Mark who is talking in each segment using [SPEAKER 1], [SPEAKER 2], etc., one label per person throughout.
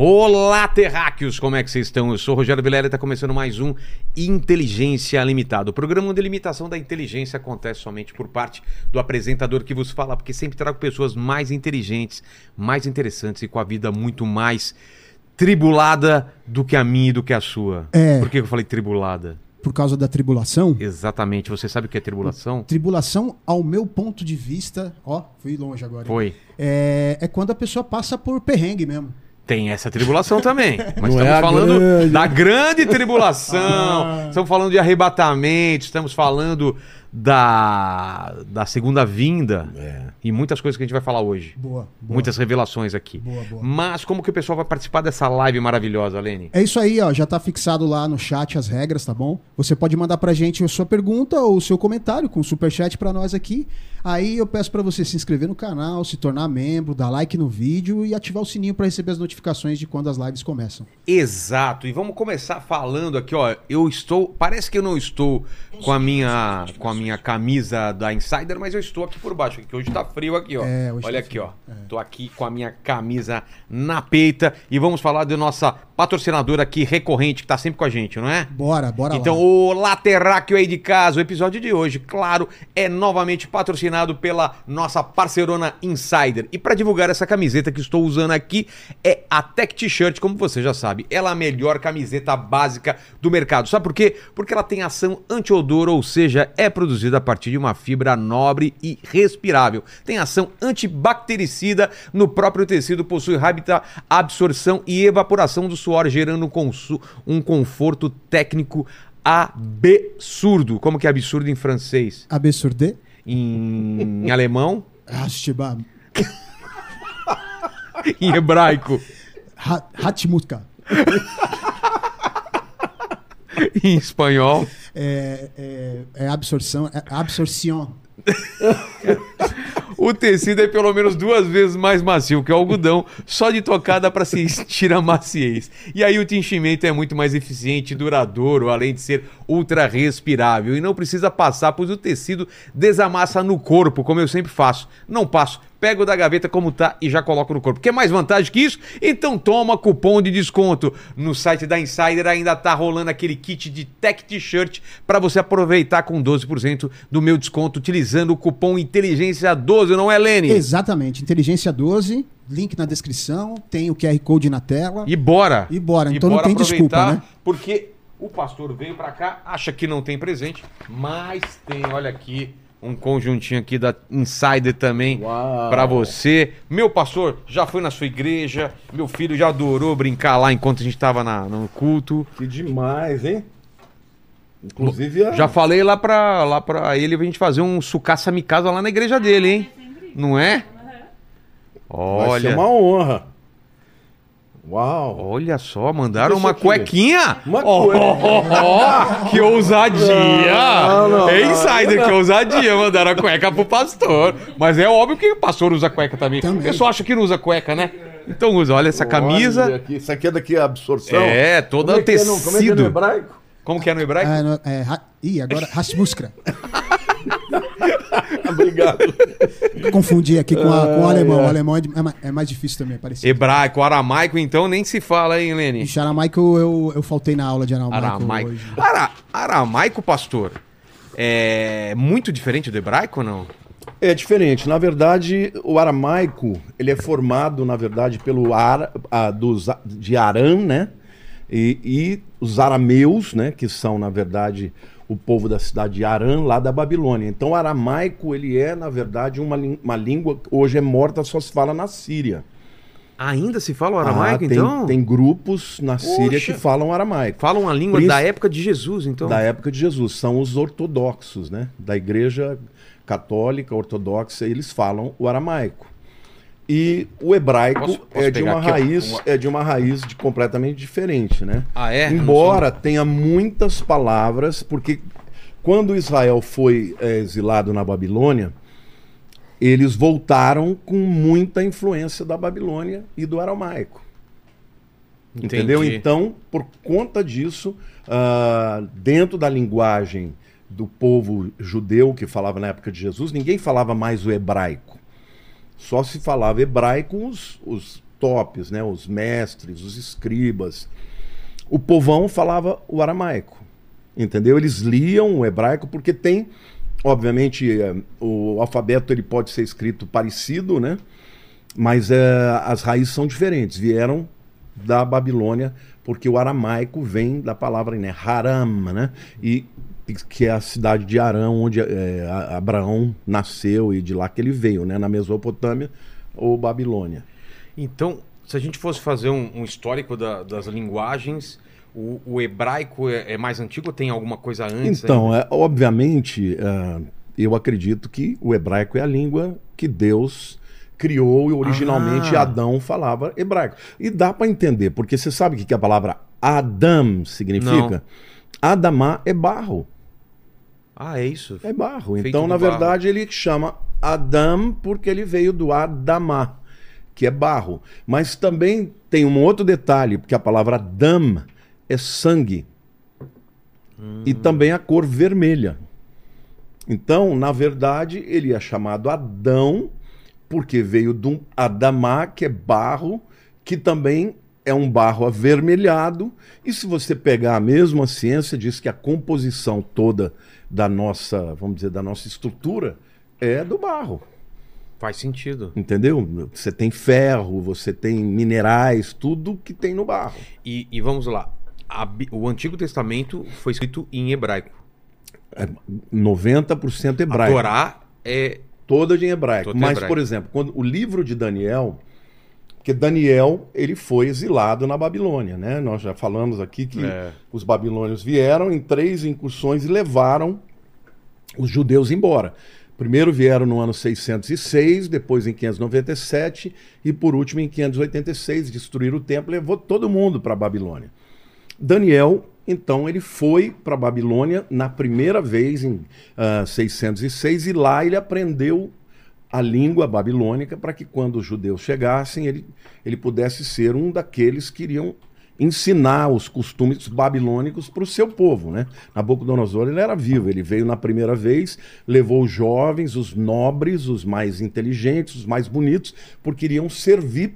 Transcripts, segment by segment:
[SPEAKER 1] Olá, terráqueos! Como é que vocês estão? Eu sou o Rogério Vilela e está começando mais um Inteligência Limitada. O programa onde a limitação da inteligência acontece somente por parte do apresentador que vos fala, porque sempre trago pessoas mais inteligentes, mais interessantes e com a vida muito mais tribulada do que a minha e do que a sua.
[SPEAKER 2] É.
[SPEAKER 1] Por que eu falei tribulada?
[SPEAKER 2] Por causa da tribulação?
[SPEAKER 1] Exatamente. Você sabe o que é tribulação?
[SPEAKER 2] Tribulação, ao meu ponto de vista, ó, fui longe agora.
[SPEAKER 1] Foi.
[SPEAKER 2] É, é quando a pessoa passa por perrengue mesmo.
[SPEAKER 1] Tem essa tribulação também. Mas
[SPEAKER 3] Não
[SPEAKER 1] estamos
[SPEAKER 3] é
[SPEAKER 1] falando
[SPEAKER 3] grande.
[SPEAKER 1] da grande tribulação.
[SPEAKER 2] Ah.
[SPEAKER 1] Estamos falando de arrebatamento, estamos falando da, da segunda vinda.
[SPEAKER 3] É.
[SPEAKER 1] E muitas coisas que a gente vai falar hoje.
[SPEAKER 2] Boa. boa.
[SPEAKER 1] Muitas revelações aqui.
[SPEAKER 2] Boa, boa.
[SPEAKER 1] Mas como que o pessoal vai participar dessa live maravilhosa, Lene?
[SPEAKER 2] É isso aí, ó. Já tá fixado lá no chat as regras, tá bom? Você pode mandar pra gente a sua pergunta ou o seu comentário com o superchat pra nós aqui. Aí eu peço pra você se inscrever no canal, se tornar membro, dar like no vídeo e ativar o sininho pra receber as notificações de quando as lives começam.
[SPEAKER 1] Exato. E vamos começar falando aqui, ó. Eu estou, parece que eu não estou com a minha com a minha camisa da Insider, mas eu estou aqui por baixo, que hoje tá frio aqui, ó.
[SPEAKER 2] É, hoje
[SPEAKER 1] Olha
[SPEAKER 2] tá
[SPEAKER 1] aqui, ó.
[SPEAKER 2] frio.
[SPEAKER 1] Tô aqui com a minha camisa na peita e vamos falar da nossa patrocinadora aqui recorrente que tá sempre com a gente, não é?
[SPEAKER 2] Bora, bora
[SPEAKER 1] Então,
[SPEAKER 2] lá.
[SPEAKER 1] o Laterráqueo aí de casa, o episódio de hoje, claro, é novamente patrocinado pela nossa parceirona Insider. E para divulgar essa camiseta que estou usando aqui, é a Tech T-Shirt, como você já sabe. Ela é a melhor camiseta básica do mercado. Sabe por quê? Porque ela tem ação anti-odor, ou seja, é produzida a partir de uma fibra nobre e respirável. Tem ação antibactericida no próprio tecido, possui rápida absorção e evaporação do suor, gerando um, conforto técnico absurdo. Como que é absurdo em francês?
[SPEAKER 2] Absurde.
[SPEAKER 1] Em alemão?
[SPEAKER 2] Rastiba.
[SPEAKER 1] Em hebraico?
[SPEAKER 2] Ha- Hatmutka.
[SPEAKER 1] Em espanhol?
[SPEAKER 2] É, é, é absorção. É absorção.
[SPEAKER 1] O tecido é pelo menos duas vezes mais macio que o algodão, só de tocada para se tirar maciez. E aí o tinchimento é muito mais eficiente e duradouro, além de ser ultra respirável. E não precisa passar, pois o tecido desamassa no corpo, como eu sempre faço. Não passo, pego da gaveta como tá e já coloco no corpo. Quer mais vantagem que isso? Então toma cupom de desconto. No site da Insider ainda tá rolando aquele kit de Tech T-shirt para você aproveitar com 12% do meu desconto utilizando o cupom Inteligência 12, não é, Lene?
[SPEAKER 2] Exatamente. Inteligência 12. Link na descrição. Tem o QR Code na tela.
[SPEAKER 1] E bora.
[SPEAKER 2] E bora, então não tem desculpa, né?
[SPEAKER 1] Porque o pastor veio pra cá, acha que não tem presente, mas tem, olha aqui, um conjuntinho aqui da Insider também
[SPEAKER 3] Uau.
[SPEAKER 1] pra você. Meu pastor já foi na sua igreja, meu filho já adorou brincar lá enquanto a gente tava na- no culto.
[SPEAKER 3] Que demais, hein? Inclusive, a...
[SPEAKER 1] Já falei lá pra, lá pra ele pra gente fazer um sucaça mi casa lá na igreja dele, hein? Não é?
[SPEAKER 3] vai ser
[SPEAKER 1] Olha.
[SPEAKER 3] uma honra. Uau.
[SPEAKER 1] Olha só, mandaram uma
[SPEAKER 3] aqui.
[SPEAKER 1] cuequinha.
[SPEAKER 3] Uma
[SPEAKER 1] Oh,
[SPEAKER 3] cueca.
[SPEAKER 1] oh, oh, oh, que ousadia!
[SPEAKER 3] Não, não,
[SPEAKER 1] é
[SPEAKER 3] não.
[SPEAKER 1] insider, que ousadia. Mandaram a cueca pro pastor. Mas é óbvio que o pastor usa cueca também.
[SPEAKER 2] Também.
[SPEAKER 1] O pessoal acha que não usa cueca, né? Então usa. Olha essa
[SPEAKER 3] Olha
[SPEAKER 1] camisa.
[SPEAKER 3] aqui. Isso aqui é daqui a absorção.
[SPEAKER 1] É, toda
[SPEAKER 3] Como é que é no- Como é que é no
[SPEAKER 1] tecido.
[SPEAKER 3] hebraico?
[SPEAKER 1] Como que é no hebraico?
[SPEAKER 2] É, no- é, ra- Ih, agora Rasmuskra.
[SPEAKER 3] Obrigado.
[SPEAKER 2] Confundi aqui com, a- com o alemão. O alemão é, de- é ma- é mais difícil também, é parecido.
[SPEAKER 1] Hebraico, aramaico, então nem se fala, hein, Lene?
[SPEAKER 2] Ixi, aramaico eu, eu faltei na aula de aramaico,
[SPEAKER 1] Aramaico.
[SPEAKER 2] hoje.
[SPEAKER 1] Ara- aramaico, pastor, é muito diferente do hebraico ou não?
[SPEAKER 3] É diferente. Na verdade, o aramaico, ele é formado, na verdade, pelo ara, a, dos, a- de Arã, né? E, e os arameus, né? Que são, na verdade, o povo da cidade de Arã, lá da Babilônia. Então, o aramaico, ele é, na verdade, uma, uma língua que hoje é morta, só se fala na Síria.
[SPEAKER 1] Ainda se fala o aramaico,
[SPEAKER 3] Ah, tem,
[SPEAKER 1] então?
[SPEAKER 3] tem grupos na Síria
[SPEAKER 1] Poxa.
[SPEAKER 3] que falam aramaico.
[SPEAKER 1] Falam a língua
[SPEAKER 3] isso-
[SPEAKER 1] da época de Jesus, então.
[SPEAKER 3] Da época de Jesus. São os ortodoxos, né? Da igreja católica, ortodoxa, eles falam o aramaico. E o hebraico
[SPEAKER 1] Posso- posso
[SPEAKER 3] é de uma
[SPEAKER 1] aqui,
[SPEAKER 3] raiz,
[SPEAKER 1] uma-
[SPEAKER 3] é de uma raiz de completamente diferente, né?
[SPEAKER 1] Ah, é?
[SPEAKER 3] Embora tenha muitas palavras, porque quando Israel foi eh, exilado na Babilônia, eles voltaram com muita influência da Babilônia e do aramaico.
[SPEAKER 1] Entendi.
[SPEAKER 3] Entendeu? Então, por conta disso, ah, dentro da linguagem do povo judeu que falava na época de Jesus, ninguém falava mais o hebraico. Só se falava hebraico os, os tops, né? Os mestres, os escribas. O povão falava o aramaico, entendeu? Eles liam o hebraico porque tem, obviamente, eh, o alfabeto ele pode ser escrito parecido, né? Mas eh, as raízes são diferentes. Vieram da Babilônia porque o aramaico vem da palavra né, Haram, né? E que é a cidade de Arão, onde é, Abraão nasceu e de lá que ele veio, né? Na Mesopotâmia ou Babilônia.
[SPEAKER 1] Então, se a gente fosse fazer um, um histórico da, das linguagens, o, o hebraico é, é, mais antigo ou tem alguma coisa antes?
[SPEAKER 3] Então, é, obviamente, uh, eu acredito que o hebraico é a língua que Deus criou e originalmente ah. Adão falava hebraico. E dá para entender, porque você sabe o que a palavra Adam significa? Não. Adamá é barro.
[SPEAKER 1] Ah, é isso?
[SPEAKER 3] É barro. Feito então, na barro. verdade, ele chama Adam porque ele veio do Adamá, que é barro. Mas também tem um outro detalhe, porque a palavra Adam é sangue. Hum. E também a cor vermelha. Então, na verdade, ele é chamado Adão porque veio de um Adamá, que é barro, que também é um barro avermelhado. E se você pegar a mesma ciência, diz que a composição toda da nossa, vamos dizer, da nossa estrutura é do barro.
[SPEAKER 1] Faz sentido.
[SPEAKER 3] Entendeu? Você tem ferro, você tem minerais, tudo que tem no barro.
[SPEAKER 1] E, e vamos lá. A, o Antigo Testamento foi escrito em hebraico.
[SPEAKER 3] É 90% hebraico.
[SPEAKER 1] A Torá é
[SPEAKER 3] toda em hebraico. Toda Mas, hebraico. por exemplo, quando o livro de Daniel, porque Daniel ele foi exilado na Babilônia, né? Nós já falamos aqui que é. os babilônios vieram em três incursões e levaram os judeus embora. Primeiro vieram no ano 606, depois em 597 e por último em 586 destruíram o templo e levou todo mundo para a Babilônia. Daniel então ele foi para a Babilônia na primeira vez em uh, ah, 606 e lá ele aprendeu a língua babilônica para que quando os judeus chegassem ele, ele pudesse ser um daqueles que iriam ensinar os costumes babilônicos para o seu povo, né? Nabucodonosor ele era vivo, ele veio na primeira vez, levou os jovens, os nobres, os mais inteligentes, os mais bonitos, porque iriam servir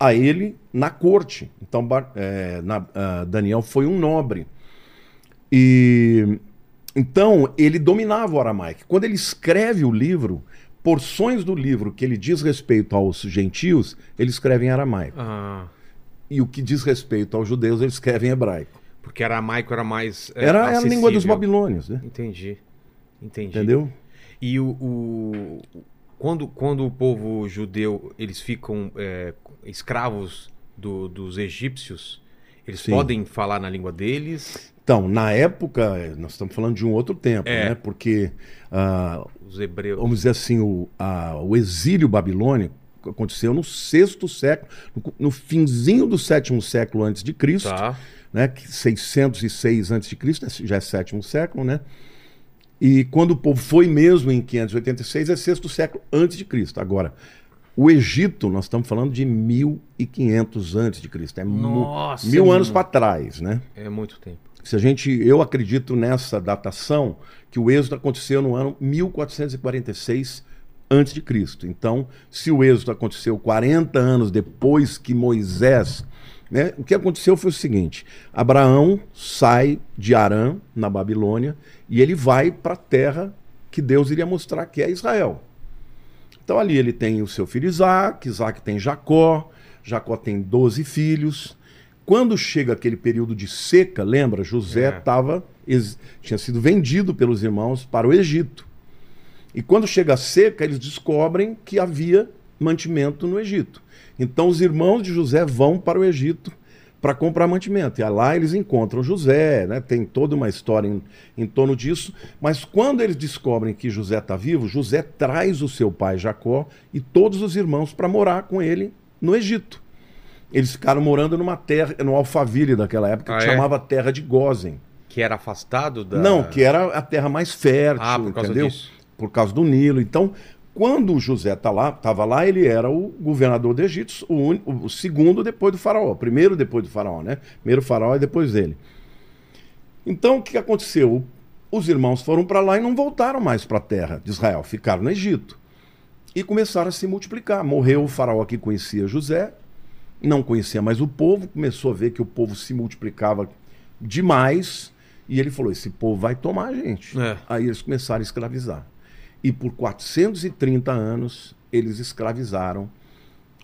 [SPEAKER 3] a ele na corte. Então, é, na, uh, Daniel foi um nobre. E então ele dominava o aramaico. Quando ele escreve o livro, porções do livro que ele diz respeito aos gentios, ele escreve em aramaico. Ah. E o que diz respeito aos judeus, ele escreve em hebraico.
[SPEAKER 1] Porque aramaico era mais.
[SPEAKER 3] É, era, era a língua dos babilônios, né?
[SPEAKER 1] Entendi. Entendi.
[SPEAKER 3] Entendeu?
[SPEAKER 1] E o, o, quando, quando o povo judeu eles ficam é, escravos do, dos egípcios, eles Sim. podem falar na língua deles?
[SPEAKER 3] Então, na época, nós estamos falando de um outro tempo, é. né? Porque uh,
[SPEAKER 1] os hebreus,
[SPEAKER 3] vamos dizer assim, o, uh, o exílio babilônico aconteceu no sexto século, no, no finzinho do sétimo século antes de Cristo, tá. né? 606 antes de Cristo, já é sétimo século, né? E quando o povo foi mesmo em 586 é sexto século antes de Cristo. Agora, o Egito, nós estamos falando de 1500 antes de Cristo. É Nossa, mil é anos para trás, né?
[SPEAKER 1] É muito tempo.
[SPEAKER 3] Se a gente, eu acredito nessa datação que o êxodo aconteceu no ano 1446 antes de Cristo. Então, se o êxodo aconteceu 40 anos depois que Moisés, né, o que aconteceu foi o seguinte: Abraão sai de Arã, na Babilônia, e ele vai para a terra que Deus iria mostrar que é Israel. Então ali ele tem o seu filho Isaac, Isaac tem Jacó, Jacó tem 12 filhos. Quando chega aquele período de seca, lembra? José é. tava, tinha sido vendido pelos irmãos para o Egito. E quando chega a seca, eles descobrem que havia mantimento no Egito. Então os irmãos de José vão para o Egito para comprar mantimento. E lá eles encontram José, né? tem toda uma história em, em torno disso. Mas quando eles descobrem que José está vivo, José traz o seu pai Jacó e todos os irmãos para morar com ele no Egito. Eles ficaram morando numa terra, no Alphaville daquela época, ah, que é? chamava Terra de Gozen.
[SPEAKER 1] Que era afastado da.
[SPEAKER 3] Não, que era a terra mais fértil, ah, por entendeu? Disso. Por causa do Nilo. Então, quando José tá lá, estava lá, ele era o governador do Egito, o, un... o, segundo depois do faraó, primeiro depois do faraó, né? Primeiro faraó e depois dele. Então o que aconteceu? Os irmãos foram para lá e não voltaram mais para a terra de Israel, ficaram no Egito. E começaram a se multiplicar. Morreu o faraó que conhecia José, não conhecia mais o povo, começou a ver que o povo se multiplicava demais, e ele falou: esse povo vai tomar a gente.
[SPEAKER 1] É.
[SPEAKER 3] Aí eles começaram a escravizar. E por 430 anos, eles escravizaram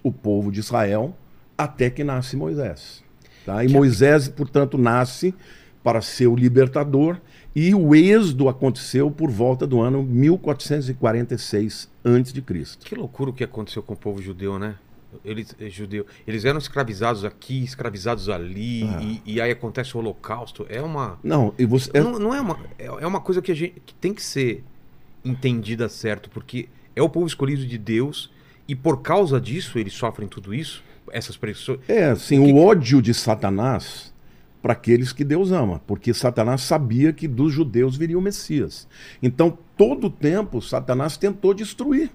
[SPEAKER 3] o povo de Israel, até que nasce Moisés. Tá? E Moisés, portanto, nasce para ser o libertador, e o êxodo aconteceu por volta do ano 1446 a.C.
[SPEAKER 1] Que loucura o que aconteceu com o povo judeu, né? Eles, eh, judeu, eles eram escravizados aqui, escravizados ali,
[SPEAKER 3] Ah.
[SPEAKER 1] e, e aí acontece o holocausto. É uma.
[SPEAKER 3] Não, e você. é-
[SPEAKER 1] Não, não é uma. É é uma coisa que a gente que tem que ser entendida certo, porque é o povo escolhido de Deus, e por causa disso eles sofrem tudo isso, essas pressões.
[SPEAKER 3] É, assim,
[SPEAKER 1] O que
[SPEAKER 3] o
[SPEAKER 1] que-
[SPEAKER 3] ódio de Satanás para aqueles que Deus ama, porque Satanás sabia que dos judeus viria o Messias. Então, todo o tempo, Satanás tentou destruir.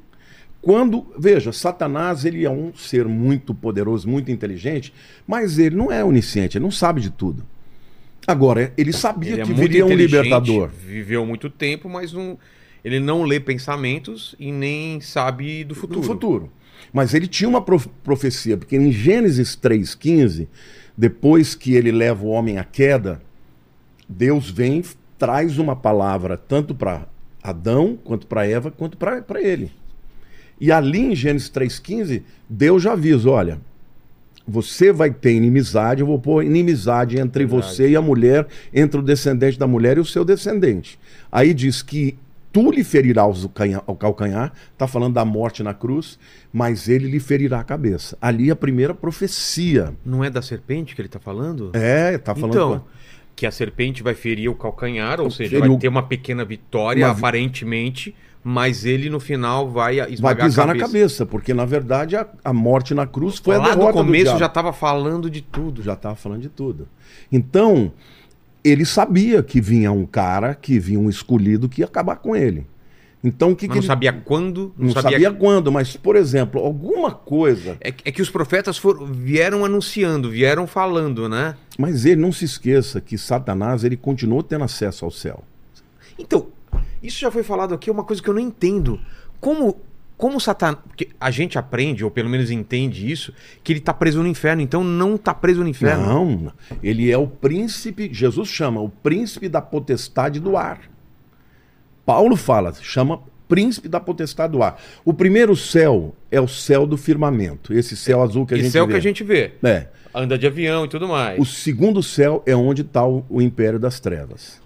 [SPEAKER 3] Quando, veja, Satanás ele é um ser muito poderoso, muito inteligente, mas ele não é onisciente, ele não sabe de tudo. Agora, ele sabia
[SPEAKER 1] Ele é
[SPEAKER 3] que viria um libertador.
[SPEAKER 1] Viveu muito tempo, mas não, ele não lê pensamentos e nem sabe do futuro.
[SPEAKER 3] No futuro. Mas ele tinha uma prof- profecia, porque em Gênesis 3,15, depois que ele leva o homem à queda, Deus vem, traz uma palavra tanto para Adão, quanto para Eva, quanto para ele. E ali em Gênesis 3,15, Deus já avisa: olha, você vai ter inimizade, eu vou pôr inimizade entre
[SPEAKER 1] Verdade.
[SPEAKER 3] você e a mulher, entre o descendente da mulher e o seu descendente. Aí diz que tu lhe ferirás o canha- o calcanhar, está falando da morte na cruz, mas ele lhe ferirá a cabeça. Ali a primeira profecia.
[SPEAKER 1] Não é da serpente que ele está falando?
[SPEAKER 3] É, está falando.
[SPEAKER 1] Então, que a serpente vai ferir o calcanhar, ou seja, vai ter uma pequena vitória,
[SPEAKER 3] Uma
[SPEAKER 1] aparentemente, mas ele no final vai
[SPEAKER 3] vai
[SPEAKER 1] esmagar
[SPEAKER 3] pisar
[SPEAKER 1] a
[SPEAKER 3] na
[SPEAKER 1] cabeça.
[SPEAKER 3] cabeça, porque na verdade a, a morte na cruz foi a
[SPEAKER 1] Lá no
[SPEAKER 3] derrota do
[SPEAKER 1] começo
[SPEAKER 3] diabo.
[SPEAKER 1] já estava falando de tudo.
[SPEAKER 3] já estava falando de tudo. Então, ele sabia que vinha um cara, que vinha um escolhido que ia acabar com ele. Então, o que,
[SPEAKER 1] Mas
[SPEAKER 3] que
[SPEAKER 1] não
[SPEAKER 3] ele
[SPEAKER 1] sabia quando, não,
[SPEAKER 3] não
[SPEAKER 1] sabia.
[SPEAKER 3] sabia quando, mas, por exemplo, alguma coisa.
[SPEAKER 1] É, que- é que os profetas foram, vieram anunciando, vieram falando, né?
[SPEAKER 3] Mas ele não se esqueça que Satanás ele continuou tendo acesso ao céu.
[SPEAKER 1] Então, isso já foi falado aqui, é uma coisa que eu não entendo. Como, como Satanás. A gente aprende, ou pelo menos entende isso, que ele está preso no inferno, então não está preso no inferno.
[SPEAKER 3] Não, ele é o príncipe, Jesus chama o príncipe da potestade do ar. Paulo fala, chama príncipe da potestade do ar. O primeiro céu é o céu do firmamento, esse céu azul que a gente
[SPEAKER 1] Esse é o
[SPEAKER 3] vê.
[SPEAKER 1] que a gente vê.
[SPEAKER 3] É.
[SPEAKER 1] Anda de avião e tudo mais.
[SPEAKER 3] O segundo céu é onde está o, o império das trevas.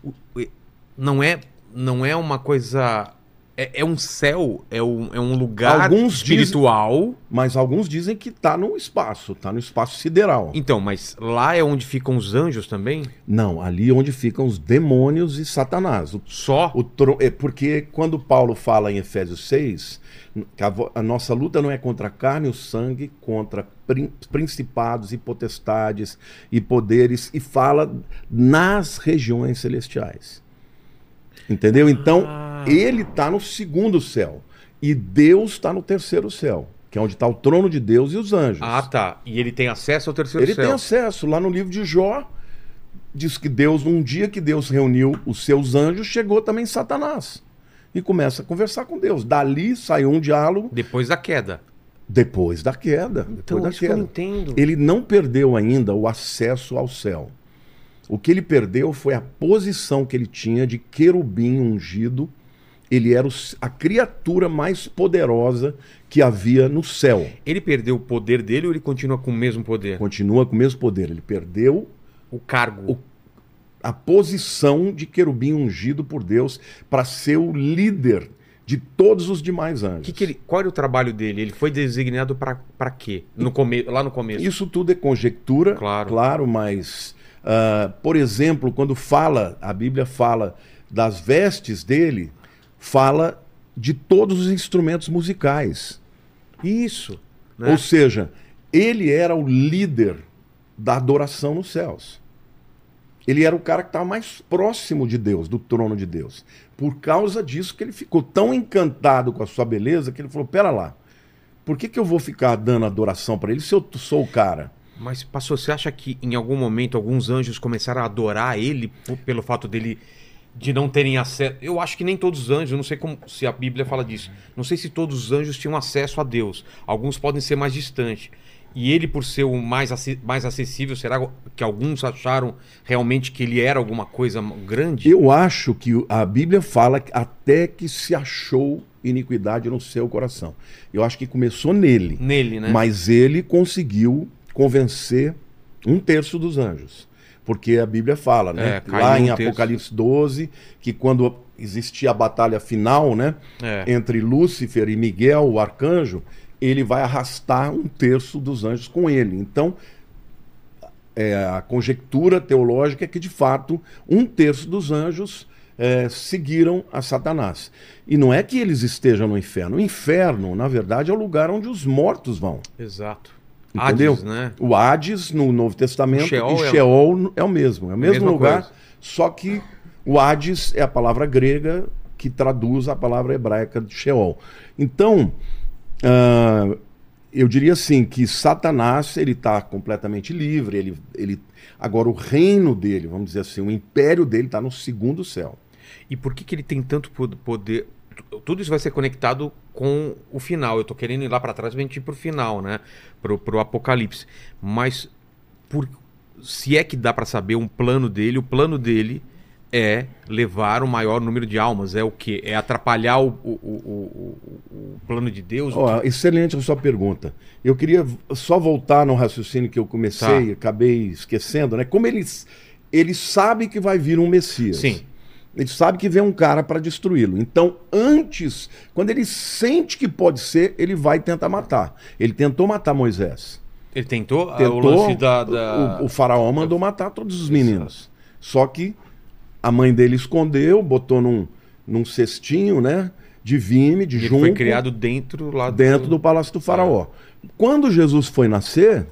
[SPEAKER 1] Não é, não é uma coisa. É, é um céu, é um, é um lugar
[SPEAKER 3] Alguns
[SPEAKER 1] espiritual.
[SPEAKER 3] Mas alguns dizem que está no espaço, está no espaço sideral.
[SPEAKER 1] Então, mas lá é onde ficam os anjos também?
[SPEAKER 3] Não, ali é onde ficam os demônios e Satanás. O,
[SPEAKER 1] Só?
[SPEAKER 3] o tro- é porque quando Paulo fala em Efésios 6, que a, a nossa luta não é contra a carne e o sangue, contra prin- principados e potestades e poderes, e fala nas regiões celestiais. Entendeu? Então,
[SPEAKER 1] Ah.
[SPEAKER 3] ele está no segundo céu. E Deus está no terceiro céu, que é onde está o trono de Deus e os anjos.
[SPEAKER 1] Ah, tá. E ele tem acesso ao terceiro
[SPEAKER 3] Ele
[SPEAKER 1] céu.
[SPEAKER 3] tem acesso. Lá no livro de Jó, diz que Deus, um dia que Deus reuniu os seus anjos, chegou também Satanás. E começa a conversar com Deus. Dali saiu um diálogo
[SPEAKER 1] Depois da queda.
[SPEAKER 3] depois da queda.
[SPEAKER 1] Então,
[SPEAKER 3] Depois da
[SPEAKER 1] isso que eu não
[SPEAKER 3] queda.
[SPEAKER 1] entendo.
[SPEAKER 3] Ele não perdeu ainda o acesso ao céu. O que ele perdeu foi a posição que ele tinha de querubim ungido. Ele era o- a criatura mais poderosa que havia no céu.
[SPEAKER 1] Ele perdeu o poder dele ou ele continua com o mesmo poder?
[SPEAKER 3] Continua com o mesmo poder. Ele perdeu
[SPEAKER 1] O cargo.
[SPEAKER 3] O- a posição de querubim ungido por Deus para ser o líder de todos os demais anjos.
[SPEAKER 1] Que que ele, qual era o trabalho dele? Ele foi designado para quê? No come, lá no começo.
[SPEAKER 3] Isso tudo é conjectura,
[SPEAKER 1] Claro.
[SPEAKER 3] mas, ah, por exemplo, quando fala, a Bíblia fala das vestes dele, fala de todos os instrumentos musicais.
[SPEAKER 1] Isso. né?
[SPEAKER 3] Ou seja, ele era o líder da adoração nos céus. Ele era o cara que estava mais próximo de Deus, do trono de Deus. Por causa disso que ele ficou tão encantado com a sua beleza que ele falou: pera lá, por que, que eu vou ficar dando adoração para ele se eu sou o cara?
[SPEAKER 1] Mas, pastor, você acha que em algum momento alguns anjos começaram a adorar ele pelo fato dele de não terem acesso? Eu acho que nem todos os anjos, não sei como, se a Bíblia fala disso. Não sei se todos os anjos tinham acesso a Deus. Alguns podem ser mais distantes. E ele, por ser o mais, mais acessível, será que alguns acharam realmente que ele era alguma coisa grande?
[SPEAKER 3] Eu acho que a Bíblia fala que até que se achou iniquidade no seu coração. Eu acho que começou nele.
[SPEAKER 1] Nele, né?
[SPEAKER 3] Mas ele conseguiu convencer um terço dos anjos. Porque a Bíblia fala, né?
[SPEAKER 1] É,
[SPEAKER 3] Lá em
[SPEAKER 1] um terço.
[SPEAKER 3] Apocalipse 12, que quando existia a batalha final, né?
[SPEAKER 1] É.
[SPEAKER 3] Entre Lúcifer e Miguel, o arcanjo, ele vai arrastar um terço dos anjos com ele. Então, é, a conjectura teológica é que, de fato, um terço dos anjos é, seguiram a Satanás. E não é que eles estejam no inferno. O inferno, na verdade, é o lugar onde os mortos vão.
[SPEAKER 1] Exato.
[SPEAKER 3] Entendeu?
[SPEAKER 1] Hades, né?
[SPEAKER 3] O Hades, no Novo Testamento,
[SPEAKER 1] Sheol
[SPEAKER 3] e
[SPEAKER 1] é-
[SPEAKER 3] Sheol é o mesmo. É o mesmo lugar,
[SPEAKER 1] coisa.
[SPEAKER 3] só que o Hades é a palavra grega que traduz a palavra hebraica de Sheol. Então, ah, eu diria assim que Satanás ele está completamente livre. Ele, ele agora o reino dele, vamos dizer assim, o império dele está no segundo céu.
[SPEAKER 1] E por que, que ele tem tanto po- poder? Tu- Tudo isso vai ser conectado com o final. Eu tô querendo ir lá para trás pra gente ir pro final, né? Pro, pro Apocalipse. Mas por, se é que dá para saber um plano dele, o plano dele é levar o maior número de almas. É o quê? É atrapalhar o, o, o, o- plano de Deus?
[SPEAKER 3] Ó, excelente a sua pergunta. Eu queria só voltar no raciocínio que eu comecei,
[SPEAKER 1] Tá.
[SPEAKER 3] acabei esquecendo, né? Como eles, ele sabe que vai vir um Messias.
[SPEAKER 1] Sim.
[SPEAKER 3] Ele sabe que vem um cara para destruí-lo. Então, antes, quando ele sente que pode ser, ele vai tentar matar. Ele tentou matar Moisés.
[SPEAKER 1] Ele tentou, ah,
[SPEAKER 3] Tentou,
[SPEAKER 1] o da. da-
[SPEAKER 3] O, o faraó mandou matar todos os meninos. Só que a mãe dele escondeu, botou num, num cestinho, né? De vime, de junco.
[SPEAKER 1] foi criado dentro lá
[SPEAKER 3] dentro do palácio do faraó. Quando Jesus foi nascer,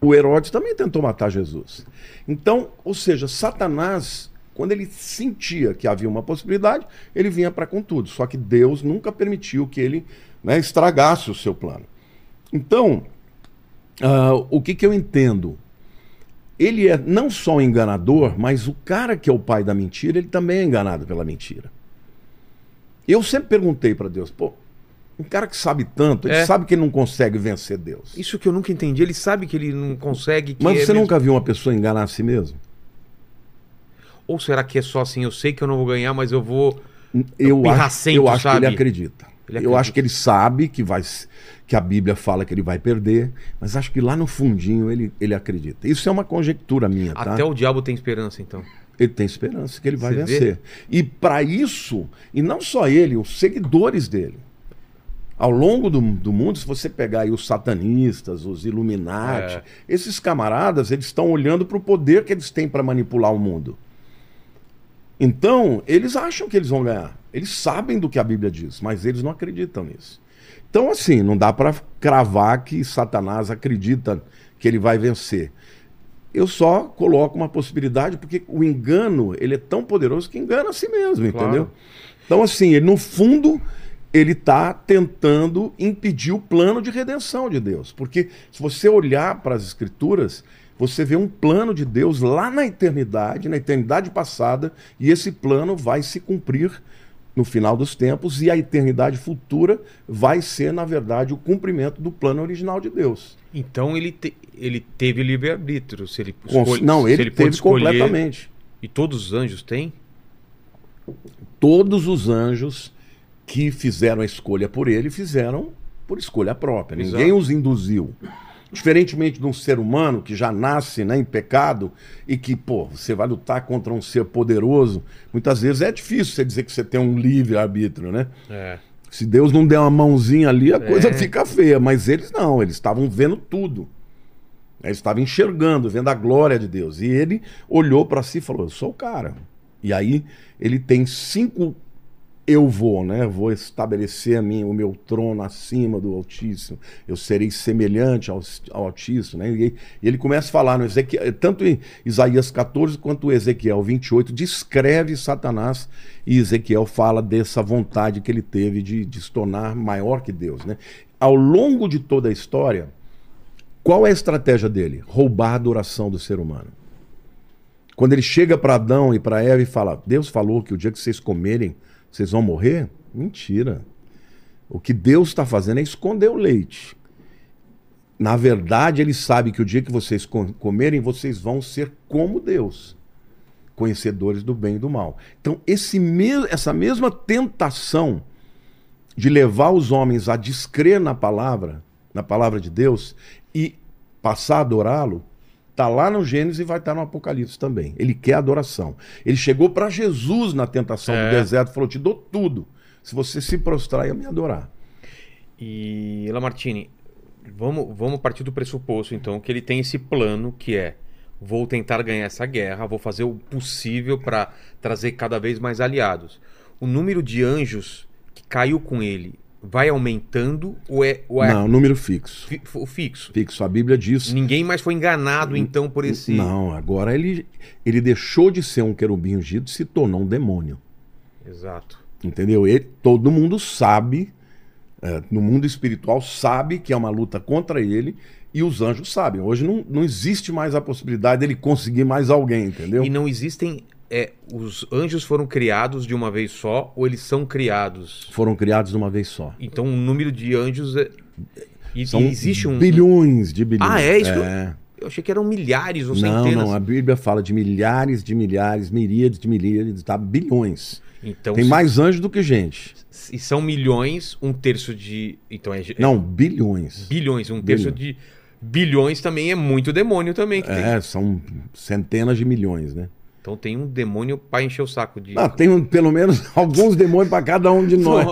[SPEAKER 3] o Herodes também tentou matar Jesus. Então, ou seja, Satanás, quando ele sentia que havia uma possibilidade, ele vinha para com tudo. Só que Deus nunca permitiu que ele né, estragasse o seu plano. Então, ah, o que, que eu entendo? Ele é não só um enganador, mas o cara que é o pai da mentira, ele também é enganado pela mentira. Eu sempre perguntei para Deus, pô, um cara que sabe tanto, ele
[SPEAKER 1] É.
[SPEAKER 3] sabe que ele não consegue vencer Deus.
[SPEAKER 1] Isso que eu nunca entendi. Ele sabe que ele não consegue.
[SPEAKER 3] Mas
[SPEAKER 1] é
[SPEAKER 3] você
[SPEAKER 1] mesmo-
[SPEAKER 3] nunca viu uma pessoa enganar a si mesmo?
[SPEAKER 1] Ou será que é só assim? Eu sei que eu não vou ganhar, mas eu vou.
[SPEAKER 3] Eu acho,
[SPEAKER 1] pirracento,
[SPEAKER 3] eu acho que ele acredita.
[SPEAKER 1] Ele
[SPEAKER 3] Eu
[SPEAKER 1] acredita.
[SPEAKER 3] acho que ele sabe que, vai, que a Bíblia fala que ele vai perder, mas acho que lá no fundinho ele, ele acredita. Isso é uma conjectura minha, tá?
[SPEAKER 1] Até o diabo tem esperança, então.
[SPEAKER 3] Ele tem esperança que ele vai
[SPEAKER 1] Você vê?
[SPEAKER 3] vencer. E para isso, e não só ele, os seguidores dele. Ao longo do, do mundo, se você pegar aí os satanistas, os Illuminati,
[SPEAKER 1] É.
[SPEAKER 3] esses camaradas, eles estão olhando para o poder que eles têm para manipular o mundo. Então, eles acham que eles vão ganhar. Eles sabem do que a Bíblia diz, mas eles não acreditam nisso. Então, assim, não dá para cravar que Satanás acredita que ele vai vencer. Eu só coloco uma possibilidade porque o engano, ele é tão poderoso que engana a si mesmo,
[SPEAKER 1] Claro.
[SPEAKER 3] entendeu? Então, assim, ele, no fundo, ele está tentando impedir o plano de redenção de Deus. Porque se você olhar para as Escrituras, você vê um plano de Deus lá na eternidade, na eternidade passada, e esse plano vai se cumprir no final dos tempos, e a eternidade futura vai ser, na verdade, o cumprimento do plano original de Deus.
[SPEAKER 1] Então ele, te- ele teve livre-arbítrio. Se ele escolhe-
[SPEAKER 3] Não, ele,
[SPEAKER 1] pôde
[SPEAKER 3] teve
[SPEAKER 1] escolher-
[SPEAKER 3] completamente.
[SPEAKER 1] E todos os anjos têm?
[SPEAKER 3] Todos os anjos que fizeram a escolha por ele fizeram por escolha própria.
[SPEAKER 1] Exato.
[SPEAKER 3] Ninguém os induziu. Diferentemente de um ser humano que já nasce né, em pecado e que, pô, você vai lutar contra um ser poderoso, muitas vezes é difícil você dizer que você tem um livre-arbítrio, né?
[SPEAKER 1] É.
[SPEAKER 3] Se Deus não der uma mãozinha ali, a coisa
[SPEAKER 1] É.
[SPEAKER 3] fica feia. Mas eles não, eles estavam vendo tudo. Eles estavam enxergando, vendo a glória de Deus. E ele olhou para si e falou: Eu sou o cara. E aí ele tem cinco eu vou, né? Vou estabelecer a mim, o meu trono acima do Altíssimo. Eu serei semelhante ao, ao Altíssimo, né? E, ele começa a falar no Ezequiel, tanto em Isaías 14 quanto Ezequiel 28, descreve Satanás e Ezequiel fala dessa vontade que ele teve de, de se tornar maior que Deus, né? Ao longo de toda a história, qual é a estratégia dele? Roubar a adoração do ser humano. Quando ele chega para Adão e para Eva e fala: Deus falou que o dia que vocês comerem, vocês vão morrer? Mentira. O que Deus está fazendo é esconder o leite. Na verdade, ele sabe que o dia que vocês co- comerem, vocês vão ser como Deus, conhecedores do bem e do mal. Então, esse me- essa mesma tentação de levar os homens a descrer na palavra, na palavra de Deus, e passar a adorá-lo, está lá no Gênesis e vai estar no Apocalipse também. Ele quer adoração. Ele chegou para Jesus na tentação
[SPEAKER 1] É.
[SPEAKER 3] do deserto e falou: Te dou tudo. Se você se prostrar e me adorar.
[SPEAKER 1] E Lamartine, vamos, vamos partir do pressuposto, então, que ele tem esse plano que é: vou tentar ganhar essa guerra, vou fazer o possível para trazer cada vez mais aliados. O número de anjos que caiu com ele vai aumentando ou é, ou é
[SPEAKER 3] Não, número fixo.
[SPEAKER 1] fi- o fixo?
[SPEAKER 3] Fixo. A Bíblia diz.
[SPEAKER 1] Ninguém mais foi enganado, então, por esse.
[SPEAKER 3] Não, agora ele, ele deixou de ser um querubim ungido e se tornou um demônio.
[SPEAKER 1] Exato.
[SPEAKER 3] Entendeu? Ele, todo mundo sabe, é, no mundo espiritual, sabe que é uma luta contra ele e os anjos sabem. Hoje não, não existe mais a possibilidade dele conseguir mais alguém, entendeu?
[SPEAKER 1] E não existem. É, os anjos foram criados de uma vez só ou eles são criados?
[SPEAKER 3] Foram criados de uma vez só.
[SPEAKER 1] Então o número de anjos é. E,
[SPEAKER 3] São
[SPEAKER 1] e existe um.
[SPEAKER 3] bilhões de bilhões.
[SPEAKER 1] Ah, é isso
[SPEAKER 3] É.
[SPEAKER 1] Eu achei que eram milhares ou
[SPEAKER 3] Não,
[SPEAKER 1] centenas.
[SPEAKER 3] não, a Bíblia fala de milhares de milhares, miríades de miríades, tá? Bilhões.
[SPEAKER 1] Então,
[SPEAKER 3] Tem mais anjos do que gente.
[SPEAKER 1] se são milhões, um terço de. Então é. é
[SPEAKER 3] Não, bilhões.
[SPEAKER 1] Bilhões, um terço de. Bilhões também é muito demônio também. que tem.
[SPEAKER 3] É, são centenas de milhões, né?
[SPEAKER 1] Então tem um demônio pra encher o saco de.
[SPEAKER 3] Não, tem um- pelo menos alguns demônios para cada um de nós.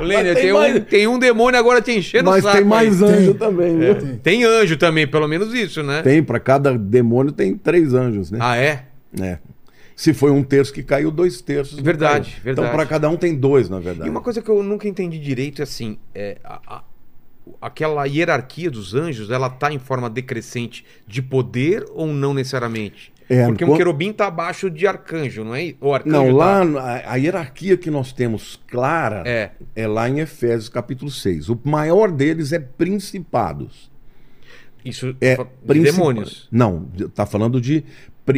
[SPEAKER 1] Lênia,
[SPEAKER 3] Mas
[SPEAKER 1] tem,
[SPEAKER 3] mais-
[SPEAKER 1] um, tem um demônio agora te enchendo
[SPEAKER 3] Mas
[SPEAKER 1] o saco.
[SPEAKER 3] tem mais
[SPEAKER 1] aí.
[SPEAKER 3] anjo
[SPEAKER 2] Tem.
[SPEAKER 3] também, viu?
[SPEAKER 2] Tem.
[SPEAKER 1] Tem anjo também, pelo menos isso, né?
[SPEAKER 3] Tem, para cada demônio tem três anjos, né?
[SPEAKER 1] Ah, é?
[SPEAKER 3] É. Se foi um terço que caiu, dois terços.
[SPEAKER 1] Verdade,
[SPEAKER 3] caiu.
[SPEAKER 1] verdade.
[SPEAKER 3] Então, para cada um tem dois, na verdade.
[SPEAKER 1] E uma coisa que eu nunca entendi direito é assim, é, a- a- aquela hierarquia dos anjos, ela tá em forma decrescente de poder ou não necessariamente?
[SPEAKER 3] É,
[SPEAKER 1] Porque um
[SPEAKER 3] quando-
[SPEAKER 1] querubim tá abaixo de arcanjo, não é? O arcanjo
[SPEAKER 3] Não,
[SPEAKER 1] tá-
[SPEAKER 3] lá a, a hierarquia que nós temos clara
[SPEAKER 1] É.
[SPEAKER 3] é lá em Efésios capítulo 6. O maior deles é principados.
[SPEAKER 1] Isso
[SPEAKER 3] É
[SPEAKER 1] de
[SPEAKER 3] principa-
[SPEAKER 1] demônios.
[SPEAKER 3] Não, tá falando de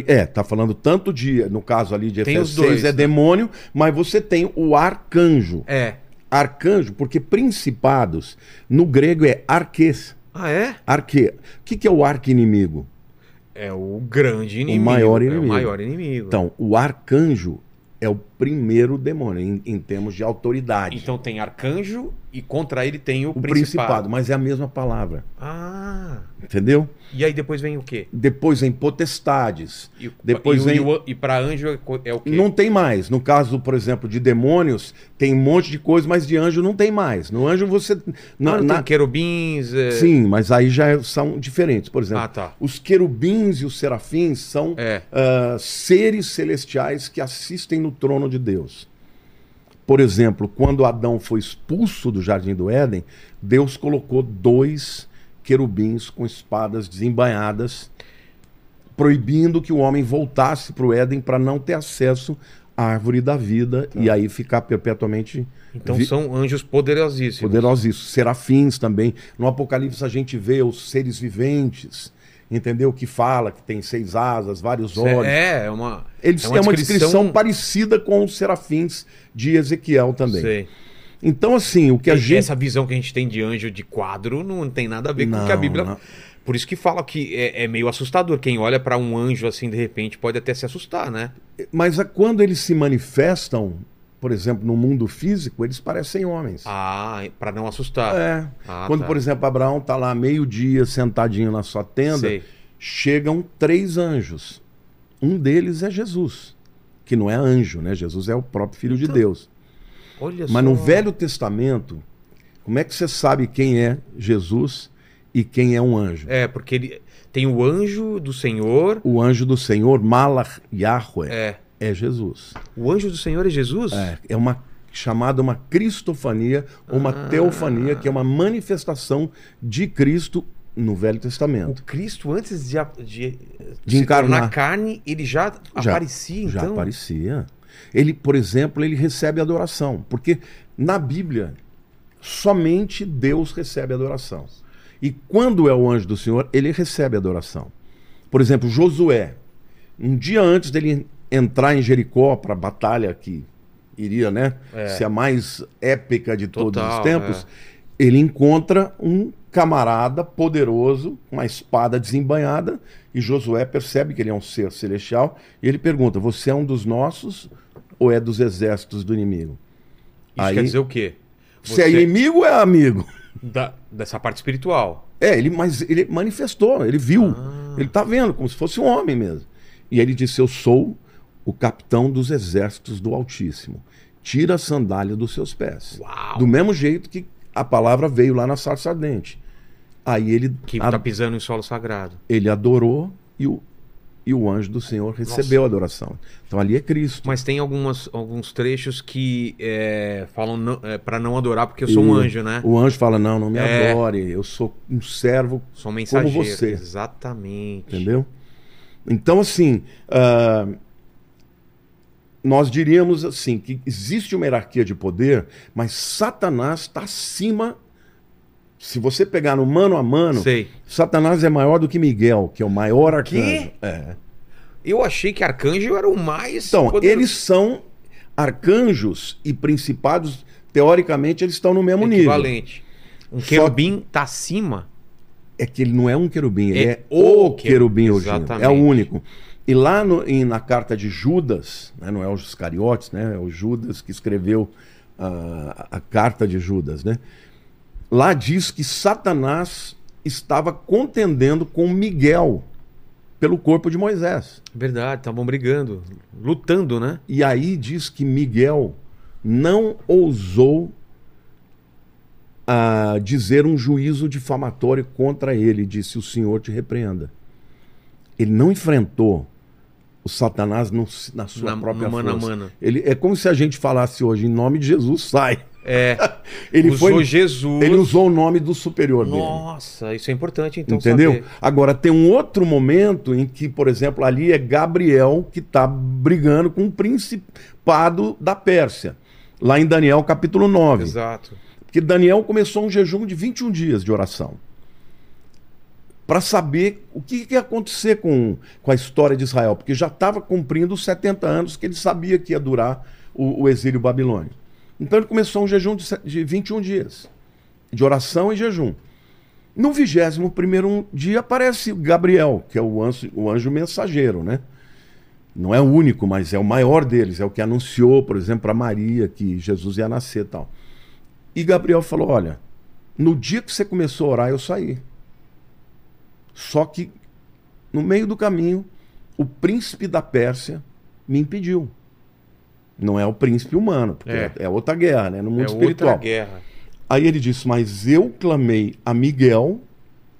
[SPEAKER 3] é, tá falando tanto de, no caso ali de Efésios
[SPEAKER 1] os dois,
[SPEAKER 3] 6 é
[SPEAKER 1] né?
[SPEAKER 3] demônio, mas você tem o arcanjo.
[SPEAKER 1] É.
[SPEAKER 3] Arcanjo, porque principados no grego é arques.
[SPEAKER 1] Ah, é?
[SPEAKER 3] Arque. O que, que é o arqui-inimigo?
[SPEAKER 1] É o grande inimigo.
[SPEAKER 3] maior
[SPEAKER 1] É
[SPEAKER 3] inimigo.
[SPEAKER 1] o maior inimigo.
[SPEAKER 3] Então, o arcanjo é o primeiro demônio em, em termos de autoridade.
[SPEAKER 1] Então tem arcanjo e contra ele tem o,
[SPEAKER 3] o
[SPEAKER 1] principado.
[SPEAKER 3] principado, mas é a mesma palavra.
[SPEAKER 1] Ah.
[SPEAKER 3] Entendeu?
[SPEAKER 1] E aí depois vem o quê?
[SPEAKER 3] Depois vem potestades.
[SPEAKER 1] E,
[SPEAKER 3] Depois
[SPEAKER 1] e,
[SPEAKER 3] vem-
[SPEAKER 1] e, e pra anjo é é o quê?
[SPEAKER 3] Não tem mais. No caso, por exemplo, de demônios, tem um monte de coisa, mas de anjo não tem mais. No anjo você.
[SPEAKER 1] Não,
[SPEAKER 3] Na, na-
[SPEAKER 1] tem querubins. é-
[SPEAKER 3] Sim, mas aí já é- são diferentes. Por exemplo,
[SPEAKER 1] Ah, tá.
[SPEAKER 3] os querubins e os serafins são
[SPEAKER 1] É.
[SPEAKER 3] ah, seres celestiais que assistem no trono de Deus. Por exemplo, quando Adão foi expulso do jardim do Éden, Deus colocou dois querubins com espadas desembainhadas, proibindo que o homem voltasse para o Éden para não ter acesso à árvore da vida e aí ficar perpetuamente
[SPEAKER 1] Então
[SPEAKER 3] vi-
[SPEAKER 1] são anjos poderosíssimos.
[SPEAKER 3] Poderosíssimos. Serafins também. No Apocalipse a gente vê os seres viventes, entendeu? Que fala que tem seis asas, vários olhos.
[SPEAKER 1] É, é uma.
[SPEAKER 3] Eles
[SPEAKER 1] é
[SPEAKER 3] têm uma descrição parecida com os serafins de Ezequiel também.
[SPEAKER 1] Sei.
[SPEAKER 3] Então, assim, o que a
[SPEAKER 1] E
[SPEAKER 3] gente.
[SPEAKER 1] Essa visão que a gente tem de anjo de quadro não tem nada a ver com o que a
[SPEAKER 3] Não,
[SPEAKER 1] Bíblia.
[SPEAKER 3] não.
[SPEAKER 1] Por isso que fala que é, é meio assustador. Quem olha pra um anjo assim de repente pode até se assustar, né?
[SPEAKER 3] Mas a- quando eles se manifestam, por exemplo, no mundo físico, eles parecem homens.
[SPEAKER 1] Ah, pra não assustar.
[SPEAKER 3] É.
[SPEAKER 1] Ah,
[SPEAKER 3] Quando,
[SPEAKER 1] tá.
[SPEAKER 3] por exemplo, Abraão está lá meio-dia sentadinho na sua tenda,
[SPEAKER 1] Sei.
[SPEAKER 3] chegam três anjos. Um deles é Jesus, que não é anjo, né? Jesus é o próprio Filho de
[SPEAKER 1] Então,
[SPEAKER 3] Deus.
[SPEAKER 1] Olha
[SPEAKER 3] Mas
[SPEAKER 1] só.
[SPEAKER 3] no Velho Testamento, como é que você sabe quem é Jesus e quem é um anjo?
[SPEAKER 1] É, porque ele tem o anjo do Senhor.
[SPEAKER 3] O anjo do Senhor, Malach Yahweh,
[SPEAKER 1] É.
[SPEAKER 3] é Jesus.
[SPEAKER 1] O anjo do Senhor é Jesus?
[SPEAKER 3] É, é uma chamada uma cristofania, uma
[SPEAKER 1] Ah.
[SPEAKER 3] teofania, que é uma manifestação de Cristo no Velho Testamento.
[SPEAKER 1] O Cristo, antes de, de,
[SPEAKER 3] De
[SPEAKER 1] se
[SPEAKER 3] encarnar.
[SPEAKER 1] tornar carne, ele já,
[SPEAKER 3] Já-
[SPEAKER 1] aparecia,
[SPEAKER 3] Já
[SPEAKER 1] então?
[SPEAKER 3] aparecia. Ele, por exemplo, ele recebe adoração, porque na Bíblia somente Deus recebe adoração. E quando é o anjo do Senhor, ele recebe adoração. Por exemplo, Josué, um dia antes dele entrar em Jericó para a batalha que iria, né,
[SPEAKER 1] É.
[SPEAKER 3] ser a mais épica de todos
[SPEAKER 1] Total,
[SPEAKER 3] os tempos, ele encontra um camarada poderoso, com uma espada desembanhada, e Josué percebe que ele é um ser celestial, e ele pergunta: Você é um dos nossos ou é dos exércitos do inimigo?
[SPEAKER 1] Isso
[SPEAKER 3] Aí-
[SPEAKER 1] quer dizer o quê?
[SPEAKER 3] Se é inimigo ou é amigo?
[SPEAKER 1] Da- dessa parte espiritual.
[SPEAKER 3] É, ele, mas ele manifestou, ele viu.
[SPEAKER 1] Ah.
[SPEAKER 3] Ele tá vendo, como se fosse um homem mesmo. E ele disse: Eu sou o capitão dos exércitos do Altíssimo. Tira a sandália dos seus pés.
[SPEAKER 1] Uau!
[SPEAKER 3] Do mesmo jeito que a palavra veio lá na sarça ardente. Aí ele,
[SPEAKER 1] Que
[SPEAKER 3] a-
[SPEAKER 1] tá pisando em solo sagrado.
[SPEAKER 3] ele adorou e o, e o anjo do Senhor recebeu a adoração. Então ali é Cristo.
[SPEAKER 1] Mas tem algumas, alguns trechos que é, falam não, para não adorar porque eu sou um
[SPEAKER 3] E
[SPEAKER 1] anjo, né?
[SPEAKER 3] O anjo fala: Não, não me
[SPEAKER 1] É.
[SPEAKER 3] adore, eu sou um servo
[SPEAKER 1] Sou um mensageiro.
[SPEAKER 3] como você.
[SPEAKER 1] Exatamente.
[SPEAKER 3] Entendeu? Então, assim, ah, nós diríamos assim que existe uma hierarquia de poder, mas Satanás está acima. Se você pegar no mano a mano,
[SPEAKER 1] Sei.
[SPEAKER 3] Satanás é maior do que Miguel, que é o maior arcanjo. É.
[SPEAKER 1] Eu achei que arcanjo era o mais.
[SPEAKER 3] Então,
[SPEAKER 1] poderoso.
[SPEAKER 3] eles são arcanjos e principados, teoricamente, eles estão no mesmo nível.
[SPEAKER 1] equivalente. Um
[SPEAKER 3] Só-
[SPEAKER 1] querubim tá acima.
[SPEAKER 3] É que ele não é um querubim, ele
[SPEAKER 1] É
[SPEAKER 3] é,
[SPEAKER 1] o
[SPEAKER 3] querubim
[SPEAKER 1] querubim, exatamente.
[SPEAKER 3] É o único. E lá no- em- na carta de Judas, né, não é os Iscariotes, né, é o Judas que escreveu ah, a carta de Judas, né? Lá diz que Satanás estava contendendo com Miguel pelo corpo de Moisés.
[SPEAKER 1] Verdade, estavam brigando, lutando, né?
[SPEAKER 3] E aí diz que Miguel não ousou ah, dizer um juízo difamatório contra ele, disse: O Senhor te repreenda. Ele não enfrentou o Satanás no- na sua
[SPEAKER 1] Na-
[SPEAKER 3] própria
[SPEAKER 1] no mano
[SPEAKER 3] força.
[SPEAKER 1] mano.
[SPEAKER 3] Ele, é como se a gente falasse hoje, em nome de Jesus, sai.
[SPEAKER 1] É.
[SPEAKER 3] Ele
[SPEAKER 1] usou
[SPEAKER 3] foi,
[SPEAKER 1] Jesus.
[SPEAKER 3] Ele usou o nome do superior dele.
[SPEAKER 1] Nossa, isso é importante então
[SPEAKER 3] Entendeu?
[SPEAKER 1] saber.
[SPEAKER 3] Agora, tem um outro momento em que, por exemplo, ali é Gabriel que está brigando com o principado da Pérsia. Lá em Daniel capítulo 9.
[SPEAKER 1] Exato.
[SPEAKER 3] Porque Daniel começou um jejum de 21 dias de oração. Para saber o que, que ia acontecer com, com a história de Israel. Porque já estava cumprindo os 70 anos que ele sabia que ia durar o, o exílio babilônico. Então ele começou um jejum de, de 21 dias. De oração e jejum. No 21 dia aparece Gabriel, que é o anjo, o anjo mensageiro, né? Não é o único, mas é o maior deles. É o que anunciou, por exemplo, para Maria que Jesus ia nascer e tal. E Gabriel falou: Olha, no dia que você começou a orar, eu saí. Só que no meio do caminho, o príncipe da Pérsia me impediu. Não é o príncipe humano, porque
[SPEAKER 1] É.
[SPEAKER 3] é, outra guerra, né? No mundo
[SPEAKER 1] é
[SPEAKER 3] espiritual.
[SPEAKER 1] outra guerra.
[SPEAKER 3] Aí ele disse: Mas eu clamei a Miguel,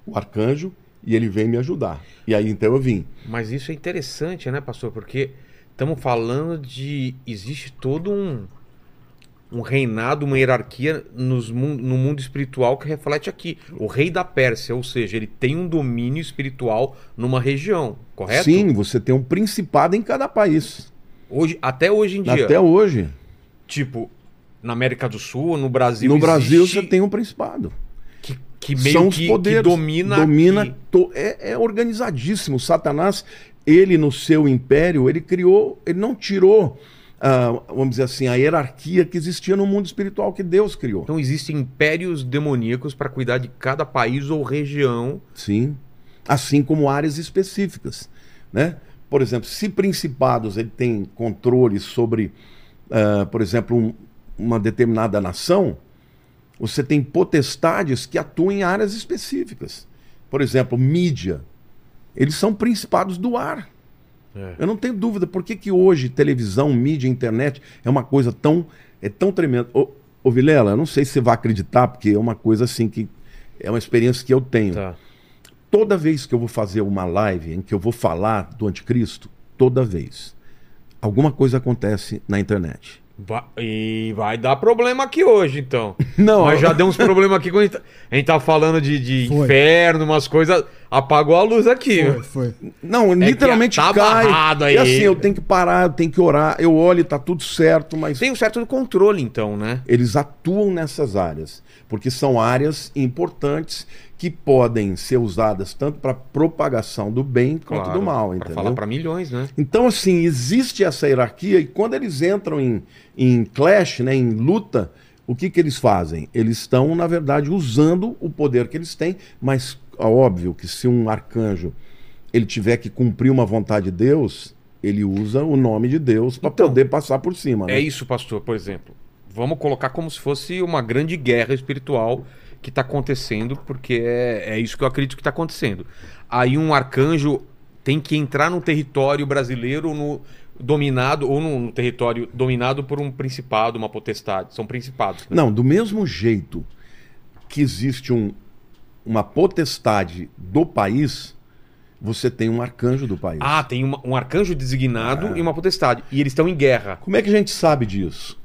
[SPEAKER 3] o arcanjo, e ele veio me ajudar. E aí então eu vim.
[SPEAKER 1] Mas isso é interessante, né, pastor? Porque estamos falando de. Existe todo um, um reinado, uma hierarquia nos no mundo espiritual que reflete aqui. O rei da Pérsia, ou seja, ele tem um domínio espiritual numa região, correto?
[SPEAKER 3] Sim, você tem um principado em cada país.
[SPEAKER 1] Hoje, até hoje em dia.
[SPEAKER 3] Até hoje.
[SPEAKER 1] Tipo, na América do Sul, no Brasil.
[SPEAKER 3] no Brasil
[SPEAKER 1] existe
[SPEAKER 3] você tem um principado.
[SPEAKER 1] que, que meio
[SPEAKER 3] São os
[SPEAKER 1] que,
[SPEAKER 3] poderes.
[SPEAKER 1] que domina.
[SPEAKER 3] domina to- é, é organizadíssimo. Satanás, ele no seu império, ele criou, ele não tirou, ah, vamos dizer assim, a hierarquia que existia no mundo espiritual que Deus criou.
[SPEAKER 1] Então existem impérios demoníacos para cuidar de cada país ou região.
[SPEAKER 3] Sim. Assim como áreas específicas, né? Por exemplo, se principados ele tem controle sobre, ah, por exemplo, um- uma determinada nação, você tem potestades que atuam em áreas específicas. Por exemplo, mídia. Eles são principados do ar.
[SPEAKER 1] É.
[SPEAKER 3] Eu não tenho dúvida por que, que hoje televisão, mídia, internet é uma coisa tão é tão tremenda. Ô, ô Vilela, eu não sei se você vai acreditar, porque é uma coisa assim que é uma experiência que eu tenho.
[SPEAKER 1] Tá.
[SPEAKER 3] Toda vez que eu vou fazer uma live em que eu vou falar do anticristo, toda vez, alguma coisa acontece na internet.
[SPEAKER 1] E vai dar problema aqui hoje, então.
[SPEAKER 3] Não,
[SPEAKER 1] Mas já deu uns problemas aqui quando a gente tá, a gente tá falando de, de inferno, umas coisas. Apagou a luz aqui.
[SPEAKER 2] Foi, foi.
[SPEAKER 3] Não, literalmente
[SPEAKER 1] tá
[SPEAKER 3] cai.
[SPEAKER 1] aí.
[SPEAKER 3] E assim, eu tenho que parar, eu tenho que orar, eu olho, tá tudo certo, mas
[SPEAKER 1] Tem um certo controle, então, né?
[SPEAKER 3] eles atuam nessas áreas, porque são áreas importantes que podem ser usadas tanto para propagação do bem quanto
[SPEAKER 1] Claro,
[SPEAKER 3] do mal,
[SPEAKER 1] pra
[SPEAKER 3] entendeu?
[SPEAKER 1] falar pra milhões, né?
[SPEAKER 3] Então, assim, existe essa hierarquia e quando eles entram em, em clash, né, em luta, O que, que eles fazem? Eles estão, na verdade, usando o poder que eles têm, mas óbvio que se um arcanjo ele tiver que cumprir uma vontade de Deus, ele usa o nome de Deus para
[SPEAKER 1] Então,
[SPEAKER 3] poder passar por cima. né?
[SPEAKER 1] É isso, pastor, por exemplo. Vamos colocar como se fosse uma grande guerra espiritual que está acontecendo, porque é, é isso que eu acredito que está acontecendo. Aí um arcanjo tem que entrar no território brasileiro no, dominado, ou no, no território dominado por um principado, uma potestade. São principados. né?
[SPEAKER 3] Não, do mesmo jeito que existe um- uma potestade do país, você tem um arcanjo do país.
[SPEAKER 1] Ah, tem uma- um arcanjo designado
[SPEAKER 3] Ah.
[SPEAKER 1] e uma potestade. E eles estão em guerra.
[SPEAKER 3] Como é que a gente sabe disso?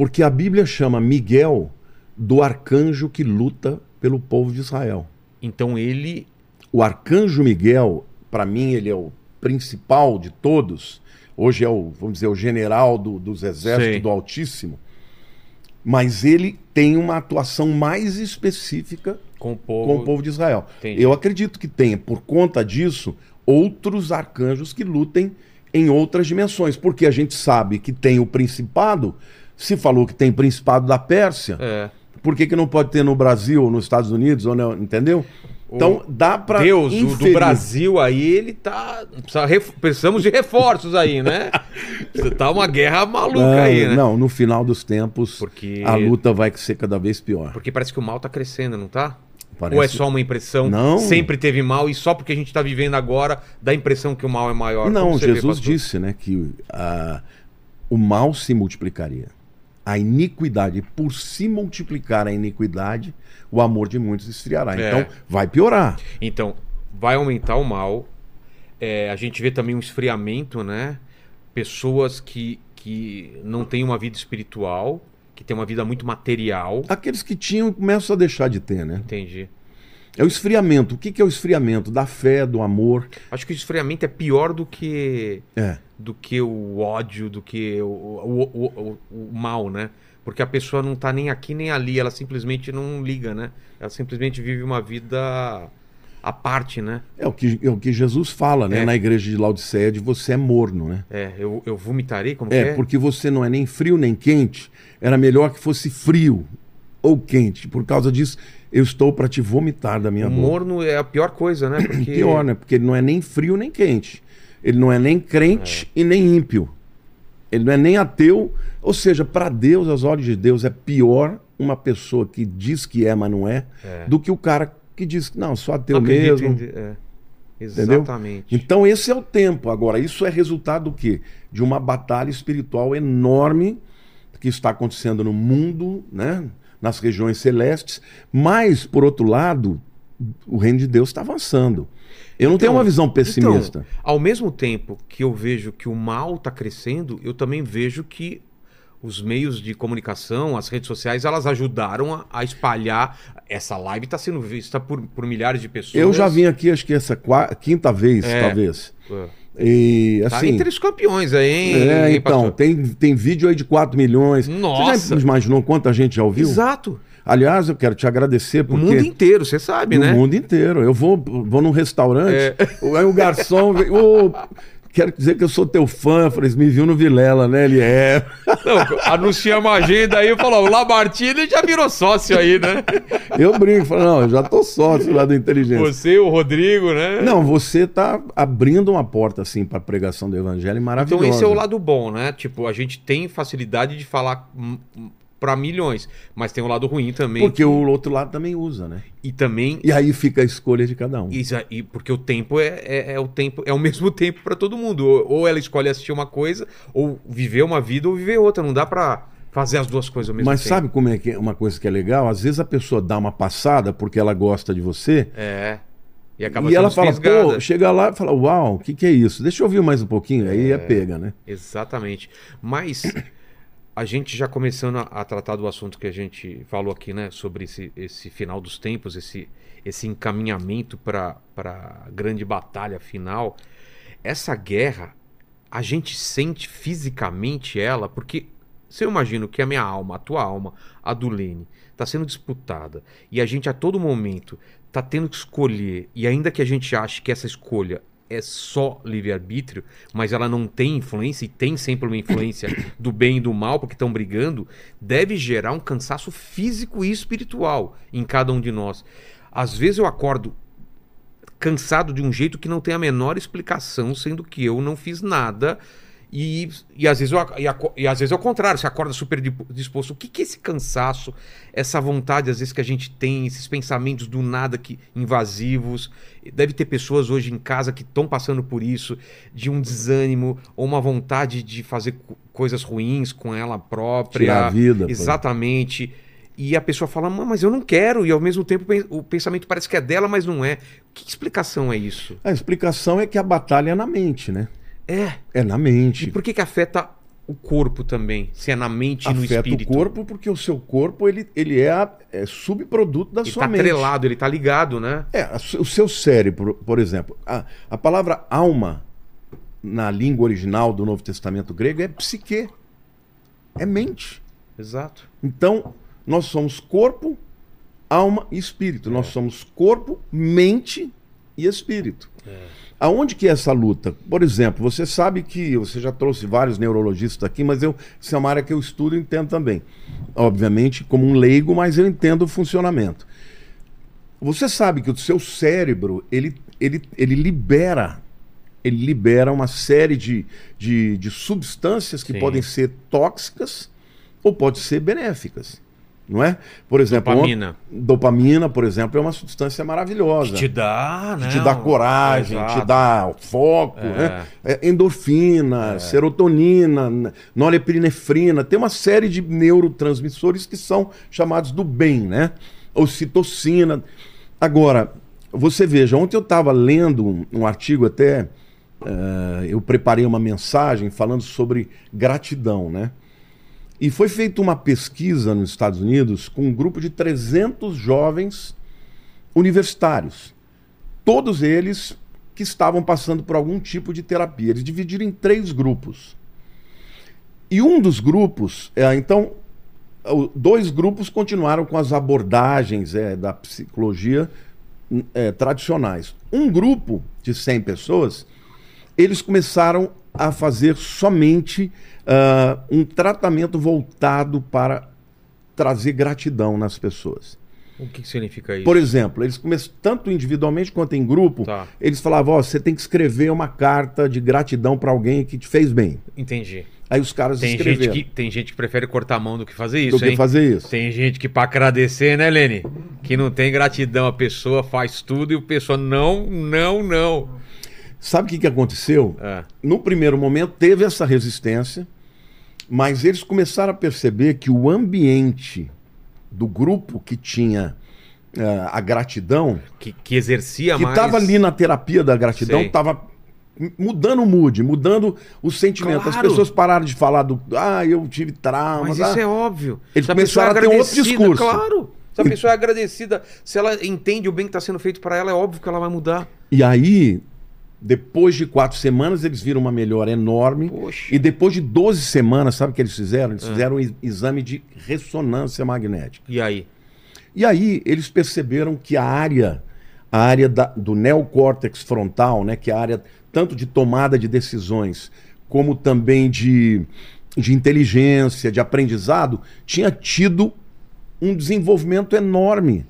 [SPEAKER 3] Porque a Bíblia chama Miguel do arcanjo que luta pelo povo de Israel.
[SPEAKER 1] Então ele.
[SPEAKER 3] O arcanjo Miguel, para mim, ele é o principal de todos. Hoje é o, vamos dizer, o general do- dos exércitos
[SPEAKER 1] Sei.
[SPEAKER 3] do Altíssimo. Mas ele tem uma atuação mais específica
[SPEAKER 1] Com o povo.
[SPEAKER 3] com o povo de Israel.
[SPEAKER 1] Entendi.
[SPEAKER 3] Eu acredito que tenha, por conta disso, outros arcanjos que lutem em outras dimensões. Porque a gente sabe que tem o principado, se falou que tem principado da Pérsia,
[SPEAKER 1] É.
[SPEAKER 3] por que, que não pode ter no Brasil, ou nos Estados Unidos, ou não, entendeu? Então dá para
[SPEAKER 1] Deus, o do Brasil aí, ele tá. Precisamos de reforços aí, né? tá uma guerra maluca
[SPEAKER 3] Não,
[SPEAKER 1] aí, né?
[SPEAKER 3] não, no final dos tempos,
[SPEAKER 1] Porque-
[SPEAKER 3] a luta vai ser cada vez pior.
[SPEAKER 1] Porque parece que o mal tá crescendo, não tá?
[SPEAKER 3] Parece-
[SPEAKER 1] Ou é só uma impressão?
[SPEAKER 3] Não.
[SPEAKER 1] Sempre teve mal e só porque a gente tá vivendo agora dá a impressão que o mal é maior.
[SPEAKER 3] Não,
[SPEAKER 1] vê,
[SPEAKER 3] Jesus
[SPEAKER 1] pastor?
[SPEAKER 3] disse né, que ah, o mal se multiplicaria. A iniquidade, por se multiplicar a iniquidade, o amor de muitos esfriará.
[SPEAKER 1] É.
[SPEAKER 3] Então, vai piorar.
[SPEAKER 1] Então, vai aumentar o mal. É, a gente vê também um esfriamento, né? Pessoas que, que não têm uma vida espiritual, que têm uma vida muito material.
[SPEAKER 3] Aqueles que tinham começam a deixar de ter, né?
[SPEAKER 1] Entendi.
[SPEAKER 3] É o esfriamento. O que que é o esfriamento? Da fé, do amor.
[SPEAKER 1] Acho que o esfriamento é pior do que
[SPEAKER 3] É.
[SPEAKER 1] do que o ódio, do que o, o, o, o- mal, né? Porque a pessoa não tá nem aqui nem ali, ela simplesmente não liga, né? Ela simplesmente vive uma vida à parte, né?
[SPEAKER 3] É o que, é o que Jesus fala, né?
[SPEAKER 1] É.
[SPEAKER 3] Na igreja de Laodiceia, de você é morno, né?
[SPEAKER 1] É, eu, eu vomitarei, como
[SPEAKER 3] É,
[SPEAKER 1] é?
[SPEAKER 3] porque você não é nem frio nem quente. Era melhor que fosse frio ou quente. Por causa disso, eu estou para te vomitar da minha
[SPEAKER 1] O
[SPEAKER 3] boca.
[SPEAKER 1] morno é a pior coisa, né? Porque
[SPEAKER 3] Pior, né? Porque ele não é nem frio nem quente. Ele não é nem crente e nem ímpio. Ele não é nem ateu. Ou seja, para Deus, aos olhos de Deus, é pior uma pessoa que diz que é, mas não é,
[SPEAKER 1] É.
[SPEAKER 3] do que o cara que diz que não, sou ateu
[SPEAKER 1] Não
[SPEAKER 3] mesmo.
[SPEAKER 1] é.
[SPEAKER 3] Entendeu?
[SPEAKER 1] Exatamente.
[SPEAKER 3] Então esse é o tempo. Agora, isso é resultado do quê? De uma batalha espiritual enorme que está acontecendo no mundo, né? nas regiões celestes, mas, por outro lado, o reino de Deus está avançando. Eu não tenho uma visão pessimista.
[SPEAKER 1] Então, ao mesmo tempo que eu vejo que o mal está crescendo, eu também vejo que os meios de comunicação, as redes sociais, elas ajudaram a, a espalhar. Essa live está sendo vista por, por milhares de pessoas.
[SPEAKER 3] eu já vim aqui, acho que essa qua- quinta vez,
[SPEAKER 1] É.
[SPEAKER 3] talvez.
[SPEAKER 1] É.
[SPEAKER 3] E
[SPEAKER 1] Tá
[SPEAKER 3] assim.
[SPEAKER 1] entre os campeões aí, hein?
[SPEAKER 3] é, então,
[SPEAKER 1] pastor?
[SPEAKER 3] tem, tem vídeo aí de 4 milhões. Você
[SPEAKER 1] Nossa!
[SPEAKER 3] já imaginou quanta gente já ouviu?
[SPEAKER 1] Exato.
[SPEAKER 3] Aliás, eu quero te agradecer
[SPEAKER 1] O
[SPEAKER 3] porque.
[SPEAKER 1] mundo inteiro, você sabe,
[SPEAKER 3] No
[SPEAKER 1] né?
[SPEAKER 3] mundo inteiro. Eu vou, vou num restaurante, aí o garçom vem, "Ô, quero dizer que eu sou teu fã. Eu falei, "Você me viu no Vilela, né? Ele é.
[SPEAKER 1] Não, anunciamos a agenda aí, eu falo, o Lamartine já virou sócio aí, né?
[SPEAKER 3] Eu brinco, falo, não, eu já tô sócio lá da inteligência.
[SPEAKER 1] Você, o Rodrigo, né?
[SPEAKER 3] Não, você tá abrindo uma porta, assim, pra pregação do evangelho maravilhosa.
[SPEAKER 1] Então esse é o lado bom, né? Tipo, a gente tem facilidade de falar pra milhões, mas tem o lado ruim também.
[SPEAKER 3] Porque o outro lado também usa, né?
[SPEAKER 1] E também
[SPEAKER 3] E aí fica a escolha de cada um.
[SPEAKER 1] Isa- e porque o tempo é, é, é o tempo é o mesmo tempo pra todo mundo. Ou, ou ela escolhe assistir uma coisa, ou viver uma vida, ou viver outra. Não dá pra fazer as duas coisas ao mesmo
[SPEAKER 3] Mas
[SPEAKER 1] tempo.
[SPEAKER 3] sabe como é que é uma coisa que é legal? Às vezes a pessoa dá uma passada porque ela gosta de você.
[SPEAKER 1] É. E acaba
[SPEAKER 3] e ela fala,
[SPEAKER 1] fisgada.
[SPEAKER 3] pô, chega lá e fala, uau, o que, que é isso? Deixa eu ouvir mais um pouquinho. Aí é pega, né?
[SPEAKER 1] Exatamente. Mas a gente já começando a, a tratar do assunto que a gente falou aqui, né? Sobre esse, esse final dos tempos, esse, esse encaminhamento para a grande batalha final. Essa guerra, a gente sente fisicamente ela, porque se eu imagino que a minha alma, a tua alma, a do Lene, está sendo disputada e a gente a todo momento está tendo que escolher, e ainda que a gente ache que essa escolha é só livre-arbítrio, mas ela não tem influência, e tem sempre uma influência do bem e do mal, porque estão brigando, deve gerar um cansaço físico e espiritual em cada um de nós. Às vezes eu acordo cansado de um jeito que não tem a menor explicação, sendo que eu não fiz nada. E, e, às vezes eu, e, e, às vezes é o contrário, você acorda super disposto. O que, que é esse cansaço, essa vontade, às vezes, que a gente tem, esses pensamentos do nada que invasivos? Deve ter pessoas hoje em casa que estão passando por isso, de um desânimo ou uma vontade de fazer coisas ruins com ela própria.
[SPEAKER 3] Tirar a vida.
[SPEAKER 1] Exatamente. Pô. E a pessoa fala, mas eu não quero, e ao mesmo tempo o pensamento parece que é dela, mas não é. Que explicação é isso?
[SPEAKER 3] A explicação é que a batalha é na mente, né?
[SPEAKER 1] É.
[SPEAKER 3] É na mente.
[SPEAKER 1] E por que, que afeta o corpo também? Se é na mente e no espírito?
[SPEAKER 3] Afeta o corpo porque o seu corpo ele, ele é, a, é subproduto da
[SPEAKER 1] ele
[SPEAKER 3] sua
[SPEAKER 1] tá
[SPEAKER 3] mente.
[SPEAKER 1] Ele está atrelado, ele está ligado, né?
[SPEAKER 3] É, o seu cérebro, por exemplo. A, a palavra alma na língua original do Novo Testamento grego é psique. É mente.
[SPEAKER 1] Exato.
[SPEAKER 3] Então, nós somos corpo, alma e espírito. É. Nós somos corpo, mente e espírito. É. Aonde que é essa luta? Por exemplo, você sabe que você já trouxe vários neurologistas aqui, mas eu, essa é uma área que eu estudo e entendo também. Obviamente, como um leigo, mas eu entendo o funcionamento. Você sabe que o seu cérebro, ele, ele, ele libera ele libera uma série de, de, de substâncias que Sim. podem ser tóxicas ou podem ser benéficas não é? Por exemplo,
[SPEAKER 1] dopamina.
[SPEAKER 3] dopamina, por exemplo, é uma substância maravilhosa.
[SPEAKER 1] Que te dá, né?
[SPEAKER 3] Que te dá coragem, é, te dá foco, é. né? É, endorfina, é. serotonina, norepinefrina, tem uma série de neurotransmissores que são chamados do bem, né? Ocitocina. Agora, você veja, ontem eu estava lendo um, um, artigo até, uh, eu preparei uma mensagem falando sobre gratidão, né? E foi feita uma pesquisa nos Estados Unidos com um grupo de 300 jovens universitários. Todos eles que estavam passando por algum tipo de terapia. Eles dividiram em três grupos. E um dos grupos, é, então, dois grupos continuaram com as abordagens é, da psicologia é, tradicionais. Um grupo de 100 pessoas, eles começaram a fazer somente uh, um tratamento voltado para trazer gratidão nas pessoas.
[SPEAKER 1] O que, que significa isso?
[SPEAKER 3] Por exemplo, eles começam, tanto individualmente quanto em grupo, tá. eles falavam: você tem que escrever uma carta de gratidão para alguém que te fez bem.
[SPEAKER 1] Entendi.
[SPEAKER 3] Aí os caras
[SPEAKER 1] tem
[SPEAKER 3] escreveram.
[SPEAKER 1] Gente que, tem gente que prefere cortar a mão do que fazer isso,
[SPEAKER 3] do que
[SPEAKER 1] hein?
[SPEAKER 3] fazer isso.
[SPEAKER 1] Tem gente que para agradecer, né, Lene? Que não tem gratidão, a pessoa faz tudo e o pessoa não, não, não.
[SPEAKER 3] Sabe o que, que aconteceu? É. No primeiro momento teve essa resistência, mas eles começaram a perceber que o ambiente do grupo que tinha uh, a gratidão.
[SPEAKER 1] Que, que exercia
[SPEAKER 3] que
[SPEAKER 1] mais.
[SPEAKER 3] Que estava ali na terapia da gratidão, estava mudando o mood, mudando o sentimento. Claro. As pessoas pararam de falar do. Ah, eu tive trauma.
[SPEAKER 1] Mas
[SPEAKER 3] ah.
[SPEAKER 1] isso é óbvio.
[SPEAKER 3] Eles se começaram a, a ter um outro discurso.
[SPEAKER 1] Claro. Se a pessoa é agradecida, se ela entende o bem que está sendo feito para ela, é óbvio que ela vai mudar.
[SPEAKER 3] E aí, depois de quatro semanas, eles viram uma melhora enorme.
[SPEAKER 1] Poxa.
[SPEAKER 3] E depois de 12 semanas, sabe o que eles fizeram? Eles ah. fizeram um exame de ressonância magnética.
[SPEAKER 1] E aí?
[SPEAKER 3] E aí eles perceberam que a área, a área da, do neocórtex frontal, né, que é a área tanto de tomada de decisões, como também de, de inteligência, de aprendizado, tinha tido um desenvolvimento enorme.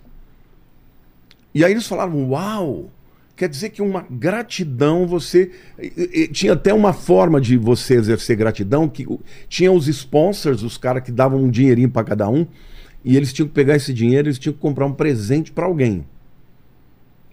[SPEAKER 3] E aí eles falaram: Uau! Quer dizer que uma gratidão você. Tinha até uma forma de você exercer gratidão, que tinha os sponsors, os caras que davam um dinheirinho para cada um, e eles tinham que pegar esse dinheiro, eles tinham que comprar um presente para alguém.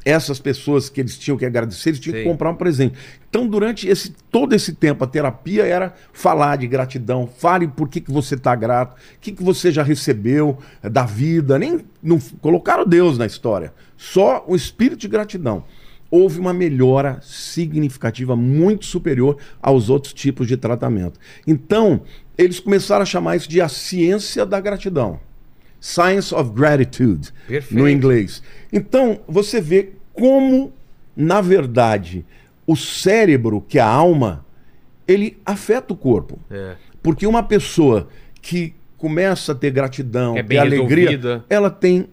[SPEAKER 3] Essas pessoas que eles tinham que agradecer, eles tinham Sim. que comprar um presente. Então, durante esse, todo esse tempo, a terapia era falar de gratidão. Fale por que, que você está grato, o que, que você já recebeu eh, da vida. Nem não colocaram Deus na história. Só o espírito de gratidão houve uma melhora significativa, muito superior aos outros tipos de tratamento. Então, eles começaram a chamar isso de a ciência da gratidão. Science of Gratitude,
[SPEAKER 1] Perfeito.
[SPEAKER 3] no inglês. Então, você vê como, na verdade, o cérebro, que é a alma, ele afeta o corpo.
[SPEAKER 1] É.
[SPEAKER 3] Porque uma pessoa que começa a ter gratidão,
[SPEAKER 1] é
[SPEAKER 3] ter alegria, resolvida. ela tem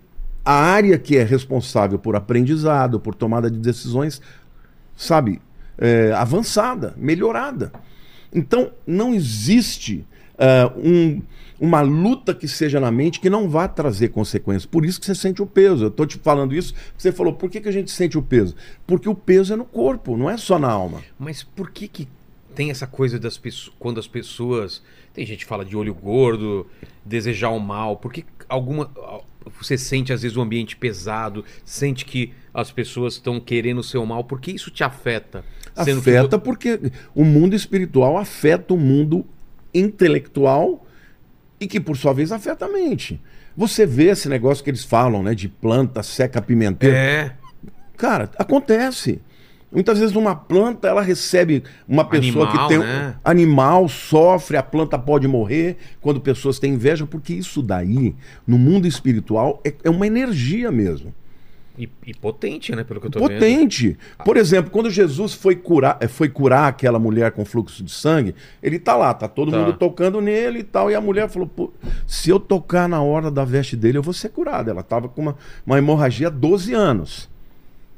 [SPEAKER 3] a área que é responsável por aprendizado, por tomada de decisões, sabe, é, avançada, melhorada. Então, não existe ah, um- uma luta que seja na mente que não vá trazer consequências. Por isso que você sente o peso. Eu estou te falando isso, você falou, por que, que a gente sente o peso? Porque o peso é no corpo, não é só na alma.
[SPEAKER 1] Mas por que que tem essa coisa das pessoas, quando as pessoas, tem gente que fala de olho gordo, desejar o mal, por que alguma você sente às vezes o ambiente pesado, sente que as pessoas estão querendo o seu mal, por que isso te afeta? Sendo que
[SPEAKER 3] Afeta porque o mundo espiritual afeta o mundo intelectual e que, por sua vez, afeta a mente. Você vê esse negócio que eles falam, né? De planta seca pimenteiro.
[SPEAKER 1] É,
[SPEAKER 3] Cara, acontece. Muitas vezes uma planta ela recebe uma pessoa
[SPEAKER 1] Animal,
[SPEAKER 3] que tem
[SPEAKER 1] né?
[SPEAKER 3] um animal, sofre, a planta pode morrer quando pessoas têm inveja, porque isso daí, no mundo espiritual, é, é uma energia mesmo.
[SPEAKER 1] e, e potente, né, pelo que eu tô vendo.
[SPEAKER 3] Potente. Por exemplo, quando Jesus foi curar, eh, foi curar aquela mulher com fluxo de sangue, ele tá lá, tá todo
[SPEAKER 1] Tá.
[SPEAKER 3] mundo tocando nele e tal, e a mulher falou: "Pô, se eu tocar na hora da veste dele, eu vou ser curada. Ela tava com uma, uma hemorragia há 12 anos.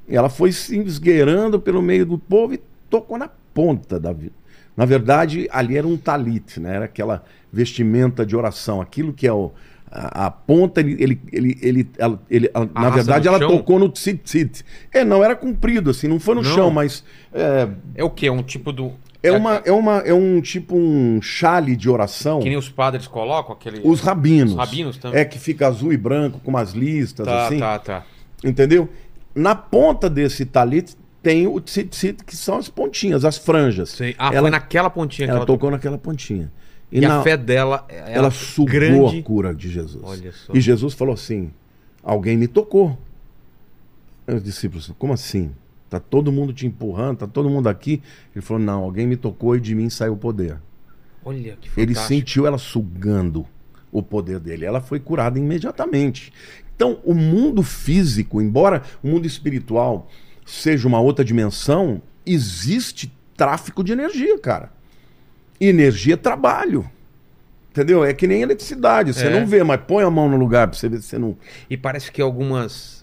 [SPEAKER 3] E ela foi se esgueirando pelo meio do povo e tocou na ponta da vida. Na verdade, ali era um talit, né? Era aquela vestimenta de oração, aquilo que é o a, a ponta, ele, ele, ele, ele, ela- ele- ela- na verdade, ela
[SPEAKER 1] chão?
[SPEAKER 3] tocou no tzitzit. É, não era comprido, assim, não foi no
[SPEAKER 1] Não.
[SPEAKER 3] chão, mas é,
[SPEAKER 1] É o quê? É um tipo do
[SPEAKER 3] é, uma, é, uma, é um tipo um chale de oração.
[SPEAKER 1] que nem os padres colocam aquele
[SPEAKER 3] Os rabinos.
[SPEAKER 1] Os rabinos também.
[SPEAKER 3] É que fica azul e branco com umas listas,
[SPEAKER 1] Tá,
[SPEAKER 3] assim.
[SPEAKER 1] tá, tá.
[SPEAKER 3] Entendeu? Na ponta desse talit tem o tzitzit, que são as pontinhas, as franjas.
[SPEAKER 1] Sei. Ah,
[SPEAKER 3] ela
[SPEAKER 1] foi naquela pontinha que
[SPEAKER 3] ela
[SPEAKER 1] ela
[SPEAKER 3] tocou naquela pontinha.
[SPEAKER 1] E, a fé dela, ela,
[SPEAKER 3] ela sugou
[SPEAKER 1] grande.
[SPEAKER 3] a cura de Jesus.
[SPEAKER 1] Olha só.
[SPEAKER 3] E Jesus falou assim: alguém me tocou. Os discípulos, como assim? Tá todo mundo te empurrando, tá todo mundo aqui. Ele falou: não, alguém me tocou e de mim saiu o poder.
[SPEAKER 1] Olha que
[SPEAKER 3] Ele
[SPEAKER 1] fantástico.
[SPEAKER 3] sentiu ela sugando o poder dele. Ela foi curada imediatamente. Então, o mundo físico, embora o mundo espiritual seja uma outra dimensão, existe tráfico de energia, cara. E energia é trabalho. Entendeu? É que nem eletricidade. Você
[SPEAKER 1] É.
[SPEAKER 3] não vê, mas põe a mão no lugar pra você ver se você não.
[SPEAKER 1] E parece que algumas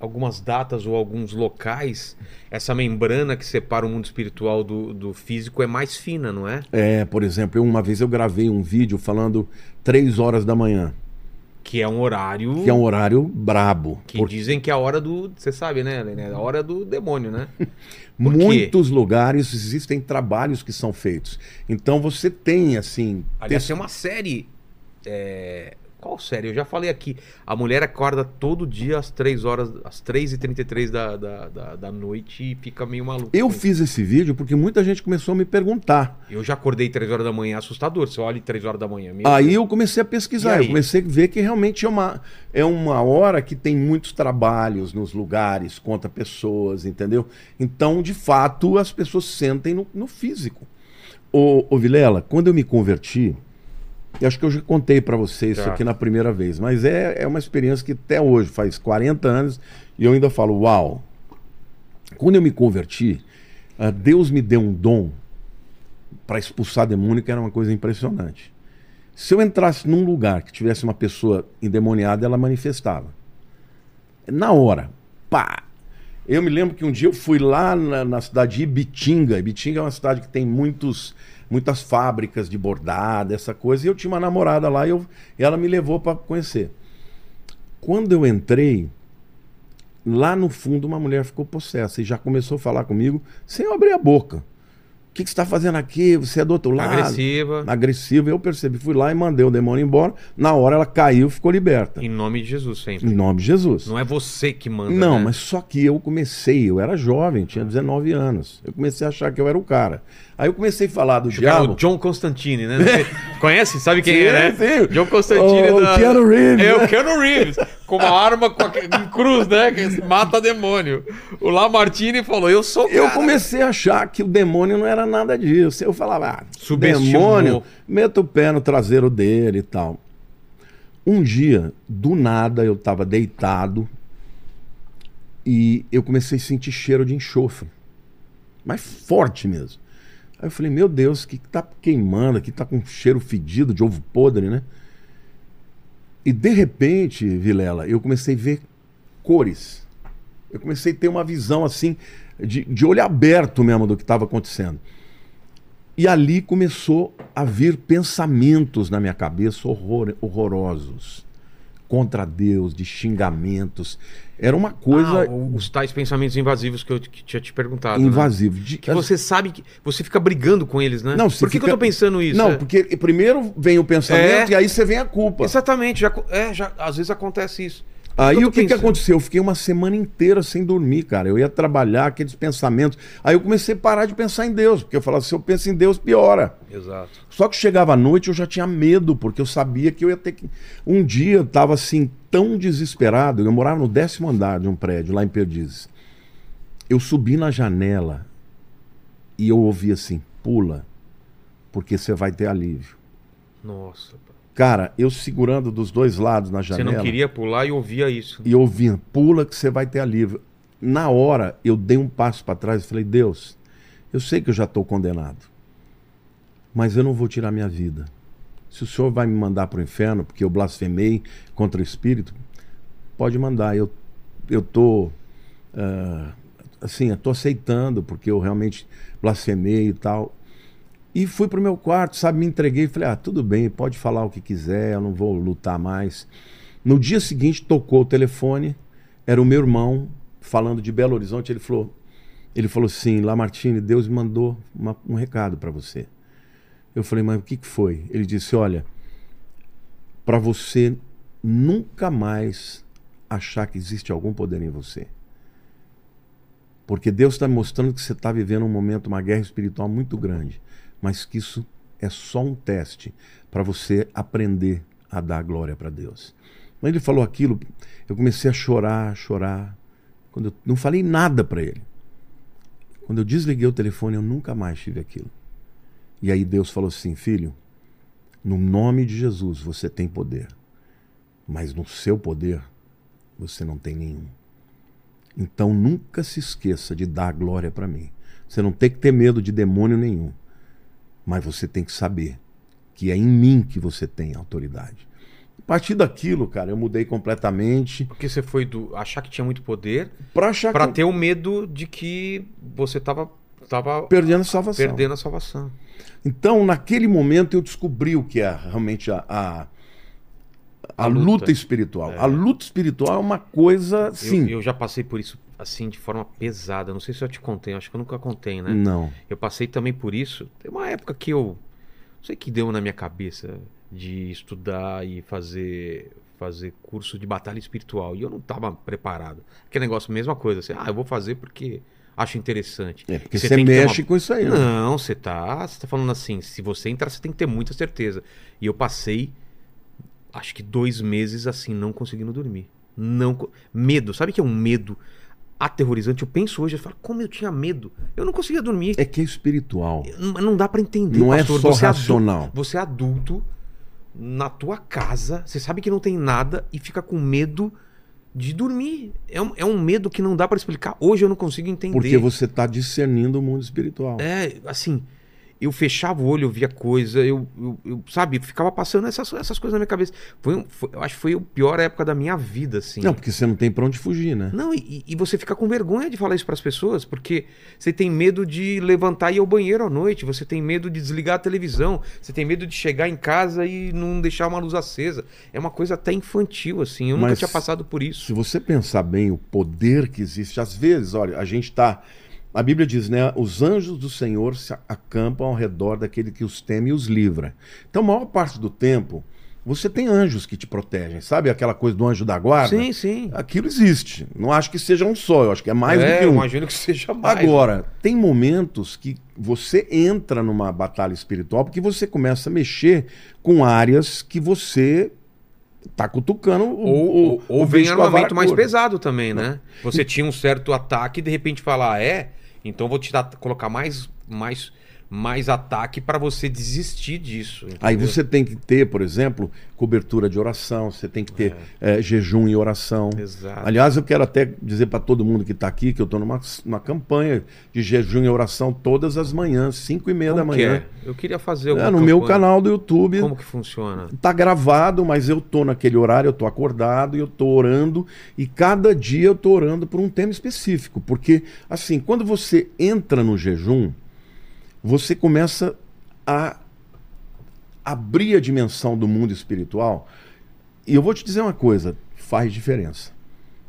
[SPEAKER 1] algumas datas ou alguns locais, essa membrana que separa o mundo espiritual do, do físico é mais fina, não é?
[SPEAKER 3] É, por exemplo, eu- uma vez eu gravei um vídeo falando três horas da manhã,
[SPEAKER 1] Que é um horário
[SPEAKER 3] que é um horário brabo.
[SPEAKER 1] que
[SPEAKER 3] porque
[SPEAKER 1] dizem que é a hora do, você sabe, né, Helena? É a hora do demônio, né?
[SPEAKER 3] Muitos lugares existem trabalhos que são feitos. Então você tem assim.
[SPEAKER 1] Aliás,
[SPEAKER 3] tes-
[SPEAKER 1] tem uma série. é, Qual série? Eu já falei aqui. A mulher acorda todo dia às 3 horas, às 3h33 da, da, da, da noite e fica meio maluco.
[SPEAKER 3] Eu fiz esse vídeo porque muita gente começou a me perguntar.
[SPEAKER 1] Eu já acordei 3 horas da manhã, assustador. Você olha 3 horas da manhã. meu
[SPEAKER 3] Aí eu comecei a pesquisar, eu comecei a ver que realmente é uma, é uma hora que tem muitos trabalhos nos lugares, contra pessoas, entendeu? Então, de fato, as pessoas sentem no, no físico. Ô, ô Vilela, quando eu me converti, eu acho que eu já contei pra você isso aqui na primeira vez, mas é, é uma experiência que até hoje, faz 40 anos, e eu ainda falo, uau. Quando eu me converti, ah, Deus me deu um dom para expulsar demônio que era uma coisa impressionante. Se eu entrasse num lugar que tivesse uma pessoa endemoniada, ela manifestava. Na hora. Pá! Eu me lembro que um dia eu fui lá na, na cidade de Ibitinga. Ibitinga é uma cidade que tem muitos, muitas fábricas de bordada, essa coisa. E eu tinha uma namorada lá e, eu, e ela me levou para conhecer. Quando eu entrei, lá no fundo uma mulher ficou possessa e já começou a falar comigo sem eu abrir a boca. O que, que você está fazendo aqui? Você é do outro lado?
[SPEAKER 1] Agressiva.
[SPEAKER 3] agressiva. Eu percebi, fui lá e mandei o demônio embora. Na hora ela caiu, ficou liberta.
[SPEAKER 1] Em nome de Jesus, sempre.
[SPEAKER 3] Em nome de Jesus.
[SPEAKER 1] Não é você que manda.
[SPEAKER 3] Não,
[SPEAKER 1] né?
[SPEAKER 3] mas só que eu comecei, eu era jovem, tinha 19 anos. Eu comecei a achar que eu era o cara. Aí eu comecei a falar do
[SPEAKER 1] O
[SPEAKER 3] diabo.
[SPEAKER 1] o John Constantine, né? Conhece? Sabe quem
[SPEAKER 3] Sim,
[SPEAKER 1] é, né?
[SPEAKER 3] sim.
[SPEAKER 1] John Constantine
[SPEAKER 3] O
[SPEAKER 1] da...
[SPEAKER 3] Keanu Reeves,
[SPEAKER 1] É,
[SPEAKER 3] né?
[SPEAKER 1] o Keanu Reeves. Com uma arma com a... em cruz, né? Que mata demônio. O Lamartine falou, eu sou o
[SPEAKER 3] Eu
[SPEAKER 1] cara.
[SPEAKER 3] comecei a achar que o demônio não era nada disso. Eu falava, ah,
[SPEAKER 1] Subestimou.
[SPEAKER 3] demônio, meta o pé no traseiro dele e tal. Um dia, do nada, eu estava deitado e eu comecei a sentir cheiro de enxofre. Mas forte mesmo. Aí eu falei, meu Deus, o que, que tá queimando aqui? Tá com cheiro fedido de ovo podre, né? E de repente, Vilela, eu comecei a ver cores. Eu comecei a ter uma visão assim. De, de olho aberto mesmo do que estava acontecendo. E ali começou a vir pensamentos na minha cabeça horror, horrorosos contra Deus, de xingamentos. Era uma coisa
[SPEAKER 1] Ah, os tais pensamentos invasivos que eu que tinha te perguntado. né?
[SPEAKER 3] invasiva. De-
[SPEAKER 1] Que você sabe que. Você fica brigando com eles, né?
[SPEAKER 3] Não,
[SPEAKER 1] Por que, que eu
[SPEAKER 3] fica-
[SPEAKER 1] tô pensando isso?
[SPEAKER 3] Não,
[SPEAKER 1] É.
[SPEAKER 3] porque primeiro vem o pensamento
[SPEAKER 1] É.
[SPEAKER 3] e aí você vem a culpa.
[SPEAKER 1] Exatamente, já, é, já, às vezes acontece isso.
[SPEAKER 3] Aí o que, que aconteceu? Eu fiquei uma semana inteira sem dormir, cara. Eu ia trabalhar, aqueles pensamentos. Aí eu comecei a parar de pensar em Deus, porque eu falava, se eu penso em Deus, piora.
[SPEAKER 1] Exato.
[SPEAKER 3] Só que chegava à noite eu já tinha medo, porque eu sabia que eu ia ter que. Um dia eu estava assim, tão desesperado. Eu morava no décimo andar de um prédio, lá em Perdizes. Eu subi na janela e eu ouvi assim: pula, porque você vai ter alívio.
[SPEAKER 1] Nossa.
[SPEAKER 3] Cara, eu segurando dos dois lados na
[SPEAKER 1] Você
[SPEAKER 3] janela.
[SPEAKER 1] não queria pular e ouvia isso.
[SPEAKER 3] E ouvindo, pula que você vai ter alívio. Na hora, eu dei um passo para trás e falei: Deus, eu sei que eu já estou condenado, mas eu não vou tirar minha vida. Se o Senhor vai me mandar para o inferno porque eu blasfemei contra o Espírito, pode mandar. Eu eu tô ah, assim, eu tô aceitando porque eu realmente blasfemei e tal. E fui pro meu quarto, sabe, me entreguei e falei: "Ah, tudo bem, pode falar o que quiser, eu não vou lutar mais". No dia seguinte tocou o telefone, era o meu irmão falando de Belo Horizonte, ele falou: ele falou assim: "Lamartine, Deus me mandou uma- um recado para você". Eu falei: "Mas o que que foi?". Ele disse: "Olha, para você nunca mais achar que existe algum poder em você. Porque Deus está mostrando que você está vivendo um momento, uma guerra espiritual muito grande, mas que isso é só um teste para você aprender a dar glória para Deus. Quando ele falou aquilo, eu comecei a chorar, chorar. Quando eu não falei nada para ele. Quando eu desliguei o telefone, eu nunca mais tive aquilo. E aí Deus falou assim: filho, no nome de Jesus você tem poder, mas no seu poder você não tem nenhum. Então nunca se esqueça de dar glória para mim. Você não tem que ter medo de demônio nenhum, mas você tem que saber que é em mim que você tem autoridade. A partir daquilo, cara, eu mudei completamente
[SPEAKER 1] Porque você foi do achar que tinha muito poder
[SPEAKER 3] para achar
[SPEAKER 1] pra
[SPEAKER 3] que
[SPEAKER 1] ter o medo de que você tava, tava
[SPEAKER 3] perdendo a salvação.
[SPEAKER 1] perdendo a salvação.
[SPEAKER 3] Então, naquele momento, eu descobri o que é realmente a, a, a
[SPEAKER 1] A
[SPEAKER 3] luta.
[SPEAKER 1] luta.
[SPEAKER 3] espiritual. A luta espiritual é uma coisa, sim.
[SPEAKER 1] Eu, eu já passei por isso assim de forma pesada. Não sei se eu te contei, acho que eu nunca contei, né?
[SPEAKER 3] Não.
[SPEAKER 1] Eu passei também por isso. Tem uma época que eu não sei o que deu na minha cabeça de estudar e fazer fazer curso de batalha espiritual e eu não estava preparado. Aquele negócio, mesma coisa, assim, ah, eu vou fazer porque acho interessante.
[SPEAKER 3] É, porque
[SPEAKER 1] Você
[SPEAKER 3] você mexe
[SPEAKER 1] uma-
[SPEAKER 3] com isso aí. né?
[SPEAKER 1] Não, você tá, você tá falando assim, se você entrar, você tem que ter muita certeza. E eu passei, acho que dois meses assim, não conseguindo dormir. Não, medo, sabe o que é um medo aterrorizante? Eu penso hoje, eu falo, como eu tinha medo. Eu não conseguia dormir.
[SPEAKER 3] É que é espiritual.
[SPEAKER 1] Não, não dá pra entender,
[SPEAKER 3] Não é
[SPEAKER 1] pastor.
[SPEAKER 3] só
[SPEAKER 1] você adu-
[SPEAKER 3] racional.
[SPEAKER 1] você é adulto, na tua casa, você sabe que não tem nada e fica com medo de dormir. É um, é um medo que não dá pra explicar. Hoje eu não consigo entender.
[SPEAKER 3] Porque você está discernindo o mundo espiritual.
[SPEAKER 1] É, assim, eu fechava o olho, eu via coisa, eu, eu, eu, sabe, ficava passando essas, essas coisas na minha cabeça. Foi, um- foi- eu acho que foi a pior época da minha vida, assim.
[SPEAKER 3] Não, porque você não tem pra onde fugir, né?
[SPEAKER 1] Não, e, e você fica com vergonha de falar isso pras pessoas, porque você tem medo de levantar e ir ao banheiro à noite, você tem medo de desligar a televisão, você tem medo de chegar em casa e não deixar uma luz acesa. É uma coisa até infantil, assim. Eu nunca
[SPEAKER 3] Mas
[SPEAKER 1] tinha passado por isso.
[SPEAKER 3] Se você pensar bem o poder que existe, às vezes, olha, a gente está. A Bíblia diz, né? Os anjos do Senhor se acampam ao redor daquele que os teme e os livra. Então, a maior parte do tempo, você tem anjos que te protegem. Sabe aquela coisa do anjo da guarda?
[SPEAKER 1] Sim, sim.
[SPEAKER 3] Aquilo existe. Não acho que seja um só, eu acho que é mais
[SPEAKER 1] é,
[SPEAKER 3] do que
[SPEAKER 1] eu
[SPEAKER 3] um.
[SPEAKER 1] imagino que seja mais.
[SPEAKER 3] Agora, tem momentos que você entra numa batalha espiritual porque você começa a mexer com áreas que você tá cutucando
[SPEAKER 1] Ou, ou, ou
[SPEAKER 3] o
[SPEAKER 1] vem armamento mais pesado também, né? Você tinha um certo ataque e de repente falar, ah, é, então vou te dar, colocar mais, mais, mais ataque para você desistir disso.
[SPEAKER 3] Aí
[SPEAKER 1] entendeu?
[SPEAKER 3] você tem que ter, por exemplo, cobertura de oração, você tem que ter eh, jejum e oração.
[SPEAKER 1] Exato.
[SPEAKER 3] Aliás, eu quero até dizer para todo mundo que está aqui que eu estou numa, numa campanha de jejum e oração todas as manhãs, 5 e meia da
[SPEAKER 1] Como que
[SPEAKER 3] manhã.
[SPEAKER 1] é? Eu queria fazer
[SPEAKER 3] É,
[SPEAKER 1] alguma
[SPEAKER 3] no meu
[SPEAKER 1] campanha.
[SPEAKER 3] canal do YouTube.
[SPEAKER 1] Como que funciona?
[SPEAKER 3] Tá gravado, mas eu tô naquele horário, eu tô acordado e eu tô orando. E cada dia eu tô orando por um tema específico. Porque, assim, quando você entra no jejum, você começa a abrir a dimensão do mundo espiritual. E eu vou te dizer uma coisa: faz diferença.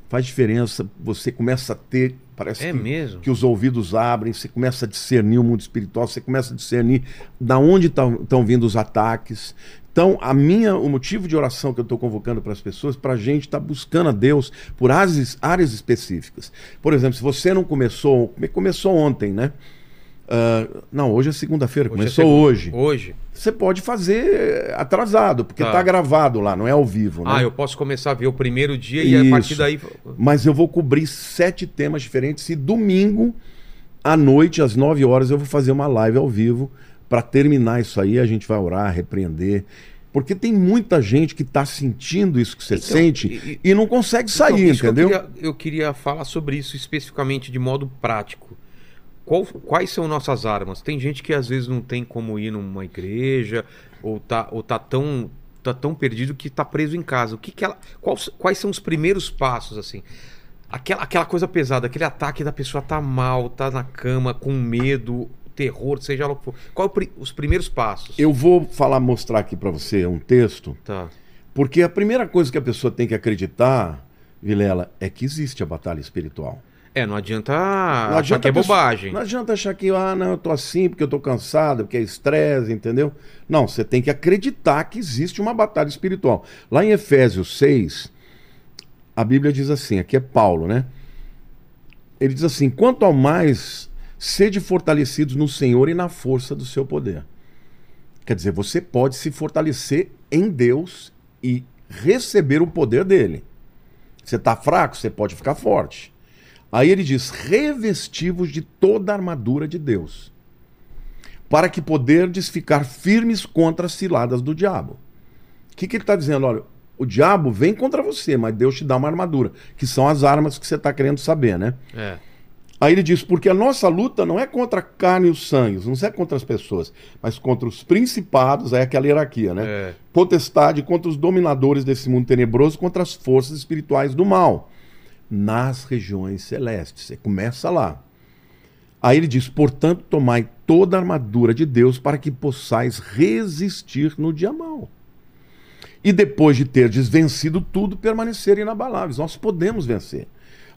[SPEAKER 3] Faz diferença, você começa a ter. Parece
[SPEAKER 1] É
[SPEAKER 3] que,
[SPEAKER 1] mesmo?
[SPEAKER 3] que os ouvidos abrem, você começa a discernir o mundo espiritual, você começa a discernir da onde estão vindo os ataques. Então, a minha, o motivo de oração que eu estou convocando para as pessoas, para a gente estar buscando a Deus por áreas, áreas específicas. Por exemplo, se você não começou, come- começou ontem, né? Ah, não, hoje é segunda-feira,
[SPEAKER 1] é
[SPEAKER 3] começou
[SPEAKER 1] segunda.
[SPEAKER 3] hoje.
[SPEAKER 1] Hoje?
[SPEAKER 3] Você pode fazer atrasado, porque
[SPEAKER 1] Tá.
[SPEAKER 3] está gravado lá, não é ao vivo, né?
[SPEAKER 1] Ah, eu posso começar a ver o primeiro dia e a
[SPEAKER 3] Isso.
[SPEAKER 1] partir daí.
[SPEAKER 3] Mas eu vou cobrir sete temas diferentes e domingo à noite, às 9 horas, eu vou fazer uma live ao vivo para terminar isso aí. A gente vai orar, repreender. Porque tem muita gente que está sentindo isso que você
[SPEAKER 1] Então,
[SPEAKER 3] sente
[SPEAKER 1] e-
[SPEAKER 3] e, não consegue sair,
[SPEAKER 1] Então, isso que
[SPEAKER 3] entendeu?
[SPEAKER 1] Eu queria, eu queria falar sobre isso especificamente de modo prático. Qual- quais são nossas armas? Tem gente que às vezes não tem como ir numa igreja ou tá, ou tá tão tá tão perdido que tá preso em casa. O que que ela, quais, quais são os primeiros passos assim? Aquela, aquela coisa pesada, aquele ataque da pessoa tá mal, tá na cama com medo, terror, seja lá o que for. Qual é os primeiros passos?
[SPEAKER 3] Eu vou falar, mostrar aqui para você um texto,
[SPEAKER 1] Tá.
[SPEAKER 3] porque a primeira coisa que a pessoa tem que acreditar, Vilela, é que existe a batalha espiritual.
[SPEAKER 1] É, não adianta,
[SPEAKER 3] Não
[SPEAKER 1] achar
[SPEAKER 3] adianta
[SPEAKER 1] que é
[SPEAKER 3] a pessoa-
[SPEAKER 1] bobagem.
[SPEAKER 3] Não adianta achar que, ah, não, eu tô assim porque eu tô cansado, porque é estresse, entendeu? Não, você tem que acreditar que existe uma batalha espiritual. Lá em Efésios 6, a Bíblia diz assim, aqui é Paulo, né? Ele diz assim: quanto ao mais, sede fortalecidos no Senhor e na força do seu poder. Quer dizer, você pode se fortalecer em Deus e receber o poder dele. Você está fraco, você pode ficar forte. Aí ele diz: revestivos de toda a armadura de Deus, para que poderdes ficar firmes contra as ciladas do diabo. O que, que ele está dizendo? Olha, o diabo vem contra você, mas Deus te dá uma armadura, que são as armas que você está querendo saber, né?
[SPEAKER 1] É.
[SPEAKER 3] Aí ele diz: porque a nossa luta não é contra a carne e o sangue, não é contra as pessoas, mas contra os principados, aí é aquela hierarquia, né?
[SPEAKER 1] É.
[SPEAKER 3] Potestade contra os dominadores desse mundo tenebroso, contra as forças espirituais do mal, nas regiões celestes. Você começa lá. Aí ele diz: portanto, tomai toda a armadura de Deus para que possais resistir no dia mau. E depois de terdes vencido tudo, permanecer inabaláveis. Nós podemos vencer.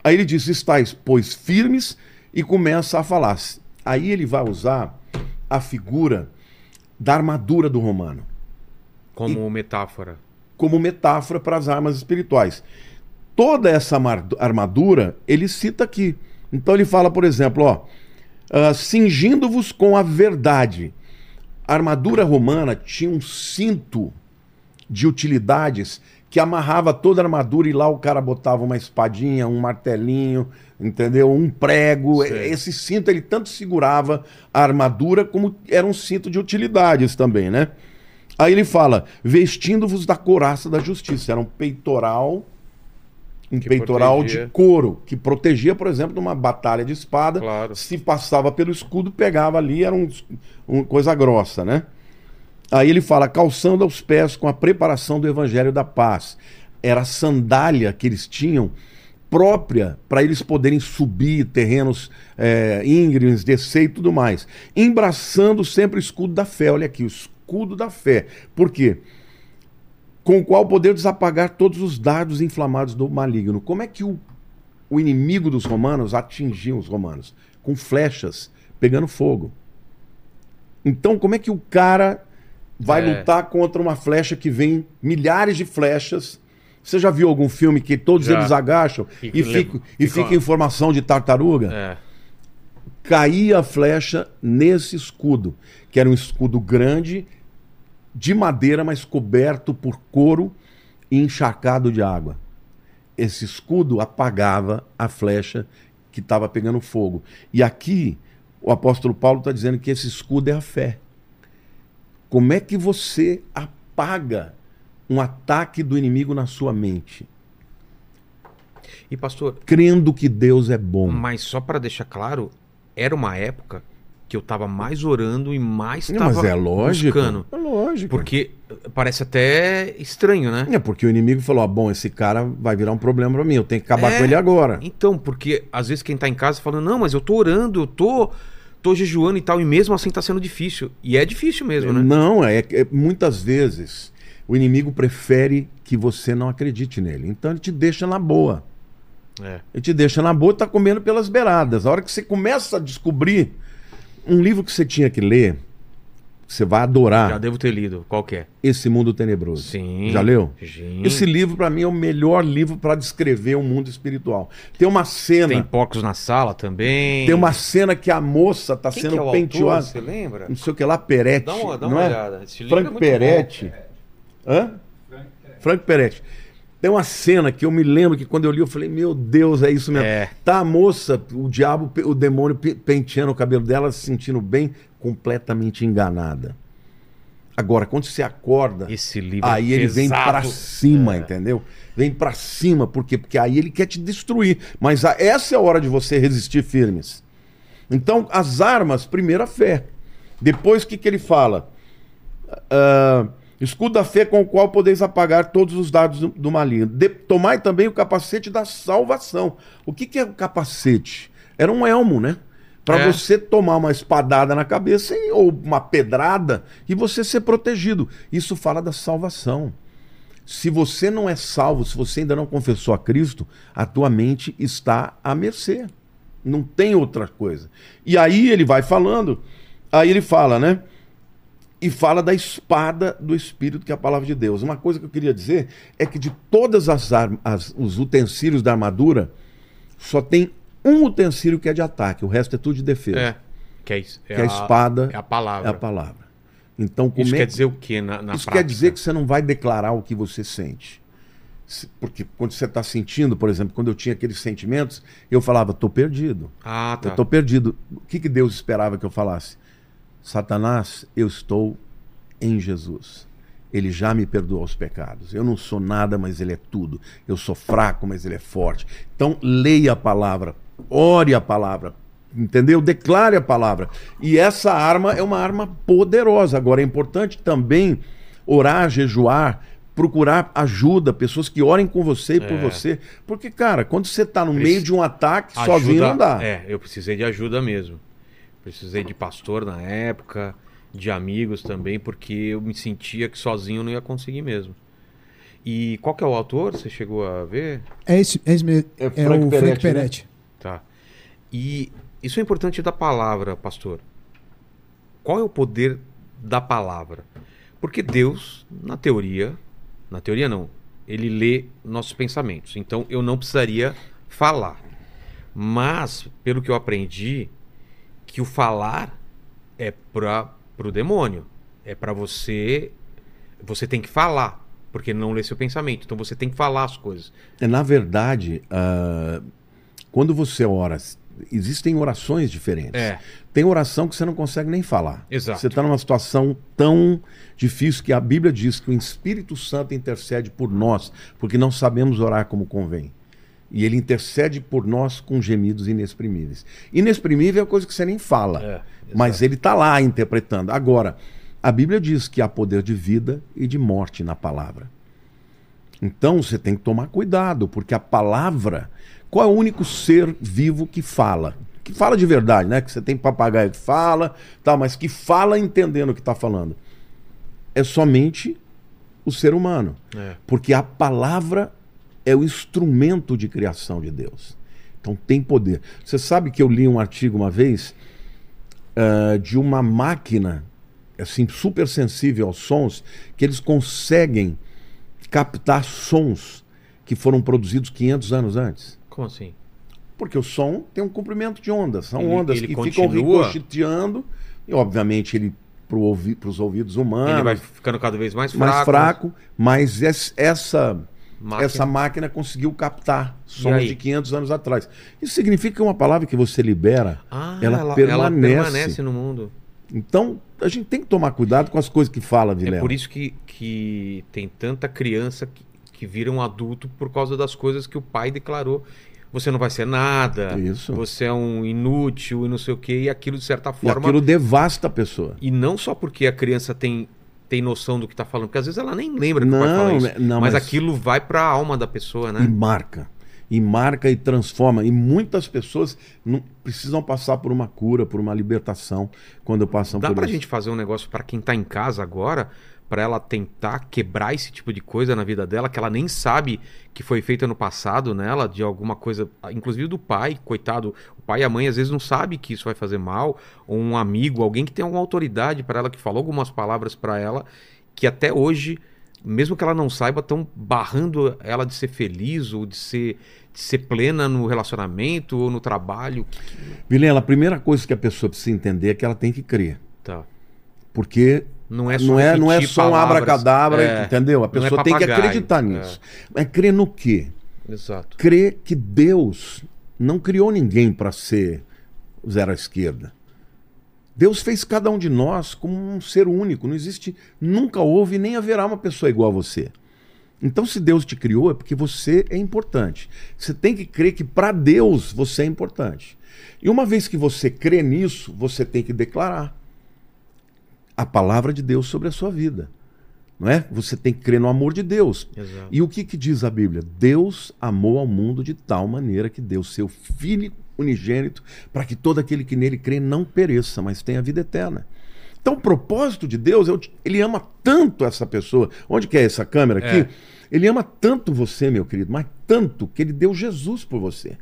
[SPEAKER 3] Aí ele diz: estáis, pois, firmes, e começa a falar. Aí ele vai usar a figura da armadura do romano
[SPEAKER 1] Como metáfora.
[SPEAKER 3] como metáfora para as armas espirituais. Toda essa armadura ele cita aqui. Então ele fala, por exemplo, ó, ah, cingindo-vos com a verdade. A armadura romana tinha um cinto de utilidades que amarrava toda a armadura e lá o cara botava uma espadinha, um martelinho, entendeu? Um prego.
[SPEAKER 1] Sei.
[SPEAKER 3] Esse cinto ele tanto segurava a armadura como era um cinto de utilidades também, né? Aí ele fala: vestindo-vos da couraça da justiça. Era um peitoral, um
[SPEAKER 1] Que
[SPEAKER 3] peitoral
[SPEAKER 1] protegia.
[SPEAKER 3] de couro, que protegia, por exemplo, numa batalha de espada.
[SPEAKER 1] Claro.
[SPEAKER 3] Se passava pelo escudo, pegava ali, era um, uma coisa grossa, né? Aí ele fala: calçando aos pés com a preparação do evangelho da paz. Era a sandália que eles tinham própria para eles poderem subir terrenos é, íngremes, descer e tudo mais. Embraçando sempre o escudo da fé. Olha aqui, o escudo da fé. Por quê? Com o qual poder desapagar todos os dardos inflamados do maligno. Como é que o, o inimigo dos romanos atingia os romanos? Com flechas pegando fogo. Então, como é que o cara vai
[SPEAKER 1] É.
[SPEAKER 3] lutar contra uma flecha que vem milhares de flechas? Você já viu algum filme que todos
[SPEAKER 1] Já.
[SPEAKER 3] eles agacham
[SPEAKER 1] E
[SPEAKER 3] e, fica, e
[SPEAKER 1] fica
[SPEAKER 3] em formação de tartaruga?
[SPEAKER 1] É.
[SPEAKER 3] Caía a flecha nesse escudo, que era um escudo grande, de madeira, mas coberto por couro e encharcado de água. Esse escudo apagava a flecha que estava pegando fogo. E aqui, o apóstolo Paulo está dizendo que esse escudo é a fé. Como é que você apaga um ataque do inimigo na sua mente?
[SPEAKER 1] E pastor,
[SPEAKER 3] Crendo que Deus é bom.
[SPEAKER 1] mas só para deixar claro, era uma época que eu tava mais orando e mais
[SPEAKER 3] Não,
[SPEAKER 1] tava
[SPEAKER 3] mas é lógico.
[SPEAKER 1] buscando.
[SPEAKER 3] É lógico.
[SPEAKER 1] Porque parece até estranho, né?
[SPEAKER 3] É porque o inimigo falou: ah, bom, esse cara vai virar um problema pra mim, eu tenho que acabar
[SPEAKER 1] É.
[SPEAKER 3] com ele agora.
[SPEAKER 1] Então, porque às vezes quem tá em casa fala, não, mas eu tô orando, eu tô, tô jejuando e tal, e mesmo assim tá sendo difícil. E é difícil mesmo, né?
[SPEAKER 3] Não, é, é muitas vezes o inimigo prefere que você não acredite nele. Então ele te deixa na boa.
[SPEAKER 1] É.
[SPEAKER 3] Ele te deixa na boa e tá comendo pelas beiradas. A hora que você começa a descobrir um livro que você tinha que ler, você vai adorar
[SPEAKER 1] Já devo ter lido. Qual que é?
[SPEAKER 3] Esse Mundo Tenebroso.
[SPEAKER 1] Sim.
[SPEAKER 3] Já leu?
[SPEAKER 1] Sim.
[SPEAKER 3] Esse livro, pra mim, é o melhor livro pra descrever o mundo espiritual. Tem uma cena.
[SPEAKER 1] Tem porcos na sala também.
[SPEAKER 3] Tem uma cena que a moça tá
[SPEAKER 1] Quem
[SPEAKER 3] sendo
[SPEAKER 1] que é o
[SPEAKER 3] penteada.
[SPEAKER 1] autor, você lembra?
[SPEAKER 3] Não sei o que lá, Peretti.
[SPEAKER 1] Dá uma, dá
[SPEAKER 3] não
[SPEAKER 1] uma
[SPEAKER 3] é?
[SPEAKER 1] olhada. Esse livro é
[SPEAKER 3] Frank
[SPEAKER 1] muito
[SPEAKER 3] Peretti. Hã? Frank Peretti. Tem uma cena que eu me lembro que quando eu li, eu falei, meu Deus, é isso mesmo.
[SPEAKER 1] É.
[SPEAKER 3] Tá a moça, o diabo, o demônio pe- penteando o cabelo dela, se sentindo bem, completamente enganada. Agora, quando você acorda.
[SPEAKER 1] Esse livro
[SPEAKER 3] aí
[SPEAKER 1] é
[SPEAKER 3] ele vem pra cima,
[SPEAKER 1] É.
[SPEAKER 3] entendeu? Vem pra cima, por quê? Porque aí ele quer te destruir. Mas a- essa é a hora de você resistir firmes. Então, as armas, primeiro a fé. Depois, o que, que ele fala? Ah, escudo da fé com o qual podeis apagar todos os dados do, maligno. De- tomai também o capacete da salvação. O que, que é o capacete? Era um elmo, né? Para
[SPEAKER 1] É.
[SPEAKER 3] você tomar uma espadada na cabeça ou uma pedrada e você ser protegido. Isso fala da salvação. Se você não é salvo, se você ainda não confessou a Cristo, a tua mente está à mercê. Não tem outra coisa. E aí ele vai falando, aí ele fala, né? E fala da espada do Espírito, que é a palavra de Deus. Uma coisa que eu queria dizer é que de todas as, as os utensílios da armadura, só tem um utensílio que é de ataque, o resto é tudo de defesa.
[SPEAKER 1] É. Que é, isso.
[SPEAKER 3] Que é a espada,
[SPEAKER 1] É a palavra.
[SPEAKER 3] É a palavra. Então,
[SPEAKER 1] Isso
[SPEAKER 3] é
[SPEAKER 1] quer dizer o quê na, na
[SPEAKER 3] isso
[SPEAKER 1] prática?
[SPEAKER 3] quer dizer que você não vai declarar o que você sente. Se- Porque quando você está sentindo, por exemplo, quando eu tinha aqueles sentimentos, eu falava, estou perdido.
[SPEAKER 1] Ah, tá.
[SPEAKER 3] Eu estou perdido. O que, que Deus esperava que eu falasse? Satanás, eu estou em Jesus. Ele já me perdoou os pecados. Eu não sou nada, mas Ele é tudo. Eu sou fraco, mas Ele é forte. Então, leia a palavra, ore a palavra, entendeu? Declare a palavra. E essa arma é uma arma poderosa. Agora, é importante também orar, jejuar, procurar ajuda, pessoas que orem com você e por
[SPEAKER 1] É.
[SPEAKER 3] você. Porque, cara, quando você está no
[SPEAKER 1] Preci-
[SPEAKER 3] meio de um ataque,
[SPEAKER 1] Ajuda-
[SPEAKER 3] sozinho não dá.
[SPEAKER 1] É, eu precisei de ajuda mesmo. Precisei de pastor na época, de amigos também, porque eu me sentia que sozinho eu não ia conseguir mesmo. E qual que é o autor? Você chegou a ver?
[SPEAKER 2] É, esse, é, esse mesmo.
[SPEAKER 3] É
[SPEAKER 2] É,
[SPEAKER 3] Frank
[SPEAKER 2] o
[SPEAKER 3] Peretti,
[SPEAKER 2] Frank
[SPEAKER 3] né?
[SPEAKER 2] Peretti.
[SPEAKER 1] Tá. E isso é importante da palavra, pastor. Qual é o poder da palavra? Porque Deus, na teoria, na teoria não, ele lê nossos pensamentos. Então eu não precisaria falar. Mas, pelo que eu aprendi, que o falar é para o demônio. É para você. Você tem que falar. Porque ele não lê seu pensamento. Então você tem que falar as coisas.
[SPEAKER 3] É, Na verdade, ah, quando você ora, existem orações diferentes.
[SPEAKER 1] É.
[SPEAKER 3] Tem oração que você não consegue nem falar.
[SPEAKER 1] Exato.
[SPEAKER 3] Você está numa situação tão difícil que a Bíblia diz que o Espírito Santo intercede por nós, porque não sabemos orar como convém. E ele intercede por nós com gemidos inexprimíveis. Inexprimível é coisa que você nem fala,
[SPEAKER 1] É,
[SPEAKER 3] mas ele está lá interpretando. Agora, a Bíblia diz que há poder de vida e de morte na palavra. Então você tem que tomar cuidado, porque a palavra. Qual é o único ser vivo que fala? Que fala de verdade, né? Que você tem papagaio que fala, tá, mas que fala entendendo o que está falando. É somente o ser humano.
[SPEAKER 1] É.
[SPEAKER 3] Porque a palavra é o instrumento de criação de Deus. Então tem poder. Você sabe que eu li um artigo uma vez ah, de uma máquina assim super sensível aos sons que eles conseguem captar sons que foram produzidos 500 anos antes.
[SPEAKER 1] Como assim?
[SPEAKER 3] Porque o som tem um comprimento de ondas. São
[SPEAKER 1] Ele-
[SPEAKER 3] ondas
[SPEAKER 1] ele
[SPEAKER 3] que ficam
[SPEAKER 1] continua?
[SPEAKER 3] ricocheteando e, obviamente, ele para os ouvidos humanos
[SPEAKER 1] Ele vai ficando cada vez mais fraco.
[SPEAKER 3] mais fraco, mas es- essa
[SPEAKER 1] Máquina.
[SPEAKER 3] essa máquina conseguiu captar
[SPEAKER 1] E
[SPEAKER 3] sons de 500 anos atrás. Isso significa que uma palavra que você libera,
[SPEAKER 1] Ah,
[SPEAKER 3] ela, permanece.
[SPEAKER 1] permanece no mundo.
[SPEAKER 3] Então, a gente tem que tomar cuidado com as coisas que fala, Vilela.
[SPEAKER 1] É por isso que, que tem tanta criança que, que vira um adulto por causa das coisas que o pai declarou. Você não vai ser nada,
[SPEAKER 3] Isso.
[SPEAKER 1] você é um inútil e não sei o quê, e aquilo de certa
[SPEAKER 3] E
[SPEAKER 1] forma.
[SPEAKER 3] aquilo devasta a pessoa.
[SPEAKER 1] E não só porque a criança tem, tem noção do que tá falando, porque às vezes ela nem lembra que
[SPEAKER 3] Não,
[SPEAKER 1] vai falar isso.
[SPEAKER 3] não,
[SPEAKER 1] mas,
[SPEAKER 3] mas-
[SPEAKER 1] aquilo vai pra alma da pessoa,
[SPEAKER 3] E
[SPEAKER 1] né?
[SPEAKER 3] marca. E marca e transforma. E muitas pessoas não precisam passar por uma cura, por uma libertação quando passam
[SPEAKER 1] Dá
[SPEAKER 3] por
[SPEAKER 1] pra
[SPEAKER 3] isso.
[SPEAKER 1] gente fazer um negócio pra quem tá em casa agora, pra ela tentar quebrar esse tipo de coisa na vida dela, que ela nem sabe que foi feita no passado nela, de alguma coisa, inclusive do pai, coitado. O pai e a mãe às vezes não sabe que isso vai fazer mal, ou um amigo, alguém que tem alguma autoridade pra ela, que falou algumas palavras pra ela, que até hoje, mesmo que ela não saiba, estão barrando ela de ser feliz ou de ser, de ser plena no relacionamento ou no trabalho.
[SPEAKER 3] Vilela, a primeira coisa que a pessoa precisa entender é que ela tem que crer.
[SPEAKER 1] Tá.
[SPEAKER 3] Porque
[SPEAKER 1] Não é só,
[SPEAKER 3] não é, não é
[SPEAKER 1] repetir
[SPEAKER 3] só um abracadabra,
[SPEAKER 1] É.
[SPEAKER 3] entendeu? A
[SPEAKER 1] é
[SPEAKER 3] pessoa tem que acreditar nisso. Mas crer no quê?
[SPEAKER 1] Exato.
[SPEAKER 3] Crer que Deus não criou ninguém para ser zero à esquerda. Deus fez cada um de nós como um ser único. Não existe, nunca houve e nem haverá uma pessoa igual a você. Então, se Deus te criou, é porque você é importante. Você tem que crer que para Deus você é importante. E uma vez que você crê nisso, você tem que declarar a palavra de Deus sobre a sua vida. Não é? Você tem que crer no amor de Deus.
[SPEAKER 1] Exato.
[SPEAKER 3] E o que, que diz a Bíblia? Deus amou ao mundo de tal maneira que deu seu Filho unigênito para que todo aquele que nele crê não pereça, mas tenha vida eterna. Então, o propósito de Deus, é ele ama tanto essa pessoa. Onde que é essa câmera aqui?
[SPEAKER 1] É.
[SPEAKER 3] Ele ama tanto você, meu querido, mas tanto que ele deu Jesus por você.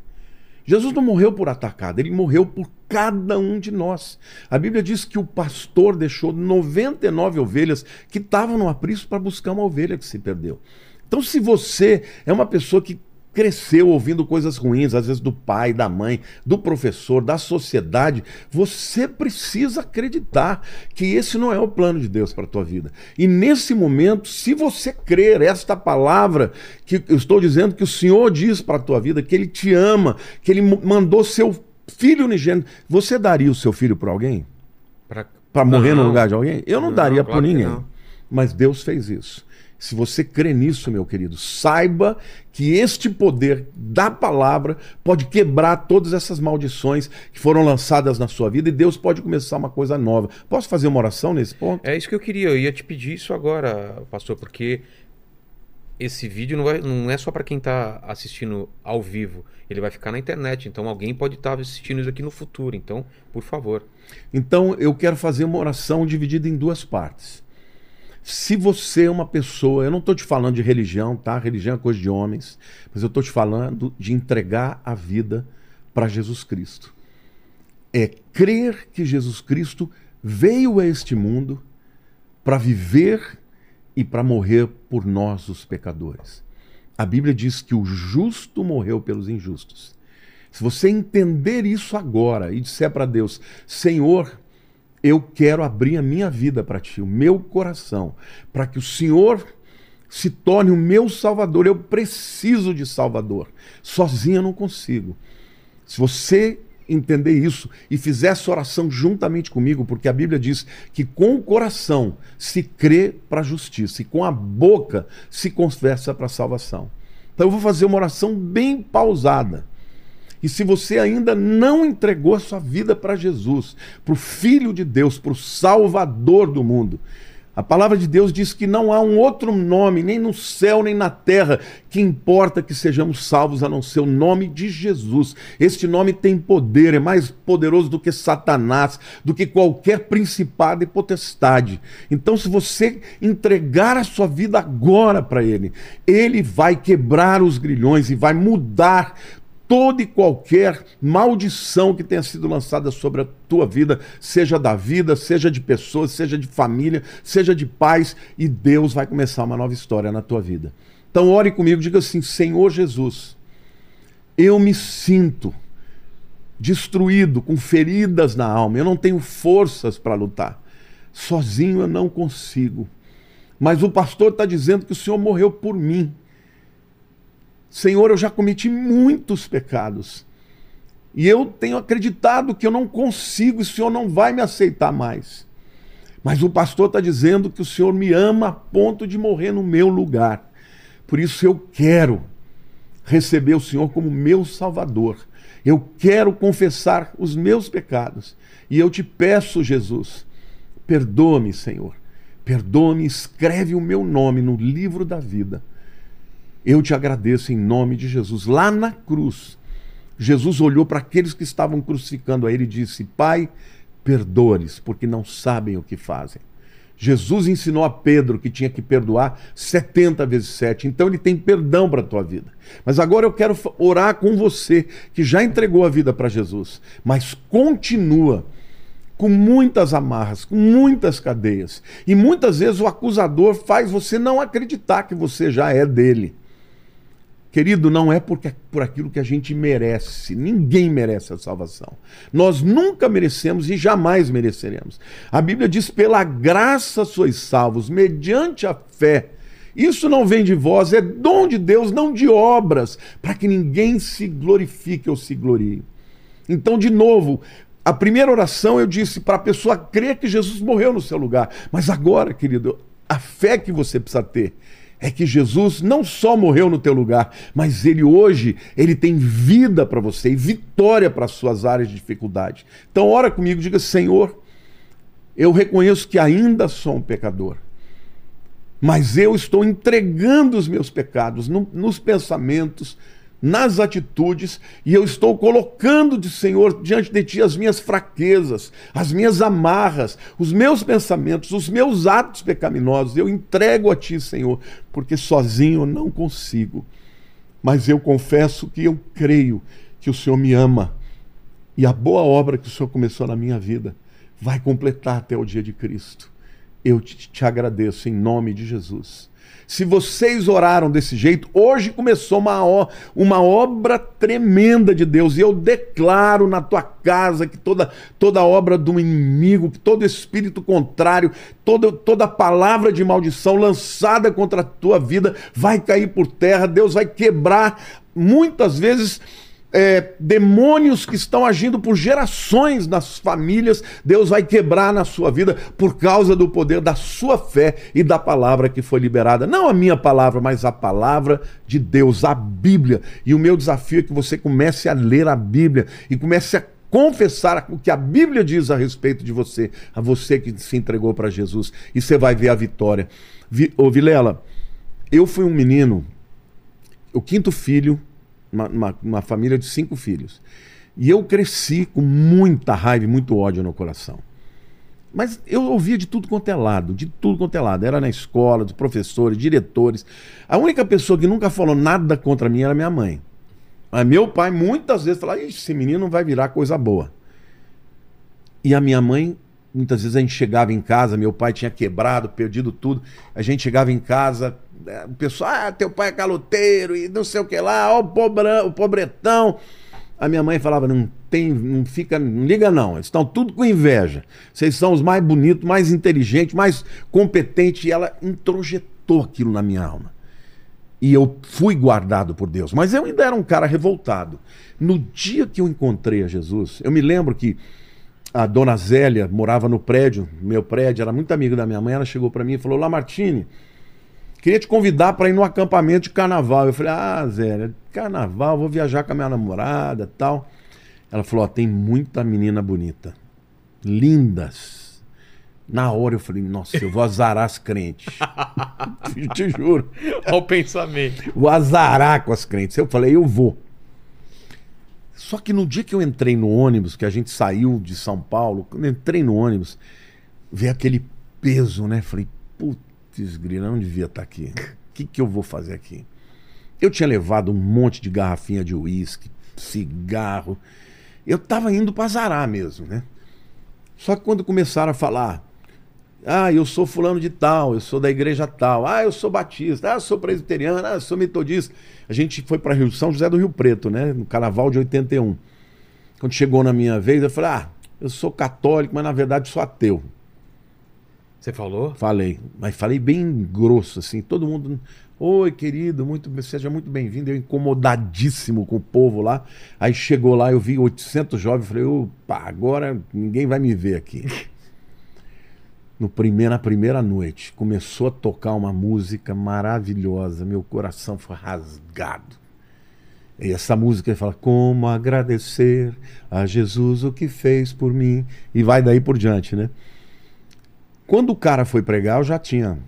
[SPEAKER 3] Jesus não morreu por atacado, ele morreu por cada um de nós. A Bíblia diz que o pastor deixou 99 ovelhas que estavam no aprisco para buscar uma ovelha que se perdeu. Então, se você é uma pessoa que cresceu ouvindo coisas ruins, às vezes do pai, da mãe, do professor, da sociedade, você precisa acreditar que esse não é o plano de Deus para a tua vida. E nesse momento, se você crer esta palavra que eu estou dizendo que o Senhor diz para a tua vida, que ele te ama, que ele mandou seu filho unigênito, você daria o seu filho para alguém? Para morrer no lugar de alguém? Eu não,
[SPEAKER 1] Não,
[SPEAKER 3] daria
[SPEAKER 1] claro
[SPEAKER 3] por ninguém. Mas Deus fez isso. Se você crê nisso, meu querido, saiba que este poder da palavra pode quebrar todas essas maldições que foram lançadas na sua vida e Deus pode começar uma coisa nova. Posso fazer uma oração nesse ponto?
[SPEAKER 1] É isso que eu queria. Eu ia te pedir isso agora, pastor, porque esse vídeo não, vai- não é só para quem tá assistindo ao vivo. Ele vai ficar na internet. Então alguém pode estar assistindo isso aqui no futuro. Então, por favor.
[SPEAKER 3] Então eu quero fazer uma oração dividida em duas partes. Se você é uma pessoa, eu não estou te falando de religião, tá? Religião é coisa de homens, mas eu estou te falando de entregar a vida para Jesus Cristo. É crer que Jesus Cristo veio a este mundo para viver e para morrer por nós, os pecadores. A Bíblia diz que o justo morreu pelos injustos. Se você entender isso agora e disser para Deus: Senhor, eu quero abrir a minha vida para Ti, o meu coração, para que o Senhor se torne o meu Salvador. Eu preciso de Salvador. Sozinho eu não consigo. Se você entender isso e fizer essa oração juntamente comigo, porque a Bíblia diz que com o coração se crê para a justiça e com a boca se confessa para a salvação. Então eu vou fazer uma oração bem pausada. E se você ainda não entregou a sua vida para Jesus, para o Filho de Deus, para o Salvador do mundo, a palavra de Deus diz que não há um outro nome, nem no céu, nem na terra, que importa que sejamos salvos a não ser o nome de Jesus. Este nome tem poder, é mais poderoso do que Satanás, do que qualquer principado e potestade. Então, se você entregar a sua vida agora para Ele, Ele vai quebrar os grilhões e vai mudar toda e qualquer maldição que tenha sido lançada sobre a tua vida, seja da vida, seja de pessoas, seja de família, seja de pais, e Deus vai começar uma nova história na tua vida. Então, ore comigo, diga assim: Senhor Jesus, eu me sinto destruído, com feridas na alma, eu não tenho forças para lutar, sozinho eu não consigo. Mas o pastor está dizendo que o Senhor morreu por mim Senhor, eu já cometi muitos pecados. E eu tenho acreditado que eu não consigo, o Senhor não vai me aceitar mais. Mas o pastor está dizendo que o Senhor me ama a ponto de morrer no meu lugar. Por isso eu quero receber o Senhor como meu Salvador. Eu quero confessar os meus pecados. E eu te peço, Jesus, perdoa-me, Senhor. Perdoa-me, escreve o meu nome no livro da vida. Eu te agradeço em nome de Jesus. Lá na cruz, Jesus olhou para aqueles que estavam crucificando a ele e disse: Pai, perdoa-lhes, porque não sabem o que fazem. Jesus ensinou a Pedro que tinha que perdoar 70 vezes 7. Então ele tem perdão para a tua vida. Mas agora eu quero orar com você que já entregou a vida para Jesus, mas continua com muitas amarras, com muitas cadeias. E muitas vezes o acusador faz você não acreditar que você já é dele. Querido, não é porque, por aquilo que a gente merece. Ninguém merece a salvação. Nós nunca merecemos e jamais mereceremos. A Bíblia diz: pela graça sois salvos, mediante a fé. Isso não vem de vós, é dom de Deus, não de obras, para que ninguém se glorifique ou se glorie. Então, de novo, a primeira oração eu disse para a pessoa crer que Jesus morreu no seu lugar. Mas agora, querido, a fé que você precisa ter é que Jesus não só morreu no teu lugar, mas ele hoje, ele tem vida para você e vitória para as suas áreas de dificuldade. Então ora comigo, diga: "Senhor, eu reconheço que ainda sou um pecador. Mas eu estou entregando os meus pecados no, nos pensamentos, nas atitudes, e eu estou colocando de Senhor diante de ti as minhas fraquezas, as minhas amarras, os meus pensamentos, os meus atos pecaminosos. Eu entrego a ti, Senhor, porque sozinho eu não consigo. Mas eu confesso que eu creio que o Senhor me ama e a boa obra que o Senhor começou na minha vida vai completar até o dia de Cristo. Eu te, te agradeço em nome de Jesus. Se vocês oraram desse jeito, hoje começou uma, uma obra tremenda de Deus. E eu declaro na tua casa que toda, toda obra do inimigo, todo espírito contrário, toda, toda palavra de maldição lançada contra a tua vida vai cair por terra. Deus vai quebrar muitas vezes é, demônios que estão agindo por gerações nas famílias, Deus vai quebrar na sua vida por causa do poder da sua fé e da palavra que foi liberada. Não a minha palavra, mas a palavra de Deus, a Bíblia. E o meu desafio é que você comece a ler a Bíblia e comece a confessar o que a Bíblia diz a respeito de você, a você que se entregou para Jesus, e você vai ver a vitória. Vi, ô Vilela, eu fui um menino, o quinto filho uma, uma, uma família de cinco filhos. E eu cresci com muita raiva e muito ódio no coração. Mas eu ouvia de tudo quanto é lado, de tudo quanto é lado. Era na escola, dos professores, diretores. A única pessoa que nunca falou nada contra mim era minha mãe. Mas meu pai muitas vezes falava: esse menino não vai virar coisa boa. E a minha mãe, muitas vezes a gente chegava em casa, meu pai tinha quebrado, perdido tudo. A gente chegava em casa, o pessoal, ah, teu pai é caloteiro e não sei o que lá, ó, o, pobrão, o pobretão. A minha mãe falava, não tem, não fica, não liga não, eles estão tudo com inveja. Vocês são os mais bonitos, mais inteligentes, mais competentes. E ela introjetou aquilo na minha alma. E eu fui guardado por Deus. Mas eu ainda era um cara revoltado. No dia que eu encontrei a Jesus, eu me lembro que a dona Zélia morava no prédio, meu prédio, era muito amiga da minha mãe. Ela chegou para mim e falou: Lamartine, Queria te convidar para ir no acampamento de carnaval. Eu falei, ah, Zé, carnaval, vou viajar com a minha namorada tal. Ela falou, ó, tem muita menina bonita. Lindas. Na hora eu falei, nossa, eu vou azarar as crentes. te juro.
[SPEAKER 1] Olha o pensamento.
[SPEAKER 3] Vou azarar com as crentes. Eu falei, eu vou. Só que no dia que eu entrei no ônibus, que a gente saiu de São Paulo, quando entrei no ônibus, veio aquele peso, né? Falei, Putz, grila, não devia estar tá aqui. O que, que eu vou fazer aqui? Eu tinha levado um monte de garrafinha de uísque, cigarro. Eu estava indo para zarar mesmo, né? Só que quando começaram a falar, ah, eu sou fulano de tal, eu sou da igreja tal, ah, eu sou batista, ah, eu sou presbiteriano, ah, eu sou metodista. A gente foi para Rio São José do Rio Preto, né? No carnaval de 81. Quando chegou na minha vez, eu falei, ah, eu sou católico, mas na verdade sou ateu.
[SPEAKER 1] Você falou?
[SPEAKER 3] Falei, mas falei bem grosso, assim. Todo mundo. Oi, querido, muito, seja muito bem-vindo. Eu incomodadíssimo com o povo lá. Aí chegou lá, eu vi 800 jovens. Falei, opa, agora ninguém vai me ver aqui. No primeiro, na primeira noite, começou a tocar uma música maravilhosa. Meu coração foi rasgado. E essa música ele fala: Como agradecer a Jesus o que fez por mim. E vai daí por diante, né? Quando o cara foi pregar, eu já tinha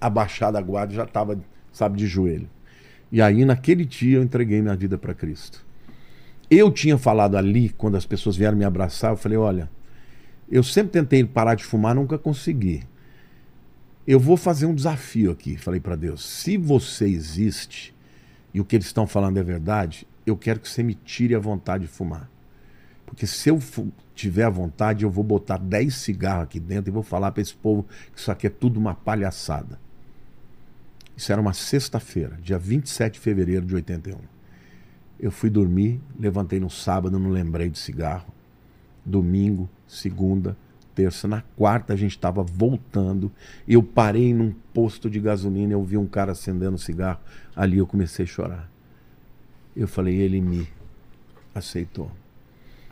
[SPEAKER 3] abaixado a guarda, já estava, sabe, de joelho. E aí, naquele dia, eu entreguei minha vida para Cristo. Eu tinha falado ali, quando as pessoas vieram me abraçar, eu falei: Olha, eu sempre tentei parar de fumar, nunca consegui. Eu vou fazer um desafio aqui, falei para Deus. Se você existe e o que eles estão falando é verdade, eu quero que você me tire a vontade de fumar. Porque se eu tiver a vontade, eu vou botar 10 cigarros aqui dentro e vou falar para esse povo que isso aqui é tudo uma palhaçada. Isso era uma sexta-feira, dia 27 de fevereiro de 81. Eu fui dormir, levantei no sábado, não lembrei de cigarro. Domingo, segunda, terça, na quarta a gente estava voltando. Eu parei num posto de gasolina, eu vi um cara acendendo cigarro. Ali eu comecei a chorar. Eu falei, ele me aceitou.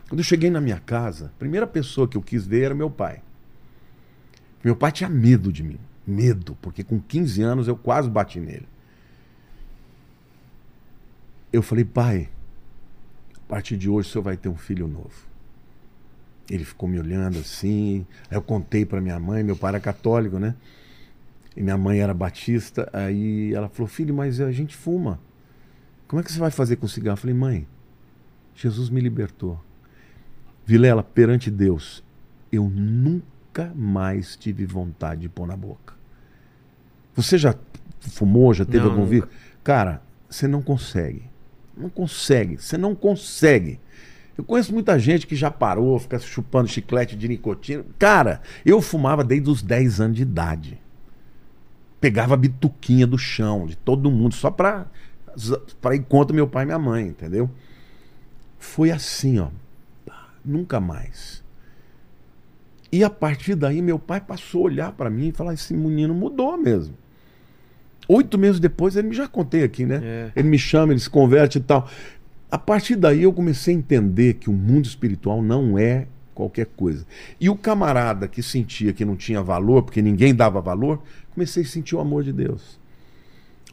[SPEAKER 3] Quando eu cheguei na minha casa, a primeira pessoa que eu quis ver era meu pai. Meu pai tinha medo de mim. Medo, porque com 15 anos eu quase bati nele. Eu falei, pai, a partir de hoje o senhor vai ter um filho novo. Ele ficou me olhando assim. Aí eu contei para minha mãe, meu pai era católico, né? E minha mãe era batista. Aí ela falou: Filho, mas a gente fuma. Como é que você vai fazer com cigarro? Eu falei: Mãe, Jesus me libertou. Vilela, perante Deus, eu nunca mais tive vontade de pôr na boca. Você já fumou, já teve
[SPEAKER 1] Não,
[SPEAKER 3] algum vício? Cara, você não consegue. Não consegue. Você não consegue. Eu conheço muita gente que já parou, fica chupando chiclete de nicotina. Cara, eu fumava desde os 10 anos de idade. Pegava a bituquinha do chão, de todo mundo, só pra, pra ir contra meu pai e minha mãe, entendeu? Foi assim, ó. Nunca mais. E a partir daí, meu pai passou a olhar pra mim e falar: esse menino mudou mesmo. Oito meses depois, ele me já contei aqui, né?
[SPEAKER 1] É.
[SPEAKER 3] Ele me chama, ele se converte e tal. A partir daí eu comecei a entender que o mundo espiritual não é qualquer coisa. E o camarada que sentia que não tinha valor, porque ninguém dava valor, comecei a sentir o amor de Deus.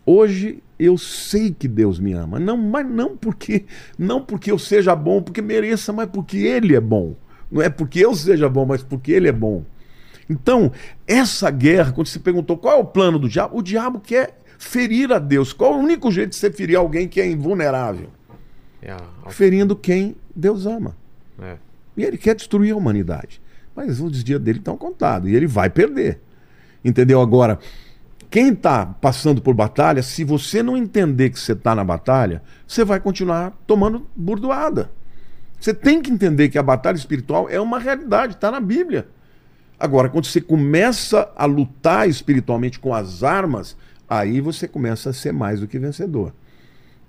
[SPEAKER 3] Hoje eu sei que Deus me ama, não, mas não porque não porque eu seja bom, porque mereça, mas porque ele é bom. Não é porque eu seja bom, mas porque ele é bom. Então, essa guerra, quando você perguntou qual é o plano do diabo, o diabo quer ferir a Deus. Qual é o único jeito de você ferir alguém que é invulnerável?
[SPEAKER 1] É,
[SPEAKER 3] Ferindo quem Deus ama.
[SPEAKER 1] é.
[SPEAKER 3] E ele quer destruir a humanidade. Mas os dias dele estão contados. E ele vai perder. Entendeu? Agora, quem está passando por batalha, se você não entender que você está na batalha, você vai continuar tomando burdoada. Você tem que entender que a batalha espiritual é uma realidade, está na Bíblia. Agora, quando você começa a lutar espiritualmente com as armas, aí você começa a ser mais do que vencedor.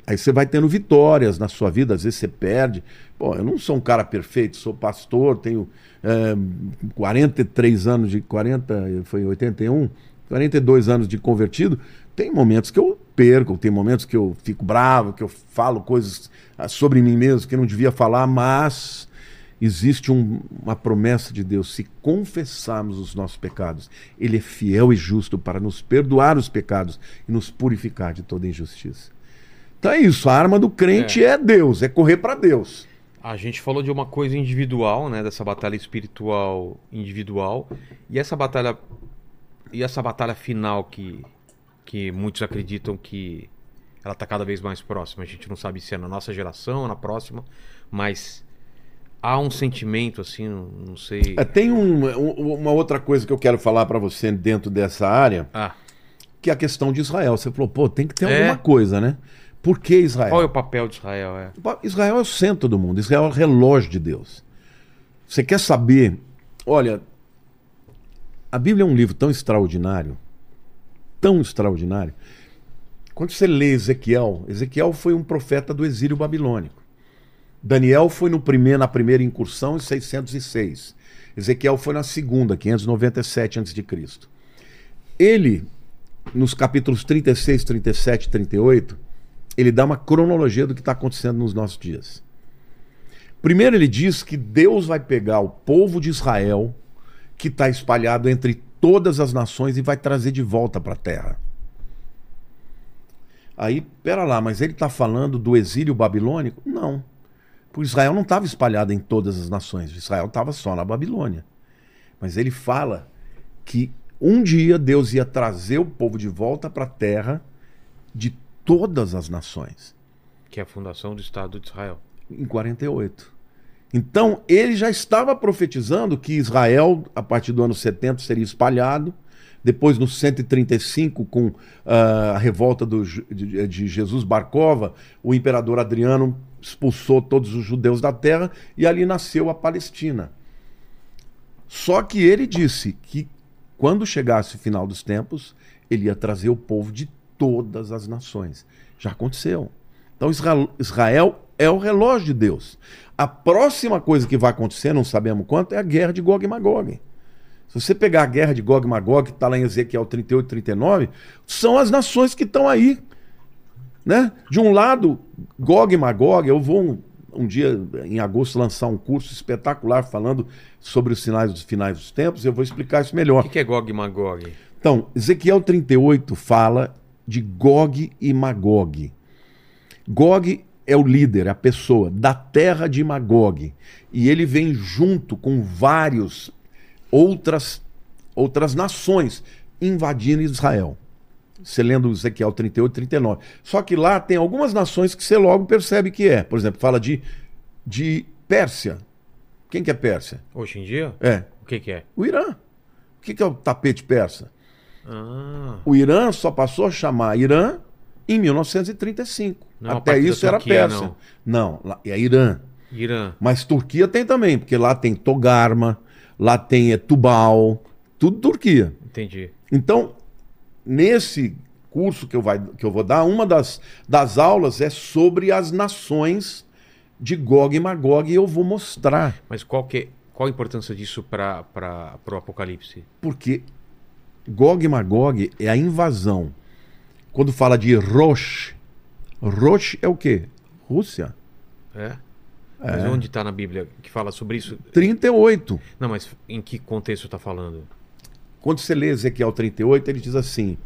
[SPEAKER 3] Aí você vai tendo vitórias na sua vida, às vezes você perde. Pô, eu não sou um cara perfeito, sou pastor, tenho é, 43 anos de 40, foi 81, 42 anos de convertido. Tem momentos que eu perco, tem momentos que eu fico bravo, que eu falo coisas ah, sobre mim mesmo que eu não devia falar, mas existe um- uma promessa de Deus. Se confessarmos os nossos pecados, Ele é fiel e justo para nos perdoar os pecados e nos purificar de toda injustiça. Então é isso, a arma do crente é, Deus, é correr para Deus.
[SPEAKER 1] A gente falou de uma coisa individual, né? Dessa batalha espiritual individual. E essa batalha. E essa batalha final que, que muitos acreditam que ela está cada vez mais próxima. A gente não sabe se é na nossa geração ou na próxima, mas há um sentimento assim, não, sei.
[SPEAKER 3] É, tem um- um- uma outra coisa que eu quero falar para você dentro dessa área,
[SPEAKER 1] Ah,
[SPEAKER 3] que é a questão de Israel. Você falou, pô, tem que ter
[SPEAKER 1] É.
[SPEAKER 3] alguma coisa, né? Por que Israel?
[SPEAKER 1] qual é o papel de Israel? É.
[SPEAKER 3] Israel é o centro do mundo, Israel é o relógio de Deus. Você quer saber? Olha, a Bíblia é um livro tão extraordinário, tão extraordinário. Quando você lê Ezequiel, Ezequiel foi um profeta do exílio babilônico. Daniel foi no primeiro, na primeira incursão em 606. Ezequiel foi na segunda, 597 a.C. Ele nos capítulos 36, 37 e 38, ele dá uma cronologia do que está acontecendo nos nossos dias. Primeiro, ele diz que Deus vai pegar o povo de Israel, que está espalhado entre todas as nações, e vai trazer de volta para a terra. Aí, pera lá, mas ele está falando do exílio babilônico? Não. Porque Israel não estava espalhado em todas as nações. Israel estava só na Babilônia. Mas ele fala que um dia Deus ia trazer o povo de volta para a terra de todas as nações.
[SPEAKER 1] Que é a fundação do Estado de Israel.
[SPEAKER 3] Em 48. Então, ele já estava profetizando que Israel, a partir do ano 70, seria espalhado. Depois, no 135, com uh, a revolta do, de, de Jesus Barcova, o imperador Adriano expulsou todos os judeus da terra e ali nasceu a Palestina. Só que ele disse que quando chegasse o final dos tempos, ele ia trazer o povo de todas as nações. Já aconteceu. Então Israel é o relógio de Deus. A próxima coisa que vai acontecer, não sabemos quanto, é a guerra de Gog e Magog. Se você pegar a guerra de Gog e Magog, que está lá em Ezequiel 38 39, são as nações que estão aí. Né? De um lado, Gog e Magog, eu vou um, um, dia, em agosto, lançar um curso espetacular falando sobre os sinais dos finais dos tempos, eu vou explicar isso melhor.
[SPEAKER 1] O que é Gog e Magog?
[SPEAKER 3] Então, Ezequiel 38 fala de Gog e Magog. Gog é o líder, a pessoa da terra de Magog. E ele vem junto com vários outras, outras nações invadindo Israel. Você lendo Ezequiel 38, 39. Só que lá tem algumas nações que você logo percebe que é. Por exemplo, fala de, de Pérsia. Quem que é Pérsia?
[SPEAKER 1] Hoje em dia?
[SPEAKER 3] É.
[SPEAKER 1] O que, que é?
[SPEAKER 3] O Irã. O que, que é o tapete persa?
[SPEAKER 1] Ah,
[SPEAKER 3] O Irã só passou a chamar Irã em 1935.
[SPEAKER 1] Não é
[SPEAKER 3] Até isso era
[SPEAKER 1] Turquia,
[SPEAKER 3] Pérsia.
[SPEAKER 1] não.
[SPEAKER 3] Não, é Irã.
[SPEAKER 1] Irã.
[SPEAKER 3] Mas Turquia tem também, porque lá tem Togarma, lá tem é, Tubal, tudo Turquia.
[SPEAKER 1] Entendi.
[SPEAKER 3] Então, nesse curso que eu, vai, que eu vou dar, uma das, das aulas é sobre as nações de Gog e Magog e eu vou mostrar.
[SPEAKER 1] Mas qual, que, qual a importância disso para o Apocalipse?
[SPEAKER 3] Porque Gog e Magog é a invasão. Quando fala de Rosh, Rosh é o quê? Rússia.
[SPEAKER 1] É? Mas onde está na Bíblia que fala sobre isso?
[SPEAKER 3] 38.
[SPEAKER 1] Não, mas em que contexto está falando?
[SPEAKER 3] Quando você lê Ezequiel 38, ele diz assim: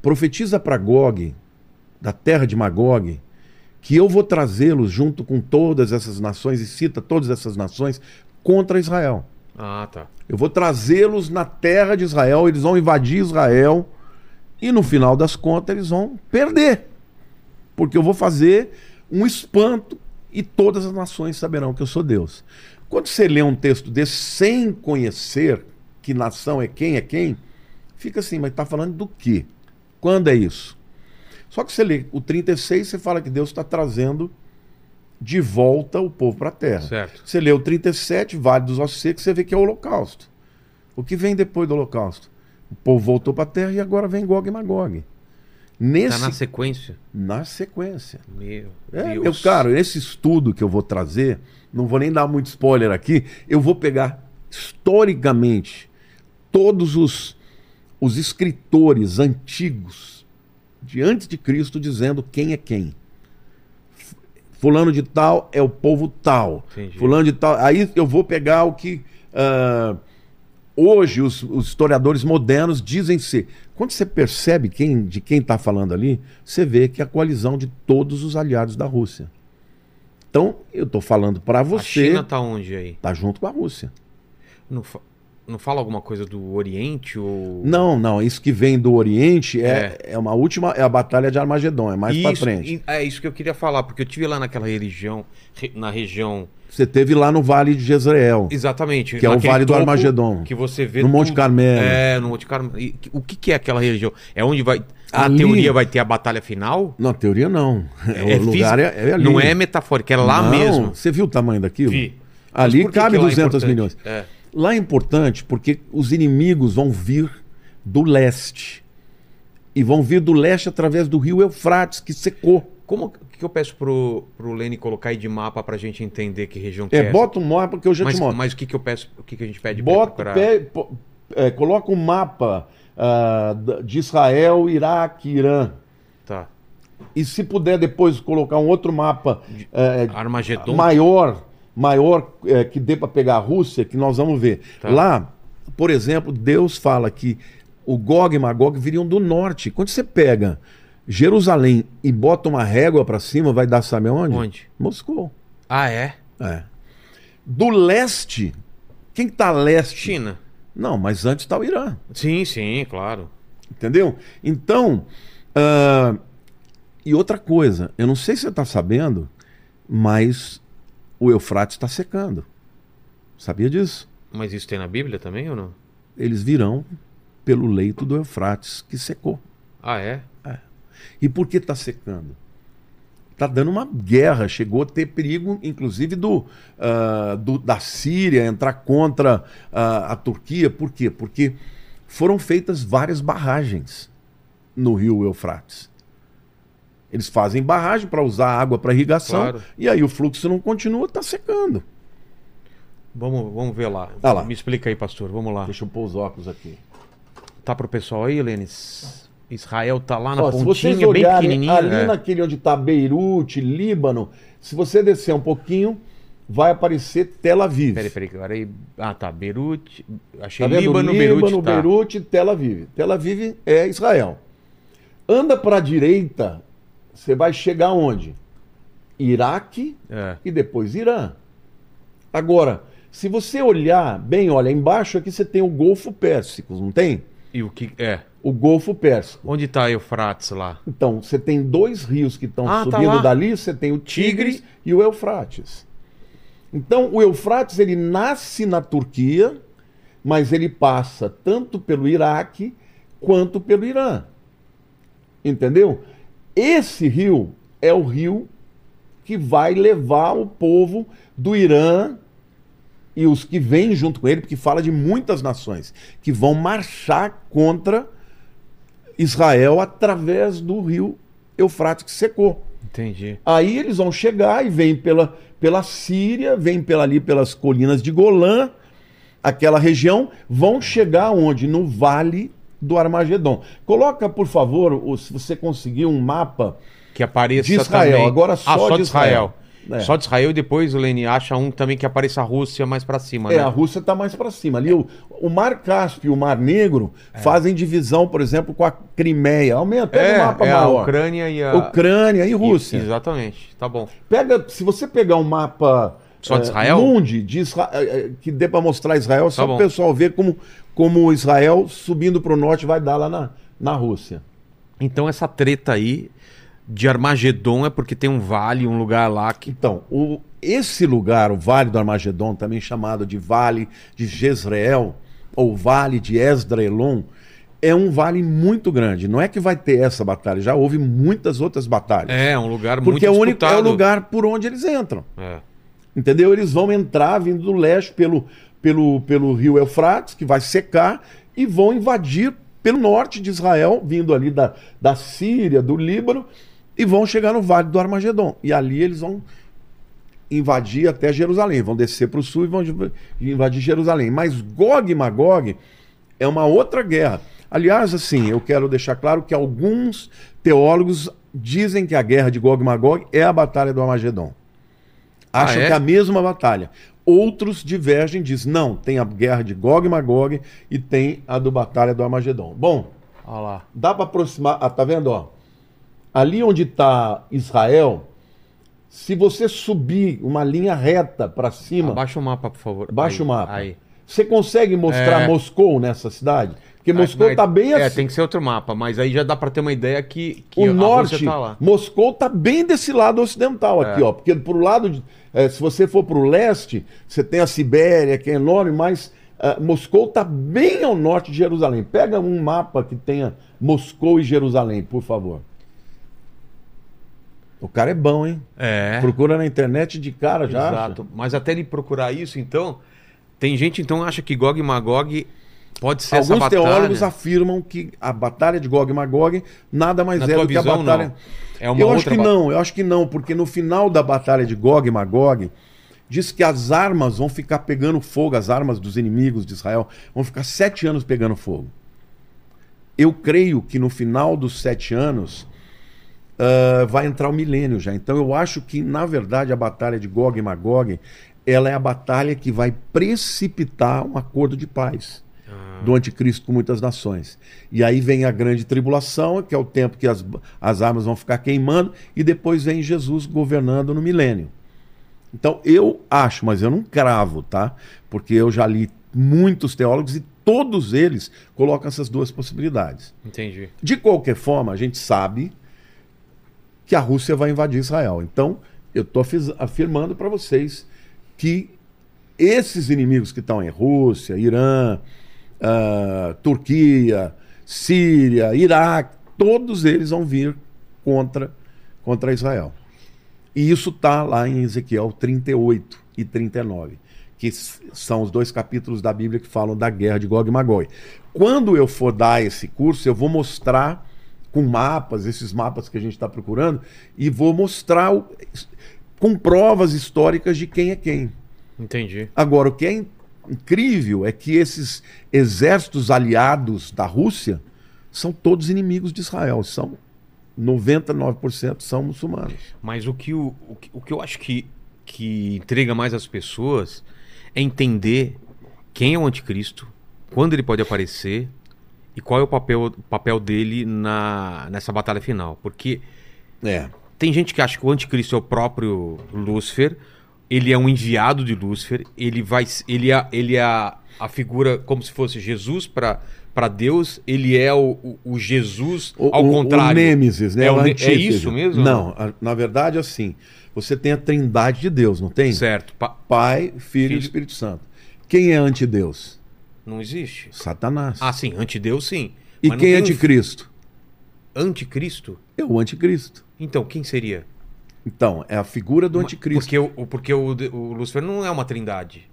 [SPEAKER 3] profetiza para Gog, da terra de Magog, que eu vou trazê-los junto com todas essas nações, e cita todas essas nações, contra Israel.
[SPEAKER 1] Ah, tá.
[SPEAKER 3] Eu vou trazê-los na terra de Israel, eles vão invadir Israel, e no final das contas eles vão perder. Porque eu vou fazer um espanto e todas as nações saberão que eu sou Deus. Quando você lê um texto desse sem conhecer que nação é quem é quem, fica assim, mas está falando do quê? Quando é isso? Só que você lê o 36, você fala que Deus está trazendo de volta o povo para a terra.
[SPEAKER 1] Certo.
[SPEAKER 3] Você lê o 37, Vale dos Ossos Secos, você vê que é o Holocausto. O que vem depois do Holocausto? O povo voltou para a terra e agora vem Gog e Magog. Nesse,
[SPEAKER 1] Está na sequência.
[SPEAKER 3] na sequência.
[SPEAKER 1] Meu
[SPEAKER 3] É,
[SPEAKER 1] Deus.
[SPEAKER 3] eu, cara, esse estudo que eu vou trazer, não vou nem dar muito spoiler aqui, eu vou pegar historicamente todos os, os escritores antigos de antes de Cristo dizendo quem é quem. Fulano de tal é o povo tal.
[SPEAKER 1] Entendi.
[SPEAKER 3] Fulano de tal. Aí eu vou pegar o que ah, hoje os, os historiadores modernos dizem ser. Quando você percebe quem, de quem está falando ali, você vê que é a coalizão de todos os aliados da Rússia. Então, eu estou falando para
[SPEAKER 1] A
[SPEAKER 3] você.
[SPEAKER 1] China tá onde aí?
[SPEAKER 3] Tá junto com a Rússia.
[SPEAKER 1] Não, não fala alguma coisa do Oriente ou...
[SPEAKER 3] Não, não. Isso que vem do Oriente é, é. uma última. É a Batalha de Armagedon. É mais
[SPEAKER 1] Isso,
[SPEAKER 3] frente.
[SPEAKER 1] e- É isso que eu queria falar, porque eu tive lá naquela religião, re- na região...
[SPEAKER 3] Você teve lá no Vale de Jezreel.
[SPEAKER 1] Exatamente.
[SPEAKER 3] Que é o Vale do Armagedon.
[SPEAKER 1] Que você vê
[SPEAKER 3] No Monte
[SPEAKER 1] tudo.
[SPEAKER 3] Carmelo.
[SPEAKER 1] É, no Monte Carmelo. E o que, que é aquela região? É onde vai... Na
[SPEAKER 3] Ali-
[SPEAKER 1] teoria vai ter a batalha final?
[SPEAKER 3] Na teoria, não.
[SPEAKER 1] É
[SPEAKER 3] o lugar é, é ali.
[SPEAKER 1] Não é metafórico, é lá
[SPEAKER 3] Não,
[SPEAKER 1] mesmo.
[SPEAKER 3] Você viu o tamanho daquilo?
[SPEAKER 1] Vi.
[SPEAKER 3] Ali cabe
[SPEAKER 1] que lá é
[SPEAKER 3] 200
[SPEAKER 1] importante?
[SPEAKER 3] milhões.
[SPEAKER 1] É.
[SPEAKER 3] Lá é importante porque os inimigos vão vir do leste. E vão vir do leste através do rio Eufrates, que secou.
[SPEAKER 1] Como que eu peço pro, pro Lene colocar aí de mapa pra gente entender que região que
[SPEAKER 3] É,
[SPEAKER 1] é,
[SPEAKER 3] bota um mapa que eu já
[SPEAKER 1] mas,
[SPEAKER 3] te mostro.
[SPEAKER 1] mas o que, que eu peço, o que, que a gente pede
[SPEAKER 3] Bota, po- é, coloca um mapa da- de Israel, Iraque, Irã.
[SPEAKER 1] Tá.
[SPEAKER 3] E se puder depois colocar um outro mapa
[SPEAKER 1] Armagedon.
[SPEAKER 3] maior, maior eh, que dê para pegar a Rússia, que nós vamos ver.
[SPEAKER 1] Tá.
[SPEAKER 3] Lá, por exemplo, Deus fala que o Gog e Magog viriam do norte. Quando você pega Jerusalém e bota uma régua para cima, vai dar sabe onde?
[SPEAKER 1] Onde?
[SPEAKER 3] Moscou.
[SPEAKER 1] Ah, é?
[SPEAKER 3] É. Do leste, quem que tá a leste?
[SPEAKER 1] China.
[SPEAKER 3] Não, mas antes está o Irã.
[SPEAKER 1] Sim, sim, claro.
[SPEAKER 3] Entendeu? Então, ah, e outra coisa, eu não sei se você está sabendo, mas o Eufrates está secando. Sabia disso?
[SPEAKER 1] Mas isso tem na Bíblia também ou não?
[SPEAKER 3] Eles virão pelo leito do Eufrates que secou.
[SPEAKER 1] Ah, é?
[SPEAKER 3] E por que está secando? Está dando uma guerra, chegou a ter perigo, inclusive, do, ah, do- da Síria entrar contra ah, a Turquia. Por quê? Porque foram feitas várias barragens no rio Eufrates. Eles fazem barragem para usar água para irrigação,
[SPEAKER 1] Claro.
[SPEAKER 3] e aí o fluxo não continua, está secando.
[SPEAKER 1] Vamos, vamos ver lá.
[SPEAKER 3] Ah lá.
[SPEAKER 1] Me explica aí, pastor. Vamos lá.
[SPEAKER 3] Deixa eu pôr os óculos aqui.
[SPEAKER 1] Tá pro pessoal aí, Lênis? Israel tá lá na
[SPEAKER 3] Ó,
[SPEAKER 1] pontinha,
[SPEAKER 3] vocês
[SPEAKER 1] bem
[SPEAKER 3] olharem
[SPEAKER 1] pequenininha.
[SPEAKER 3] ali
[SPEAKER 1] é.
[SPEAKER 3] naquele onde está Beirute, Líbano, se você descer um pouquinho, vai aparecer Tel Aviv.
[SPEAKER 1] Peraí, peraí. Agora aí... Ah, tá. Beirute. Achei
[SPEAKER 3] Tá?
[SPEAKER 1] Líbano,
[SPEAKER 3] Líbano,
[SPEAKER 1] Beirute. Tá.
[SPEAKER 3] Beirute, Tel Aviv. Tel Aviv é Israel. Anda para a direita, você vai chegar onde? Iraque
[SPEAKER 1] É.
[SPEAKER 3] e depois Irã. Agora, se você olhar bem, olha, embaixo aqui você tem o Golfo Pérsico, não tem?
[SPEAKER 1] E o que... É.
[SPEAKER 3] O Golfo Pérsico.
[SPEAKER 1] Onde tá Eufrates lá?
[SPEAKER 3] Então, você tem dois rios que estão
[SPEAKER 1] Ah, tá
[SPEAKER 3] subindo
[SPEAKER 1] lá.
[SPEAKER 3] dali, você tem o Tigres
[SPEAKER 1] Tigre.
[SPEAKER 3] e o Eufrates. Então, o Eufrates ele nasce na Turquia, mas ele passa tanto pelo Iraque quanto pelo Irã. Entendeu? Esse rio é o rio que vai levar o povo do Irã e os que vêm junto com ele, porque fala de muitas nações que vão marchar contra Israel através do rio Eufrates que secou.
[SPEAKER 1] Entendi.
[SPEAKER 3] Aí eles vão chegar e vêm pela, pela Síria, vêm pela, ali pelas colinas de Golã, aquela região, vão chegar onde? No Vale do Armagedon. Coloca, por favor, se você conseguir um mapa.
[SPEAKER 1] Que apareça
[SPEAKER 3] De Israel,
[SPEAKER 1] também.
[SPEAKER 3] agora só
[SPEAKER 1] ah, só
[SPEAKER 3] de
[SPEAKER 1] Israel.
[SPEAKER 3] Israel. É.
[SPEAKER 1] Só de Israel e depois o Leni acha um também que apareça a Rússia mais pra cima,
[SPEAKER 3] É,
[SPEAKER 1] né?
[SPEAKER 3] a Rússia está mais para cima. Ali o, o Mar Cáspio e o Mar Negro fazem divisão, por exemplo, com a Crimeia. Aumenta, pega
[SPEAKER 1] É,
[SPEAKER 3] o mapa
[SPEAKER 1] é a
[SPEAKER 3] maior.
[SPEAKER 1] Ucrânia e a...
[SPEAKER 3] Ucrânia e
[SPEAKER 1] e-
[SPEAKER 3] Rússia.
[SPEAKER 1] Exatamente. Tá bom.
[SPEAKER 3] Pega, se você pegar um mapa
[SPEAKER 1] Só de
[SPEAKER 3] eh,
[SPEAKER 1] Israel?
[SPEAKER 3] mundi de Isra- eh, eh, que dê para mostrar Israel, só
[SPEAKER 1] Tá
[SPEAKER 3] para o pessoal ver como, como Israel subindo para o norte vai dar lá na, na Rússia.
[SPEAKER 1] Então essa treta aí de Armagedon é porque tem um vale, um lugar lá que...
[SPEAKER 3] Então, o- esse lugar, o Vale do Armagedon, também chamado de Vale de Jezreel, ou Vale de Esdraelon, é um vale muito grande. Não é que vai ter essa batalha, já houve muitas outras batalhas.
[SPEAKER 1] É, um lugar
[SPEAKER 3] porque
[SPEAKER 1] muito
[SPEAKER 3] é o, único, é o lugar por onde eles entram.
[SPEAKER 1] É.
[SPEAKER 3] Entendeu? Eles vão entrar vindo do leste pelo, pelo, pelo rio Eufrates, que vai secar, e vão invadir pelo norte de Israel, vindo ali da, da Síria, do Líbano, e vão chegar no Vale do Armagedon. E ali eles vão invadir até Jerusalém, vão descer para o sul e vão invadir Jerusalém. Mas Gog e Magog é uma outra guerra. Aliás, assim, eu quero deixar claro que alguns teólogos dizem que a guerra de Gog e Magog é a batalha do Armagedon. Acham
[SPEAKER 1] Ah, é?
[SPEAKER 3] que é a mesma batalha. Outros divergem, dizem, não, tem a guerra de Gog e Magog e tem a do Batalha do Armagedon. Bom,
[SPEAKER 1] Olha lá.
[SPEAKER 3] dá para aproximar. Ah, tá vendo? Ó? Ali onde está Israel, se você subir uma linha reta para cima,
[SPEAKER 1] Abaixa o mapa, por favor.
[SPEAKER 3] baixa
[SPEAKER 1] Aí,
[SPEAKER 3] o mapa.
[SPEAKER 1] Aí.
[SPEAKER 3] Você consegue mostrar
[SPEAKER 1] É.
[SPEAKER 3] Moscou nessa cidade? Porque Moscou
[SPEAKER 1] Aí-
[SPEAKER 3] está bem
[SPEAKER 1] É,
[SPEAKER 3] assim.
[SPEAKER 1] tem que ser outro mapa, mas aí já dá pra ter uma ideia que, que
[SPEAKER 3] o norte,
[SPEAKER 1] tá.
[SPEAKER 3] Moscou está bem desse lado ocidental aqui,
[SPEAKER 1] É.
[SPEAKER 3] ó. Porque pro lado, de, eh, se você for para o leste, você tem a Sibéria, que é enorme, mas ah, Moscou está bem ao norte de Jerusalém. Pega um mapa que tenha Moscou e Jerusalém, por favor. O cara é bom, hein?
[SPEAKER 1] É.
[SPEAKER 3] Procura na internet de cara já. acha.
[SPEAKER 1] Exato. Mas até ele procurar isso, então, tem gente então acha que Gog e Magog pode ser essa
[SPEAKER 3] Alguns
[SPEAKER 1] batalha.
[SPEAKER 3] teólogos afirmam que a batalha de Gog e Magog nada mais
[SPEAKER 1] Na
[SPEAKER 3] é do que a
[SPEAKER 1] visão,
[SPEAKER 3] batalha.
[SPEAKER 1] não. É uma
[SPEAKER 3] eu acho
[SPEAKER 1] outra
[SPEAKER 3] que
[SPEAKER 1] ba-
[SPEAKER 3] não, eu acho que não, porque no final da batalha de Gog e Magog diz que as armas vão ficar pegando fogo, as armas dos inimigos de Israel vão ficar sete anos pegando fogo. Eu creio que no final dos sete anos ah, vai entrar o milênio já. Então eu acho que, na verdade, a batalha de Gog e Magog ela é a batalha que vai precipitar um acordo de paz do anticristo com muitas nações. E aí vem a grande tribulação, que é o tempo que as, as armas vão ficar queimando, e depois vem Jesus governando no milênio. Então eu acho, mas eu não cravo, tá? Porque eu já li muitos teólogos e todos eles colocam essas duas possibilidades.
[SPEAKER 1] Entendi.
[SPEAKER 3] De qualquer forma, a gente sabe que a Rússia vai invadir Israel. Então, eu estou afirmando para vocês que esses inimigos que estão em Rússia, Irã, ah, Turquia, Síria, Iraque, todos eles vão vir contra, contra Israel. E isso está lá em Ezequiel 38 e 39, que são os dois capítulos da Bíblia que falam da guerra de Gog e Magog. Quando eu for dar esse curso, eu vou mostrar com mapas, esses mapas que a gente está procurando, e vou mostrar o- com provas históricas de quem é quem.
[SPEAKER 1] Entendi.
[SPEAKER 3] Agora, o que é incrível é que esses exércitos aliados da Rússia são todos inimigos de Israel. São 99% são muçulmanos.
[SPEAKER 1] Mas o que, o, o, que- o que eu acho que, que entrega mais as pessoas é entender quem é o anticristo, quando ele pode aparecer e qual é o papel, papel dele na, nessa batalha final. Porque
[SPEAKER 3] É.
[SPEAKER 1] tem gente que acha que o anticristo é o próprio Lúcifer, ele é um enviado de Lúcifer, ele vai ele é, ele é a, a figura como se fosse Jesus para para Deus, ele é o, o, o Jesus
[SPEAKER 3] O,
[SPEAKER 1] ao contrário.
[SPEAKER 3] O Nêmesis, né?
[SPEAKER 1] É,
[SPEAKER 3] o
[SPEAKER 1] é isso mesmo?
[SPEAKER 3] Não, a- na verdade, assim, você tem a trindade de Deus, não tem?
[SPEAKER 1] Certo. Pa-
[SPEAKER 3] Pai, Filho, e Espírito Santo. Quem é antideus?
[SPEAKER 1] Não existe.
[SPEAKER 3] Satanás.
[SPEAKER 1] Ah, sim, antideus sim.
[SPEAKER 3] e
[SPEAKER 1] Mas
[SPEAKER 3] quem é
[SPEAKER 1] um
[SPEAKER 3] anticristo?
[SPEAKER 1] Anticristo?
[SPEAKER 3] É o anticristo.
[SPEAKER 1] Então, quem seria?
[SPEAKER 3] Então, é a figura do anticristo.
[SPEAKER 1] Porque, o, o- porque o, o Lúcifer não é uma trindade.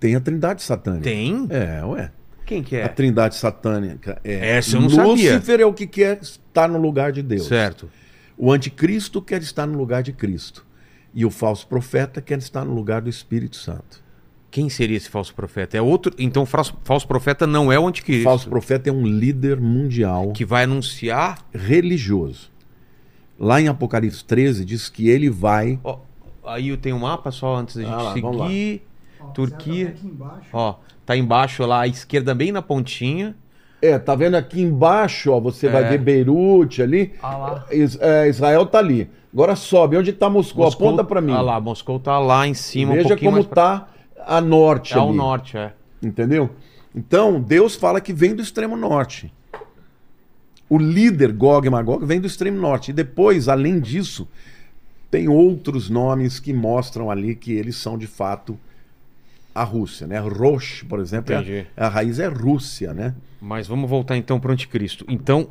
[SPEAKER 3] Tem a trindade satânica.
[SPEAKER 1] Tem?
[SPEAKER 3] É, ué.
[SPEAKER 1] Quem que
[SPEAKER 3] A
[SPEAKER 1] é?
[SPEAKER 3] trindade satânica é.
[SPEAKER 1] Essa eu não sabia.
[SPEAKER 3] Lúcifer é o que quer estar no lugar de Deus.
[SPEAKER 1] Certo.
[SPEAKER 3] O anticristo quer estar no lugar de Cristo. E o falso profeta quer estar no lugar do Espírito Santo.
[SPEAKER 1] Quem seria esse falso profeta? É outro. Então, o falso, falso profeta não é o
[SPEAKER 3] O
[SPEAKER 1] anticristo.
[SPEAKER 3] falso profeta é um líder mundial
[SPEAKER 1] Que vai anunciar.
[SPEAKER 3] religioso. Lá em Apocalipse 13 diz que ele vai.
[SPEAKER 1] Ó, aí tem um mapa só antes da gente
[SPEAKER 3] Ah lá, vamos lá.
[SPEAKER 1] seguir. Turquia.
[SPEAKER 2] Aqui embaixo.
[SPEAKER 1] Ó, tá embaixo lá à esquerda, bem na pontinha.
[SPEAKER 3] É, tá vendo aqui embaixo, ó, você vai
[SPEAKER 1] É.
[SPEAKER 3] ver Beirute ali.
[SPEAKER 1] Ah lá.
[SPEAKER 3] Is- é, Israel tá ali. Agora sobe. Onde tá Moscou?
[SPEAKER 1] Moscou-
[SPEAKER 3] Aponta para mim.
[SPEAKER 1] Ah lá, Moscou tá lá em cima, um
[SPEAKER 3] Veja
[SPEAKER 1] pouquinho
[SPEAKER 3] como
[SPEAKER 1] mais pra...
[SPEAKER 3] tá a norte
[SPEAKER 1] É ao
[SPEAKER 3] ali.
[SPEAKER 1] norte, é.
[SPEAKER 3] Entendeu? Então, Deus fala que vem do extremo norte. O líder Gog e Magog vem do extremo norte. E depois, além disso, tem outros nomes que mostram ali que eles são de fato a Rússia, né? Rosh, por exemplo, é a, a raiz é Rússia, né?
[SPEAKER 1] Mas vamos voltar então para o anticristo. Então,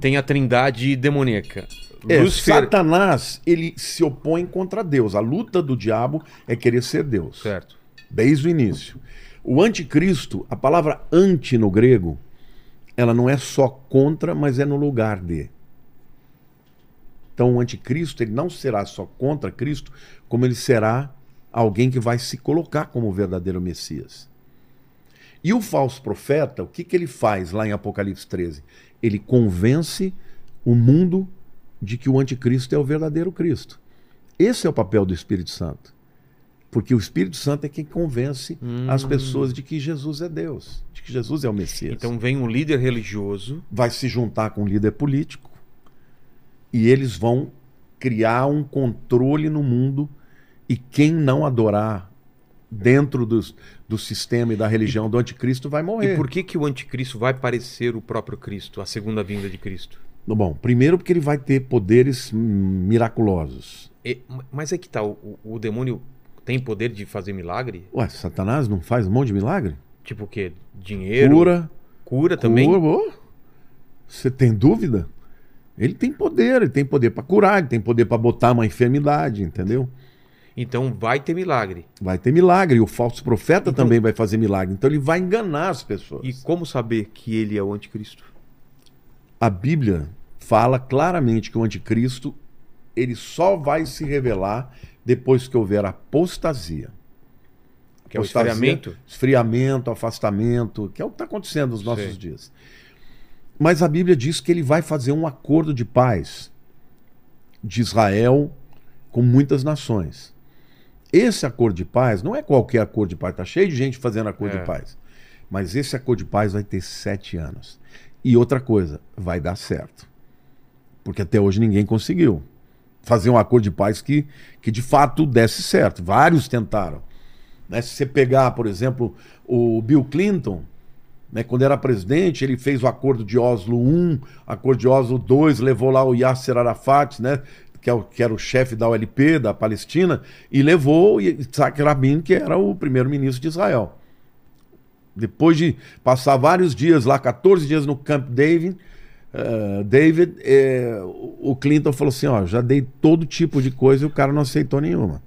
[SPEAKER 1] tem a trindade demoníaca.
[SPEAKER 3] É,
[SPEAKER 1] Lúcifer...
[SPEAKER 3] Satanás, ele se opõe contra Deus. A luta do diabo é querer ser Deus.
[SPEAKER 1] Certo.
[SPEAKER 3] desde o início. O anticristo, a palavra anti no grego, ela não é só contra, mas é no lugar de. Então o anticristo, ele não será só contra Cristo, como ele será alguém que vai se colocar como o verdadeiro Messias. E o falso profeta, o que, que ele faz lá em Apocalipse 13? Ele convence o mundo de que o anticristo é o verdadeiro Cristo. Esse é o papel do Espírito Santo. Porque o Espírito Santo é quem convence as pessoas de que Jesus é Deus, de que Jesus é o Messias.
[SPEAKER 1] Então vem um líder religioso.
[SPEAKER 3] vai se juntar com um líder político e eles vão criar um controle no mundo e quem não adorar dentro dos, do sistema e da religião do anticristo vai morrer.
[SPEAKER 1] E por que, que o anticristo vai parecer o próprio Cristo, a segunda vinda de Cristo?
[SPEAKER 3] Bom, primeiro porque ele vai ter poderes hum, miraculosos.
[SPEAKER 1] E- mas é que tá, o, o demônio tem poder de fazer milagre?
[SPEAKER 3] Ué, Satanás não faz um monte de milagre?
[SPEAKER 1] Tipo o quê? Dinheiro?
[SPEAKER 3] Cura,
[SPEAKER 1] Cura também?
[SPEAKER 3] Cura. Você tem dúvida? Ele tem poder, ele tem poder para curar, ele tem poder para botar uma enfermidade, entendeu?
[SPEAKER 1] Então vai ter milagre.
[SPEAKER 3] Vai ter milagre, o falso profeta
[SPEAKER 1] Então-
[SPEAKER 3] também vai fazer milagre. Então ele vai enganar as pessoas.
[SPEAKER 1] E como saber que ele é o anticristo?
[SPEAKER 3] A Bíblia fala claramente que o anticristo ele só vai se revelar depois que houver apostasia.
[SPEAKER 1] Que é o
[SPEAKER 3] Apostasia,
[SPEAKER 1] esfriamento?
[SPEAKER 3] Esfriamento, afastamento, que é o que está acontecendo nos nossos
[SPEAKER 1] Sei.
[SPEAKER 3] dias. Mas a Bíblia diz que ele vai fazer um acordo de paz de Israel com muitas nações. Esse acordo de paz não é qualquer acordo de paz, tá cheio de gente fazendo acordo
[SPEAKER 1] É.
[SPEAKER 3] de paz. Mas esse acordo de paz vai ter sete anos. E outra coisa, vai dar certo. Porque até hoje ninguém conseguiu fazer um acordo de paz que, que de fato desse certo. Vários tentaram. Né? Se você pegar, por exemplo, o Bill Clinton, né, quando era presidente, ele fez o acordo de Oslo I, acordo de Oslo II, levou lá o Yasser Arafat, né, que, é o, que era o chefe da OLP, da Palestina, e levou o Yitzhak Rabin, que era o primeiro-ministro de Israel. Depois de passar vários dias lá, 14 dias no Camp David, eh, David, eh, o Clinton falou assim: ó, já dei todo tipo de coisa e o cara não aceitou nenhuma.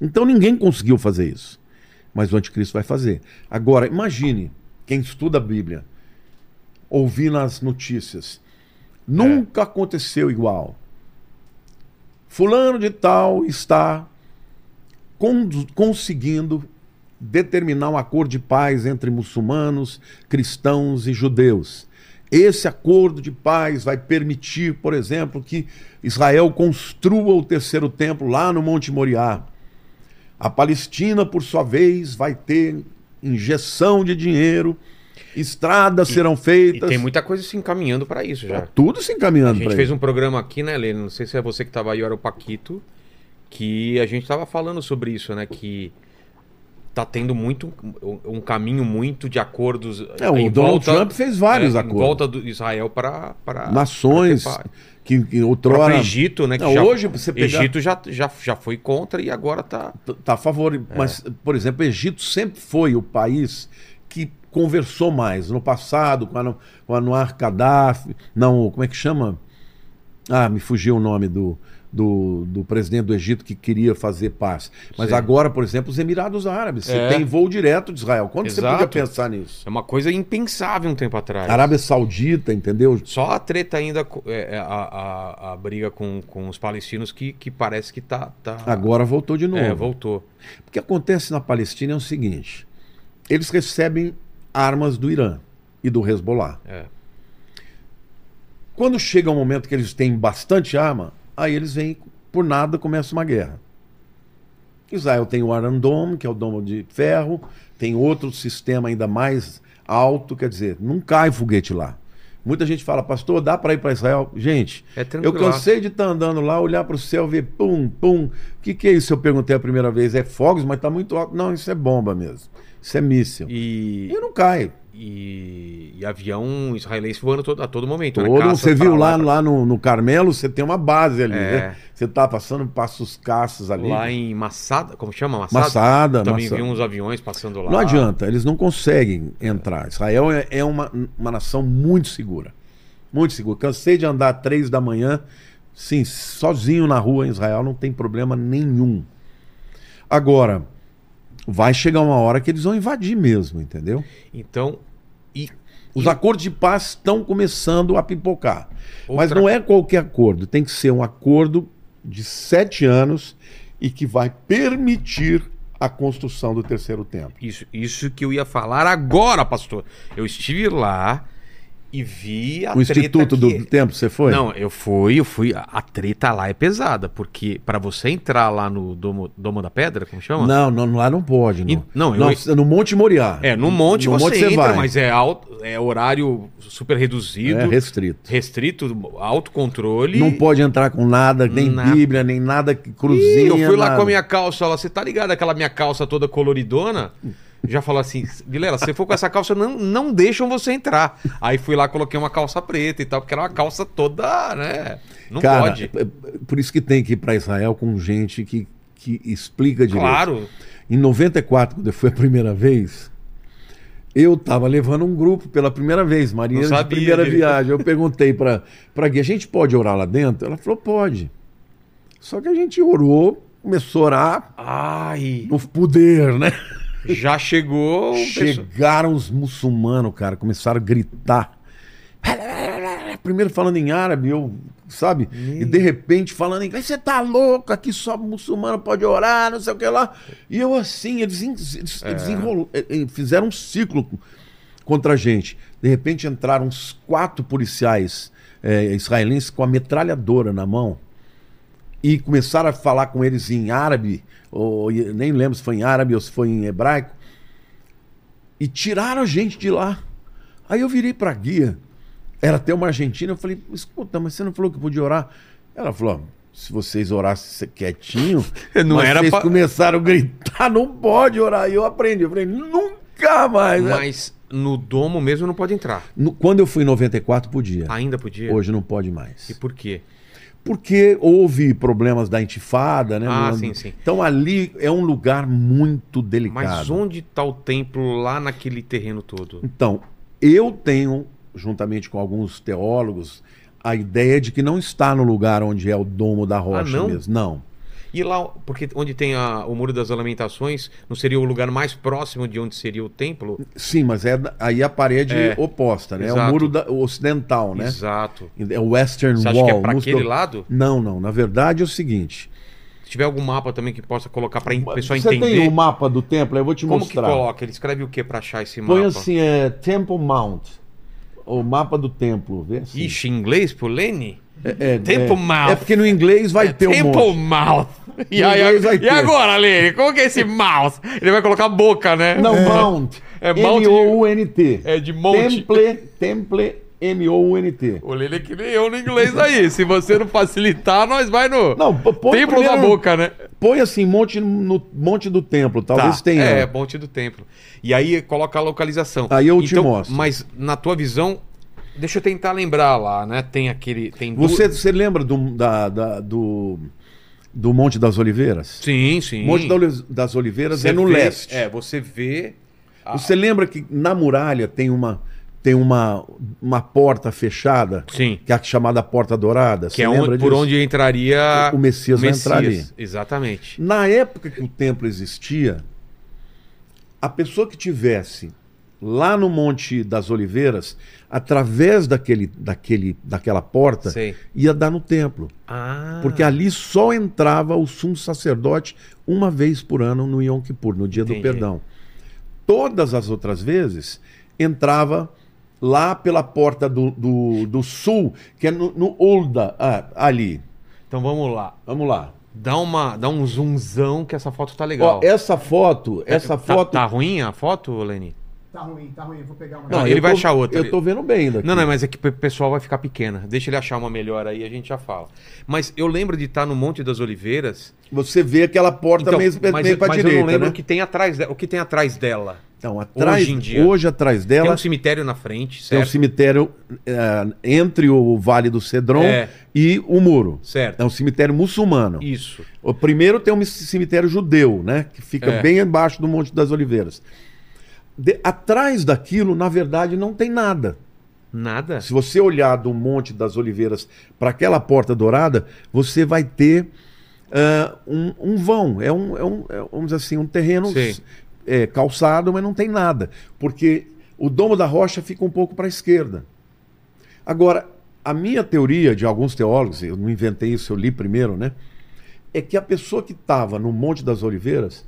[SPEAKER 3] Então ninguém conseguiu fazer isso. Mas o anticristo vai fazer. Agora, imagine quem estuda a Bíblia, ouvir nas notícias. Nunca aconteceu igual. Fulano de tal está con- conseguindo determinar um acordo de paz entre muçulmanos, cristãos e judeus. Esse acordo de paz vai permitir, por exemplo, que Israel construa o terceiro templo lá no Monte Moriá. A Palestina, por sua vez, vai ter injeção de dinheiro, estradas serão
[SPEAKER 1] E
[SPEAKER 3] feitas.
[SPEAKER 1] tem muita coisa se encaminhando para isso já.
[SPEAKER 3] Tudo se
[SPEAKER 1] A
[SPEAKER 3] encaminhando
[SPEAKER 1] gente
[SPEAKER 3] para
[SPEAKER 1] fez
[SPEAKER 3] isso.
[SPEAKER 1] um programa aqui, né, Lênin? Não sei se é você que estava aí ou era o Paquito, que a gente estava falando sobre isso, né? Que tá tendo muito um, caminho muito de acordos.
[SPEAKER 3] É, o Donald Trump fez vários
[SPEAKER 1] é,
[SPEAKER 3] acordos.
[SPEAKER 1] Em volta do Israel para
[SPEAKER 3] Nações que, que
[SPEAKER 1] O
[SPEAKER 3] outrora
[SPEAKER 1] Egito, né? Que
[SPEAKER 3] Não,
[SPEAKER 1] já,
[SPEAKER 3] hoje você pegar-
[SPEAKER 1] Egito já, já, já foi contra e agora tá.
[SPEAKER 3] tá a favor.
[SPEAKER 1] É.
[SPEAKER 3] Mas, por exemplo, o Egito sempre foi o país que conversou mais. No passado, com, a, com Anwar Gaddafi. Não, como é que chama? Ah, me fugiu o nome do, do, do presidente do Egito que queria fazer paz. Mas
[SPEAKER 1] Sim.
[SPEAKER 3] agora, por exemplo, os Emirados Árabes. Você
[SPEAKER 1] É.
[SPEAKER 3] tem voo direto de Israel. Quando você
[SPEAKER 1] Exato.
[SPEAKER 3] podia pensar nisso?
[SPEAKER 1] É uma coisa impensável um tempo atrás.
[SPEAKER 3] Arábia Saudita, entendeu?
[SPEAKER 1] Só a treta ainda, é, é, a, a, a briga com, com os palestinos que, que parece que tá. tá
[SPEAKER 3] Agora voltou de novo.
[SPEAKER 1] É, voltou.
[SPEAKER 3] O que acontece na Palestina é o seguinte: eles recebem armas do Irã e do Hezbollah.
[SPEAKER 1] É.
[SPEAKER 3] Quando chega o momento que eles têm bastante arma, aí eles vêm, por nada, começa uma guerra. Israel tem o Iron Dome, que é o domo de ferro, tem outro sistema ainda mais alto, quer dizer, não cai foguete lá. Muita gente fala, pastor, dá para ir para Israel? Gente,
[SPEAKER 1] É
[SPEAKER 3] eu cansei de estar andando lá, olhar para o céu, ver pum, pum. O que, que é isso? Eu perguntei a primeira vez. É fogos, mas está muito alto. Não, isso é bomba mesmo. Isso é míssil. E,
[SPEAKER 1] E,
[SPEAKER 3] não cai.
[SPEAKER 1] e, e avião israelense voando todo, a todo momento. né?
[SPEAKER 3] Todo,
[SPEAKER 1] Caça
[SPEAKER 3] você viu lá,
[SPEAKER 1] pra-
[SPEAKER 3] lá no, no Carmelo, você tem uma base ali,
[SPEAKER 1] É.
[SPEAKER 3] né? Você tá passando, passa os caças ali.
[SPEAKER 1] Lá em Massada, como chama? Massada?
[SPEAKER 3] Massada,
[SPEAKER 1] Também
[SPEAKER 3] Massada.
[SPEAKER 1] vi uns aviões passando lá.
[SPEAKER 3] Não adianta, eles não conseguem entrar. Israel é, é uma, uma nação muito segura. Muito segura. Cansei de andar três da manhã, sim, sozinho na rua em Israel, não tem problema nenhum. Agora, vai chegar uma hora que eles vão invadir mesmo, entendeu?
[SPEAKER 1] Então,
[SPEAKER 3] Os acordos de paz estão começando a pipocar. Mas
[SPEAKER 1] Outra-
[SPEAKER 3] não é qualquer acordo, tem que ser um acordo de sete anos e que vai permitir a construção do terceiro templo.
[SPEAKER 1] Isso, isso que eu ia falar agora, pastor. Eu estive lá e vi a
[SPEAKER 3] O Instituto
[SPEAKER 1] que...
[SPEAKER 3] do Templo, você foi?
[SPEAKER 1] Não, eu fui, eu fui. A, treta lá é pesada, porque para você entrar lá no Domo, Domo da Pedra, como chama?
[SPEAKER 3] Não, não, lá não pode. Não,
[SPEAKER 1] E- não, eu-
[SPEAKER 3] no Monte Moriá.
[SPEAKER 1] É, no monte
[SPEAKER 3] no
[SPEAKER 1] você
[SPEAKER 3] monte
[SPEAKER 1] entra,
[SPEAKER 3] vai.
[SPEAKER 1] mas é, alto, é horário super reduzido,
[SPEAKER 3] É restrito.
[SPEAKER 1] restrito, alto controle.
[SPEAKER 3] Não pode entrar com nada, nem
[SPEAKER 1] Nada.
[SPEAKER 3] Bíblia, nem nada que
[SPEAKER 1] Ih,
[SPEAKER 3] cruzinha.
[SPEAKER 1] eu fui lá
[SPEAKER 3] nada.
[SPEAKER 1] com a minha calça lá, você tá ligado? Aquela minha calça toda coloridona. Já falou assim, Vilela, se você for com essa calça, não, não deixam você entrar. Aí fui lá, coloquei uma calça preta e tal, porque era uma calça toda, né? Não
[SPEAKER 3] Cara,
[SPEAKER 1] pode.
[SPEAKER 3] é- é por isso que tem que ir para Israel com gente que, que explica direito.
[SPEAKER 1] Claro.
[SPEAKER 3] Em 94, quando eu fui a primeira vez, eu tava levando um grupo pela primeira vez, de
[SPEAKER 1] sabia
[SPEAKER 3] primeira viagem. Eu perguntei para para guia, a gente pode orar lá dentro? Ela falou, pode. Só que a gente orou, começou a orar
[SPEAKER 1] Ai,
[SPEAKER 3] no poder, né?
[SPEAKER 1] Já chegou.
[SPEAKER 3] Chegaram os muçulmanos, cara, começaram a gritar. Primeiro falando em árabe, eu, sabe? E de repente falando em inglês, você tá louco, aqui só muçulmano pode orar, não sei o que lá. E eu assim, eles, eles, eles enrolo- eh, eh, fizeram um ciclo contra a gente. De repente entraram uns quatro policiais eh, israelenses com a metralhadora na mão e começaram a falar com eles em árabe, ou nem lembro se foi em árabe ou se foi em hebraico, e tiraram a gente de lá. Aí eu virei para guia, era até uma argentina, eu falei, escuta, mas você não falou que podia orar? Ela falou, se vocês orassem quietinho,
[SPEAKER 1] Não era
[SPEAKER 3] vocês
[SPEAKER 1] pra-
[SPEAKER 3] começaram a gritar, não pode orar. E eu aprendi, eu falei, nunca mais.
[SPEAKER 1] Mas no domo mesmo não pode entrar.
[SPEAKER 3] No- Quando eu fui em 94, podia.
[SPEAKER 1] Ainda podia?
[SPEAKER 3] Hoje não pode mais.
[SPEAKER 1] E por quê?
[SPEAKER 3] Porque houve problemas da intifada, né?
[SPEAKER 1] Ah, sim, sim.
[SPEAKER 3] Então ali é um lugar muito
[SPEAKER 1] Mas
[SPEAKER 3] delicado.
[SPEAKER 1] onde está o templo lá naquele terreno todo?
[SPEAKER 3] Então, eu tenho, juntamente com alguns teólogos, a ideia de que não está no lugar onde é o domo da rocha
[SPEAKER 1] não?
[SPEAKER 3] mesmo. Não.
[SPEAKER 1] E lá, porque onde tem a- o Muro das Lamentações, não seria o lugar mais próximo de onde seria o templo?
[SPEAKER 3] Sim, mas é aí a parede
[SPEAKER 1] É.
[SPEAKER 3] oposta, né? É
[SPEAKER 1] Exato.
[SPEAKER 3] o muro da- o ocidental, né?
[SPEAKER 1] Exato.
[SPEAKER 3] É o Western
[SPEAKER 1] Você
[SPEAKER 3] Wall.
[SPEAKER 1] acha que é para aquele lado?
[SPEAKER 3] Não, não. Na verdade é o seguinte.
[SPEAKER 1] Se tiver algum mapa também que possa colocar para o pessoal
[SPEAKER 3] Você
[SPEAKER 1] entender.
[SPEAKER 3] tem o mapa do templo? Eu vou te
[SPEAKER 1] Como
[SPEAKER 3] mostrar.
[SPEAKER 1] que coloca? Ele escreve o que para achar esse mapa?
[SPEAKER 3] Põe assim, é Temple Mount. O mapa do templo, vê assim.
[SPEAKER 1] Ixi, em inglês pro Lene?
[SPEAKER 3] É, é,
[SPEAKER 1] Temple
[SPEAKER 3] é,
[SPEAKER 1] Mount.
[SPEAKER 3] É porque no inglês vai ter um
[SPEAKER 1] Temple
[SPEAKER 3] monte.
[SPEAKER 1] Mouth. E, aí, e
[SPEAKER 3] ter.
[SPEAKER 1] agora, Lene? Como que é esse mouse? Ele vai colocar boca, né?
[SPEAKER 3] Não, Mount.
[SPEAKER 1] É Mount de-
[SPEAKER 3] M-O-U-N-T.
[SPEAKER 1] É de monte.
[SPEAKER 3] Temple, Temple, M-O-U-N-T.
[SPEAKER 1] O Lene é que nem eu no inglês aí. Se você não facilitar, nós vai no
[SPEAKER 3] Não, põe
[SPEAKER 1] templo
[SPEAKER 3] primeiro-
[SPEAKER 1] da boca, né?
[SPEAKER 3] Põe assim, monte no monte do templo, talvez
[SPEAKER 1] Tá.
[SPEAKER 3] tenha.
[SPEAKER 1] É, Monte do Templo. E aí coloca a localização.
[SPEAKER 3] Aí eu te
[SPEAKER 1] Então,
[SPEAKER 3] mostro.
[SPEAKER 1] Mas na tua visão, deixa eu tentar lembrar lá, né? Tem aquele. Tem
[SPEAKER 3] Você, você lembra do, da, da- do, do Monte das Oliveiras?
[SPEAKER 1] Sim, sim.
[SPEAKER 3] Monte das Oliveiras
[SPEAKER 1] Você
[SPEAKER 3] é no
[SPEAKER 1] vê-
[SPEAKER 3] leste.
[SPEAKER 1] É, você vê. a-
[SPEAKER 3] Você lembra que na muralha tem uma, tem uma, uma porta fechada?
[SPEAKER 1] Sim.
[SPEAKER 3] Que é a chamada Porta Dourada?
[SPEAKER 1] Que
[SPEAKER 3] Você
[SPEAKER 1] é onde, por onde entraria
[SPEAKER 3] O Messias vai entrar ali.
[SPEAKER 1] Exatamente.
[SPEAKER 3] Na época que o templo existia, a pessoa que tivesse lá no Monte das Oliveiras, através daquele, daquele, daquela porta,
[SPEAKER 1] Sei.
[SPEAKER 3] ia dar no templo.
[SPEAKER 1] Ah.
[SPEAKER 3] Porque ali só entrava o sumo sacerdote uma vez por ano no Yom Kippur, no dia
[SPEAKER 1] Entendi.
[SPEAKER 3] do perdão. Todas as outras vezes entrava lá pela porta do, do, do sul, que é no, no Ulda, ah, ali.
[SPEAKER 1] Então vamos lá.
[SPEAKER 3] Vamos lá.
[SPEAKER 1] Dá, uma, dá um zoomzão que essa foto tá legal.
[SPEAKER 3] Ó, essa foto, essa
[SPEAKER 1] Tá-
[SPEAKER 3] foto.
[SPEAKER 1] Tá, ruim a foto, Leni?
[SPEAKER 2] Tá ruim, tá ruim. Eu vou pegar uma.
[SPEAKER 1] Não,
[SPEAKER 3] eu
[SPEAKER 1] ele vai
[SPEAKER 3] tô-
[SPEAKER 1] achar outra.
[SPEAKER 3] Eu tô vendo bem daqui.
[SPEAKER 1] Não, não, mas é que o pessoal vai ficar pequena. Deixa ele achar uma melhor aí, a gente já fala. Mas eu lembro de estar no Monte das Oliveiras.
[SPEAKER 3] Você vê aquela porta
[SPEAKER 1] Então,
[SPEAKER 3] meio,
[SPEAKER 1] mas
[SPEAKER 3] meio pra
[SPEAKER 1] mas eu
[SPEAKER 3] direita,
[SPEAKER 1] não lembro
[SPEAKER 3] né?
[SPEAKER 1] o que tem atrás dela. O que tem atrás dela?
[SPEAKER 3] Então, atrás,
[SPEAKER 1] Hoje em dia.
[SPEAKER 3] hoje atrás dela
[SPEAKER 1] Tem um cemitério na frente,
[SPEAKER 3] tem um
[SPEAKER 1] certo?
[SPEAKER 3] cemitério eh, entre o Vale do Cedron
[SPEAKER 1] É.
[SPEAKER 3] e o Muro.
[SPEAKER 1] Certo.
[SPEAKER 3] É um cemitério muçulmano.
[SPEAKER 1] Isso.
[SPEAKER 3] O primeiro tem um cemitério judeu, né? Que fica
[SPEAKER 1] É.
[SPEAKER 3] bem embaixo do Monte das Oliveiras. De- atrás daquilo, na verdade, não tem nada.
[SPEAKER 1] Nada.
[SPEAKER 3] Se você olhar do Monte das Oliveiras para aquela porta dourada, você vai ter ah, um, um vão. É um, é um, é, vamos dizer assim, um terreno é, calçado, mas não tem nada. Porque o domo da rocha fica um pouco para a esquerda. Agora, a minha teoria de alguns teólogos, eu não inventei isso, eu li primeiro, né? É que a pessoa que estava no Monte das Oliveiras.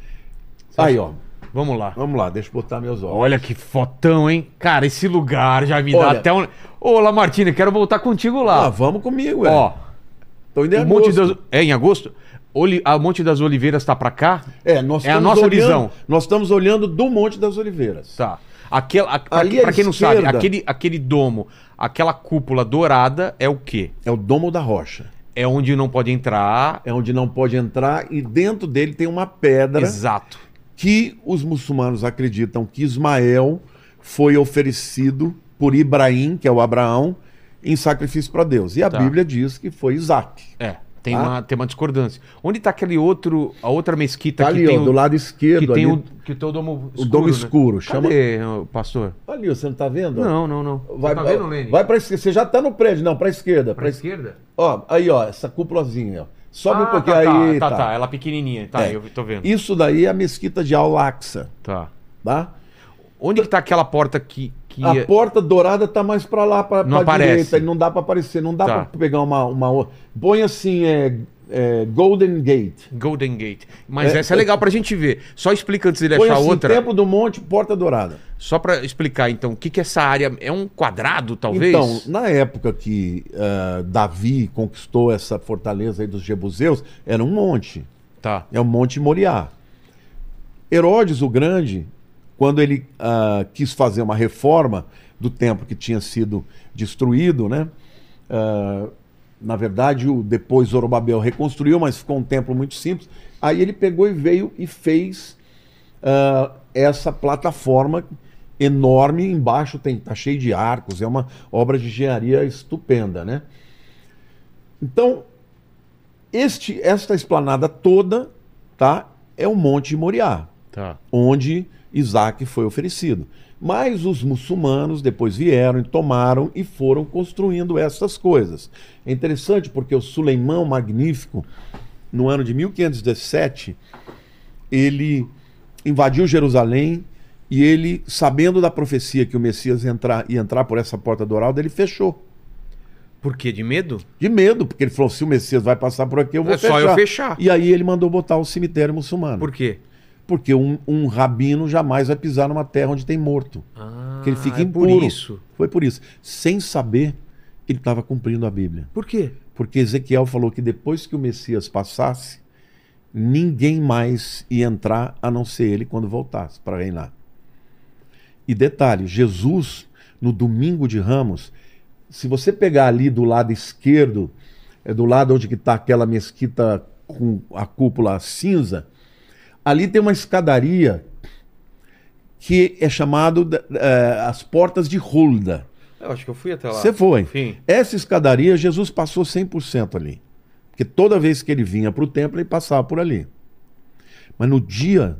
[SPEAKER 3] Aí, ó.
[SPEAKER 1] Vamos lá.
[SPEAKER 3] Vamos lá, deixa eu botar meus olhos.
[SPEAKER 1] Olha que fotão, hein? Cara, esse lugar já me dá
[SPEAKER 3] Olha-
[SPEAKER 1] até um. Ô, Lamartine, quero voltar contigo
[SPEAKER 3] Ah,
[SPEAKER 1] lá.
[SPEAKER 3] vamos comigo, é.
[SPEAKER 1] Ó,
[SPEAKER 3] Tô indo em
[SPEAKER 1] o Monte
[SPEAKER 3] agosto.
[SPEAKER 1] das... É em agosto? Oli... A Monte das Oliveiras tá pra cá?
[SPEAKER 3] É, nós
[SPEAKER 1] É a nossa
[SPEAKER 3] olhando,
[SPEAKER 1] visão.
[SPEAKER 3] Nós estamos olhando do Monte das Oliveiras.
[SPEAKER 1] Tá. Aquele, a, pra,
[SPEAKER 3] Ali à
[SPEAKER 1] pra quem não sabe,
[SPEAKER 3] esquerda-
[SPEAKER 1] aquele, aquele domo, aquela cúpula dourada é o quê?
[SPEAKER 3] É o domo da rocha.
[SPEAKER 1] É onde não pode entrar.
[SPEAKER 3] É onde não pode entrar e dentro dele tem uma pedra
[SPEAKER 1] Exato.
[SPEAKER 3] Que os muçulmanos acreditam que Ismael foi oferecido por Ibrahim, que é o Abraão, em sacrifício para Deus. E a
[SPEAKER 1] Tá.
[SPEAKER 3] Bíblia diz que foi Isaac.
[SPEAKER 1] É. Tem,
[SPEAKER 3] Tá.
[SPEAKER 1] uma, tem uma discordância. Onde tá aquele outro, a outra mesquita
[SPEAKER 3] Tá
[SPEAKER 1] que
[SPEAKER 3] ali,
[SPEAKER 1] tem
[SPEAKER 3] ó,
[SPEAKER 1] o,
[SPEAKER 3] do lado
[SPEAKER 1] que
[SPEAKER 3] esquerdo.
[SPEAKER 1] tem
[SPEAKER 3] ali.
[SPEAKER 1] o que tem o domo escuro,
[SPEAKER 3] o domo
[SPEAKER 1] né?
[SPEAKER 3] escuro. Chama...
[SPEAKER 1] Cadê, pastor?
[SPEAKER 3] Ali, você não tá vendo?
[SPEAKER 1] Não, não, não.
[SPEAKER 3] Vai,
[SPEAKER 1] tá vendo, Lene?
[SPEAKER 3] vai para esquerda. Você já tá no prédio, não, para esquerda.
[SPEAKER 1] pra
[SPEAKER 3] Pra...
[SPEAKER 1] esquerda?
[SPEAKER 3] Ó, aí, ó, essa cúpulazinha, ó. Sobe
[SPEAKER 1] ah,
[SPEAKER 3] um pouquinho
[SPEAKER 1] tá,
[SPEAKER 3] aí.
[SPEAKER 1] Tá,
[SPEAKER 3] tá.
[SPEAKER 1] tá, ela pequenininha. Tá,
[SPEAKER 3] É.
[SPEAKER 1] eu tô vendo.
[SPEAKER 3] Isso daí é a mesquita de Al-Aqsa,
[SPEAKER 1] Tá.
[SPEAKER 3] tá?
[SPEAKER 1] Onde que tá aquela porta que, que
[SPEAKER 3] A porta dourada tá mais pra lá, pra,
[SPEAKER 1] Não
[SPEAKER 3] pra
[SPEAKER 1] aparece.
[SPEAKER 3] direita. E não dá pra aparecer. Não dá
[SPEAKER 1] Tá.
[SPEAKER 3] pra pegar uma, uma. Põe assim, é, é, Golden Gate.
[SPEAKER 1] Golden Gate. Mas
[SPEAKER 3] É,
[SPEAKER 1] essa é legal pra gente ver. Só explica antes dele
[SPEAKER 3] Põe
[SPEAKER 1] achar
[SPEAKER 3] assim,
[SPEAKER 1] outra.
[SPEAKER 3] Templo do Monte, Porta Dourada.
[SPEAKER 1] Só pra explicar então, o que que é essa área é um quadrado, talvez?
[SPEAKER 3] Então, na época que ah, Davi conquistou essa fortaleza aí dos Jebuseus, era um monte.
[SPEAKER 1] Tá.
[SPEAKER 3] É o Monte Moriá. Herodes o Grande, quando ele ah, quis fazer uma reforma do templo que tinha sido destruído, né? Ah, na verdade, o, depois Zorobabel reconstruiu, mas ficou um templo muito simples. Aí ele pegou e veio e fez ah, essa plataforma enorme. Embaixo tem tá cheio de arcos, é uma obra de engenharia estupenda, né? Então, este, esta esplanada toda, tá? É o Monte Moriá,
[SPEAKER 1] Tá.
[SPEAKER 3] onde Isaac foi oferecido. Mas os muçulmanos depois vieram e tomaram e foram construindo essas coisas. É interessante porque o Suleimão Magnífico, no ano de 1517, ele invadiu Jerusalém e ele, sabendo da profecia que o Messias ia entrar, ia entrar por essa porta dourada, ele fechou.
[SPEAKER 1] Por quê? De medo?
[SPEAKER 3] De medo, porque ele falou: se o Messias vai passar por aqui, eu vou
[SPEAKER 1] É só
[SPEAKER 3] fechar.
[SPEAKER 1] eu fechar.
[SPEAKER 3] E aí ele mandou botar o cemitério muçulmano.
[SPEAKER 1] Por quê?
[SPEAKER 3] Porque um, um rabino jamais vai pisar numa terra onde tem morto.
[SPEAKER 1] Ah,
[SPEAKER 3] que ele fica
[SPEAKER 1] é
[SPEAKER 3] impuro.
[SPEAKER 1] por isso.
[SPEAKER 3] Foi por isso. Sem saber, ele estava cumprindo a Bíblia.
[SPEAKER 1] Por quê?
[SPEAKER 3] Porque Ezequiel falou que depois que o Messias passasse, ninguém mais ia entrar a não ser ele quando voltasse para reinar. E detalhe, Jesus, no domingo de Ramos, se você pegar ali do lado esquerdo, é do lado onde está aquela mesquita com a cúpula cinza, ali tem uma escadaria que é chamado eh, as portas de Hulda.
[SPEAKER 1] Eu acho que eu fui até lá.
[SPEAKER 3] Você foi.
[SPEAKER 1] Sim.
[SPEAKER 3] Essa escadaria, Jesus passou 100% ali. Porque toda vez que ele vinha para o templo, ele passava por ali. Mas no dia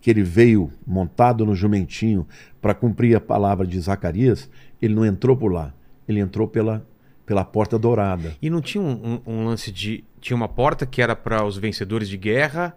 [SPEAKER 3] que ele veio montado no jumentinho para cumprir a palavra de Zacarias, ele não entrou por lá. Ele entrou pela, pela porta dourada.
[SPEAKER 1] E não tinha um, um- um lance de. Tinha uma porta que era para os vencedores de guerra.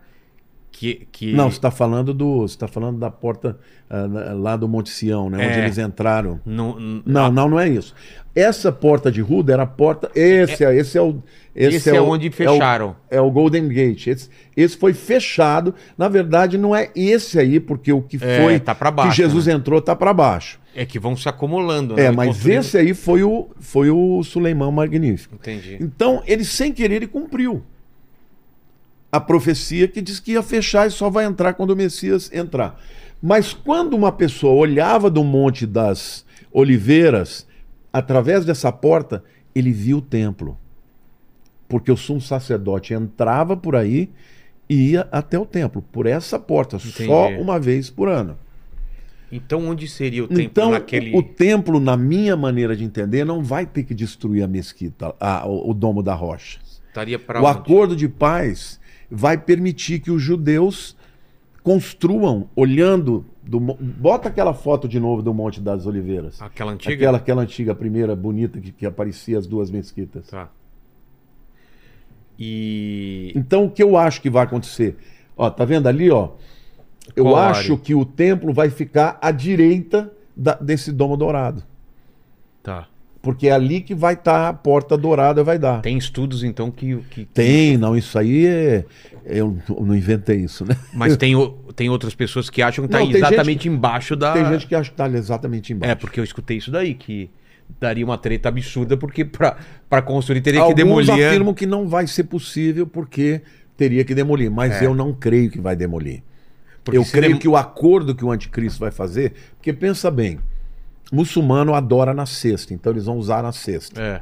[SPEAKER 1] Que. que...
[SPEAKER 3] Não, você está falando do. Você está falando da porta na- lá do Monte Sião, né? Onde
[SPEAKER 1] É.
[SPEAKER 3] eles entraram.
[SPEAKER 1] Não, n-
[SPEAKER 3] Não, não, não é isso. Essa porta de Ruda era a porta. Esse é, esse é o.
[SPEAKER 1] Esse é
[SPEAKER 3] o-
[SPEAKER 1] onde
[SPEAKER 3] o-
[SPEAKER 1] fecharam.
[SPEAKER 3] É o, Golden Gate. Esse, esse foi fechado. Na verdade, não é esse aí, porque o que
[SPEAKER 1] É,
[SPEAKER 3] foi
[SPEAKER 1] tá baixo,
[SPEAKER 3] que Jesus entrou tá para baixo.
[SPEAKER 1] É que vão se acumulando.
[SPEAKER 3] É,
[SPEAKER 1] né?
[SPEAKER 3] mas
[SPEAKER 1] Construindo-
[SPEAKER 3] esse aí foi o, foi o Suleimão Magnífico.
[SPEAKER 1] Entendi.
[SPEAKER 3] Então, ele sem querer ele cumpriu a profecia que diz que ia fechar e só vai entrar quando o Messias entrar. Mas quando uma pessoa olhava do Monte das Oliveiras, através dessa porta, ele via o templo. Porque o sumo sacerdote entrava por aí e ia até o templo, por essa porta, só
[SPEAKER 1] Entendi.
[SPEAKER 3] uma vez por ano.
[SPEAKER 1] Então onde seria o templo
[SPEAKER 3] Então,
[SPEAKER 1] naquele.
[SPEAKER 3] o, o templo, na minha maneira de entender, não vai ter que destruir a mesquita, a- o, o domo da rocha.
[SPEAKER 1] Estaria para
[SPEAKER 3] o acordo de paz vai permitir que os judeus construam, olhando. Do, bota aquela foto de novo do Monte das Oliveiras.
[SPEAKER 1] Aquela antiga?
[SPEAKER 3] Aquela, aquela antiga, primeira, bonita, que, que aparecia as duas mesquitas.
[SPEAKER 1] Tá. E.
[SPEAKER 3] Então, o que eu acho que vai acontecer? Ó, tá vendo ali, ó? Eu
[SPEAKER 1] Qual
[SPEAKER 3] acho
[SPEAKER 1] área?
[SPEAKER 3] que o templo vai ficar à direita da- desse domo dourado.
[SPEAKER 1] Tá.
[SPEAKER 3] Porque é ali que vai estar a porta dourada, vai dar.
[SPEAKER 1] Tem estudos, então, que. que...
[SPEAKER 3] Tem, não, isso aí é. Eu não inventei isso, né?
[SPEAKER 1] Mas tem, tem outras pessoas que acham que tá
[SPEAKER 3] tem
[SPEAKER 1] exatamente embaixo da.
[SPEAKER 3] Tem gente que acha que tá ali exatamente embaixo.
[SPEAKER 1] É, porque eu escutei isso daí, que daria uma treta absurda, porque pra construir teria
[SPEAKER 3] Alguns
[SPEAKER 1] que demolir. é.
[SPEAKER 3] afirmam que não vai ser possível porque teria que demolir, mas
[SPEAKER 1] É.
[SPEAKER 3] eu não creio que vai demolir.
[SPEAKER 1] Porque
[SPEAKER 3] eu creio
[SPEAKER 1] dem-
[SPEAKER 3] que o acordo que o anticristo vai fazer, porque pensa bem, muçulmano adora na sexta, então eles vão usar na sexta.
[SPEAKER 1] É.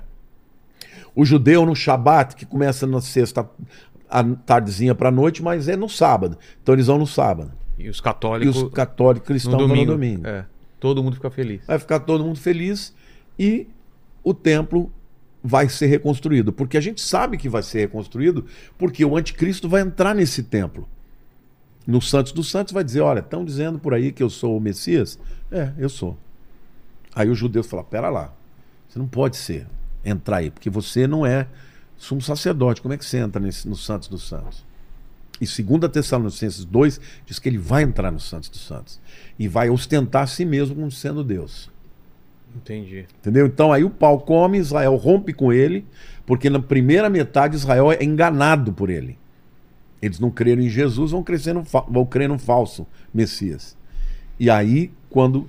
[SPEAKER 3] O judeu no Shabat, que começa na sexta à tardezinha para noite, mas é no sábado. Então eles vão no sábado.
[SPEAKER 1] E os
[SPEAKER 3] E
[SPEAKER 1] católicos.
[SPEAKER 3] os católicos cristãos
[SPEAKER 1] no
[SPEAKER 3] vão
[SPEAKER 1] domingo.
[SPEAKER 3] no domingo.
[SPEAKER 1] É. Todo mundo fica feliz.
[SPEAKER 3] Vai ficar todo mundo feliz e o templo vai ser reconstruído. Porque a gente sabe que vai ser reconstruído porque o anticristo vai entrar nesse templo. No Santos dos Santos vai dizer: Olha, estão dizendo por aí que eu sou o Messias? É, eu sou. Aí os judeus falam: Pera lá, você não pode ser, entrar aí, porque você não é sumo sacerdote. Como é que você entra nesse, no Santos dos Santos? E 2 Tessalonicenses 2 diz que ele vai entrar no Santos dos Santos e vai ostentar a si mesmo como sendo Deus.
[SPEAKER 1] Entendi.
[SPEAKER 3] Entendeu? Então aí o pau come, Israel rompe com ele, porque na primeira metade Israel é enganado por ele. Eles não creram em Jesus, vão, vão crer no falso Messias. E aí, quando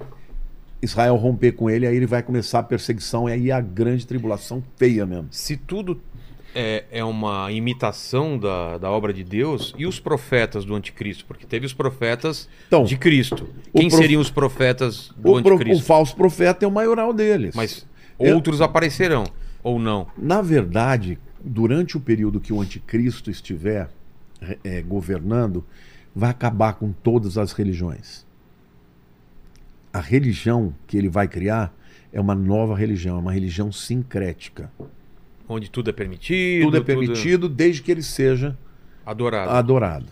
[SPEAKER 3] Israel romper com ele, aí ele vai começar a perseguição, e aí a grande tribulação feia mesmo.
[SPEAKER 1] Se tudo é, é uma imitação da, da obra de Deus, e os profetas do anticristo? Porque teve os profetas
[SPEAKER 3] Então,
[SPEAKER 1] de Cristo. Quem
[SPEAKER 3] prof-
[SPEAKER 1] seriam os profetas do
[SPEAKER 3] O, pro- o
[SPEAKER 1] anticristo?
[SPEAKER 3] falso profeta é o maioral deles.
[SPEAKER 1] Mas
[SPEAKER 3] Eu-
[SPEAKER 1] outros aparecerão, ou não?
[SPEAKER 3] Na verdade, durante o período que o anticristo estiver eh, governando, vai acabar com todas as religiões. A religião que ele vai criar é uma nova religião, é uma religião sincrética.
[SPEAKER 1] Onde tudo é permitido.
[SPEAKER 3] Tudo é permitido desde que ele seja
[SPEAKER 1] Adorado.
[SPEAKER 3] adorado.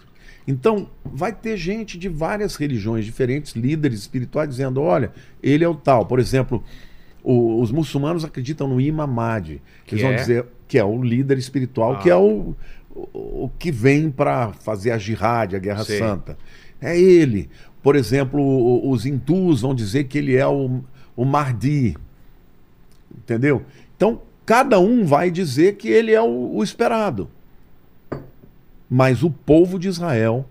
[SPEAKER 3] Então, vai ter gente de várias religiões diferentes, líderes espirituais, dizendo: olha, ele é o tal. Por exemplo, o- os muçulmanos acreditam no Imam Mahdi.
[SPEAKER 1] Que
[SPEAKER 3] Eles vão
[SPEAKER 1] é?
[SPEAKER 3] dizer que é o líder espiritual,
[SPEAKER 1] Ah.
[SPEAKER 3] que é o, o, o que vem para fazer a jihad, a guerra
[SPEAKER 1] Sei.
[SPEAKER 3] santa. É ele. Por exemplo, os hindus vão dizer que ele é o, o Mahdi. Entendeu? Então, cada um vai dizer que ele é o, o esperado. Mas o povo de Israel,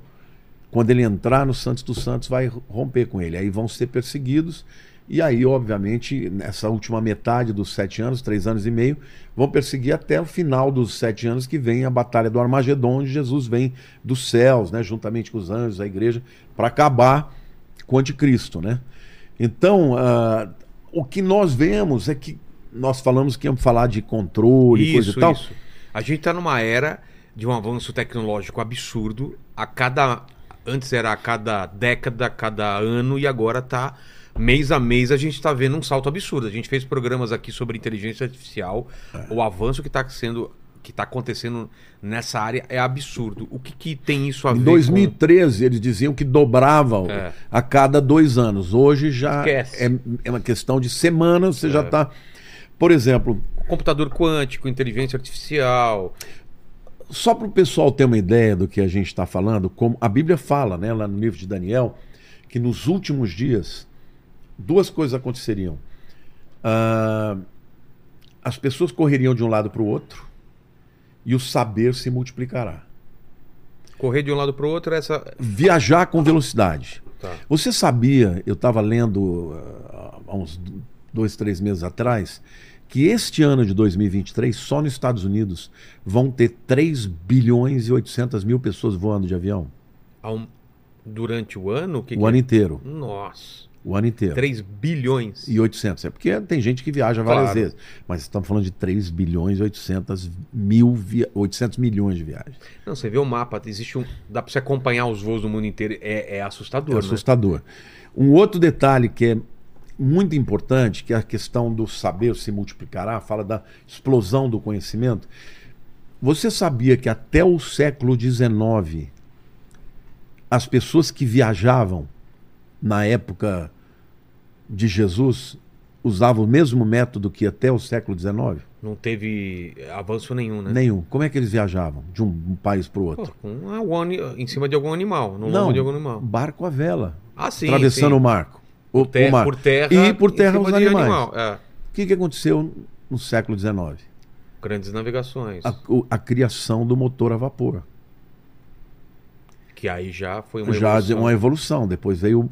[SPEAKER 3] quando ele entrar no Santos dos Santos, vai romper com ele. Aí vão ser perseguidos. E aí, obviamente, nessa última metade dos sete anos, três anos e meio, vão perseguir até o final dos sete anos, que vem a Batalha do Armagedon, onde Jesus vem dos céus, né, juntamente com os anjos, a igreja, para acabar com o anticristo. Né? Então, ah, o que nós vemos é que nós falamos que íamos falar de controle, coisa
[SPEAKER 1] Isso,
[SPEAKER 3] e tal.
[SPEAKER 1] isso. A gente está numa era de um avanço tecnológico absurdo. A cada. Antes era a cada década, a cada ano, e agora tá. Mês a mês a gente está vendo um salto absurdo. A gente fez programas aqui sobre inteligência artificial.
[SPEAKER 3] É.
[SPEAKER 1] O avanço que está sendo. Que está acontecendo nessa área é absurdo. O que, que tem isso a
[SPEAKER 3] Em
[SPEAKER 1] ver
[SPEAKER 3] 2013, eles diziam que dobravam
[SPEAKER 1] É.
[SPEAKER 3] a cada dois anos. Hoje já é, é uma questão de semanas, você já
[SPEAKER 1] É.
[SPEAKER 3] está. Por exemplo,
[SPEAKER 1] com computador quântico, inteligência artificial?
[SPEAKER 3] só para o pessoal ter uma ideia do que a gente está falando, como a Bíblia fala, né, lá no livro de Daniel, que nos últimos dias duas coisas aconteceriam. Ah, as pessoas correriam de um lado para o outro e o saber se multiplicará.
[SPEAKER 1] Correr de um lado para o outro, essa.
[SPEAKER 3] Viajar com velocidade.
[SPEAKER 1] Tá.
[SPEAKER 3] Você sabia, eu estava lendo ah, há uns dois, três meses atrás, que este ano de 2023, só nos Estados Unidos, vão ter 3 bilhões e 800 mil pessoas voando de avião.
[SPEAKER 1] Um- Durante o ano? O que
[SPEAKER 3] O
[SPEAKER 1] que
[SPEAKER 3] ano
[SPEAKER 1] é?
[SPEAKER 3] inteiro.
[SPEAKER 1] Nossa.
[SPEAKER 3] O ano inteiro.
[SPEAKER 1] 3 bilhões.
[SPEAKER 3] E 800. É porque tem gente que viaja várias
[SPEAKER 1] Claro.
[SPEAKER 3] vezes. Mas estamos falando de 3 bilhões e 800, mil via... 800 milhões de viagens.
[SPEAKER 1] Não, você vê o mapa, existe um. Dá pra você acompanhar os voos do mundo inteiro. É, é assustador,
[SPEAKER 3] É
[SPEAKER 1] né?
[SPEAKER 3] assustador. Um outro detalhe que é muito importante, que é a questão do saber se multiplicará, fala da explosão do conhecimento. Você sabia que até o século XIX, as pessoas que viajavam na época de Jesus usavam o mesmo método que até o século XIX?
[SPEAKER 1] Não teve avanço nenhum, né?
[SPEAKER 3] Nenhum. Como é que eles viajavam de um, um país para o
[SPEAKER 1] Pô,
[SPEAKER 3] outro?
[SPEAKER 1] com algum ani- em cima de algum animal, no
[SPEAKER 3] Não,
[SPEAKER 1] de algum animal.
[SPEAKER 3] barco à vela,
[SPEAKER 1] Ah, sim.
[SPEAKER 3] atravessando
[SPEAKER 1] sim.
[SPEAKER 3] o marco. O,
[SPEAKER 1] Por terra,
[SPEAKER 3] o mar.
[SPEAKER 1] por terra
[SPEAKER 3] E por terra os animais.
[SPEAKER 1] animal, é.
[SPEAKER 3] O que, que aconteceu no século XIX?
[SPEAKER 1] Grandes navegações.
[SPEAKER 3] A, a criação do motor a vapor.
[SPEAKER 1] Que aí já foi uma
[SPEAKER 3] Já
[SPEAKER 1] evolução.
[SPEAKER 3] uma evolução. Depois veio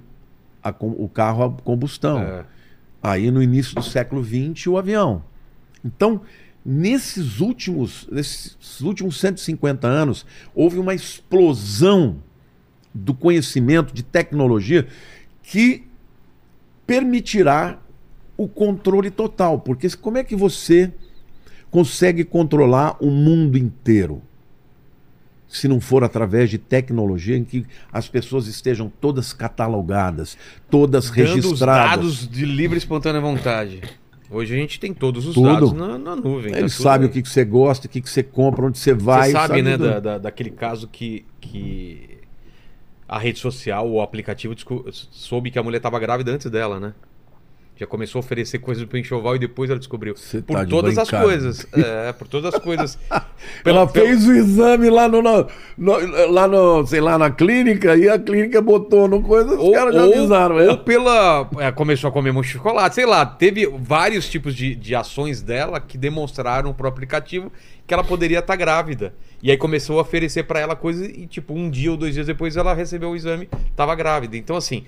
[SPEAKER 3] a o carro a combustão.
[SPEAKER 1] É.
[SPEAKER 3] Aí no início do século XX o avião. Então, nesses últimos, nesses últimos 150 anos, houve uma explosão do conhecimento, de tecnologia, que permitirá o controle total. Porque como é que você consegue controlar o mundo inteiro? Se não for através de tecnologia em que as pessoas estejam todas catalogadas, todas
[SPEAKER 1] Dando os
[SPEAKER 3] registradas.
[SPEAKER 1] dados de livre e espontânea vontade. Hoje a gente tem todos os
[SPEAKER 3] Tudo.
[SPEAKER 1] dados na, na nuvem. tá
[SPEAKER 3] Ele
[SPEAKER 1] tudo
[SPEAKER 3] sabe
[SPEAKER 1] aí.
[SPEAKER 3] o que, que você gosta, o que, que você compra, onde você vai.
[SPEAKER 1] Você sabe, né,
[SPEAKER 3] do-
[SPEAKER 1] da, da- daquele caso que, que a rede social, o aplicativo, soube que a mulher estava grávida antes dela, né? Já começou a oferecer coisas pro enxoval e depois ela descobriu.
[SPEAKER 3] Você
[SPEAKER 1] por
[SPEAKER 3] tá
[SPEAKER 1] todas as coisas. É, por todas as coisas.
[SPEAKER 3] Ela
[SPEAKER 1] Pelo- pelo-
[SPEAKER 3] fez o exame lá no, no- no- lá no, sei lá, na clínica e a clínica botou no coisa, os caras já avisaram.
[SPEAKER 1] ou
[SPEAKER 3] ela.
[SPEAKER 1] pela. é, começou a comer muito chocolate, sei lá. Teve vários tipos de, de ações dela que demonstraram pro aplicativo que ela poderia estar grávida. E aí começou a oferecer pra ela coisas e, tipo, um dia ou dois dias depois ela recebeu o exame, tava grávida. Então, assim.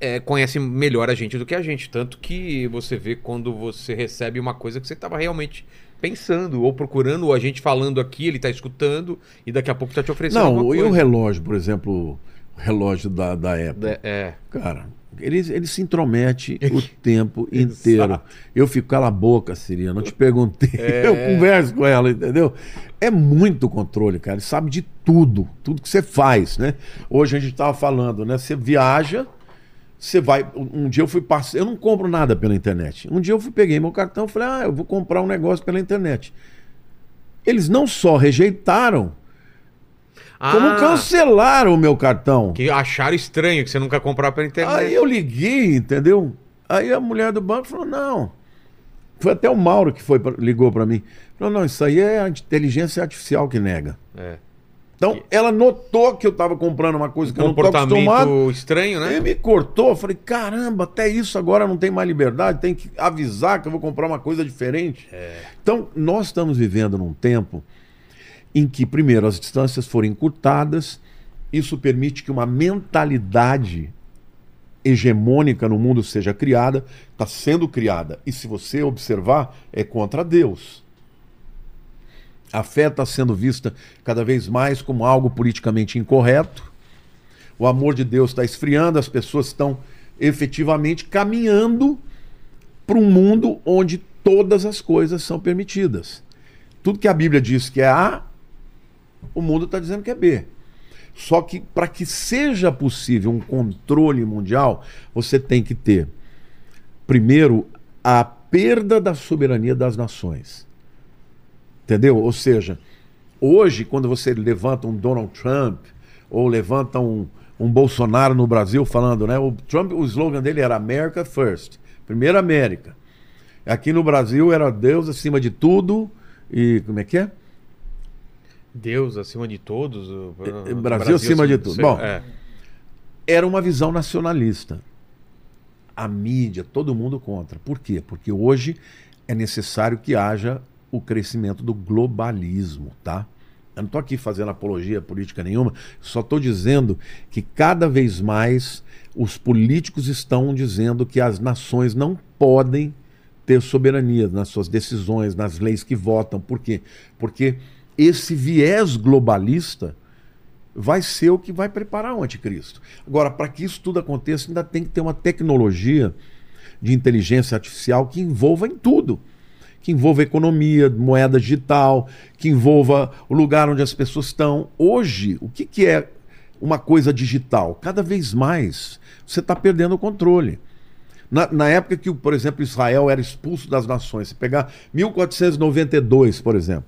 [SPEAKER 1] É, conhece melhor a gente do que a gente. Tanto que você vê quando você recebe uma coisa que você estava realmente pensando ou procurando, ou a gente falando aqui, ele tá escutando e daqui a pouco tá te oferecendo
[SPEAKER 3] Não, e o relógio, por exemplo, o relógio da, da Apple.
[SPEAKER 1] É, é.
[SPEAKER 3] Cara, ele, ele se intromete o tempo inteiro. Eu fico, cala a boca, Siria, não te perguntei.
[SPEAKER 1] É.
[SPEAKER 3] Eu converso com ela, entendeu? É muito controle, cara. Ele sabe de tudo, tudo que você faz, né? Hoje a gente estava falando, né? Você viaja, você vai. Um dia eu fui passar. Eu não compro nada pela internet. Um dia eu fui, peguei meu cartão e falei, ah, eu vou comprar um negócio pela internet. Eles não só rejeitaram, como
[SPEAKER 1] Ah,
[SPEAKER 3] cancelaram o meu cartão.
[SPEAKER 1] Que acharam estranho que você nunca comprava pela internet.
[SPEAKER 3] Aí eu liguei, entendeu? Aí a mulher do banco falou: não. Foi até o Mauro que foi, ligou para mim. Falou: não, isso aí é a inteligência artificial que nega.
[SPEAKER 1] É.
[SPEAKER 3] Então ela notou que eu estava comprando uma coisa que eu não estou acostumado.
[SPEAKER 1] Comportamento estranho, né?
[SPEAKER 3] me cortou, eu falei, caramba, até isso agora não tem mais liberdade, tem que avisar que eu vou comprar uma coisa diferente. Então, nós estamos vivendo num tempo em que, primeiro, as distâncias foram encurtadas, isso permite que uma mentalidade hegemônica no mundo seja criada, está sendo criada, e se você observar, é contra Deus. A fé está sendo vista cada vez mais como algo politicamente incorreto. O amor de Deus está esfriando, as pessoas estão efetivamente caminhando para um mundo onde todas as coisas são permitidas. Tudo que a Bíblia diz que é A, o mundo está dizendo que é B. Só que para que seja possível um controle mundial, você tem que ter, primeiro, a perda da soberania das nações. Entendeu? Ou seja, hoje, quando você levanta um Donald Trump ou levanta um, um Bolsonaro no Brasil falando, né? O Trump, o slogan dele era America First, primeira América. Aqui no Brasil era Deus acima de tudo e como é que é?
[SPEAKER 1] Deus acima de todos. o-
[SPEAKER 3] É, Brasil acima de tudo. Bom.
[SPEAKER 1] É.
[SPEAKER 3] Era uma visão nacionalista. A mídia, todo mundo contra. Por quê? Porque hoje é necessário que haja o crescimento do globalismo, tá? Eu não estou aqui fazendo apologia política nenhuma, só estou dizendo que cada vez mais os políticos estão dizendo que as nações não podem ter soberania nas suas decisões, nas leis que votam. Por quê? Porque esse viés globalista vai ser o que vai preparar o anticristo. Agora, para que isso tudo aconteça, ainda tem que ter uma tecnologia de inteligência artificial que envolva em tudo. Que envolva economia, moeda digital, que envolva o lugar onde as pessoas estão. Hoje, o que, que é uma coisa digital? Cada vez mais você está perdendo o controle. Na, na época que, por exemplo, Israel era expulso das nações, se pegar 1492, por exemplo,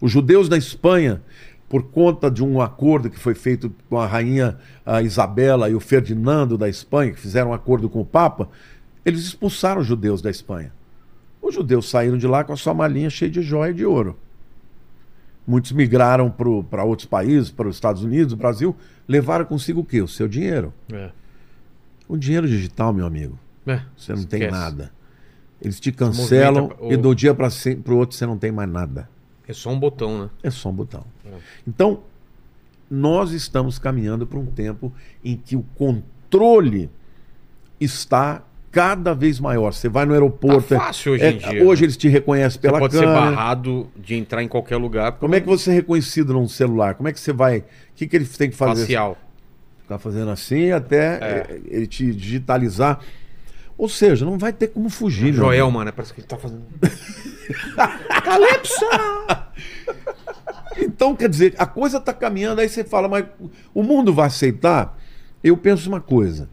[SPEAKER 3] os judeus da Espanha, por conta de um acordo que foi feito com a rainha a Isabela e o Ferdinando da Espanha, que fizeram um acordo com o Papa, eles expulsaram os judeus da Espanha. Os judeus saíram de lá com a sua malinha cheia de joia e de ouro. Muitos migraram para outros países, para os Estados Unidos, Brasil, levaram consigo o quê? O seu dinheiro.
[SPEAKER 1] É.
[SPEAKER 3] O dinheiro digital, meu amigo.
[SPEAKER 1] É,
[SPEAKER 3] Você não tem
[SPEAKER 1] esquece.
[SPEAKER 3] nada. Eles te cancelam e do dia para o outro você não tem mais nada.
[SPEAKER 1] É só um botão, né?
[SPEAKER 3] É só um botão.
[SPEAKER 1] É.
[SPEAKER 3] Então, nós estamos caminhando para um tempo em que o controle está cada vez maior. Você vai no aeroporto.
[SPEAKER 1] Tá fácil hoje
[SPEAKER 3] é-
[SPEAKER 1] em dia,
[SPEAKER 3] Hoje
[SPEAKER 1] né?
[SPEAKER 3] eles te reconhecem
[SPEAKER 1] Você
[SPEAKER 3] pela
[SPEAKER 1] pode ser
[SPEAKER 3] câmera.
[SPEAKER 1] barrado de entrar em qualquer lugar.
[SPEAKER 3] Como é que você é reconhecido num celular? Como é que você vai. O que, que eles têm que fazer?
[SPEAKER 1] Facial.
[SPEAKER 3] Ficar fazendo assim até
[SPEAKER 1] É.
[SPEAKER 3] eh, ele te digitalizar. Ou seja, não vai ter como fugir. meu
[SPEAKER 1] Joel, mano, parece que ele tá fazendo.
[SPEAKER 3] Então, quer dizer, a coisa está caminhando, aí você fala, mas o mundo vai aceitar? Eu penso uma coisa.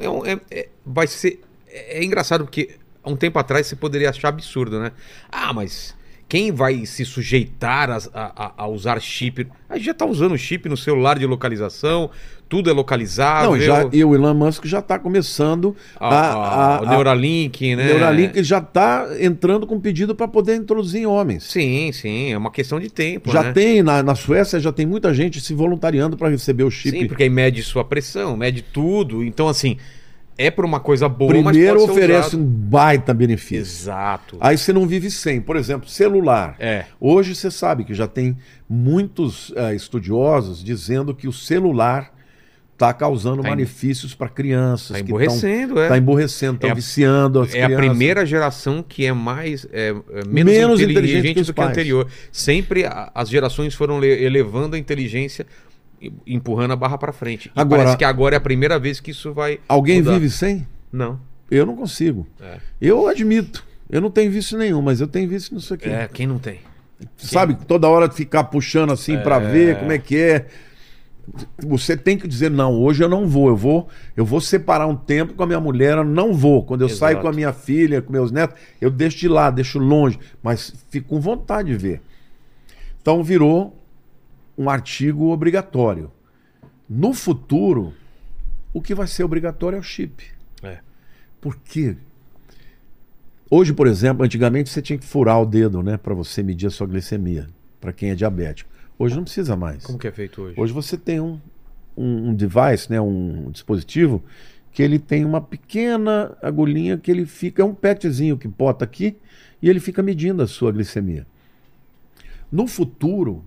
[SPEAKER 1] É é- é- vai ser. É, é engraçado porque há um tempo atrás você poderia achar absurdo, né? Ah, mas quem vai se sujeitar a, a- a- usar chip? A gente já tá usando chip no celular de localização, tudo é localizável.
[SPEAKER 3] Não, já, e o Elon Musk já está começando
[SPEAKER 1] A-
[SPEAKER 3] a,
[SPEAKER 1] a-
[SPEAKER 3] a,
[SPEAKER 1] o Neuralink, né?
[SPEAKER 3] Neuralink já está entrando com pedido para poder introduzir em homens.
[SPEAKER 1] Sim, sim, é uma questão de tempo,
[SPEAKER 3] já
[SPEAKER 1] né?
[SPEAKER 3] tem, na, na Suécia já tem muita gente se voluntariando para receber o chip.
[SPEAKER 1] Sim, porque aí mede sua pressão, mede tudo. Então, assim, é por uma coisa boa,
[SPEAKER 3] Primeiro oferece um baita benefício.
[SPEAKER 1] Exato.
[SPEAKER 3] Aí você não vive sem. Por exemplo, celular.
[SPEAKER 1] É.
[SPEAKER 3] Hoje você sabe que já tem muitos eh, estudiosos dizendo que o celular está causando
[SPEAKER 1] Tá em-
[SPEAKER 3] malefícios para crianças.
[SPEAKER 1] Tá
[SPEAKER 3] que
[SPEAKER 1] emborrecendo, é.
[SPEAKER 3] Está emborrecendo, estão
[SPEAKER 1] É a-
[SPEAKER 3] viciando as
[SPEAKER 1] É a
[SPEAKER 3] crianças.
[SPEAKER 1] primeira geração que é mais é, é menos,
[SPEAKER 3] Menos
[SPEAKER 1] inteligente,
[SPEAKER 3] inteligente que
[SPEAKER 1] do que a anterior. Sempre a- as gerações foram le- elevando a inteligência, empurrando a barra para frente. E
[SPEAKER 3] Agora-
[SPEAKER 1] parece que agora é a primeira vez que isso vai.
[SPEAKER 3] Alguém
[SPEAKER 1] mudar.
[SPEAKER 3] vive sem?
[SPEAKER 1] Não.
[SPEAKER 3] Eu não consigo.
[SPEAKER 1] É.
[SPEAKER 3] Eu admito. Eu não tenho vício nenhum, mas eu tenho vício nisso aqui.
[SPEAKER 1] É, quem não tem?
[SPEAKER 3] Sabe, toda hora ficar puxando assim pra ver como é que é. Você tem que dizer não, hoje eu não vou, eu vou, eu vou separar um tempo com a minha mulher, eu não vou. Quando eu
[SPEAKER 1] Exato.
[SPEAKER 3] saio com a minha filha, com meus netos, eu deixo de lá, deixo longe, mas fico com vontade de ver. Então virou um artigo obrigatório. No futuro, o que vai ser obrigatório é o chip.
[SPEAKER 1] É.
[SPEAKER 3] Por quê? Hoje, por exemplo, antigamente você tinha que furar o dedo, né, para você medir a sua glicemia, para quem é diabético. Hoje não precisa mais.
[SPEAKER 1] Como que é feito hoje?
[SPEAKER 3] Hoje você tem um, um, um device, né, um dispositivo que ele tem uma pequena agulhinha que ele fica é um petzinho que bota aqui e ele fica medindo a sua glicemia. No futuro,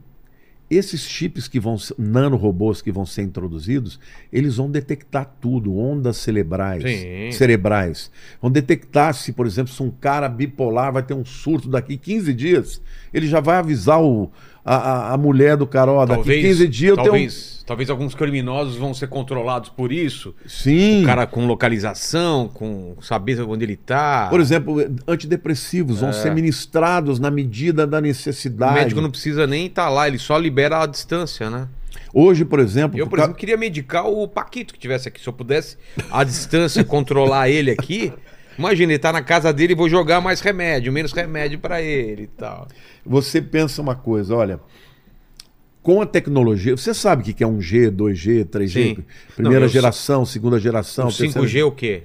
[SPEAKER 3] esses chips que vão nanorobôs que vão ser introduzidos, eles vão detectar tudo, ondas cerebrais,
[SPEAKER 1] Sim.
[SPEAKER 3] cerebrais. Vão detectar se, por exemplo, se um cara bipolar vai ter um surto daqui 15 dias, ele já vai avisar o, a, a- mulher do cara, ó, daqui 15 dias eu tenho
[SPEAKER 1] talvez, talvez alguns criminosos vão ser controlados por isso.
[SPEAKER 3] Sim.
[SPEAKER 1] O cara com localização, com saber onde ele tá.
[SPEAKER 3] Por exemplo, antidepressivos vão ser ministrados na medida da
[SPEAKER 1] o
[SPEAKER 3] necessidade.
[SPEAKER 1] médico não precisa nem estar lá, ele só libera a distância, né?
[SPEAKER 3] Hoje, por exemplo,
[SPEAKER 1] Eu,
[SPEAKER 3] por
[SPEAKER 1] por
[SPEAKER 3] ca-
[SPEAKER 1] exemplo, queria medicar o Paquito que tivesse aqui. Se eu pudesse, à distância, controlar ele aqui. Imagina, ele tá na casa dele e vou jogar mais remédio, menos remédio pra ele e tal.
[SPEAKER 3] você pensa uma coisa, olha, com a tecnologia, você sabe o que é 1G, 2G, 3G,
[SPEAKER 1] Sim.
[SPEAKER 3] primeira
[SPEAKER 1] Não, eu
[SPEAKER 3] geração, segunda geração,
[SPEAKER 1] o 5G é o quê?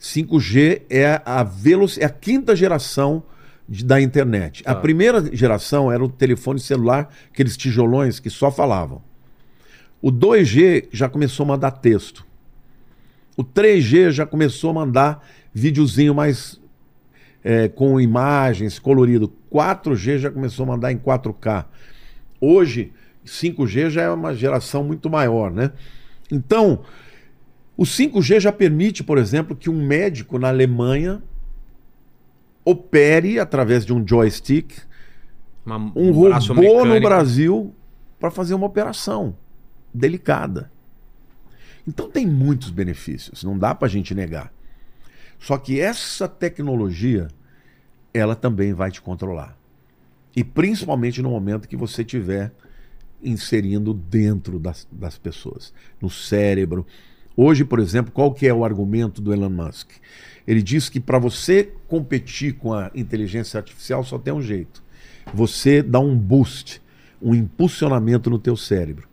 [SPEAKER 3] 5G é a veloc... é a quinta geração de- da internet. A
[SPEAKER 1] Tá.
[SPEAKER 3] primeira geração era o telefone celular, aqueles tijolões que só falavam. O 2G já começou a mandar texto. O 3G já começou a mandar videozinho mais é, com imagens, colorido. 4G já começou a mandar em 4K. Hoje, 5G já é uma geração muito maior, né? Então, o 5G já permite, por exemplo, que um médico na Alemanha opere através de um joystick
[SPEAKER 1] Uma-
[SPEAKER 3] um
[SPEAKER 1] braço
[SPEAKER 3] robô no
[SPEAKER 1] mecânico.
[SPEAKER 3] Brasil para fazer uma operação delicada. Então tem muitos benefícios, não dá para a gente negar. Só que essa tecnologia, ela também vai te controlar. E principalmente no momento que você estiver inserindo dentro das, das pessoas, no cérebro. Hoje, por exemplo, qual que é o argumento do Elon Musk? Ele diz que para você competir com a inteligência artificial só tem um jeito. Você dá um boost, um impulsionamento no teu cérebro.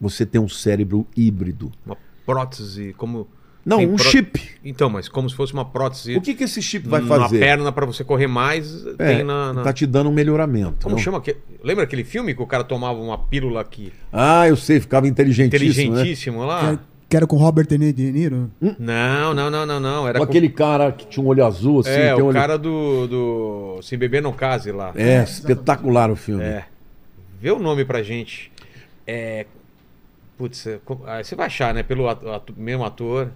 [SPEAKER 3] Você tem um cérebro híbrido.
[SPEAKER 1] Uma prótese, como.
[SPEAKER 3] Não,
[SPEAKER 1] tem
[SPEAKER 3] um
[SPEAKER 1] pró-
[SPEAKER 3] chip.
[SPEAKER 1] Então, mas como se fosse uma prótese
[SPEAKER 3] O que, que esse chip vai
[SPEAKER 1] na
[SPEAKER 3] fazer?
[SPEAKER 1] perna pra você correr mais,
[SPEAKER 3] É,
[SPEAKER 1] tem na. na-
[SPEAKER 3] Tá te dando um melhoramento.
[SPEAKER 1] Como
[SPEAKER 3] não?
[SPEAKER 1] chama? aquele- Lembra aquele filme que o cara tomava uma pílula aqui?
[SPEAKER 3] Ah, eu sei, ficava inteligentíssimo, né?
[SPEAKER 1] Inteligentíssimo lá?
[SPEAKER 2] Quero, quero com Robert De Niro.
[SPEAKER 1] Não, não, não, não, não. Era
[SPEAKER 3] Com aquele cara que tinha um olho azul, assim.
[SPEAKER 1] É,
[SPEAKER 3] tem
[SPEAKER 1] o
[SPEAKER 3] olho-
[SPEAKER 1] cara do, do Se Beber Não Case lá.
[SPEAKER 3] É, espetacular o filme.
[SPEAKER 1] É. Vê o nome pra gente. É. Putz, é, ah, você vai achar, né? Pelo atu- mesmo ator.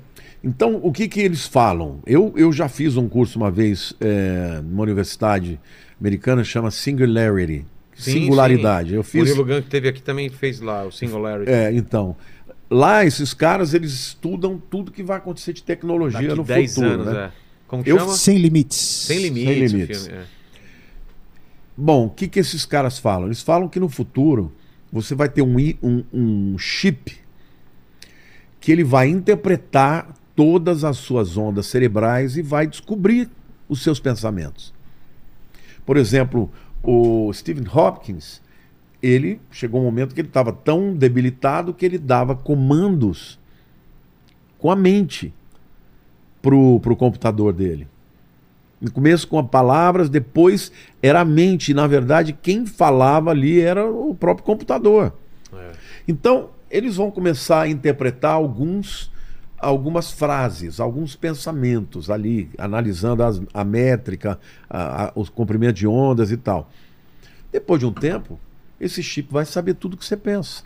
[SPEAKER 3] Então, o que, que eles falam? Eu, eu já fiz um curso uma vez é, numa universidade americana, chama Singularity.
[SPEAKER 1] Sim,
[SPEAKER 3] Singularidade.
[SPEAKER 1] sim.
[SPEAKER 3] Eu
[SPEAKER 1] O
[SPEAKER 3] fiz.
[SPEAKER 1] Murilo Gun que teve aqui também fez lá o Singularity.
[SPEAKER 3] É, então. Lá, esses caras, eles estudam tudo que vai acontecer de tecnologia
[SPEAKER 1] Daqui
[SPEAKER 3] no
[SPEAKER 1] 10
[SPEAKER 3] futuro.
[SPEAKER 1] anos,
[SPEAKER 3] né?
[SPEAKER 1] é. Como que
[SPEAKER 3] Eu-
[SPEAKER 1] chama?
[SPEAKER 2] Sem limites.
[SPEAKER 1] Sem limites.
[SPEAKER 3] Sem
[SPEAKER 1] o
[SPEAKER 3] limites.
[SPEAKER 1] filme, é.
[SPEAKER 3] Bom, o que, que esses caras falam? Eles falam que no futuro você vai ter um, um, um chip que ele vai interpretar todas as suas ondas cerebrais e vai descobrir os seus pensamentos. Por exemplo, o Stephen Hopkins, ele chegou um momento que ele estava tão debilitado que ele dava comandos com a mente pro, pro computador dele. No começo com palavras, depois era a mente. Na verdade, quem falava ali era o próprio computador.
[SPEAKER 1] É.
[SPEAKER 3] Então, eles vão começar a interpretar alguns, algumas frases, alguns pensamentos ali, analisando as- a métrica, a- a- os comprimentos de ondas e tal. Depois de um tempo, esse chip vai saber tudo que você pensa.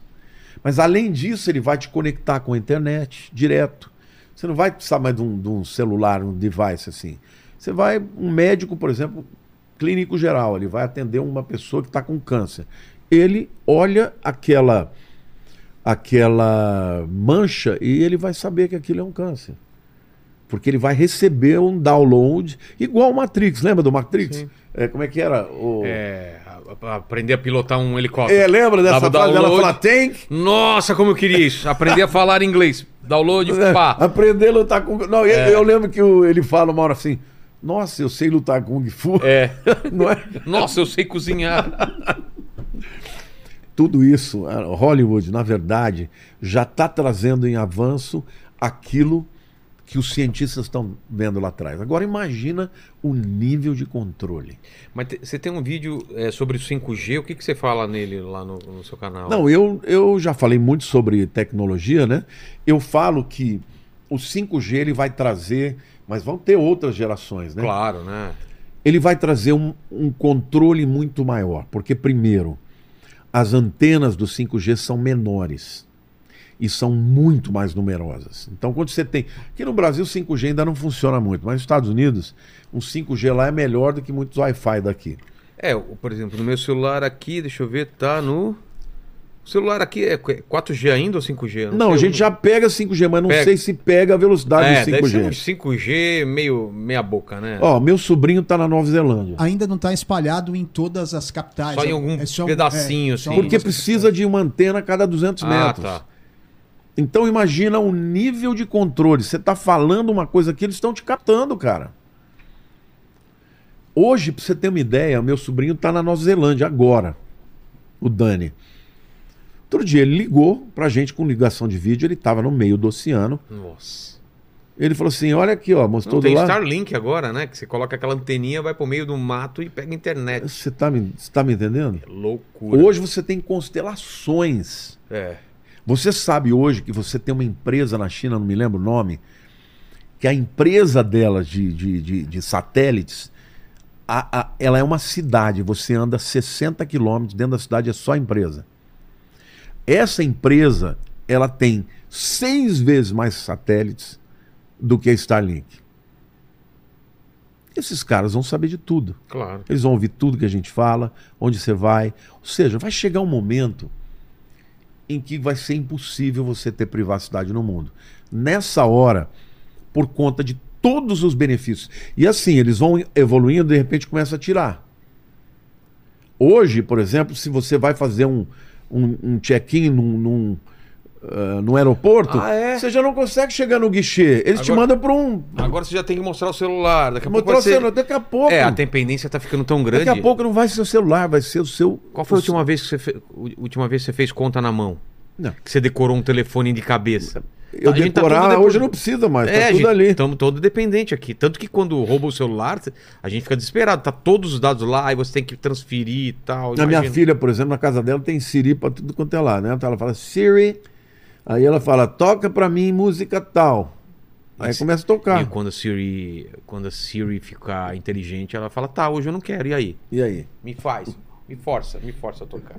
[SPEAKER 3] Mas além disso, ele vai te conectar com a internet direto. Você não vai precisar mais de um, de um celular, um device assim. Você vai, um médico, por exemplo, clínico geral, ele vai atender uma pessoa que está com câncer. Ele olha aquela aquela mancha e ele vai saber que aquilo é um câncer. Porque ele vai receber um download, igual o Matrix, lembra do Matrix? É, como é que era? O...
[SPEAKER 1] É, aprender a pilotar um helicóptero.
[SPEAKER 3] É, lembra dessa
[SPEAKER 1] Dava
[SPEAKER 3] frase dela
[SPEAKER 1] download.
[SPEAKER 3] falar tank?
[SPEAKER 1] Nossa, como eu queria isso. Aprender a falar inglês. Download, pá.
[SPEAKER 3] aprender a lutar com. Não, eu,
[SPEAKER 1] É.
[SPEAKER 3] eu lembro que o- ele fala uma hora assim: Nossa, eu sei lutar Kung Fu.
[SPEAKER 1] É.
[SPEAKER 3] Não é?
[SPEAKER 1] Nossa, eu sei cozinhar.
[SPEAKER 3] Tudo isso, a Hollywood, na verdade, já está trazendo em avanço aquilo que os cientistas estão vendo lá atrás. Agora imagina o nível de controle.
[SPEAKER 1] Mas você tem um vídeo é, sobre o 5G. O que, que você fala nele lá no, no seu canal?
[SPEAKER 3] Não, eu, eu já falei muito sobre tecnologia, né? Eu falo que o 5G ele vai trazer, mas vão ter outras gerações, né?
[SPEAKER 1] Claro, né?
[SPEAKER 3] ele vai trazer um, um controle muito maior. Porque, primeiro, as antenas do 5G são menores e são muito mais numerosas. Então, quando você tem. Aqui no Brasil, o 5G ainda não funciona muito, mas nos Estados Unidos, um 5G lá é melhor do que muitos Wi-Fi daqui.
[SPEAKER 1] É, por exemplo, no meu celular aqui, deixa eu ver, tá no. O celular aqui é 4G ainda ou 5G? Eu
[SPEAKER 3] Não,
[SPEAKER 1] sei,
[SPEAKER 3] a gente já pega 5G, mas não
[SPEAKER 1] Pega.
[SPEAKER 3] sei se pega a velocidade
[SPEAKER 1] É,
[SPEAKER 3] do
[SPEAKER 1] deve ser
[SPEAKER 3] 5G.
[SPEAKER 1] um 5G meio meia boca, né?
[SPEAKER 3] Ó, meu sobrinho tá na Nova Zelândia.
[SPEAKER 2] Ainda não está espalhado em todas as capitais.
[SPEAKER 1] Só em
[SPEAKER 2] É-
[SPEAKER 1] algum
[SPEAKER 2] é só-
[SPEAKER 1] pedacinho,
[SPEAKER 2] só
[SPEAKER 1] assim.
[SPEAKER 3] Porque precisa de uma antena a cada 200
[SPEAKER 1] ah,
[SPEAKER 3] metros.
[SPEAKER 1] tá.
[SPEAKER 3] Então imagina o nível de controle. Você está falando uma coisa aqui, eles estão te captando, cara. Hoje, para você ter uma ideia, meu sobrinho está na Nova Zelândia agora, o Dani. Outro dia ele ligou pra gente com ligação de vídeo, ele estava no meio do oceano.
[SPEAKER 1] Nossa.
[SPEAKER 3] Ele falou assim: olha aqui, ó, mostrou
[SPEAKER 1] Não,
[SPEAKER 3] do
[SPEAKER 1] tem
[SPEAKER 3] lado.
[SPEAKER 1] Starlink agora, né? Que você coloca aquela anteninha, vai pro meio do mato e pega internet.
[SPEAKER 3] Você está me, você tá me entendendo?
[SPEAKER 1] É loucura.
[SPEAKER 3] Hoje você tem constelações.
[SPEAKER 1] É.
[SPEAKER 3] Você sabe hoje que você tem uma empresa na China, não me lembro o nome, que a empresa dela de, de, de, de satélites, a- a- ela é uma cidade. Você anda 60 quilômetros dentro da cidade, é só empresa. Essa empresa, ela tem seis vezes mais satélites do que a Starlink. Esses caras vão saber de tudo.
[SPEAKER 1] Claro.
[SPEAKER 3] Eles vão ouvir tudo que a gente fala, onde você vai. Ou seja, vai chegar um momento em que vai ser impossível você ter privacidade no mundo. Nessa hora, por conta de todos os benefícios. E assim, eles vão evoluindo e de repente começa a tirar. Hoje, por exemplo, se você vai fazer um, um, um check-in num, num, ah, num aeroporto,
[SPEAKER 1] Ah, é?
[SPEAKER 3] você já não consegue chegar no guichê. Eles te
[SPEAKER 1] Agora-
[SPEAKER 3] mandam para um.
[SPEAKER 1] Agora você já tem que mostrar o celular. Daqui a pouco
[SPEAKER 3] Mostrar
[SPEAKER 1] vai
[SPEAKER 3] o celular. Daqui a pouco.
[SPEAKER 1] É, a dependência tá ficando tão grande.
[SPEAKER 3] Daqui a pouco não vai ser o celular, vai ser o seu.
[SPEAKER 1] Qual foi a última vez que você fez, última vez que você fez conta na mão?
[SPEAKER 3] Não.
[SPEAKER 1] Que você decorou um telefone de cabeça?
[SPEAKER 3] Eu
[SPEAKER 1] A gente tá
[SPEAKER 3] decorar,
[SPEAKER 1] tudo depois-
[SPEAKER 3] hoje não precisa mais,
[SPEAKER 1] É,
[SPEAKER 3] tá tudo ali.
[SPEAKER 1] Estamos todo dependente aqui. Tanto que quando rouba o celular, a gente fica desesperado. Tá todos os dados lá, aí você tem que transferir e tal.
[SPEAKER 3] A minha filha, por exemplo, na casa dela tem Siri pra tudo quanto é lá, né? Então ela fala Siri, aí ela fala, toca pra mim música tal. Aí começa a tocar.
[SPEAKER 1] E quando a Siri, quando a Siri ficar inteligente, ela fala: "Tá, hoje eu não quero". E aí?
[SPEAKER 3] E aí?
[SPEAKER 1] Me faz. Me força, me força a tocar.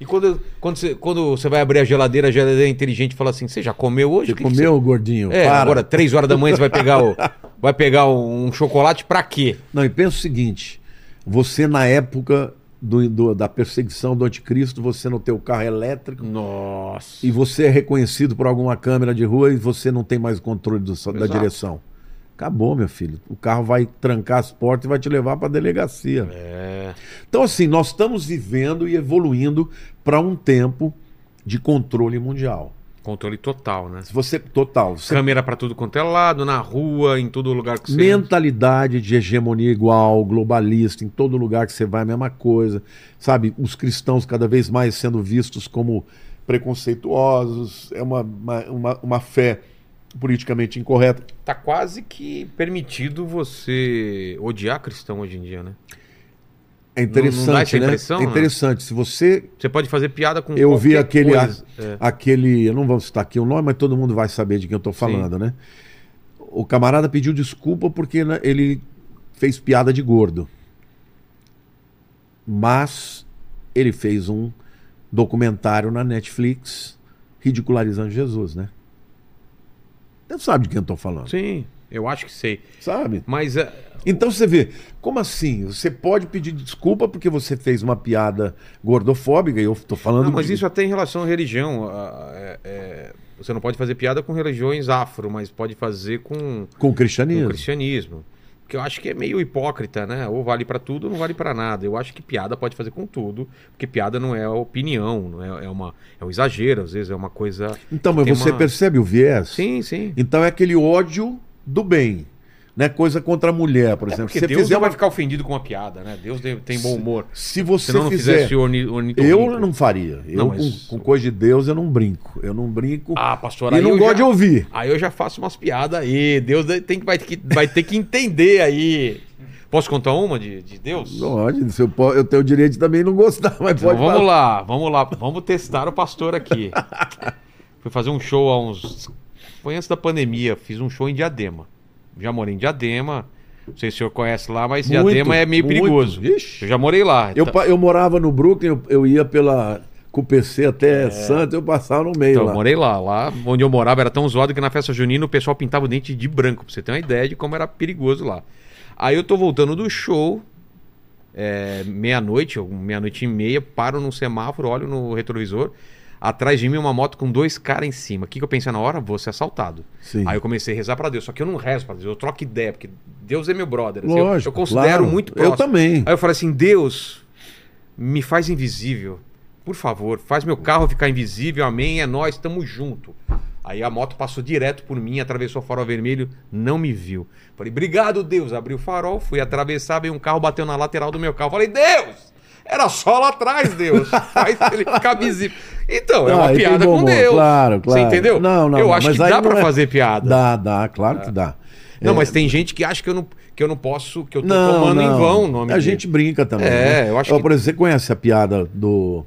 [SPEAKER 1] E quando, quando, você, quando você vai abrir a geladeira, a geladeira é inteligente fala assim: Você já comeu hoje?
[SPEAKER 3] Você
[SPEAKER 1] que que
[SPEAKER 3] comeu, gordinho?
[SPEAKER 1] você- É,
[SPEAKER 3] Para.
[SPEAKER 1] agora, três horas da manhã, você vai pegar, o, vai pegar um chocolate pra quê?
[SPEAKER 3] Não, e pensa o seguinte: você na época do, do- da perseguição do anticristo, você no teu carro elétrico
[SPEAKER 1] Nossa.
[SPEAKER 3] e você é reconhecido por alguma câmera de rua e você não tem mais controle do- da direção. Acabou, meu filho. O carro vai trancar as portas e vai te levar para delegacia.
[SPEAKER 1] É.
[SPEAKER 3] Então, assim, nós estamos vivendo e evoluindo para um tempo de controle mundial.
[SPEAKER 1] Controle total, né?
[SPEAKER 3] Se você total, você
[SPEAKER 1] Câmera pra tudo quanto é lado, na rua, em todo lugar que você.
[SPEAKER 3] mentalidade de hegemonia igual, globalista, em todo lugar que você vai a mesma coisa, sabe? Os cristãos cada vez mais sendo vistos como preconceituosos, é uma, uma, uma, uma fé politicamente incorreta.
[SPEAKER 1] Tá quase que permitido você odiar cristão hoje em dia, né?
[SPEAKER 3] É
[SPEAKER 1] Não- não
[SPEAKER 3] interessante,
[SPEAKER 1] essa
[SPEAKER 3] né? é interessante. Se você
[SPEAKER 1] Você pode fazer piada com
[SPEAKER 3] Eu vi aquele,
[SPEAKER 1] coisa. É.
[SPEAKER 3] aquele. Eu não vou citar aqui o nome, mas todo mundo vai saber de quem eu tô falando, né? O camarada pediu desculpa porque né, ele fez piada de gordo. Mas ele fez um documentário na Netflix ridicularizando Jesus, né? Você sabe de quem eu tô falando,
[SPEAKER 1] Sim, eu acho que sei.
[SPEAKER 3] sabe?
[SPEAKER 1] Mas é,
[SPEAKER 3] Então você vê, como assim? Você pode pedir desculpa porque você fez uma piada gordofóbica, e eu tô falando.
[SPEAKER 1] Não, mas
[SPEAKER 3] de-
[SPEAKER 1] isso até em relação à religião. é- é, você não pode fazer piada com religiões afro, mas pode fazer com,
[SPEAKER 3] com o
[SPEAKER 1] com
[SPEAKER 3] cristianismo.
[SPEAKER 1] o cristianismo. Que eu acho que é meio hipócrita, né? Ou vale pra tudo ou não vale pra nada. Eu acho que piada pode fazer com tudo, porque piada não é opinião, não é, é, uma, é um exagero, às vezes é uma coisa.
[SPEAKER 3] Então, mas você
[SPEAKER 1] uma-
[SPEAKER 3] percebe o viés?
[SPEAKER 1] Sim, sim.
[SPEAKER 3] Então é aquele ódio do bem. Né? Coisa contra a mulher, por
[SPEAKER 1] É
[SPEAKER 3] exemplo.
[SPEAKER 1] porque
[SPEAKER 3] Se
[SPEAKER 1] Deus
[SPEAKER 3] fizer
[SPEAKER 1] não vai ficar ofendido com uma piada, né? Deus tem- bom humor.
[SPEAKER 3] Se você
[SPEAKER 1] Se não, não
[SPEAKER 3] fizer.
[SPEAKER 1] fizesse orni, ornitorrinco.
[SPEAKER 3] Eu não faria. Eu,
[SPEAKER 1] Não, mas-
[SPEAKER 3] com, com coisa de Deus, eu não brinco. Eu não brinco.
[SPEAKER 1] Ah, pastor,
[SPEAKER 3] e não gosto
[SPEAKER 1] já-
[SPEAKER 3] de ouvir.
[SPEAKER 1] Aí eu já faço umas piadas aí. Deus tem que, vai, ter que, vai ter que entender aí. Posso contar uma de, de Deus?
[SPEAKER 3] Pode, eu, eu tenho o direito de também não gostar, mas
[SPEAKER 1] Então,
[SPEAKER 3] pode
[SPEAKER 1] vamos
[SPEAKER 3] falar.
[SPEAKER 1] lá, vamos lá. Vamos testar o pastor aqui. Fui fazer um show há uns. Foi antes da pandemia. Fiz um show em Diadema. Já morei em Diadema. Não sei se o senhor conhece lá, mas
[SPEAKER 3] Muito,
[SPEAKER 1] Diadema é meio
[SPEAKER 3] muito.
[SPEAKER 1] perigoso.
[SPEAKER 3] Ixi.
[SPEAKER 1] Eu já morei lá.
[SPEAKER 3] Eu,
[SPEAKER 1] Então-
[SPEAKER 3] eu morava no Brooklyn, eu, eu ia pela, com o PC até Santos, eu passava no meio
[SPEAKER 1] É. Então,
[SPEAKER 3] lá.
[SPEAKER 1] eu morei lá. Lá onde eu morava era tão zoado que na festa junina o pessoal pintava o dente de branco, pra você ter uma ideia de como era perigoso lá. Aí eu tô voltando do show, é, meia-noite, meia-noite e meia, paro num semáforo, olho no retrovisor. Atrás de mim uma moto com dois caras em cima. O que, que eu pensei na hora? Vou ser assaltado.
[SPEAKER 3] Sim.
[SPEAKER 1] Aí eu comecei a rezar pra Deus. Só que eu não rezo pra Deus, eu troco ideia, porque Deus é meu brother. assim, eu-
[SPEAKER 3] Lógico,
[SPEAKER 1] eu, considero
[SPEAKER 3] claro.
[SPEAKER 1] muito
[SPEAKER 3] Eu
[SPEAKER 1] próximo.
[SPEAKER 3] também.
[SPEAKER 1] Aí eu falei assim: Deus, me faz invisível. Por favor, faz meu carro ficar invisível. Amém. É nós, tamo junto. Aí a moto passou direto por mim, atravessou o farol vermelho, não me viu. Falei, obrigado, Deus. Abri o farol, fui atravessar, veio um carro, bateu na lateral do meu carro. Falei, Deus! Era só lá atrás, Deus. Faz ele ficar visível. Então, é uma piada com Deus.
[SPEAKER 3] Claro, claro.
[SPEAKER 1] Você entendeu?
[SPEAKER 3] Não, não.
[SPEAKER 1] Eu
[SPEAKER 3] não,
[SPEAKER 1] acho que dá pra
[SPEAKER 3] é-
[SPEAKER 1] fazer piada.
[SPEAKER 3] Dá, dá, claro que dá.
[SPEAKER 1] Não,
[SPEAKER 3] É,
[SPEAKER 1] mas tem gente que acha que eu não, que eu não posso, que eu tô
[SPEAKER 3] não,
[SPEAKER 1] tomando
[SPEAKER 3] não.
[SPEAKER 1] em vão o nome
[SPEAKER 3] A
[SPEAKER 1] dele.
[SPEAKER 3] gente brinca também.
[SPEAKER 1] É,
[SPEAKER 3] né?
[SPEAKER 1] eu acho
[SPEAKER 3] Ó,
[SPEAKER 1] que-
[SPEAKER 3] Por exemplo, você conhece a piada do.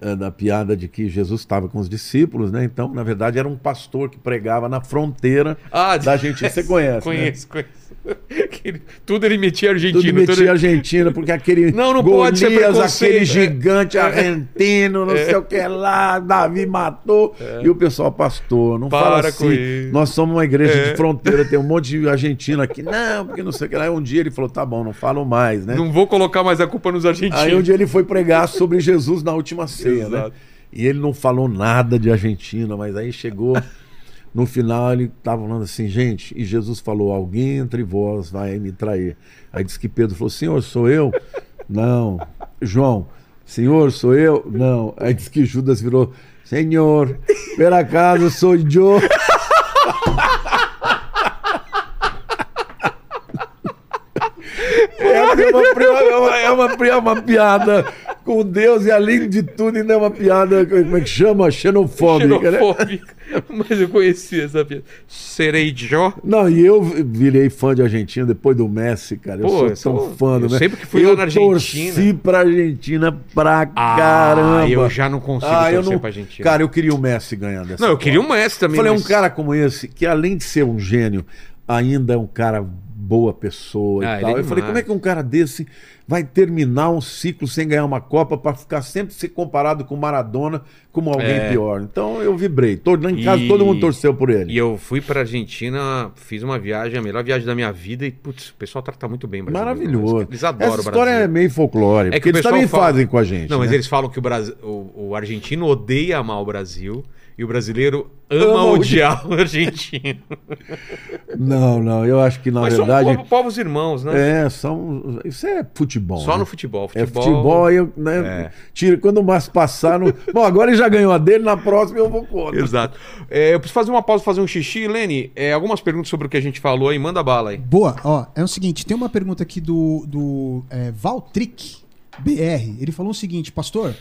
[SPEAKER 3] eh, Da piada de que Jesus estava com os discípulos, né? Então, na verdade, era um pastor que pregava na fronteira
[SPEAKER 1] Ah,
[SPEAKER 3] da Argentina. Você conhece? né?
[SPEAKER 1] Conheço, conheço. Tudo ele metia argentino.
[SPEAKER 3] Tudo metia
[SPEAKER 1] tudo-
[SPEAKER 3] Argentina, porque aquele
[SPEAKER 1] Não, não pode ser
[SPEAKER 3] Golias, aquele
[SPEAKER 1] é.
[SPEAKER 3] gigante argentino, não sei o que lá, Davi matou. E o pessoal, pastor, não
[SPEAKER 1] É. Para
[SPEAKER 3] fala assim.
[SPEAKER 1] isso.
[SPEAKER 3] Nós somos uma igreja
[SPEAKER 1] É.
[SPEAKER 3] de fronteira, tem um monte de argentino aqui. Não, porque não sei o que lá. Aí um dia ele falou, tá bom, não falo mais, né?
[SPEAKER 1] Não vou colocar mais a culpa nos argentinos.
[SPEAKER 3] Aí um dia ele foi pregar sobre Jesus na última ceia, né?
[SPEAKER 1] Exato.
[SPEAKER 3] E ele não falou nada de Argentina, mas aí chegou no final ele estava falando assim, gente, e Jesus falou: alguém entre vós vai me trair. Aí disse que Pedro falou: Senhor, sou eu? Não. João, Senhor, sou eu? Não. Aí disse que Judas virou: Senhor, por acaso sou eu? É uma, é uma, é uma, é uma piada com Deus e além de tudo ainda é uma piada, como é que chama? Xenofóbica, né?
[SPEAKER 1] Xenofóbica. Mas eu conhecia essa piada. Serei Jó?
[SPEAKER 3] Não, e eu virei fã de Argentina depois do Messi, cara. Eu
[SPEAKER 1] Pô,
[SPEAKER 3] sou
[SPEAKER 1] eu sou-
[SPEAKER 3] tão fã do Messi.
[SPEAKER 1] sempre que fui lá
[SPEAKER 3] eu
[SPEAKER 1] na Argentina-
[SPEAKER 3] torci pra Argentina pra
[SPEAKER 1] Ah,
[SPEAKER 3] caramba.
[SPEAKER 1] eu já não consigo
[SPEAKER 3] Ah,
[SPEAKER 1] torcer
[SPEAKER 3] não...
[SPEAKER 1] pra Argentina.
[SPEAKER 3] Cara, eu queria o Messi ganhando essa
[SPEAKER 1] Não, eu queria o Messi também.
[SPEAKER 3] Falei,
[SPEAKER 1] mas-
[SPEAKER 3] um cara como esse, que além de ser um gênio, ainda é um cara boa pessoa
[SPEAKER 1] Ah,
[SPEAKER 3] e tal.
[SPEAKER 1] é
[SPEAKER 3] eu falei, como é que um cara desse vai terminar um ciclo sem ganhar uma Copa para ficar sempre ser comparado com Maradona como alguém
[SPEAKER 1] É.
[SPEAKER 3] pior? Então eu vibrei. Todo, em casa
[SPEAKER 1] E-
[SPEAKER 3] todo mundo torceu por ele.
[SPEAKER 1] E eu fui pra Argentina, fiz uma viagem, a melhor viagem da minha vida, e putz, o pessoal trata muito bem o Brasil.
[SPEAKER 3] Maravilhoso.
[SPEAKER 1] Eles adoram
[SPEAKER 3] Essa
[SPEAKER 1] o
[SPEAKER 3] história
[SPEAKER 1] Brasil.
[SPEAKER 3] é meio folclore,
[SPEAKER 1] É que
[SPEAKER 3] eles também
[SPEAKER 1] fala-
[SPEAKER 3] fazem com a gente.
[SPEAKER 1] Não, mas
[SPEAKER 3] né?
[SPEAKER 1] eles falam que o, Brasil, o, o argentino odeia amar o Brasil e o brasileiro ama,
[SPEAKER 3] Ama
[SPEAKER 1] odiar o argentino.
[SPEAKER 3] Não, não, eu acho que na
[SPEAKER 1] Mas
[SPEAKER 3] verdade.
[SPEAKER 1] são povo- povos irmãos, né?
[SPEAKER 3] É, são. Isso é futebol.
[SPEAKER 1] Só
[SPEAKER 3] né?
[SPEAKER 1] no futebol.
[SPEAKER 3] É
[SPEAKER 1] Futebol,
[SPEAKER 3] futebol, eu, né?
[SPEAKER 1] É.
[SPEAKER 3] Tira, quando o Márcio passar. No... Bom, agora ele já ganhou a dele, na próxima eu vou contra.
[SPEAKER 1] Exato. É, eu preciso fazer uma pausa, fazer um xixi. Lene, é, algumas perguntas sobre o que a gente falou aí. Manda bala aí.
[SPEAKER 2] Boa, ó, é o seguinte, tem uma pergunta aqui do, do é, Valtric BR. Ele falou o seguinte, pastor,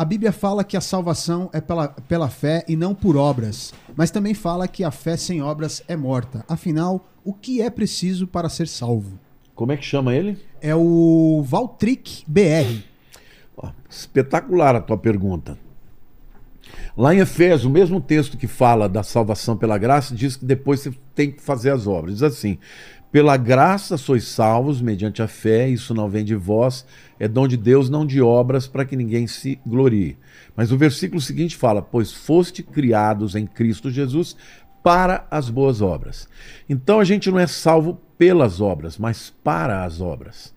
[SPEAKER 2] a Bíblia fala que a salvação é pela, pela fé e não por obras, mas também fala que a fé sem obras é morta. Afinal, o que é preciso para ser salvo?
[SPEAKER 3] Como é que chama ele?
[SPEAKER 2] É o Valtric BR.
[SPEAKER 3] Espetacular a tua pergunta. Lá em Efésios, o mesmo texto que fala da salvação pela graça, diz que depois você tem que fazer as obras. Diz assim: Pela graça sois salvos mediante a fé, isso não vem de vós, é dom de Deus, não de obras, para que ninguém se glorie. Mas o versículo seguinte fala: Pois foste criados em Cristo Jesus para as boas obras. Então a gente não é salvo pelas obras, mas para as obras.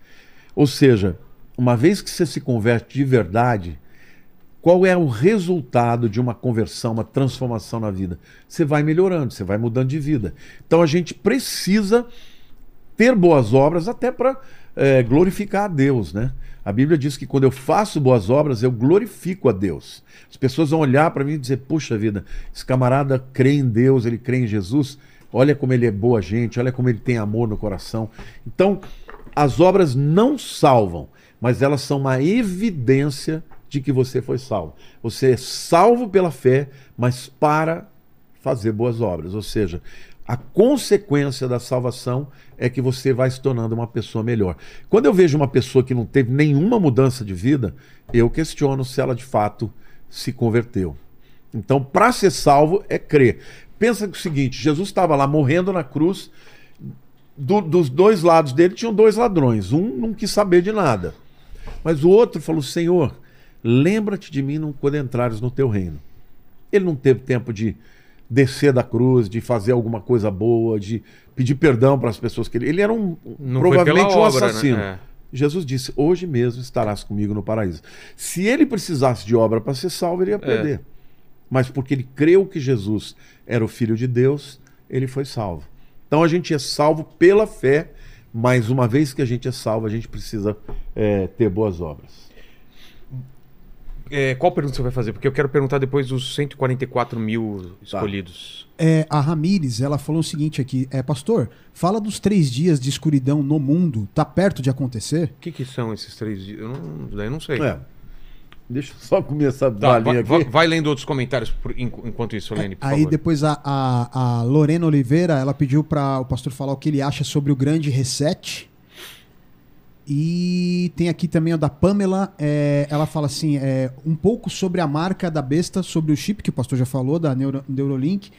[SPEAKER 3] Ou seja, uma vez que você se converte de verdade, qual é o resultado de uma conversão, uma transformação na vida? Você vai melhorando, você vai mudando de vida. Então a gente precisa ter boas obras até para glorificar a Deus, né? A Bíblia diz que quando eu faço boas obras, eu glorifico a Deus. As pessoas vão olhar para mim e dizer: puxa vida, esse camarada crê em Deus, ele crê em Jesus. Olha como ele é boa gente, olha como ele tem amor no coração. Então, as obras não salvam, mas elas são uma evidência de que você foi salvo. Você é salvo pela fé, mas para fazer boas obras. Ou seja, a consequência da salvação é que você vai se tornando uma pessoa melhor. Quando eu vejo uma pessoa que não teve nenhuma mudança de vida, eu questiono se ela de fato se converteu. Então, para ser salvo é crer. Pensa o seguinte: Jesus estava lá morrendo na cruz, do- dos dois lados dele tinham dois ladrões. Um não quis saber de nada, mas o outro falou: Senhor, lembra-te de mim quando entrares no teu reino. Ele não teve tempo de descer da cruz, de fazer alguma coisa boa, de pedir perdão para as pessoas que ele. Ele era um
[SPEAKER 1] Não
[SPEAKER 3] provavelmente um
[SPEAKER 1] obra, né?
[SPEAKER 3] assassino.
[SPEAKER 1] É.
[SPEAKER 3] Jesus disse: Hoje mesmo estarás comigo no paraíso. Se ele precisasse de obra para ser salvo, ele ia perder. Mas porque ele creu que Jesus era o Filho de Deus, ele foi salvo. Então a gente é salvo pela fé, mas uma vez que a gente é salvo, a gente precisa é, ter boas obras.
[SPEAKER 1] É, qual pergunta você vai fazer? Porque eu quero perguntar depois dos 144 mil escolhidos.
[SPEAKER 2] É, a Ramires, ela falou o seguinte aqui, é, pastor, fala dos três dias de escuridão no mundo, tá perto de acontecer?
[SPEAKER 1] O que, que são esses três dias? Eu não, daí eu não sei.
[SPEAKER 3] É. Deixa eu só comer essa
[SPEAKER 1] Tá, vai,
[SPEAKER 3] aqui.
[SPEAKER 1] vai- lendo outros comentários por- en- enquanto isso, Lene, por
[SPEAKER 2] Aí
[SPEAKER 1] favor.
[SPEAKER 2] depois a, a, a Lorena Oliveira, ela pediu para o pastor falar o que ele acha sobre o grande reset. E tem aqui também o da Pamela, é, ela fala assim, é, um pouco sobre a marca da besta, sobre o chip que o pastor já falou, da Neuro- Neurolink.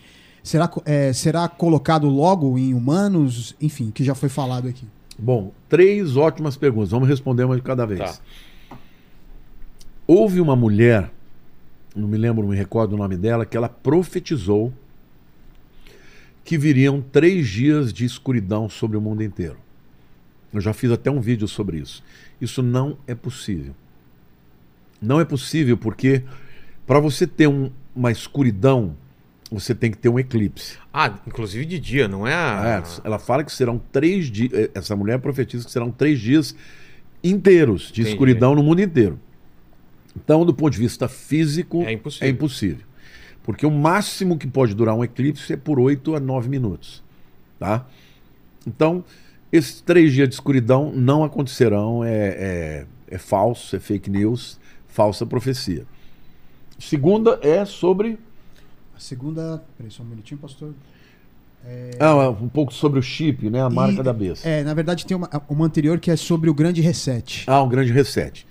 [SPEAKER 2] Será, é, será colocado logo em humanos? Enfim, que já foi falado aqui.
[SPEAKER 3] Bom, três ótimas perguntas. Vamos responder uma de cada vez.
[SPEAKER 1] Tá.
[SPEAKER 3] Houve uma mulher, não me lembro, não me recordo o nome dela, que ela profetizou que viriam três dias de escuridão sobre o mundo inteiro. Eu já fiz até um vídeo sobre isso. Isso não é possível. Não é possível porque para você ter um- uma escuridão, você tem que ter um eclipse.
[SPEAKER 1] Ah, inclusive de dia, não é?
[SPEAKER 3] É,
[SPEAKER 1] A...
[SPEAKER 3] ela fala que serão três dias. Essa mulher profetiza que serão três dias inteiros de
[SPEAKER 1] Entendi.
[SPEAKER 3] escuridão no mundo inteiro. Então, do ponto de vista físico,
[SPEAKER 1] É impossível.
[SPEAKER 3] é impossível. Porque o máximo que pode durar um eclipse é por 8 a 9 minutos. Tá? Então, esses três dias de escuridão não acontecerão. É, é, é falso, é fake news, falsa profecia. Segunda é sobre.
[SPEAKER 2] A segunda. Peraí, só um minutinho, pastor.
[SPEAKER 3] Ah, um pouco sobre o chip, né? A marca
[SPEAKER 2] E-
[SPEAKER 3] da besta.
[SPEAKER 2] É, na verdade tem uma, uma anterior que é sobre o grande reset.
[SPEAKER 3] Ah, um grande reset.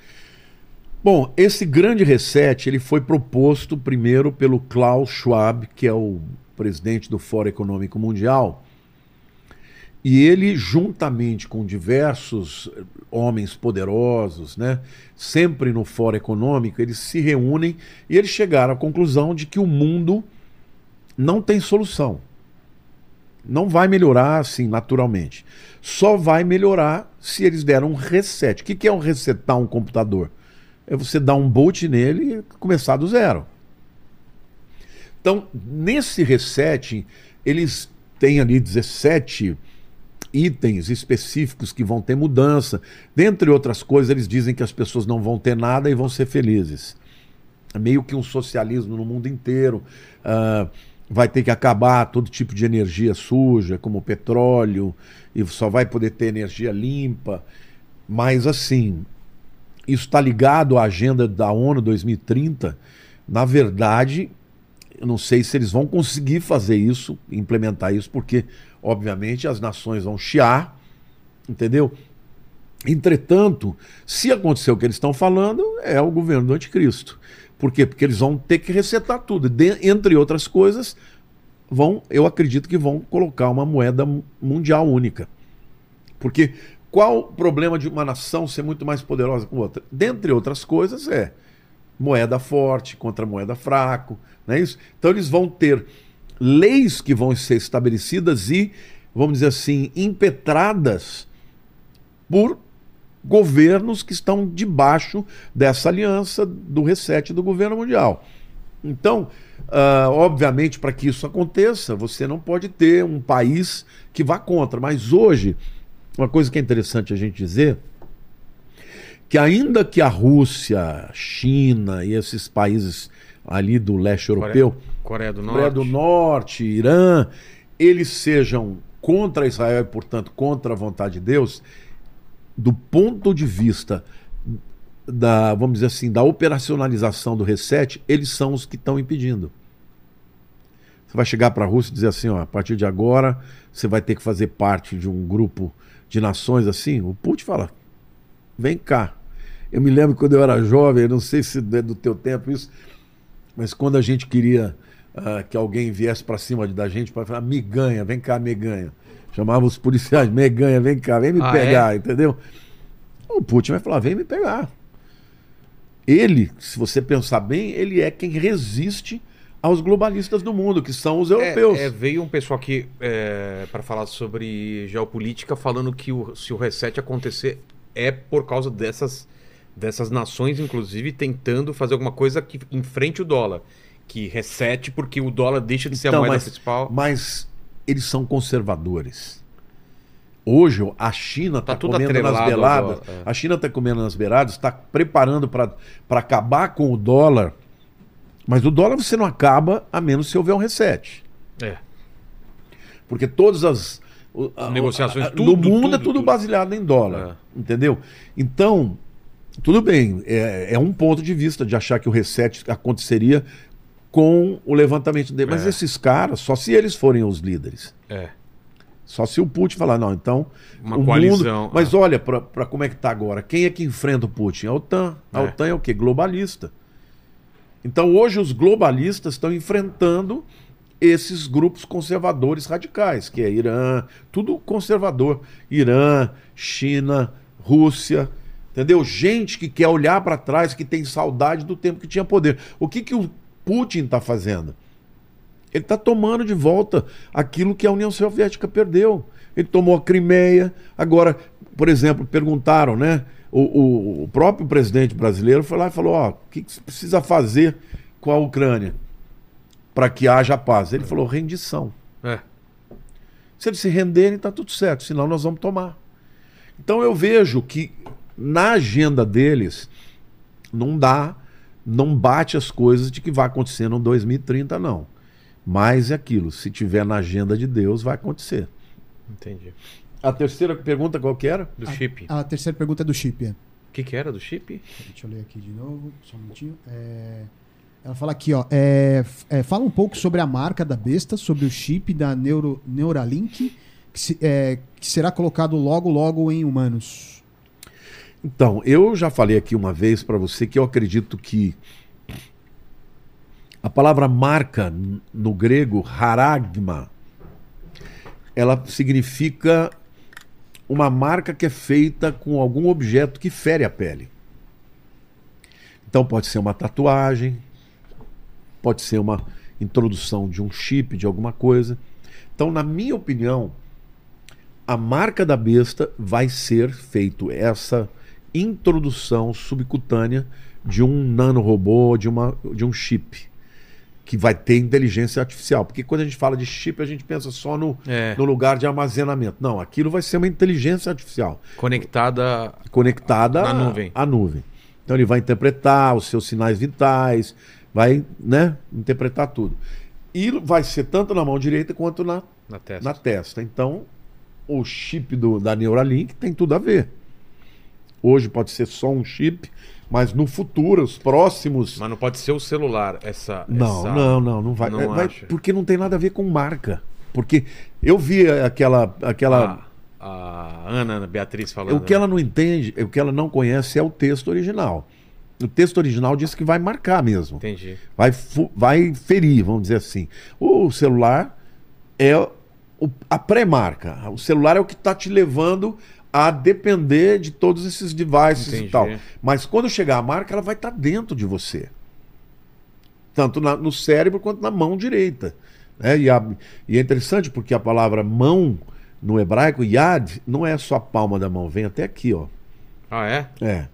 [SPEAKER 3] Bom, esse grande reset ele foi proposto primeiro pelo Klaus Schwab, que é o presidente do Fórum Econômico Mundial, e ele, juntamente com diversos eh, homens poderosos, né, sempre no Fórum Econômico, eles se reúnem e eles chegaram à conclusão de que o mundo não tem solução. Não vai melhorar assim naturalmente. Só vai melhorar se eles deram um reset. O que é um resetar um computador? É você dar um boot nele e começar do zero. Então, nesse reset, eles têm ali 17 itens específicos que vão ter mudança. Dentre outras coisas, eles dizem que as pessoas não vão ter nada e vão ser felizes. É meio que um socialismo no mundo inteiro. Uh, vai ter que acabar todo tipo de energia suja, como petróleo, e só vai poder ter energia limpa. Mas, assim, isso está ligado à agenda da ONU 2030. Na verdade, eu não sei se eles vão conseguir fazer isso, implementar isso, porque, obviamente, as nações vão chiar, entendeu? Entretanto, se acontecer o que eles estão falando, é o governo do anticristo. Por quê? Porque eles vão ter que resetar tudo. De, entre outras coisas, vão, eu acredito que vão colocar uma moeda mundial única. Porque qual o problema de uma nação ser muito mais poderosa que outra? Dentre outras coisas, é moeda forte contra moeda fraco, não é isso? Então eles vão ter leis que vão ser estabelecidas e, vamos dizer assim, impetradas por governos que estão debaixo dessa aliança do reset do governo mundial. Então, uh, obviamente, para que isso aconteça, você não pode ter um país que vá contra. Mas hoje, uma coisa que é interessante a gente dizer que ainda que a Rússia, China e esses países ali do leste europeu,
[SPEAKER 1] Coreia do Norte,
[SPEAKER 3] Coreia do Norte Irã, eles sejam contra Israel e, portanto, contra a vontade de Deus, do ponto de vista da, vamos dizer assim, da operacionalização do reset, eles são os que estão impedindo. Você vai chegar para a Rússia e dizer assim, ó, a partir de agora você vai ter que fazer parte de um grupo de nações assim. O Putin fala, vem cá. Eu me lembro quando eu era jovem, não sei se é do teu tempo isso, mas quando a gente queria uh, que alguém viesse para cima da gente para falar, me ganha, vem cá, me ganha. Chamava os policiais, me ganha, vem cá, vem me ah, pegar, é? entendeu? O Putin vai falar, vem me pegar. Ele, se você pensar bem, ele é quem resiste aos globalistas do mundo, que são os é, europeus.
[SPEAKER 1] É, é, veio um pessoal aqui é, para falar sobre geopolítica, falando que o, se o reset acontecer é por causa dessas dessas nações, inclusive, tentando fazer alguma coisa que enfrente o dólar. Que resete porque o dólar deixa de ser então, a moeda
[SPEAKER 3] mas,
[SPEAKER 1] principal.
[SPEAKER 3] Mas eles são conservadores. Hoje a China está tá comendo nas beiradas. É. A China está comendo nas beiradas, está preparando para acabar com o dólar. Mas o dólar você não acaba a menos se houver um reset.
[SPEAKER 1] É.
[SPEAKER 3] Porque todas as.
[SPEAKER 1] A, Negociações,
[SPEAKER 3] a, a, tudo, no mundo tudo, é tudo, tudo, baseado em dólar. É. Entendeu? Então, tudo bem, é, é, um ponto de vista de achar que o reset aconteceria com o levantamento dele. Mas é. esses caras, só se eles forem os líderes.
[SPEAKER 1] É.
[SPEAKER 3] Só se o Putin falar, não, então.
[SPEAKER 1] Uma o coalizão.
[SPEAKER 3] Mundo... Mas é. olha para como é que está agora. Quem é que enfrenta o Putin? A OTAN. A é. OTAN é o quê? Globalista. Então hoje os globalistas estão enfrentando esses grupos conservadores radicais, que é Irã, tudo conservador. Irã, China, Rússia. Entendeu? Gente que quer olhar para trás, que tem saudade do tempo que tinha poder. O que, que o Putin está fazendo? Ele está tomando de volta aquilo que a União Soviética perdeu. Ele tomou a Crimeia. Agora, por exemplo, perguntaram, né? O, o, o próprio presidente brasileiro foi lá e falou: Ó, o que, que se precisa fazer com a Ucrânia para que haja paz? Ele falou: rendição.
[SPEAKER 1] É.
[SPEAKER 3] Se eles se renderem, está tudo certo, senão nós vamos tomar. Então eu vejo que na agenda deles, não dá, não bate as coisas de que vai acontecer no 2030, não. Mas é aquilo, se tiver na agenda de Deus, vai acontecer.
[SPEAKER 1] Entendi.
[SPEAKER 3] A terceira pergunta qual que era?
[SPEAKER 1] Do a, chip.
[SPEAKER 2] A terceira pergunta é do chip, é. O
[SPEAKER 1] que, que era do chip?
[SPEAKER 2] Deixa eu ler aqui de novo, só um minutinho. É... Ela fala aqui, ó. É, é, fala um pouco sobre a marca da besta, sobre o chip da Neuro, Neuralink, que, se, é, que será colocado logo, logo em humanos.
[SPEAKER 3] Então, eu já falei aqui uma vez para você que eu acredito que a palavra marca no grego, haragma, ela significa uma marca que é feita com algum objeto que fere a pele. Então pode ser uma tatuagem, pode ser uma introdução de um chip, de alguma coisa. Então, na minha opinião, a marca da besta vai ser feito essa introdução subcutânea de um nanorobô, de, uma, de um chip. que vai ter inteligência artificial. Porque quando a gente fala de chip, a gente pensa só no,
[SPEAKER 1] É.
[SPEAKER 3] no lugar de armazenamento. Não, aquilo vai ser uma inteligência artificial
[SPEAKER 1] Conectada.
[SPEAKER 3] conectada à-
[SPEAKER 1] nuvem.
[SPEAKER 3] à nuvem. Então ele vai interpretar os seus sinais vitais, vai, né, interpretar tudo. E vai ser tanto na mão direita quanto na,
[SPEAKER 1] Na testa.
[SPEAKER 3] na testa. Então, o chip do, da Neuralink tem tudo a ver. Hoje pode ser só um chip, mas no futuro, os próximos.
[SPEAKER 1] Mas não pode ser o celular, essa.
[SPEAKER 3] Não,
[SPEAKER 1] essa-
[SPEAKER 3] não, não, não vai.
[SPEAKER 1] Não
[SPEAKER 3] é, vai- porque não tem nada a ver com marca. Porque eu vi aquela. aquela
[SPEAKER 1] A, a Ana Beatriz falando.
[SPEAKER 3] o que ela não entende, o que ela não conhece é o texto original. O texto original diz que vai marcar mesmo.
[SPEAKER 1] Entendi.
[SPEAKER 3] Vai, vai ferir, vamos dizer assim. O celular é a pré-marca. O celular é o que está te levando a depender de todos esses devices
[SPEAKER 1] Entendi.
[SPEAKER 3] e tal. Mas quando chegar a marca, ela vai estar dentro de você. Tanto na- no cérebro quanto na mão direita. né? E, a- e é interessante porque a palavra mão no hebraico, yad, não é só a palma da mão, vem até aqui, ó.
[SPEAKER 1] Ah, é?
[SPEAKER 3] É.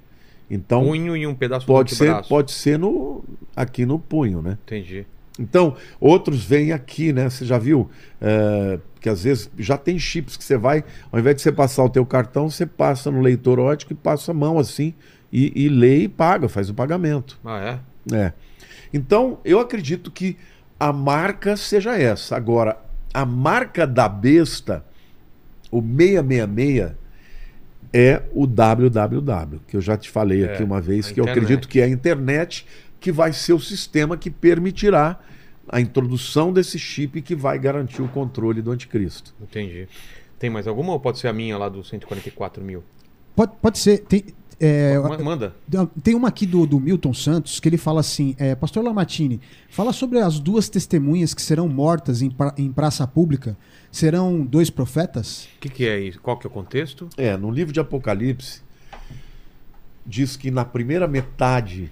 [SPEAKER 3] Então
[SPEAKER 1] Punho e um pedaço
[SPEAKER 3] pode
[SPEAKER 1] do
[SPEAKER 3] ser,
[SPEAKER 1] antebraço.
[SPEAKER 3] pode ser no, aqui no punho, né?
[SPEAKER 1] Entendi.
[SPEAKER 3] Então, outros vêm aqui, né? Você já viu é, que às vezes já tem chips que você vai, ao invés de você passar o teu cartão, você passa no leitor ótico e passa a mão assim e, e lê e paga, faz o pagamento.
[SPEAKER 1] Ah, é?
[SPEAKER 3] É. Então, eu acredito que a marca seja essa. Agora, a marca da besta, o 666, é o www, que eu já te falei
[SPEAKER 1] É,
[SPEAKER 3] aqui uma vez, que eu
[SPEAKER 1] internet.
[SPEAKER 3] acredito que é a internet que vai ser o sistema que permitirá a introdução desse chip que vai garantir o controle do anticristo.
[SPEAKER 1] Entendi. Tem mais alguma ou pode ser a minha lá do 144 mil?
[SPEAKER 2] Pode, pode ser. Tem, é,
[SPEAKER 1] Ma- Manda.
[SPEAKER 2] Tem uma aqui do, do Milton Santos que ele fala assim: é, Pastor Lamartine, fala sobre as duas testemunhas que serão mortas em, pra- em praça pública. Serão dois profetas?
[SPEAKER 1] O que, que é isso? Qual que é o contexto?
[SPEAKER 3] É, no livro de Apocalipse, diz que na primeira metade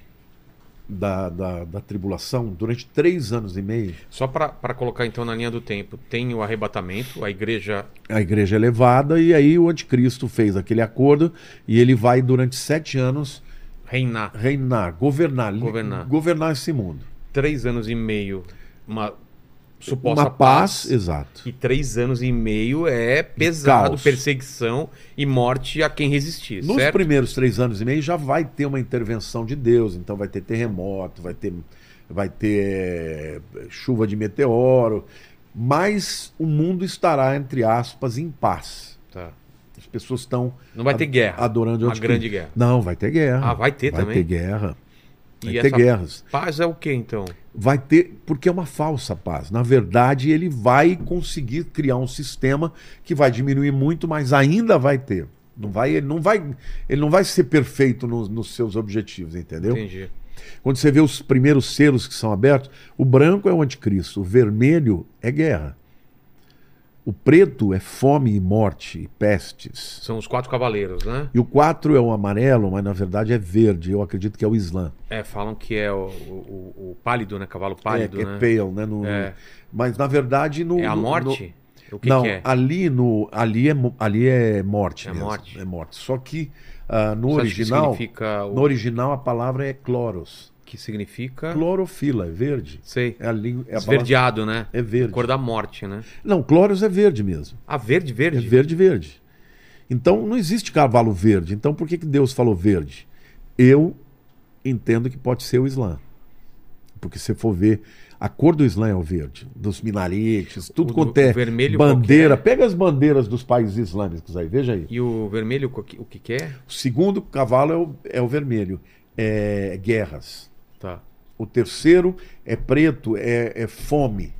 [SPEAKER 3] da, da, da tribulação, durante três anos e meio,
[SPEAKER 1] Só para colocar então na linha do tempo, tem o arrebatamento, a igreja.
[SPEAKER 3] a igreja é levada e aí o anticristo fez aquele acordo e ele vai durante sete anos
[SPEAKER 1] reinar.
[SPEAKER 3] reinar, governar,
[SPEAKER 1] Governar.
[SPEAKER 3] governar esse mundo.
[SPEAKER 1] Três anos e meio, uma suposta
[SPEAKER 3] Uma paz, exato.
[SPEAKER 1] E três anos e meio é pesado,
[SPEAKER 3] caos.
[SPEAKER 1] perseguição e morte a quem resistir,
[SPEAKER 3] Nos
[SPEAKER 1] certo?
[SPEAKER 3] primeiros três anos e meio já vai ter uma intervenção de Deus, então vai ter terremoto, vai ter, vai ter eh, chuva de meteoro, mas o mundo estará, entre aspas, em paz.
[SPEAKER 1] Tá.
[SPEAKER 3] As pessoas estão
[SPEAKER 1] Não vai ter guerra.
[SPEAKER 3] adorando
[SPEAKER 1] Uma grande guerra.
[SPEAKER 3] Não, vai ter guerra.
[SPEAKER 1] Ah, vai ter
[SPEAKER 3] vai
[SPEAKER 1] também?
[SPEAKER 3] ter guerra. Vai
[SPEAKER 1] E
[SPEAKER 3] ter guerras.
[SPEAKER 1] paz é o que então?
[SPEAKER 3] Vai ter, porque é uma falsa paz. Na verdade, ele vai conseguir criar um sistema que vai diminuir muito, mas ainda vai ter. Não vai, ele não vai, ele não vai ser perfeito nos, nos seus objetivos, entendeu?
[SPEAKER 1] Entendi.
[SPEAKER 3] Quando você vê os primeiros selos que são abertos, o branco é o anticristo, o vermelho é guerra. O preto é fome e morte e pestes.
[SPEAKER 1] São os quatro cavaleiros, né?
[SPEAKER 3] E o 4 é o amarelo, mas na verdade é verde. Eu acredito que é o Islã.
[SPEAKER 1] É, falam que é o, o, o pálido, né? Cavalo pálido,
[SPEAKER 3] é, que
[SPEAKER 1] né?
[SPEAKER 3] é pale, né? No-
[SPEAKER 1] É.
[SPEAKER 3] Mas na verdade no.
[SPEAKER 1] É a
[SPEAKER 3] no-
[SPEAKER 1] morte? O que,
[SPEAKER 3] não,
[SPEAKER 1] que é?
[SPEAKER 3] ali no ali é ali é morte
[SPEAKER 1] É
[SPEAKER 3] mesmo.
[SPEAKER 1] morte.
[SPEAKER 3] É morte. Só que ah, no
[SPEAKER 1] Você acha que
[SPEAKER 3] original,
[SPEAKER 1] significa o-
[SPEAKER 3] no original a palavra é cloros.
[SPEAKER 1] Que significa.
[SPEAKER 3] Clorofila, é verde.
[SPEAKER 1] Sei.
[SPEAKER 3] É a é a
[SPEAKER 1] Esverdeado, né?
[SPEAKER 3] É verde.
[SPEAKER 1] Cor da morte, né?
[SPEAKER 3] Não, cloros é verde mesmo.
[SPEAKER 1] Ah, verde,
[SPEAKER 3] É
[SPEAKER 1] verde.
[SPEAKER 3] verde, verde. Então não existe cavalo verde. Então por que, que Deus falou verde? Eu entendo que pode ser o Islã. Porque se for ver, a cor do Islã é o verde. Dos minaretes, tudo
[SPEAKER 1] O do-
[SPEAKER 3] quanto é
[SPEAKER 1] o vermelho
[SPEAKER 3] bandeira.
[SPEAKER 1] qual que é?
[SPEAKER 3] Pega as bandeiras dos países islâmicos aí, veja aí.
[SPEAKER 1] E o vermelho, o que, o que que é?
[SPEAKER 3] O segundo cavalo é o, é o vermelho. É guerras.
[SPEAKER 1] Tá.
[SPEAKER 3] O terceiro é preto, é, é fome.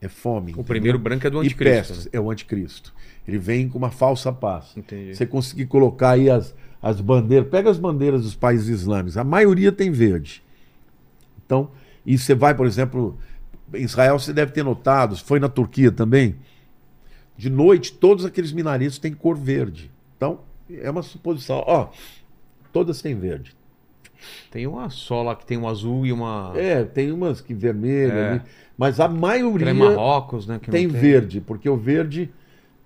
[SPEAKER 3] É fome.
[SPEAKER 1] O
[SPEAKER 3] entendeu?
[SPEAKER 1] primeiro branco é do
[SPEAKER 3] E
[SPEAKER 1] anticristo.
[SPEAKER 3] pestes, é o anticristo. Ele vem com uma falsa paz.
[SPEAKER 1] Entendi.
[SPEAKER 3] Você conseguir colocar aí as, as bandeiras, pega as bandeiras dos países islâmicos, a maioria tem verde. Então, e você vai, por exemplo, em Israel você deve ter notado, foi na Turquia também, de noite todos aqueles minaretos têm cor verde. Então, é uma suposição. Ó, todas têm verde.
[SPEAKER 1] Tem uma só lá que tem um azul e uma.
[SPEAKER 3] É, tem umas que vermelho,
[SPEAKER 1] É.
[SPEAKER 3] ali, mas a maioria
[SPEAKER 1] Tem Marrocos, né? Que não
[SPEAKER 3] tem verde, porque o verde.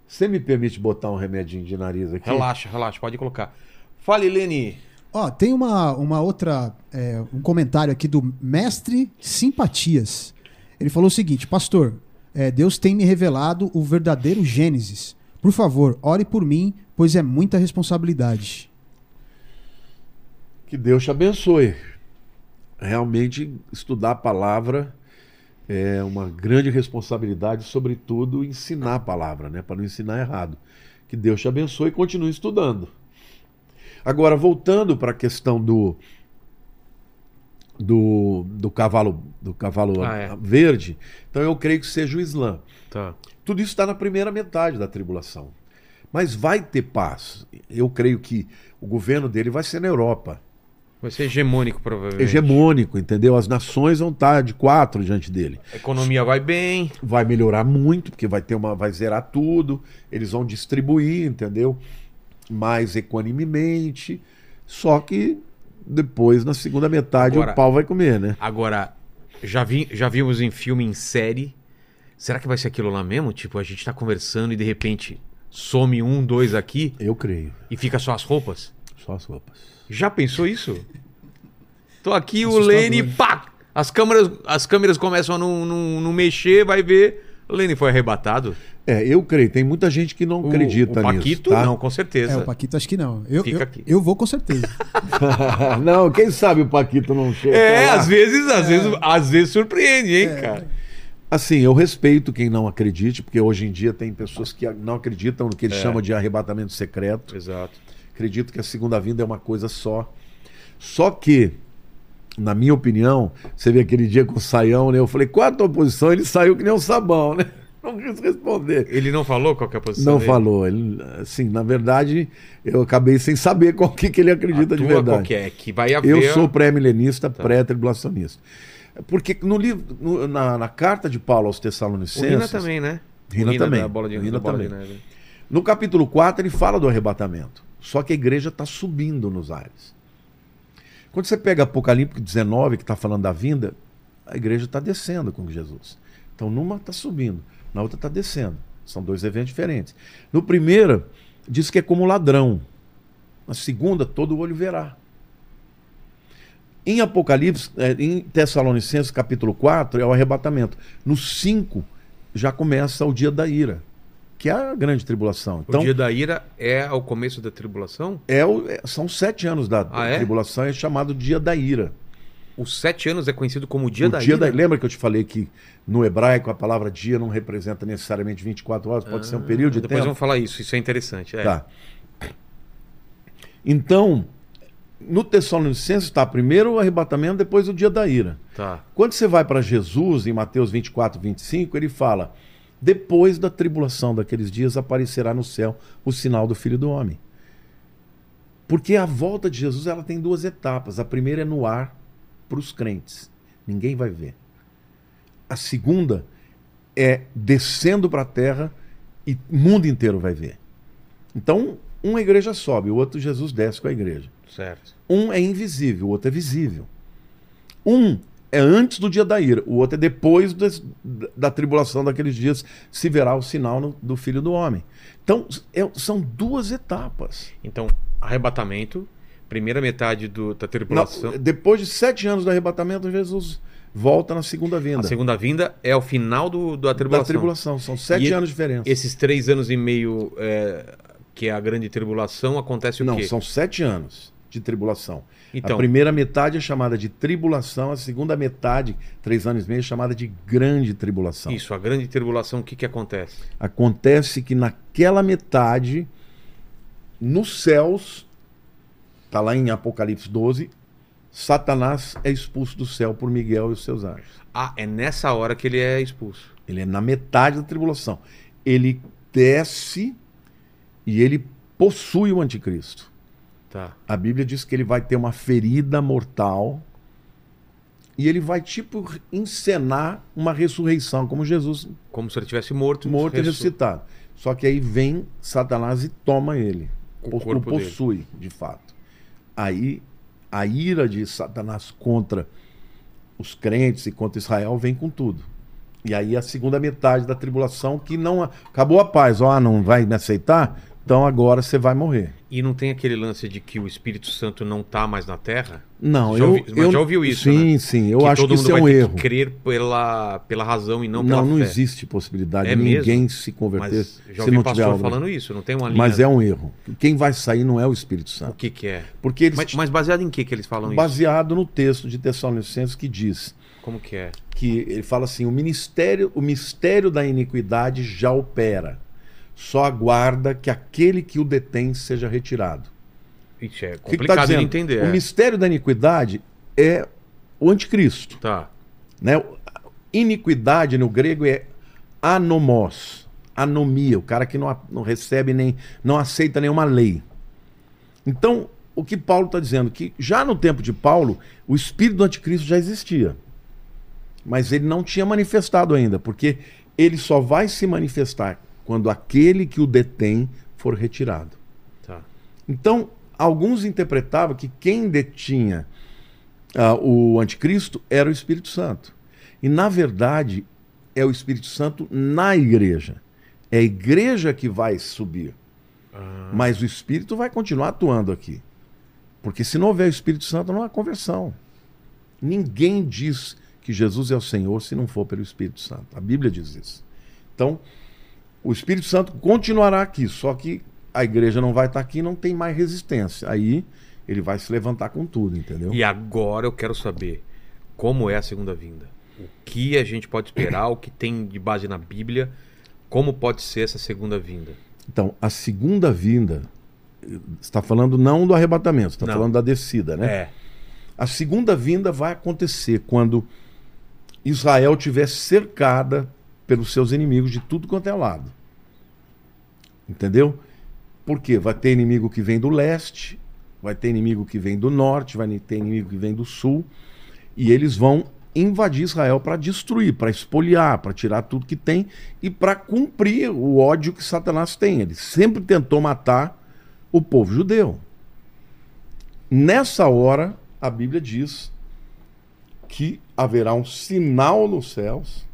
[SPEAKER 3] Você me permite botar um remedinho de nariz aqui?
[SPEAKER 1] Relaxa, relaxa, pode colocar. Fala, Helene.
[SPEAKER 2] Ó, tem uma, uma outra. é, um comentário aqui do Mestre Simpatias. Ele falou o seguinte: Pastor, é, Deus tem me revelado o verdadeiro Gênesis. Por favor, ore por mim, pois é muita responsabilidade.
[SPEAKER 3] Que Deus te abençoe. Realmente, estudar a palavra é uma grande responsabilidade, sobretudo ensinar a palavra, né? Para não ensinar errado. Que Deus te abençoe e continue estudando. Agora, voltando para a questão do, do, do cavalo, do cavalo
[SPEAKER 1] Ah, é.
[SPEAKER 3] verde, então eu creio que seja o Islã.
[SPEAKER 1] Tá.
[SPEAKER 3] Tudo isso está na primeira metade da tribulação. Mas vai ter paz. Eu creio que o governo dele vai ser na Europa.
[SPEAKER 1] Vai ser hegemônico, provavelmente.
[SPEAKER 3] Hegemônico, entendeu? As nações vão estar de quatro diante dele.
[SPEAKER 1] A economia vai bem.
[SPEAKER 3] Vai melhorar muito, porque vai ter uma. vai zerar tudo. Eles vão distribuir, entendeu? Mais equanimemente. Só que depois, na segunda metade,
[SPEAKER 1] Agora-
[SPEAKER 3] o pau vai comer, né?
[SPEAKER 1] Agora, já, vi, já vimos em filme, em série. Será que vai ser aquilo lá mesmo? Tipo, a gente tá conversando e de repente some um, dois aqui
[SPEAKER 3] Eu creio.
[SPEAKER 1] e fica só as roupas?
[SPEAKER 3] Só as roupas.
[SPEAKER 1] Já pensou isso? Tô aqui, o. Lene, pá! As câmeras, as câmeras começam a não, não, não mexer, vai ver. O Lene foi arrebatado.
[SPEAKER 3] É, eu creio. Tem muita gente que não
[SPEAKER 1] O-
[SPEAKER 3] acredita
[SPEAKER 1] o Paquito,
[SPEAKER 3] nisso. Tá?
[SPEAKER 1] não, com certeza.
[SPEAKER 2] É, o Paquito acho que não. Eu,
[SPEAKER 1] Fica
[SPEAKER 2] eu,
[SPEAKER 1] aqui.
[SPEAKER 2] eu vou com certeza.
[SPEAKER 3] não, quem sabe o Paquito não chega.
[SPEAKER 1] É,
[SPEAKER 3] lá.
[SPEAKER 1] às vezes, às vezes, às vezes surpreende, hein, cara?
[SPEAKER 3] Assim, eu respeito quem não acredite, porque hoje em dia tem pessoas que não acreditam no que eles
[SPEAKER 1] É.
[SPEAKER 3] chamam de arrebatamento secreto.
[SPEAKER 1] Exato.
[SPEAKER 3] Acredito que a segunda vinda é uma coisa só. Só que, na minha opinião, você vê aquele dia com o Saião, né? Eu falei, qual a tua posição? Ele saiu que nem um sabão, né? Não quis responder.
[SPEAKER 1] Ele não falou qual é a posição
[SPEAKER 3] Não
[SPEAKER 1] dele?
[SPEAKER 3] falou. Ele, assim, na verdade, eu acabei sem saber qual que, que ele acredita
[SPEAKER 1] A
[SPEAKER 3] de verdade.
[SPEAKER 1] qual que é? Que vai haver...
[SPEAKER 3] Eu sou pré-milenista, pré-tribulacionista. Porque no livro, no- na, na carta de Paulo aos
[SPEAKER 1] O
[SPEAKER 3] Tessalonicenses,
[SPEAKER 1] Rina também, né?
[SPEAKER 3] Rina também.
[SPEAKER 1] Da bola de,
[SPEAKER 3] Rina também.
[SPEAKER 1] de neve.
[SPEAKER 3] no capítulo 4, ele fala do arrebatamento. Só que a igreja está subindo nos ares. Quando você pega Apocalipse 19, que está falando da vinda, a igreja está descendo com Jesus. Então, numa está subindo, na outra está descendo. São dois eventos diferentes. No primeiro, diz que é como ladrão. Na segunda, todo olho verá. Em Apocalipse, eh, em Tessalonicenses capítulo 4, é o arrebatamento. No 5, já começa o dia da ira, que é a grande tribulação. Então,
[SPEAKER 1] o dia da ira é o começo da tribulação?
[SPEAKER 3] é o- é- são sete anos da
[SPEAKER 1] Ah, é?
[SPEAKER 3] tribulação, é chamado dia da ira.
[SPEAKER 1] Os sete anos é conhecido como o dia
[SPEAKER 3] o
[SPEAKER 1] da
[SPEAKER 3] dia
[SPEAKER 1] ira?
[SPEAKER 3] da Lembra que eu te falei que no hebraico a palavra dia não representa necessariamente 24 horas, pode ser um período de
[SPEAKER 1] Ah, Depois
[SPEAKER 3] tempo.
[SPEAKER 1] vamos falar isso, isso é interessante. É.
[SPEAKER 3] Tá. Então, no Tessalonicenses está primeiro o arrebatamento, depois o dia da ira.
[SPEAKER 1] Tá.
[SPEAKER 3] Quando você vai para Jesus, em Mateus 24, 25, ele fala: Depois da tribulação daqueles dias aparecerá no céu o sinal do Filho do Homem. Porque a volta de Jesus ela tem duas etapas. A primeira é no ar para os crentes. Ninguém vai ver. A segunda é descendo para a terra e o mundo inteiro vai ver. Então, uma igreja sobe, o outro Jesus desce com a igreja.
[SPEAKER 1] Certo.
[SPEAKER 3] Um é invisível, o outro é visível. Um é antes do dia da ira, o outro é depois des- da tribulação daqueles dias, se verá o sinal no- do Filho do Homem. Então, é- são duas etapas.
[SPEAKER 1] Então, arrebatamento, primeira metade do, da tribulação.
[SPEAKER 3] Na- depois de sete anos do arrebatamento, Jesus volta na segunda vinda.
[SPEAKER 1] A segunda vinda é o final do, da
[SPEAKER 3] da
[SPEAKER 1] tribulação.
[SPEAKER 3] tribulação. São sete
[SPEAKER 1] E
[SPEAKER 3] anos de diferença.
[SPEAKER 1] Esses três anos e meio, é, que é a grande tribulação, acontece o
[SPEAKER 3] Não,
[SPEAKER 1] quê?
[SPEAKER 3] são sete anos de tribulação.
[SPEAKER 1] Então-
[SPEAKER 3] a primeira metade é chamada de tribulação, a segunda metade, três anos e meio, é chamada de grande tribulação.
[SPEAKER 1] Isso, a grande tribulação, o que, que acontece?
[SPEAKER 3] Acontece que naquela metade, nos céus, está lá em Apocalipse 12, Satanás é expulso do céu por Miguel e os seus anjos.
[SPEAKER 1] Ah, é nessa hora que ele é expulso.
[SPEAKER 3] Ele é na metade da tribulação. Ele desce e ele possui o anticristo.
[SPEAKER 1] Tá.
[SPEAKER 3] A Bíblia diz que ele vai ter uma ferida mortal e ele vai, tipo, encenar uma ressurreição, como Jesus
[SPEAKER 1] Como se ele tivesse morto.
[SPEAKER 3] morto e
[SPEAKER 1] ressu-
[SPEAKER 3] ressuscitado. Só que aí vem Satanás e toma ele.
[SPEAKER 1] O
[SPEAKER 3] O,
[SPEAKER 1] corpo dele.
[SPEAKER 3] possui, de fato. Aí a ira de Satanás contra os crentes e contra Israel vem com tudo. E aí a segunda metade da tribulação que não acabou a paz, ó, ah, não vai me aceitar, então agora você vai morrer.
[SPEAKER 1] E não tem aquele lance de que o Espírito Santo não tá mais na Terra?
[SPEAKER 3] Não,
[SPEAKER 1] Já
[SPEAKER 3] eu,
[SPEAKER 1] ouvi- mas
[SPEAKER 3] eu
[SPEAKER 1] já ouviu isso,
[SPEAKER 3] Sim,
[SPEAKER 1] né?
[SPEAKER 3] sim. Eu
[SPEAKER 1] que
[SPEAKER 3] acho que isso é
[SPEAKER 1] vai
[SPEAKER 3] um
[SPEAKER 1] ter
[SPEAKER 3] erro.
[SPEAKER 1] que crer pela, pela razão e não
[SPEAKER 3] Não,
[SPEAKER 1] pela
[SPEAKER 3] não
[SPEAKER 1] fé.
[SPEAKER 3] existe possibilidade
[SPEAKER 1] É
[SPEAKER 3] de
[SPEAKER 1] mesmo?
[SPEAKER 3] ninguém se converter
[SPEAKER 1] Mas já
[SPEAKER 3] se não
[SPEAKER 1] pastor
[SPEAKER 3] tiver algo.
[SPEAKER 1] falando isso, não tem uma linha...
[SPEAKER 3] Mas é um erro. Quem vai sair não é o Espírito
[SPEAKER 1] O
[SPEAKER 3] Santo.
[SPEAKER 1] que que é?
[SPEAKER 3] Porque eles
[SPEAKER 1] Mas, mas baseado em que que eles falam isso?
[SPEAKER 3] baseado no texto de Tessalonicenses que diz
[SPEAKER 1] Como que é?
[SPEAKER 3] que ele fala assim: o ministério, o mistério da iniquidade já opera. Só aguarda que aquele que o detém seja retirado.
[SPEAKER 1] Ixi, é
[SPEAKER 3] que
[SPEAKER 1] complicado
[SPEAKER 3] tá
[SPEAKER 1] de
[SPEAKER 3] dizendo?
[SPEAKER 1] entender.
[SPEAKER 3] O
[SPEAKER 1] é.
[SPEAKER 3] mistério da iniquidade é o anticristo.
[SPEAKER 1] Tá.
[SPEAKER 3] Né? Iniquidade no grego é anomos, anomia, o cara que não, não recebe nem, não aceita nenhuma lei. Então, o que Paulo está dizendo? Que já no tempo de Paulo, o espírito do anticristo já existia. Mas ele não tinha manifestado ainda, porque ele só vai se manifestar quando aquele que o detém for retirado.
[SPEAKER 1] Tá.
[SPEAKER 3] Então, alguns interpretavam que quem detinha ah, o anticristo era o Espírito Santo. E, na verdade, é o Espírito Santo na igreja. É a igreja que vai subir. Mas o Espírito vai continuar atuando aqui. Porque se não houver o Espírito Santo, não há conversão. Ninguém diz que Jesus é o Senhor se não for pelo Espírito Santo. A Bíblia diz isso. Então, o Espírito Santo continuará aqui, só que a igreja não vai estar aqui, não tem mais resistência. Aí ele vai se levantar com tudo, entendeu?
[SPEAKER 1] E agora eu quero saber como é a segunda vinda. O que a gente pode esperar, o que tem de base na Bíblia, como pode ser essa segunda vinda.
[SPEAKER 3] Então, a segunda vinda, está falando não do arrebatamento, está
[SPEAKER 1] Não.
[SPEAKER 3] falando da descida, né?
[SPEAKER 1] É.
[SPEAKER 3] A segunda vinda vai acontecer quando Israel tiver cercada pelos seus inimigos de tudo quanto é lado. Entendeu? Por quê? Vai ter inimigo que vem do leste, vai ter inimigo que vem do norte, vai ter inimigo que vem do sul, e eles vão invadir Israel para destruir, para espoliar, para tirar tudo que tem e para cumprir o ódio que Satanás tem. Ele sempre tentou matar o povo judeu. Nessa hora, a Bíblia diz que haverá um sinal nos céus,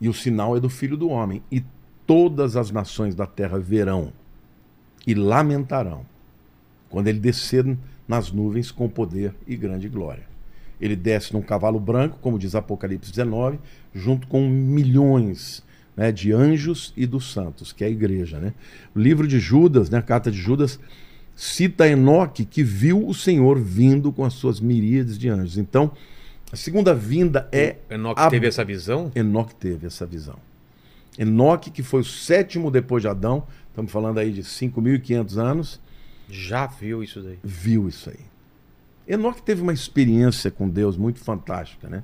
[SPEAKER 3] e o sinal é do Filho do Homem, e todas as nações da terra verão e lamentarão quando ele descer nas nuvens com poder e grande glória. Ele desce num cavalo branco, como diz Apocalipse 19, junto com milhões né, de anjos e dos santos, que é a igreja. Né? O livro de Judas, né, a carta de Judas, cita Enoque que viu o Senhor vindo com as suas miríades de anjos. Então, a segunda vinda é.
[SPEAKER 1] Enoque
[SPEAKER 3] a-
[SPEAKER 1] teve essa visão?
[SPEAKER 3] Enoque teve essa visão. Enoque, que foi o sétimo depois de Adão, estamos falando aí de 5.500 anos,
[SPEAKER 1] Já viu isso daí.
[SPEAKER 3] viu isso aí. Enoque teve uma experiência com Deus muito fantástica, né?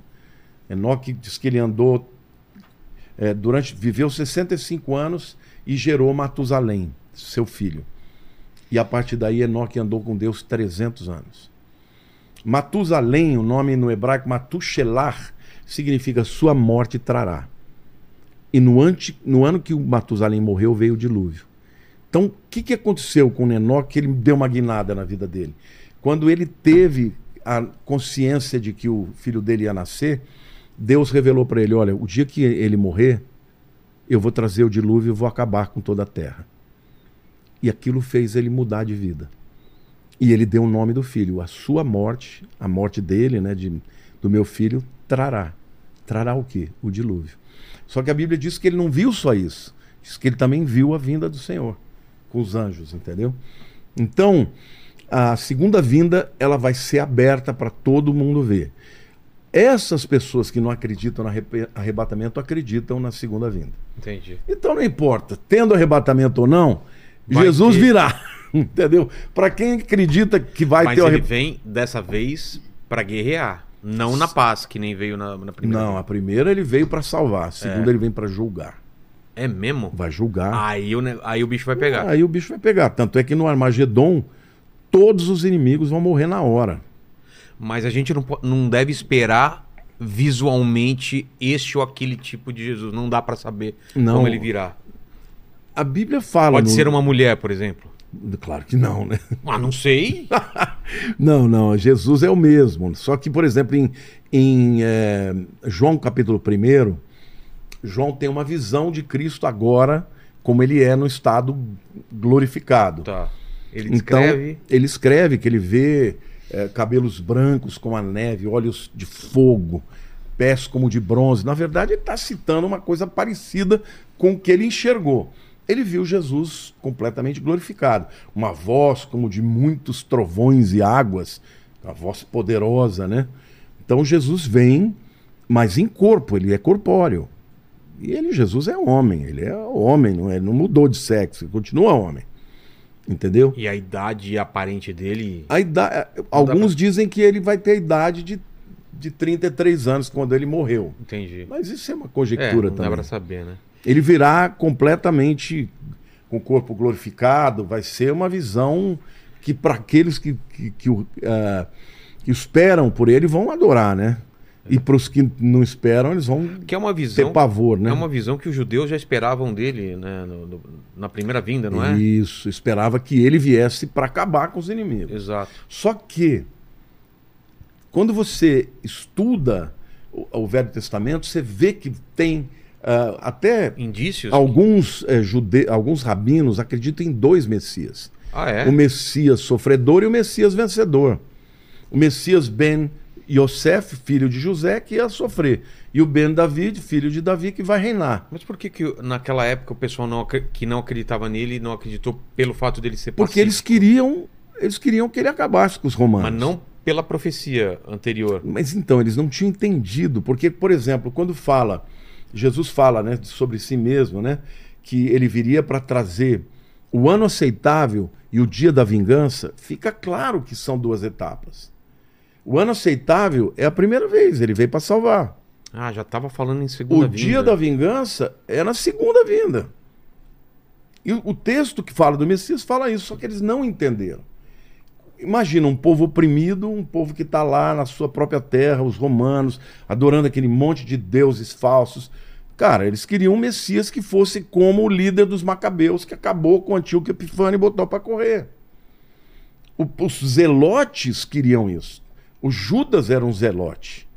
[SPEAKER 3] Enoque diz que ele andou é, durante viveu 65 anos e gerou Matusalém, seu filho. E a partir daí Enoque andou com Deus 300 anos. Matusalém, o nome no hebraico Matushelar, significa sua morte trará. E no, ante, no ano que o Matusalém morreu, veio o dilúvio. Então, o que, que aconteceu com o que ele deu uma guinada na vida dele? Quando ele teve a consciência de que o filho dele ia nascer, Deus revelou para ele: olha, o dia que ele morrer, eu vou trazer o dilúvio e vou acabar com toda a terra. E aquilo fez ele mudar de vida. E ele deu o nome do filho. A sua morte, a morte dele, né, de, do meu filho, trará. Trará o quê? O dilúvio. Só que a Bíblia diz que ele não viu só isso. Diz que ele também viu a vinda do Senhor com os anjos, entendeu? Então, a segunda vinda, ela vai ser aberta para todo mundo ver. Essas pessoas que não acreditam no arrebatamento acreditam na segunda vinda.
[SPEAKER 1] Entendi.
[SPEAKER 3] Então não importa, tendo arrebatamento ou não,
[SPEAKER 1] Vai
[SPEAKER 3] Jesus
[SPEAKER 1] ter.
[SPEAKER 3] virá. Entendeu? Para quem acredita que vai
[SPEAKER 1] Mas
[SPEAKER 3] ter o
[SPEAKER 1] ele
[SPEAKER 3] arre-
[SPEAKER 1] vem dessa vez pra guerrear. Não na paz, que nem veio na, na primeira.
[SPEAKER 3] Não, a primeira ele veio para salvar, a segunda ele vem para julgar.
[SPEAKER 1] É mesmo?
[SPEAKER 3] Vai julgar.
[SPEAKER 1] Aí o, aí o bicho vai pegar.
[SPEAKER 3] Aí o bicho vai pegar. Tanto é que no Armagedon, todos os inimigos vão morrer na hora.
[SPEAKER 1] Mas a gente não, não deve esperar visualmente este ou aquele tipo de Jesus. Não dá pra saber
[SPEAKER 3] Não.
[SPEAKER 1] como ele virá.
[SPEAKER 3] A Bíblia fala.
[SPEAKER 1] Pode
[SPEAKER 3] no-
[SPEAKER 1] ser uma mulher, por exemplo.
[SPEAKER 3] Claro que não, né?
[SPEAKER 1] Ah, não sei.
[SPEAKER 3] Não, não, Jesus é o mesmo. Só que, por exemplo, em, em eh, João capítulo 1, João tem uma visão de Cristo agora como ele é no estado glorificado.
[SPEAKER 1] Tá. Ele
[SPEAKER 3] Então,
[SPEAKER 1] descreve.
[SPEAKER 3] ele escreve que ele vê eh, cabelos brancos como a neve, olhos de fogo, pés como de bronze. Na verdade, ele está citando uma coisa parecida com o que ele enxergou. Ele viu Jesus completamente glorificado. Uma voz como de muitos trovões e águas, uma voz poderosa, né? Então Jesus vem, mas em corpo, ele é corpóreo. E ele, Jesus, é homem, ele é homem, não, é, não mudou de sexo, ele continua homem. Entendeu?
[SPEAKER 1] E a idade aparente dele.
[SPEAKER 3] A idade, alguns dizem que ele vai ter a idade de, de 33 anos quando ele morreu.
[SPEAKER 1] Entendi.
[SPEAKER 3] Mas isso é uma
[SPEAKER 1] É,
[SPEAKER 3] conjectura
[SPEAKER 1] não dá
[SPEAKER 3] também.
[SPEAKER 1] pra saber, né?
[SPEAKER 3] Ele virá completamente com o corpo glorificado, vai ser uma visão que para aqueles que, que, que, ah, que esperam por ele vão adorar, né? E para os que não esperam, eles vão
[SPEAKER 1] Que é uma
[SPEAKER 3] ter
[SPEAKER 1] visão.
[SPEAKER 3] pavor, né?
[SPEAKER 1] É uma visão que os judeus já esperavam dele, né? no- no- na primeira vinda, não é?
[SPEAKER 3] Isso, esperava que ele viesse para acabar com os inimigos.
[SPEAKER 1] Exato.
[SPEAKER 3] Só que, quando você estuda o, o Velho Testamento, você vê que tem ah, até
[SPEAKER 1] Indícios.
[SPEAKER 3] alguns, eh, jude... alguns rabinos acreditam em dois Messias:
[SPEAKER 1] Ah, é?
[SPEAKER 3] o Messias sofredor e o Messias vencedor. O Messias Ben Yosef, filho de José, que ia sofrer, e o Ben David, filho de Davi, que vai reinar.
[SPEAKER 1] Mas por que, que naquela época o pessoal não, que não acreditava nele não acreditou pelo fato dele ser
[SPEAKER 3] Porque eles queriam, eles queriam que ele acabasse com os romanos.
[SPEAKER 1] Mas não pela profecia anterior.
[SPEAKER 3] Mas então, eles não tinham entendido, porque, por exemplo, quando fala, Jesus fala né, sobre si mesmo, né, que ele viria para trazer o ano aceitável e o dia da vingança, fica claro que são duas etapas. O ano aceitável é a primeira vez, ele veio para salvar.
[SPEAKER 1] Ah, já estava falando em segunda
[SPEAKER 3] O
[SPEAKER 1] vinda.
[SPEAKER 3] dia da vingança é na segunda vinda. E o o texto que fala do Messias fala isso, só que eles não entenderam. Imagina um povo oprimido, um povo que está lá na sua própria terra, os romanos, adorando aquele monte de deuses falsos. Cara, eles queriam um Messias que fosse como o líder dos macabeus, que acabou com Antíoco Epifânio e botou para correr. O- os zelotes queriam isso. O Judas era um zelote.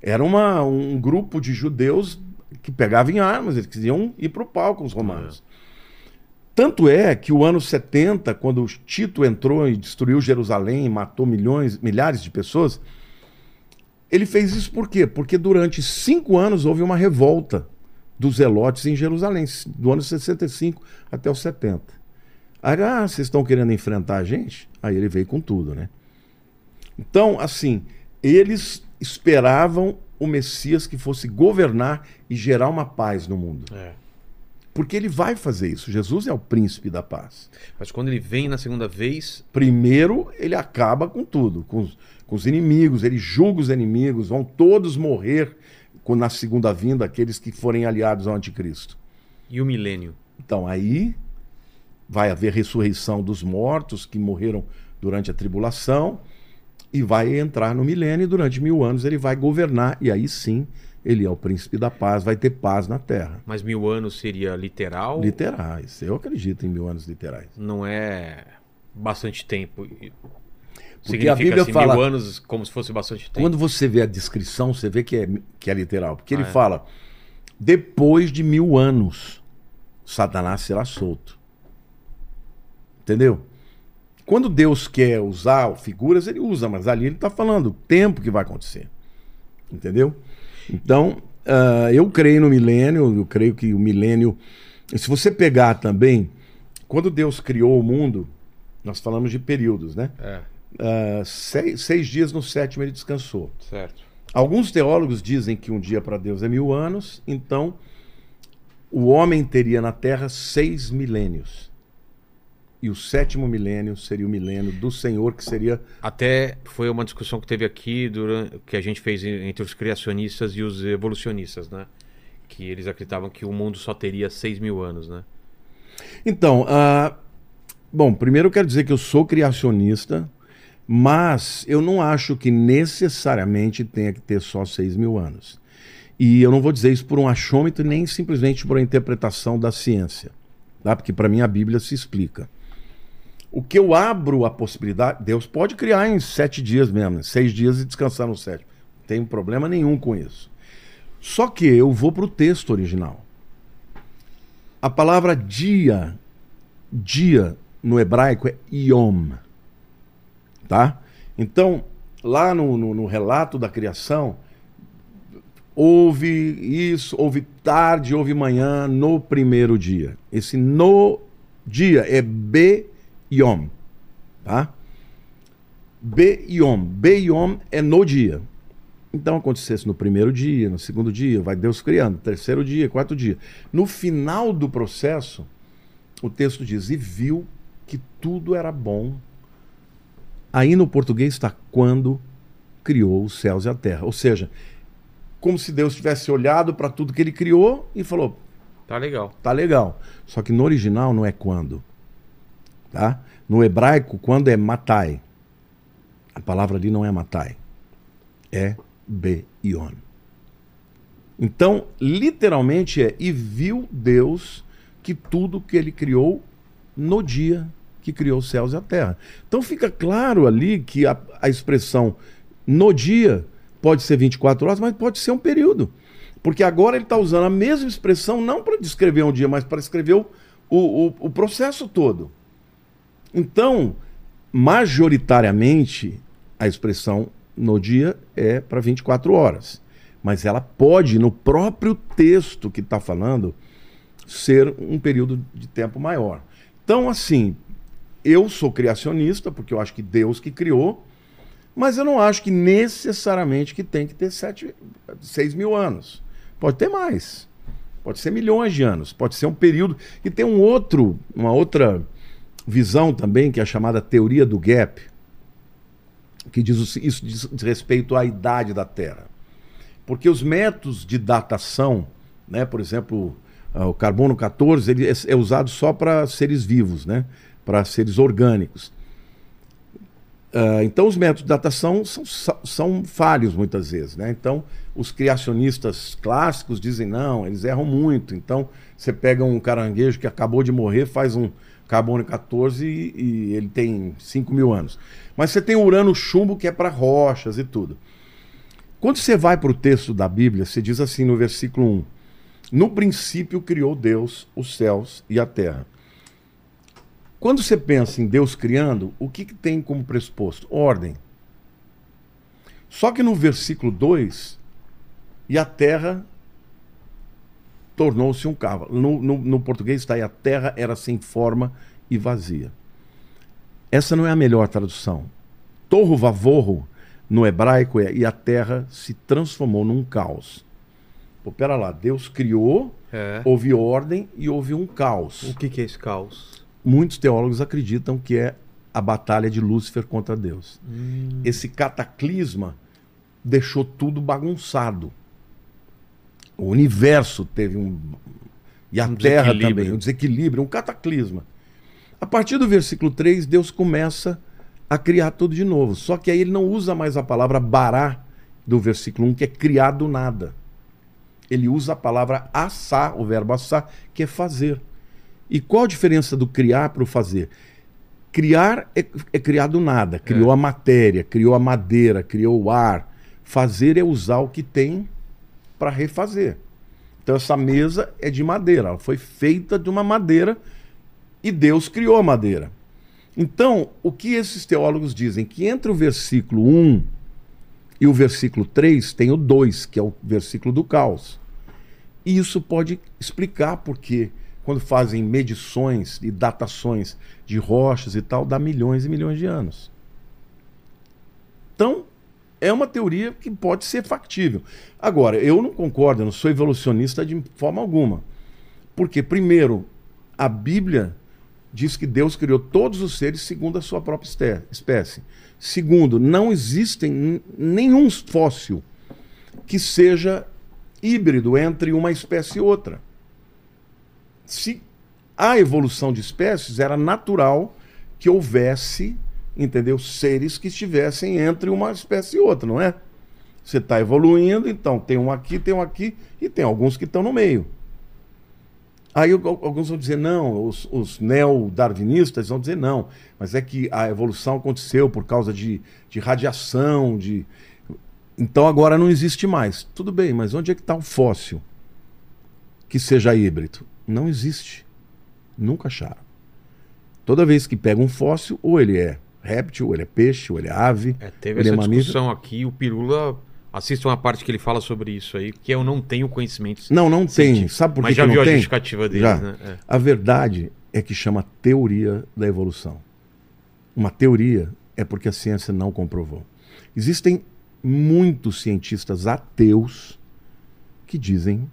[SPEAKER 3] Era uma- um grupo de judeus que pegavam em armas, eles queriam ir para o pau com os romanos. Tanto é que o ano 70, quando Tito entrou e destruiu Jerusalém matou milhões, milhares de pessoas, ele fez isso por quê? Porque durante cinco anos houve uma revolta dos zelotes em Jerusalém, do ano 65 até o 70. Aí, ah, vocês estão querendo enfrentar a gente? Aí ele veio com tudo, né? Então, assim, eles esperavam o Messias que fosse governar e gerar uma paz no mundo.
[SPEAKER 1] É.
[SPEAKER 3] Porque ele vai fazer isso. Jesus é o príncipe da paz.
[SPEAKER 1] Mas quando ele vem na segunda vez,
[SPEAKER 3] Primeiro, ele acaba com tudo, com os, com os inimigos, ele julga os inimigos, vão todos morrer com- na segunda vinda, aqueles que forem aliados ao anticristo.
[SPEAKER 1] e o milênio?
[SPEAKER 3] Então, aí vai haver ressurreição dos mortos que morreram durante a tribulação e vai entrar no milênio e durante mil anos ele vai governar e aí sim ele é o príncipe da paz, vai ter paz na terra.
[SPEAKER 1] Mas mil anos seria literal?
[SPEAKER 3] Literais, eu acredito em mil anos literais.
[SPEAKER 1] Não é bastante tempo.
[SPEAKER 3] Porque a Bíblia
[SPEAKER 1] assim,
[SPEAKER 3] fala-
[SPEAKER 1] mil anos como se fosse bastante tempo.
[SPEAKER 3] Quando você vê a descrição, você vê que é, que é literal. Porque ele
[SPEAKER 1] Ah, é?
[SPEAKER 3] fala: depois de mil anos, Satanás será solto. Entendeu? Quando Deus quer usar figuras, ele usa, mas ali ele está falando o tempo que vai acontecer. Entendeu? Então, ah, eu creio no milênio, eu creio que o milênio. Se você pegar também, quando Deus criou o mundo, nós falamos de períodos, né?
[SPEAKER 1] É,
[SPEAKER 3] Ah, seis, seis dias no sétimo ele descansou.
[SPEAKER 1] certo.
[SPEAKER 3] Alguns teólogos dizem que um dia para Deus é mil anos, então o homem teria na Terra seis milênios. E o sétimo milênio seria o milênio do Senhor, que seria.
[SPEAKER 1] Até foi uma discussão que teve aqui durante, que a gente fez en- entre os criacionistas e os evolucionistas, né? Que eles acreditavam que o mundo só teria 6 mil anos, né?
[SPEAKER 3] Então, ah, bom, primeiro eu quero dizer que eu sou criacionista, mas eu não acho que necessariamente tenha que ter só seis mil anos. E eu não vou dizer isso por um achômetro, nem simplesmente por uma interpretação da ciência, tá? porque para mim a Bíblia se explica. O que eu abro a possibilidade, Deus pode criar em sete dias mesmo, seis dias e descansar no sétimo. Não tem problema nenhum com isso. Só que eu vou para o texto original. A palavra dia, dia no hebraico é yom. Tá? Então, lá no, no, no relato da criação, houve isso, houve tarde, houve manhã no primeiro dia. Esse no dia é be-yom. Tá? Be-yom. Be-yom é no dia. Então acontecesse no primeiro dia, no segundo dia, vai Deus criando, terceiro dia, quarto dia. No final do processo, o texto diz: E viu que tudo era bom. Aí no português está quando criou os céus e a terra. Ou seja, como se Deus tivesse olhado para tudo que ele criou e falou:
[SPEAKER 1] Tá legal.
[SPEAKER 3] Tá legal. Só que no original não é quando. Tá? No hebraico, quando é matai. A palavra ali não é matai. É Be-Ion. Então, literalmente é: e viu Deus que tudo que ele criou no dia que criou os céus e a terra. Então fica claro ali que a, a expressão no dia pode ser 24 horas, mas pode ser um período. Porque agora ele está usando a mesma expressão não para descrever um dia, mas para escrever o, o, o processo todo. Então, majoritariamente, a expressão no dia é para 24 horas. Mas ela pode, no próprio texto que está falando, ser um período de tempo maior. Então, assim, eu sou criacionista, porque eu acho que Deus que criou, mas eu não acho que necessariamente que tem que ter sete, seis mil anos. Pode ter mais. Pode ser milhões de anos. Pode ser um período. E tem um outro, uma outra visão também, que é a chamada teoria do gap que diz isso diz respeito à idade da Terra. Porque os métodos de datação, né, por exemplo, ah, o carbono 14 ele é, é usado só para seres vivos, né, para seres orgânicos. Uh, então, os métodos de datação são, são falhos muitas vezes. Né? Então, os criacionistas clássicos dizem: não, eles erram muito. Então, você pega um caranguejo que acabou de morrer, faz um carbono 14 e, e ele tem 5 mil anos. Mas você tem o urano chumbo que é para rochas e tudo. Quando você vai para o texto da Bíblia, você diz assim no versículo 1: No princípio criou Deus os céus e a terra. Quando você pensa em Deus criando, o que, que tem como pressuposto? Ordem. Só que no versículo 2, e a terra tornou-se um cavalo. No, no, no português está aí, a terra era sem forma e vazia. Essa não é a melhor tradução. Torro vavorro no hebraico é e a terra se transformou num caos. Pô, pera lá, Deus criou, é. houve ordem e houve um caos.
[SPEAKER 1] O que, que é esse caos?
[SPEAKER 3] Muitos teólogos acreditam que é a batalha de Lúcifer contra Deus. Hum. Esse cataclisma deixou tudo bagunçado. O universo teve um. E a um Terra também, um desequilíbrio, um cataclisma. A partir do versículo 3, Deus começa a criar tudo de novo. Só que aí ele não usa mais a palavra bará do versículo 1, que é criar do nada. Ele usa a palavra assar, o verbo assar, que é fazer. E qual a diferença do criar para o fazer? Criar é, é criar do nada. Criou é. a matéria, criou a madeira, criou o ar. Fazer é usar o que tem para refazer. Então essa mesa é de madeira, ela foi feita de uma madeira e Deus criou a madeira. Então, o que esses teólogos dizem? Que entre o versículo 1 e o versículo 3 tem o 2, que é o versículo do caos. E isso pode explicar porque quando fazem medições e datações de rochas e tal, dá milhões e milhões de anos. Então, é uma teoria que pode ser factível. Agora, eu não concordo, eu não sou evolucionista de forma alguma. Porque, primeiro, a Bíblia diz que Deus criou todos os seres segundo a sua própria espécie. Segundo, não existe nenhum fóssil que seja híbrido entre uma espécie e outra. Se a evolução de espécies era natural que houvesse, entendeu, seres que estivessem entre uma espécie e outra, não é? Você está evoluindo, então tem um aqui, tem um aqui e tem alguns que estão no meio. Aí alguns vão dizer, não, os, os neo-darwinistas vão dizer, não, mas é que a evolução aconteceu por causa de, de radiação, de. Então agora não existe mais. Tudo bem, mas onde é que está o fóssil? que seja híbrido? Não existe. Nunca acharam. Toda vez que pega um fóssil, ou ele é réptil, ou ele é peixe, ou ele é ave,
[SPEAKER 1] É, teve
[SPEAKER 3] ele
[SPEAKER 1] essa
[SPEAKER 3] é mamífero.
[SPEAKER 1] discussão aqui, o Pirula. Assista uma parte que ele fala sobre isso aí, que eu não tenho conhecimento.
[SPEAKER 3] Não, não tem. Sabe por que,
[SPEAKER 1] Mas já
[SPEAKER 3] que
[SPEAKER 1] viu a
[SPEAKER 3] tem?
[SPEAKER 1] justificativa deles,
[SPEAKER 3] Já.
[SPEAKER 1] né? É.
[SPEAKER 3] A verdade é que chama teoria da evolução. Uma teoria é porque a ciência não comprovou. Existem muitos cientistas ateus que dizem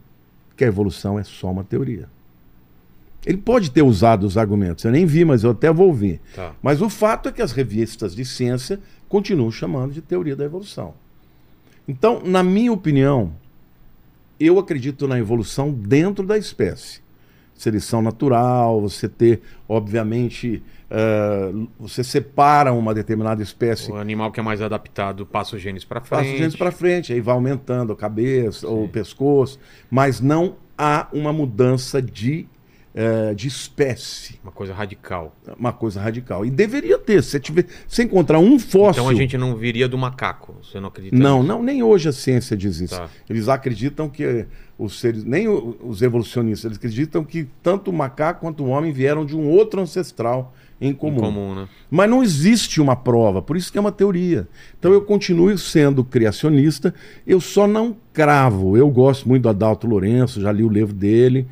[SPEAKER 3] que a evolução é só uma teoria. Ele pode ter usado os argumentos, eu nem vi, mas eu até vou ouvir.
[SPEAKER 1] Tá.
[SPEAKER 3] Mas o fato é que as revistas de ciência continuam chamando de teoria da evolução. Então, na minha opinião, eu acredito na evolução dentro da espécie. Seleção natural, você ter, obviamente, eh, você separa uma determinada espécie,
[SPEAKER 1] O animal que é mais adaptado passa os genes para
[SPEAKER 3] passa
[SPEAKER 1] frente.
[SPEAKER 3] os genes para frente, aí vai aumentando a cabeça ou o pescoço, mas não há uma mudança de, eh, de espécie,
[SPEAKER 1] Uma coisa radical.
[SPEAKER 3] uma coisa radical. E deveria ter. Se você, tiver, se encontrar um fóssil.
[SPEAKER 1] Então a gente não viria do macaco. Você não acredita?
[SPEAKER 3] Não,
[SPEAKER 1] nisso?
[SPEAKER 3] não, nem hoje a ciência diz isso.
[SPEAKER 1] Tá.
[SPEAKER 3] Eles acreditam que os seres, nem os evolucionistas, eles acreditam que tanto o macaco quanto o homem vieram de um outro ancestral em
[SPEAKER 1] Em
[SPEAKER 3] comum.
[SPEAKER 1] comum, né?
[SPEAKER 3] Mas não existe uma prova, por isso que é uma teoria. Então eu continuo sendo criacionista, eu só não cravo. Eu gosto muito do Adalto Lourenço, já li o livro dele.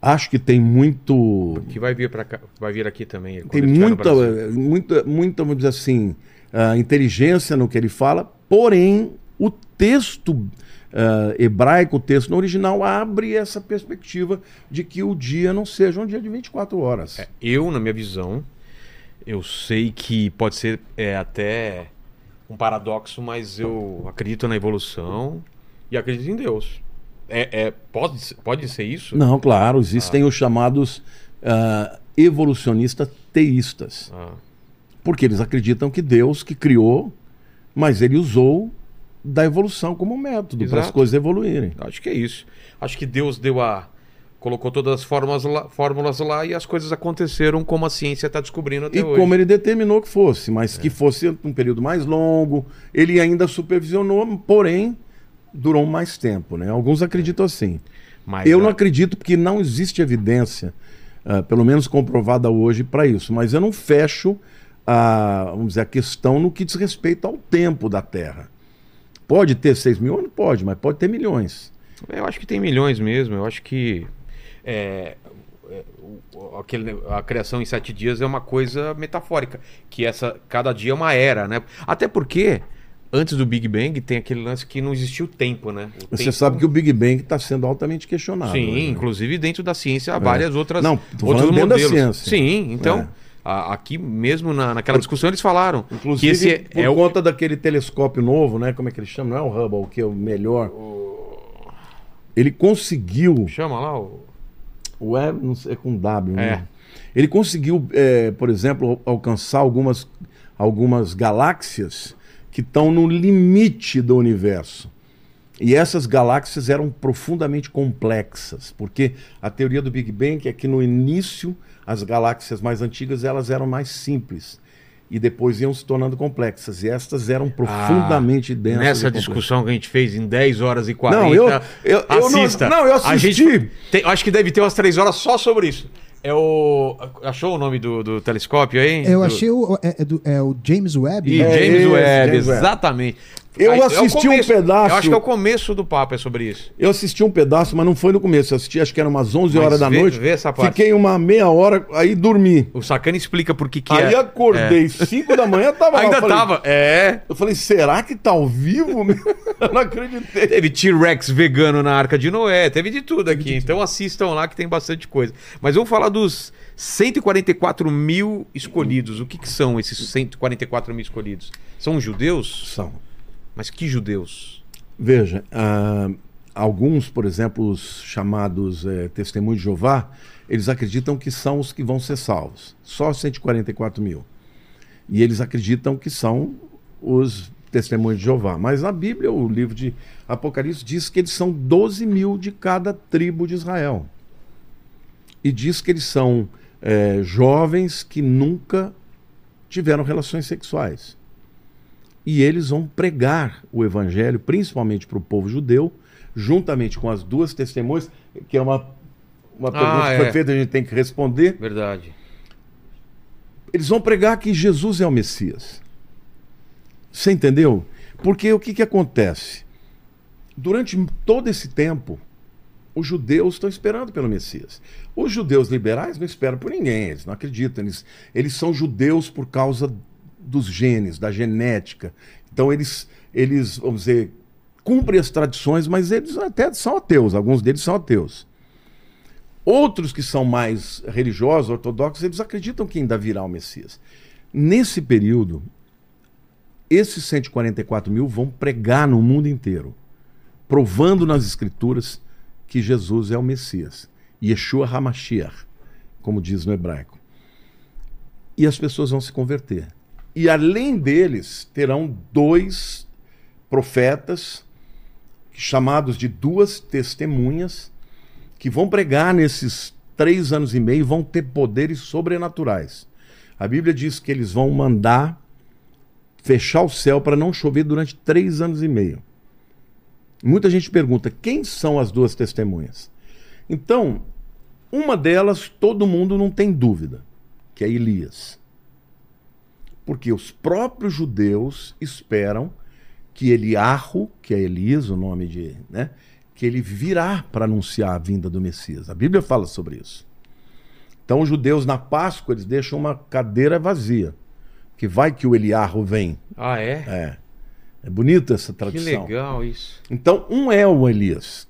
[SPEAKER 3] Acho que tem muito
[SPEAKER 1] Que vai vir para cá, vai vir aqui também.
[SPEAKER 3] tem muita, muita, muita, vamos dizer assim, ah, inteligência no que ele fala, porém, o texto ah, hebraico, o texto no original, abre essa perspectiva de que o dia não seja um dia de 24 horas.
[SPEAKER 1] É, eu, na minha visão, eu sei que pode ser é, até um paradoxo, mas eu acredito na evolução e acredito em Deus. É, é- pode, pode ser isso?
[SPEAKER 3] Não, claro, existem os chamados ah, evolucionistas teístas,
[SPEAKER 1] Ah,
[SPEAKER 3] porque eles acreditam que Deus que criou, mas ele usou da evolução como método para as coisas evoluírem.
[SPEAKER 1] acho que é isso. Acho que Deus deu a. colocou todas as fórmulas lá, fórmulas lá e as coisas aconteceram como a ciência está descobrindo até
[SPEAKER 3] E
[SPEAKER 1] hoje.
[SPEAKER 3] como ele determinou que fosse, mas
[SPEAKER 1] É.
[SPEAKER 3] que fosse um período mais longo, ele ainda supervisionou, porém durou mais tempo, né? Alguns acreditam assim.
[SPEAKER 1] Mas,
[SPEAKER 3] eu não
[SPEAKER 1] ah,
[SPEAKER 3] acredito porque não existe evidência, ah, pelo menos comprovada hoje, para isso. Mas eu não fecho a, vamos dizer, a questão no que diz respeito ao tempo da Terra. Pode ter 6 mil anos? Pode, mas pode ter milhões.
[SPEAKER 1] Eu acho que tem milhões mesmo. Eu acho que é, é, aquele, a criação em sete dias é uma coisa metafórica. Que essa cada dia é uma era, né? Até porque antes do Big Bang tem aquele lance que não existia o tempo, né? O
[SPEAKER 3] Você
[SPEAKER 1] tempo-
[SPEAKER 3] sabe que o Big Bang está sendo altamente questionado.
[SPEAKER 1] Sim,
[SPEAKER 3] né?
[SPEAKER 1] inclusive dentro da ciência há várias outras
[SPEAKER 3] Não,
[SPEAKER 1] outros modelos.
[SPEAKER 3] ciência.
[SPEAKER 1] Sim, então
[SPEAKER 3] É.
[SPEAKER 1] a- aqui mesmo na, naquela discussão eles falaram
[SPEAKER 3] Inclusive,
[SPEAKER 1] que esse é,
[SPEAKER 3] por
[SPEAKER 1] é o
[SPEAKER 3] conta daquele telescópio novo, né? Como é que ele chama? Não é o Hubble, que é o melhor. Ele conseguiu.
[SPEAKER 1] chama lá o
[SPEAKER 3] O E não sei, é com W, né?
[SPEAKER 1] É.
[SPEAKER 3] Ele conseguiu, é, por exemplo, al- alcançar algumas, algumas galáxias que estão no limite do universo. E essas galáxias eram profundamente complexas, porque a teoria do Big Bang é que no início as galáxias mais antigas elas eram mais simples e depois iam se tornando complexas. E estas eram profundamente densas. e
[SPEAKER 1] Ah, Nessa
[SPEAKER 3] complexas.
[SPEAKER 1] discussão que a gente fez em 10 horas e 40.
[SPEAKER 3] Não, eu- eu- eu não-
[SPEAKER 1] assista.
[SPEAKER 3] não, eu assisti.
[SPEAKER 1] gente tem- acho que deve ter umas 3 horas só sobre isso. É o. Achou o nome do, do telescópio aí?
[SPEAKER 2] Eu
[SPEAKER 1] Do-
[SPEAKER 2] achei o, é, é do- é o James Webb.
[SPEAKER 1] E
[SPEAKER 2] né?
[SPEAKER 3] É
[SPEAKER 1] James
[SPEAKER 3] esse,
[SPEAKER 1] Webb,
[SPEAKER 3] James Webb.
[SPEAKER 1] exatamente.
[SPEAKER 3] Eu
[SPEAKER 1] Aí, é
[SPEAKER 3] assisti um
[SPEAKER 1] começo.
[SPEAKER 3] pedaço-
[SPEAKER 1] Eu acho que é o começo do papo, é sobre isso.
[SPEAKER 3] Eu assisti um pedaço, mas não foi no começo. Eu assisti, acho que era umas 11
[SPEAKER 1] Mas
[SPEAKER 3] horas da
[SPEAKER 1] vê-
[SPEAKER 3] noite.
[SPEAKER 1] vê essa parte.
[SPEAKER 3] Fiquei uma meia hora, aí dormi.
[SPEAKER 1] O Sacana explica por que que
[SPEAKER 3] aí
[SPEAKER 1] é.
[SPEAKER 3] acordei, 5 da manhã, tava lá.
[SPEAKER 1] Ainda
[SPEAKER 3] Eu falei-
[SPEAKER 1] tava. É.
[SPEAKER 3] Eu falei, será que tá ao vivo? eu não acreditei.
[SPEAKER 1] Teve T-Rex vegano na Arca de Noé, teve de tudo aqui. Então assistam lá que tem bastante coisa. Mas vamos falar dos 144 mil escolhidos. O que, que são esses 144 mil escolhidos? São judeus?
[SPEAKER 3] São.
[SPEAKER 1] Mas que judeus?
[SPEAKER 3] Veja, ah, alguns, por exemplo, os chamados eh, testemunhos de Jeová, eles acreditam que são os que vão ser salvos. Só 144 mil. E eles acreditam que são os testemunhos de Jeová. Mas na Bíblia, o livro de Apocalipse diz que eles são 12 mil de cada tribo de Israel. E diz que eles são eh, jovens que nunca tiveram relações sexuais. E eles vão pregar o evangelho, principalmente para o povo judeu, juntamente com as duas testemunhas, que é uma, uma pergunta
[SPEAKER 1] Ah,
[SPEAKER 3] que foi
[SPEAKER 1] é.
[SPEAKER 3] feita, a gente tem que responder.
[SPEAKER 1] Verdade.
[SPEAKER 3] Eles vão pregar que Jesus é o Messias. Você entendeu? Porque o que, que acontece? Durante todo esse tempo, os judeus estão esperando pelo Messias. Os judeus liberais não esperam por ninguém, eles não acreditam. Eles, eles são judeus por causa dos genes, da genética. Então eles, eles, vamos dizer, cumprem as tradições, mas eles até são ateus, alguns deles são ateus. Outros que são mais religiosos, ortodoxos, eles acreditam que ainda virá o Messias. Nesse período, esses 144 mil vão pregar no mundo inteiro, provando nas escrituras que Jesus é o Messias. Yeshua HaMashiach, como diz no hebraico. E as pessoas vão se converter. E além deles, terão dois profetas, chamados de duas testemunhas, que vão pregar nesses três anos e meio, vão ter poderes sobrenaturais. A Bíblia diz que eles vão mandar fechar o céu para não chover durante três anos e meio. Muita gente pergunta quem são as duas testemunhas. Então, uma delas todo mundo não tem dúvida, que é Elias. Porque os próprios judeus esperam que Eliarro, que é Elias, o nome de, né, que ele virá para anunciar a vinda do Messias. A Bíblia fala sobre isso. Então os judeus na Páscoa eles deixam uma cadeira vazia, que vai que o Eliarro vem.
[SPEAKER 1] Ah, é?
[SPEAKER 3] É. É bonita essa
[SPEAKER 1] Que
[SPEAKER 3] tradição.
[SPEAKER 1] legal isso.
[SPEAKER 3] Então, um é o Elias.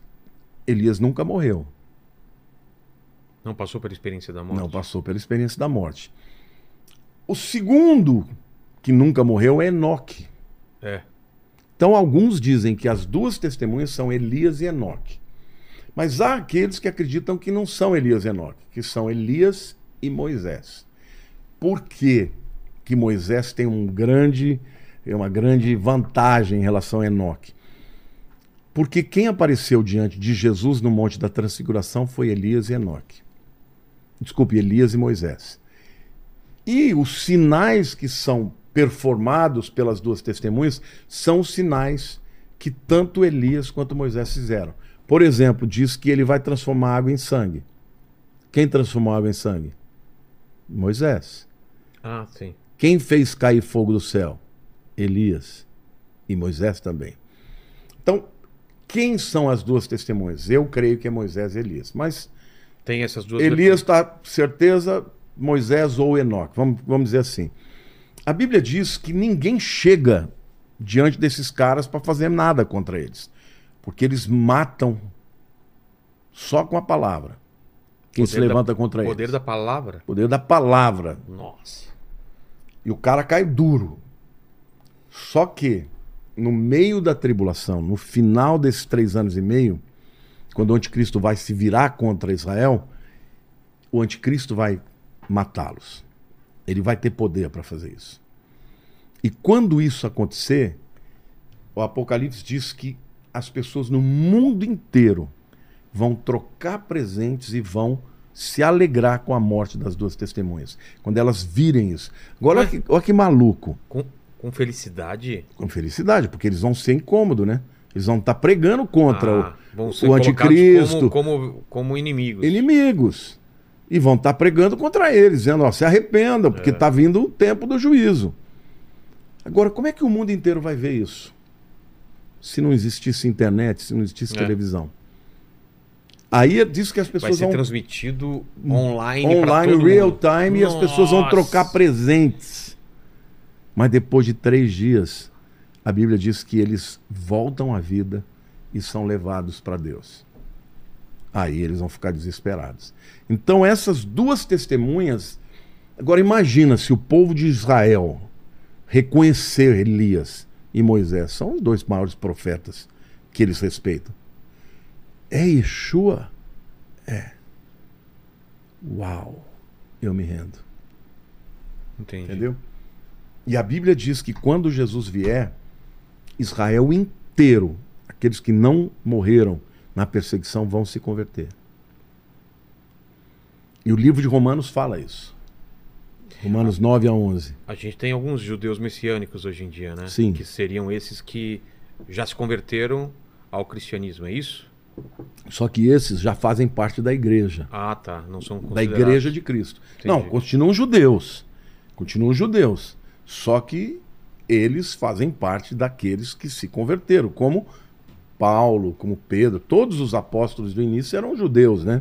[SPEAKER 3] Elias nunca morreu.
[SPEAKER 1] Não passou pela experiência da morte?
[SPEAKER 3] Não passou pela experiência da morte. O segundo que nunca morreu é Enoque.
[SPEAKER 1] É.
[SPEAKER 3] Então, alguns dizem que as duas testemunhas são Elias e Enoque. Mas há aqueles que acreditam que não são Elias e Enoque, que são Elias e Moisés. Por quê que Moisés tem um grande, uma grande vantagem em relação a Enoque? Porque quem apareceu diante de Jesus no Monte da Transfiguração foi Elias e Enoque. Desculpe, Elias e Moisés. E os sinais que são performados pelas duas testemunhas são os sinais que tanto Elias quanto Moisés fizeram. Por exemplo, diz que ele vai transformar água em sangue. Quem transformou água em sangue? Moisés.
[SPEAKER 1] Ah, sim.
[SPEAKER 3] Quem fez cair fogo do céu? Elias. E Moisés também. Então, quem são as duas testemunhas? Eu creio que é Moisés e Elias. Mas
[SPEAKER 1] Tem essas duas
[SPEAKER 3] Elias está certeza, Moisés ou Enoque. Vamos, vamos dizer assim. A Bíblia diz que ninguém chega diante desses caras para fazer nada contra eles. Porque eles matam só com a palavra. Quem se
[SPEAKER 1] Poder da-
[SPEAKER 3] levanta contra
[SPEAKER 1] Poder
[SPEAKER 3] eles.
[SPEAKER 1] da palavra?
[SPEAKER 3] Poder da palavra.
[SPEAKER 1] Nossa.
[SPEAKER 3] E o cara cai duro. Só que, no meio da tribulação, no final desses três anos e meio, quando o anticristo vai se virar contra Israel, o anticristo vai matá-los. Ele vai ter poder para fazer isso. E quando isso acontecer, o Apocalipse diz que as pessoas no mundo inteiro vão trocar presentes e vão se alegrar com a morte das duas testemunhas. Quando elas virem isso. Agora, olha que, olha que maluco.
[SPEAKER 1] Com, com felicidade?
[SPEAKER 3] Com felicidade, porque eles vão ser incômodos, né? Eles vão estar pregando contra
[SPEAKER 1] Ah, vão
[SPEAKER 3] o,
[SPEAKER 1] ser
[SPEAKER 3] o anticristo,
[SPEAKER 1] Como, como, como inimigos.
[SPEAKER 3] inimigos. E vão estar pregando contra eles, dizendo, ó, se arrependam, porque está vindo o tempo do juízo. Agora, como é que o mundo inteiro vai ver isso? Se não existisse internet, se não existisse
[SPEAKER 1] É.
[SPEAKER 3] televisão. Aí diz que as
[SPEAKER 1] Vai
[SPEAKER 3] pessoas
[SPEAKER 1] ser
[SPEAKER 3] vão
[SPEAKER 1] transmitido online.
[SPEAKER 3] online, real
[SPEAKER 1] mundo.
[SPEAKER 3] time, e as pessoas vão
[SPEAKER 1] Nossa.
[SPEAKER 3] trocar presentes. Mas depois de três dias, a Bíblia diz que eles voltam à vida e são levados para Deus. Aí eles vão ficar desesperados. Então, essas duas testemunhas. Agora, imagina se o povo de Israel reconhecer Elias e Moisés, são os dois maiores profetas que eles respeitam. É Yeshua? É. Uau! Eu me rendo.
[SPEAKER 1] Entendi.
[SPEAKER 3] Entendeu? E a Bíblia diz que quando Jesus vier, Israel inteiro, aqueles que não morreram na perseguição, vão se converter. E o livro de Romanos fala isso. Romanos 9 a 11.
[SPEAKER 1] A gente tem alguns judeus messiânicos hoje em dia, né?
[SPEAKER 3] Sim.
[SPEAKER 1] Que seriam esses que já se converteram ao cristianismo, é isso?
[SPEAKER 3] Só que esses já fazem parte da igreja.
[SPEAKER 1] Ah, tá. Não são
[SPEAKER 3] da igreja de Cristo.
[SPEAKER 1] Entendi.
[SPEAKER 3] Não, continuam judeus. Continuam judeus. Só que eles fazem parte daqueles que se converteram, como Paulo, como Pedro, todos os apóstolos do início eram judeus, né?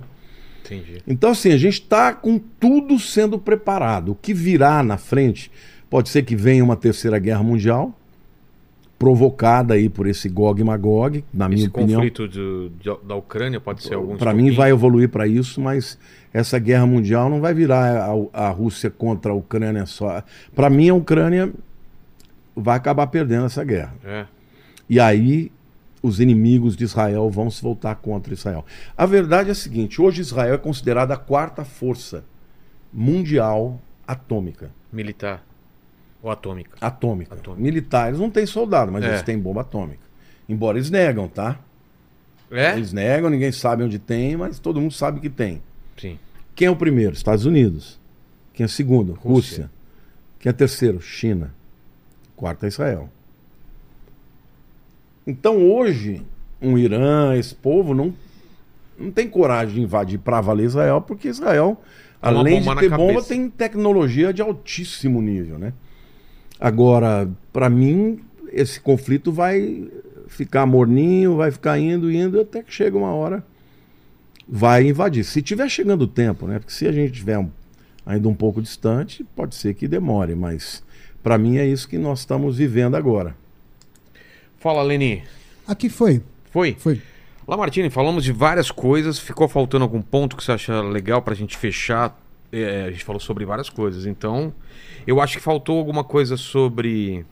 [SPEAKER 1] Entendi.
[SPEAKER 3] Então, assim, a gente está com tudo sendo preparado. O que virá na frente pode ser que venha uma terceira guerra mundial, provocada aí por esse Gog e Magog, na minha
[SPEAKER 1] Esse
[SPEAKER 3] opinião.
[SPEAKER 1] conflito do- de- da Ucrânia pode ser algum
[SPEAKER 3] Para mim vai evoluir para isso, mas essa guerra mundial não vai virar a, a Rússia contra a Ucrânia só. Para mim a Ucrânia vai acabar perdendo essa guerra.
[SPEAKER 1] É.
[SPEAKER 3] E aí os inimigos de Israel vão se voltar contra Israel. A verdade é a seguinte: hoje Israel é considerada a quarta força mundial atômica.
[SPEAKER 1] Militar. Ou atômica.
[SPEAKER 3] Atômica.
[SPEAKER 1] Atômica.
[SPEAKER 3] Militares não têm soldado, mas
[SPEAKER 1] É.
[SPEAKER 3] eles têm bomba atômica. Embora eles negam, tá?
[SPEAKER 1] É?
[SPEAKER 3] Eles negam, ninguém sabe onde tem, mas todo mundo sabe que tem.
[SPEAKER 1] Sim.
[SPEAKER 3] Quem é o primeiro? Estados Unidos. Quem é o segundo? Rússia.
[SPEAKER 1] Rússia.
[SPEAKER 3] Quem é o terceiro? China. Quarto é Israel. Então hoje, um Irã, esse povo, não, não tem coragem de invadir para valer Israel, porque Israel,
[SPEAKER 1] Tá uma
[SPEAKER 3] além de ter bomba,
[SPEAKER 1] cabeça.
[SPEAKER 3] tem tecnologia de altíssimo nível, né? Agora, para mim, esse conflito vai ficar morninho, vai ficar indo, indo, até que chega uma hora vai invadir. Se tiver chegando o tempo, né? Porque se a gente tiver um- ainda um pouco distante, pode ser que demore, mas para mim é isso que nós estamos vivendo agora.
[SPEAKER 1] Fala, Leni.
[SPEAKER 2] Aqui foi.
[SPEAKER 1] Foi?
[SPEAKER 2] Foi.
[SPEAKER 1] Lamartine, falamos de várias coisas. Ficou faltando algum ponto que você acha legal pra gente fechar? É, a gente falou sobre várias coisas. Então, eu acho que faltou alguma coisa sobre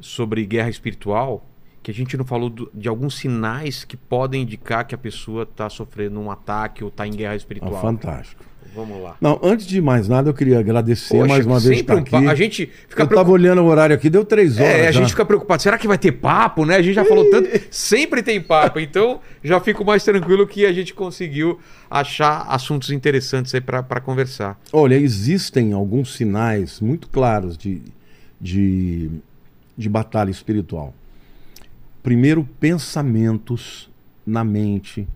[SPEAKER 1] sobre guerra espiritual que a gente não falou do- de alguns sinais que podem indicar que a pessoa está sofrendo um ataque ou está em guerra espiritual.
[SPEAKER 3] fantástico.
[SPEAKER 1] Vamos lá.
[SPEAKER 3] Não, antes de mais nada, eu queria agradecer
[SPEAKER 1] Poxa,
[SPEAKER 3] mais uma vez
[SPEAKER 1] um
[SPEAKER 3] aqui.
[SPEAKER 1] A gente fica
[SPEAKER 3] eu
[SPEAKER 1] preocup-
[SPEAKER 3] tava olhando o horário aqui, deu três horas.
[SPEAKER 1] É, a
[SPEAKER 3] já.
[SPEAKER 1] gente fica preocupado. Será que vai ter papo, né? A gente já falou tanto. Sempre tem papo. Então, já fico mais tranquilo que a gente conseguiu achar assuntos interessantes aí pra conversar.
[SPEAKER 3] Olha, existem alguns sinais muito claros de, de, de batalha espiritual. Primeiro, pensamentos na mente.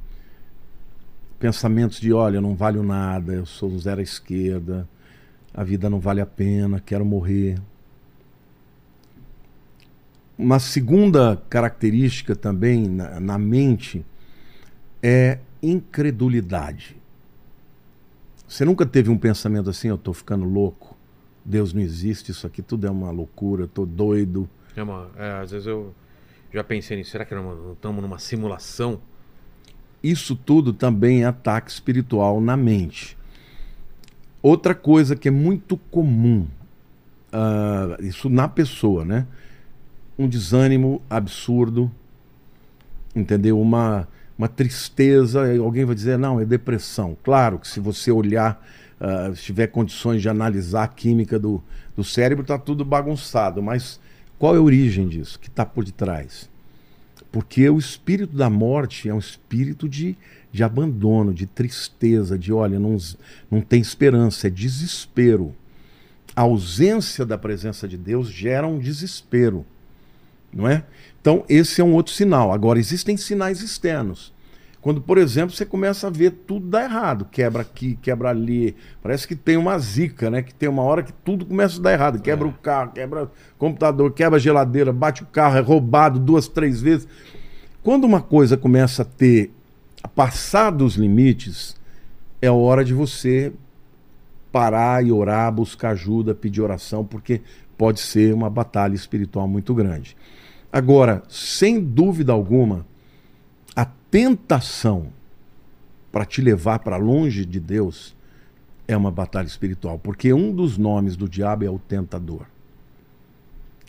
[SPEAKER 3] Pensamentos de, olha, eu não valho nada, eu sou zero à esquerda, a vida não vale a pena, quero morrer. Uma segunda característica também na, na mente é incredulidade. Você nunca teve um pensamento assim, eu tô ficando louco, Deus não existe, isso aqui tudo é uma loucura, tô doido.
[SPEAKER 1] É uma, é, às vezes eu já pensei nisso. Será que estamos numa simulação?
[SPEAKER 3] Isso tudo também é ataque espiritual na mente. Outra coisa que é muito comum, ah, isso na pessoa, né? Um desânimo absurdo, entendeu? Uma, uma tristeza. Alguém vai dizer, não, é depressão. Claro que se você olhar, ah, se tiver condições de analisar a química do, do cérebro, está tudo bagunçado. Mas qual é a origem disso? que está por detrás? Porque o espírito da morte é um espírito de, de abandono, de tristeza, de olha, não, não tem esperança, é desespero. A ausência da presença de Deus gera um desespero, não é? Então, esse é um outro sinal. Agora, existem sinais externos. Quando, por exemplo, você começa a ver tudo dar errado, quebra aqui, quebra ali, parece que tem uma zica, né? Que tem uma hora que tudo começa a dar errado, quebra o carro, quebra o computador, quebra a geladeira, bate o carro, é roubado duas, três vezes. Quando uma coisa começa a ter a passar dos limites, é hora de você parar e orar, buscar ajuda, pedir oração, porque pode ser uma batalha espiritual muito grande. Agora, sem dúvida alguma, tentação para te levar para longe de Deus é uma batalha espiritual, porque um dos nomes do diabo é o tentador.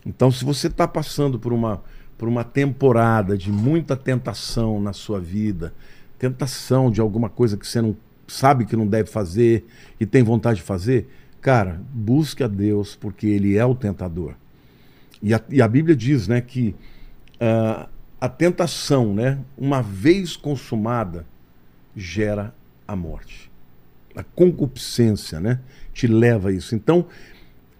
[SPEAKER 3] Então, se você está passando por uma, por uma temporada de muita tentação na sua vida, tentação de alguma coisa que você não sabe que não deve fazer e tem vontade de fazer, cara, busque a Deus, porque Ele é o tentador. E a, e a Bíblia diz né, que ah, a tentação, né, uma vez consumada, gera a morte. A concupiscência né, te leva a isso. Então,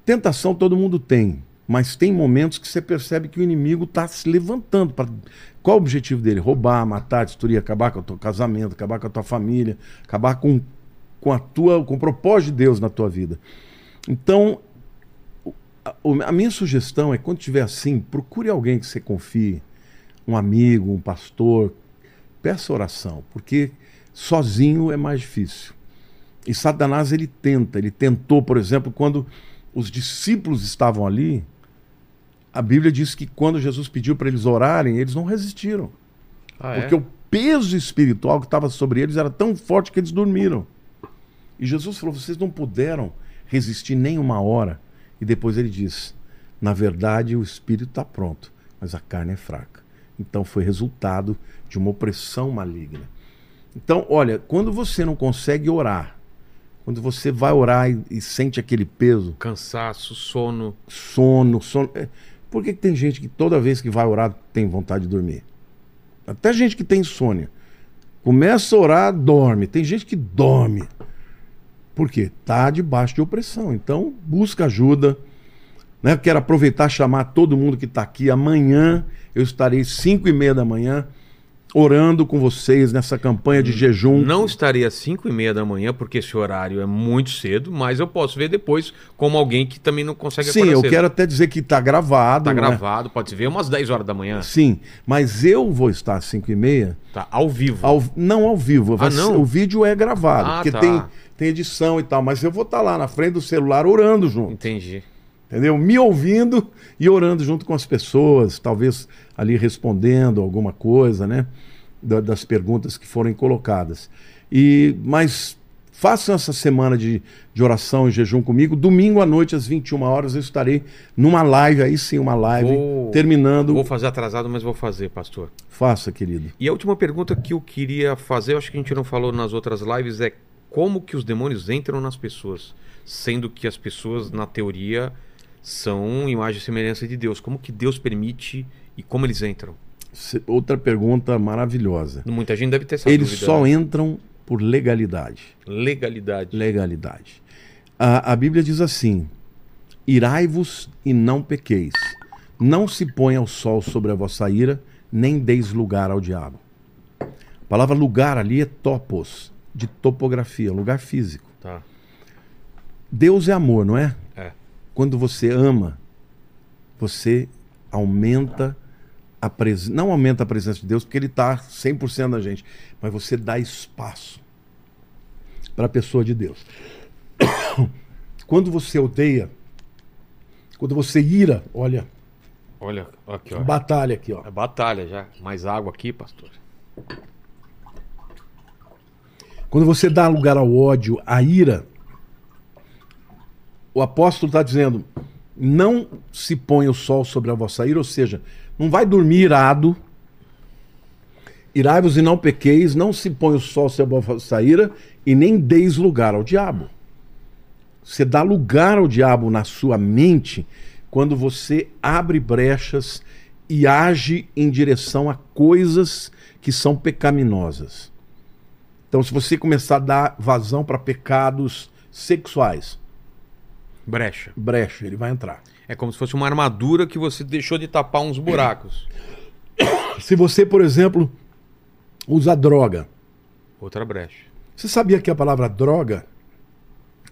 [SPEAKER 3] tentação todo mundo tem, Mas tem momentos que você percebe que o inimigo está se levantando. Pra... Qual o objetivo dele? Roubar, matar, destruir, acabar com o teu casamento, acabar com a tua família, acabar com, com a tua, com o propósito de Deus na tua vida. Então, a, a minha sugestão é quando tiver assim, procure alguém que você confie, um amigo, um pastor, peça oração, porque sozinho é mais difícil. E Satanás ele tenta, ele tentou, por exemplo, quando os discípulos estavam ali, a Bíblia diz que quando Jesus pediu para eles orarem, eles não resistiram.
[SPEAKER 1] Ah,
[SPEAKER 3] Porque o peso espiritual que estava sobre eles era tão forte que eles dormiram. E Jesus falou: vocês não puderam resistir nem uma hora. E depois ele diz: na verdade, o espírito está pronto, mas a carne é fraca. Então foi resultado de uma opressão maligna. Então, olha, quando você não consegue orar, quando você vai orar e, e sente aquele peso,
[SPEAKER 1] Cansaço, sono.
[SPEAKER 3] sono, sono. é, Por que, que tem gente que toda vez que vai orar tem vontade de dormir? Até gente que tem insônia. Começa a orar, dorme. Tem gente que dorme. Por quê? Tá debaixo de opressão. Então, busca ajuda. Né? Quero aproveitar e chamar todo mundo que está aqui. Amanhã eu estarei 5 e meia da manhã orando com vocês nessa campanha de jejum.
[SPEAKER 1] Não estaria às 5 e meia da manhã, porque esse horário é muito cedo, mas eu posso ver depois como alguém que também não consegue
[SPEAKER 3] Sim, eu
[SPEAKER 1] cedo.
[SPEAKER 3] quero até dizer que está gravado.
[SPEAKER 1] Tá
[SPEAKER 3] né?
[SPEAKER 1] gravado, pode ver umas 10 horas da manhã.
[SPEAKER 3] Sim, mas eu vou estar às 5 e meia
[SPEAKER 1] Tá, ao vivo.
[SPEAKER 3] Ao- não ao vivo,
[SPEAKER 1] Ah, não?
[SPEAKER 3] o vídeo é gravado,
[SPEAKER 1] Ah,
[SPEAKER 3] porque
[SPEAKER 1] tá.
[SPEAKER 3] tem, tem edição e tal, mas eu vou estar lá na frente do celular orando junto,
[SPEAKER 1] Entendi.
[SPEAKER 3] Entendeu? Me ouvindo e orando junto com as pessoas, talvez ali respondendo alguma coisa, né? Da- das perguntas que forem colocadas. E, mas façam essa semana de, de oração e jejum comigo. Domingo à noite, às 21 horas, eu estarei numa live, aí sim, uma live,
[SPEAKER 1] Vou-
[SPEAKER 3] terminando.
[SPEAKER 1] Vou fazer atrasado, mas vou fazer, pastor.
[SPEAKER 3] Faça, querido.
[SPEAKER 1] E a última pergunta que eu queria fazer, eu acho que a gente não falou nas outras lives, é como que os demônios entram nas pessoas? Sendo que as pessoas, na teoria, são imagem e semelhança de Deus. Como que Deus permite e como eles entram?
[SPEAKER 3] Outra pergunta maravilhosa.
[SPEAKER 1] Muita gente deve ter essa
[SPEAKER 3] Eles
[SPEAKER 1] dúvida.
[SPEAKER 3] só
[SPEAKER 1] né?
[SPEAKER 3] entram por legalidade.
[SPEAKER 1] Legalidade.
[SPEAKER 3] Legalidade. A, a Bíblia diz assim: Irai-vos e não pequeis. Não se ponha o sol sobre a vossa ira, nem deis lugar ao diabo. A palavra lugar ali é topos, de topografia, lugar físico.
[SPEAKER 1] Tá.
[SPEAKER 3] Deus é amor, não é?
[SPEAKER 1] É.
[SPEAKER 3] Quando você ama, você aumenta a presença. Não aumenta a presença de Deus, porque Ele está 100% na gente. Mas você dá espaço para a pessoa de Deus. Quando você odeia, quando você ira, olha,
[SPEAKER 1] Olha, aqui, ó.
[SPEAKER 3] batalha aqui, ó.
[SPEAKER 1] É batalha já. Mais água aqui, pastor.
[SPEAKER 3] Quando você dá lugar ao ódio, à ira, o apóstolo está dizendo: não se põe o sol sobre a vossa ira, ou seja, não vai dormir irado. Irai-vos e não pequeis, não se põe o sol sobre a vossa ira e nem deis lugar ao diabo. Você dá lugar ao diabo na sua mente quando você abre brechas e age em direção a coisas que são pecaminosas. Então, se você começar a dar vazão para pecados sexuais,
[SPEAKER 1] Brecha.
[SPEAKER 3] brecha, ele vai entrar.
[SPEAKER 1] É como se fosse uma armadura que você deixou de tapar uns buracos.
[SPEAKER 3] Se você, por exemplo, usa droga,
[SPEAKER 1] Outra brecha.
[SPEAKER 3] você sabia que a palavra droga.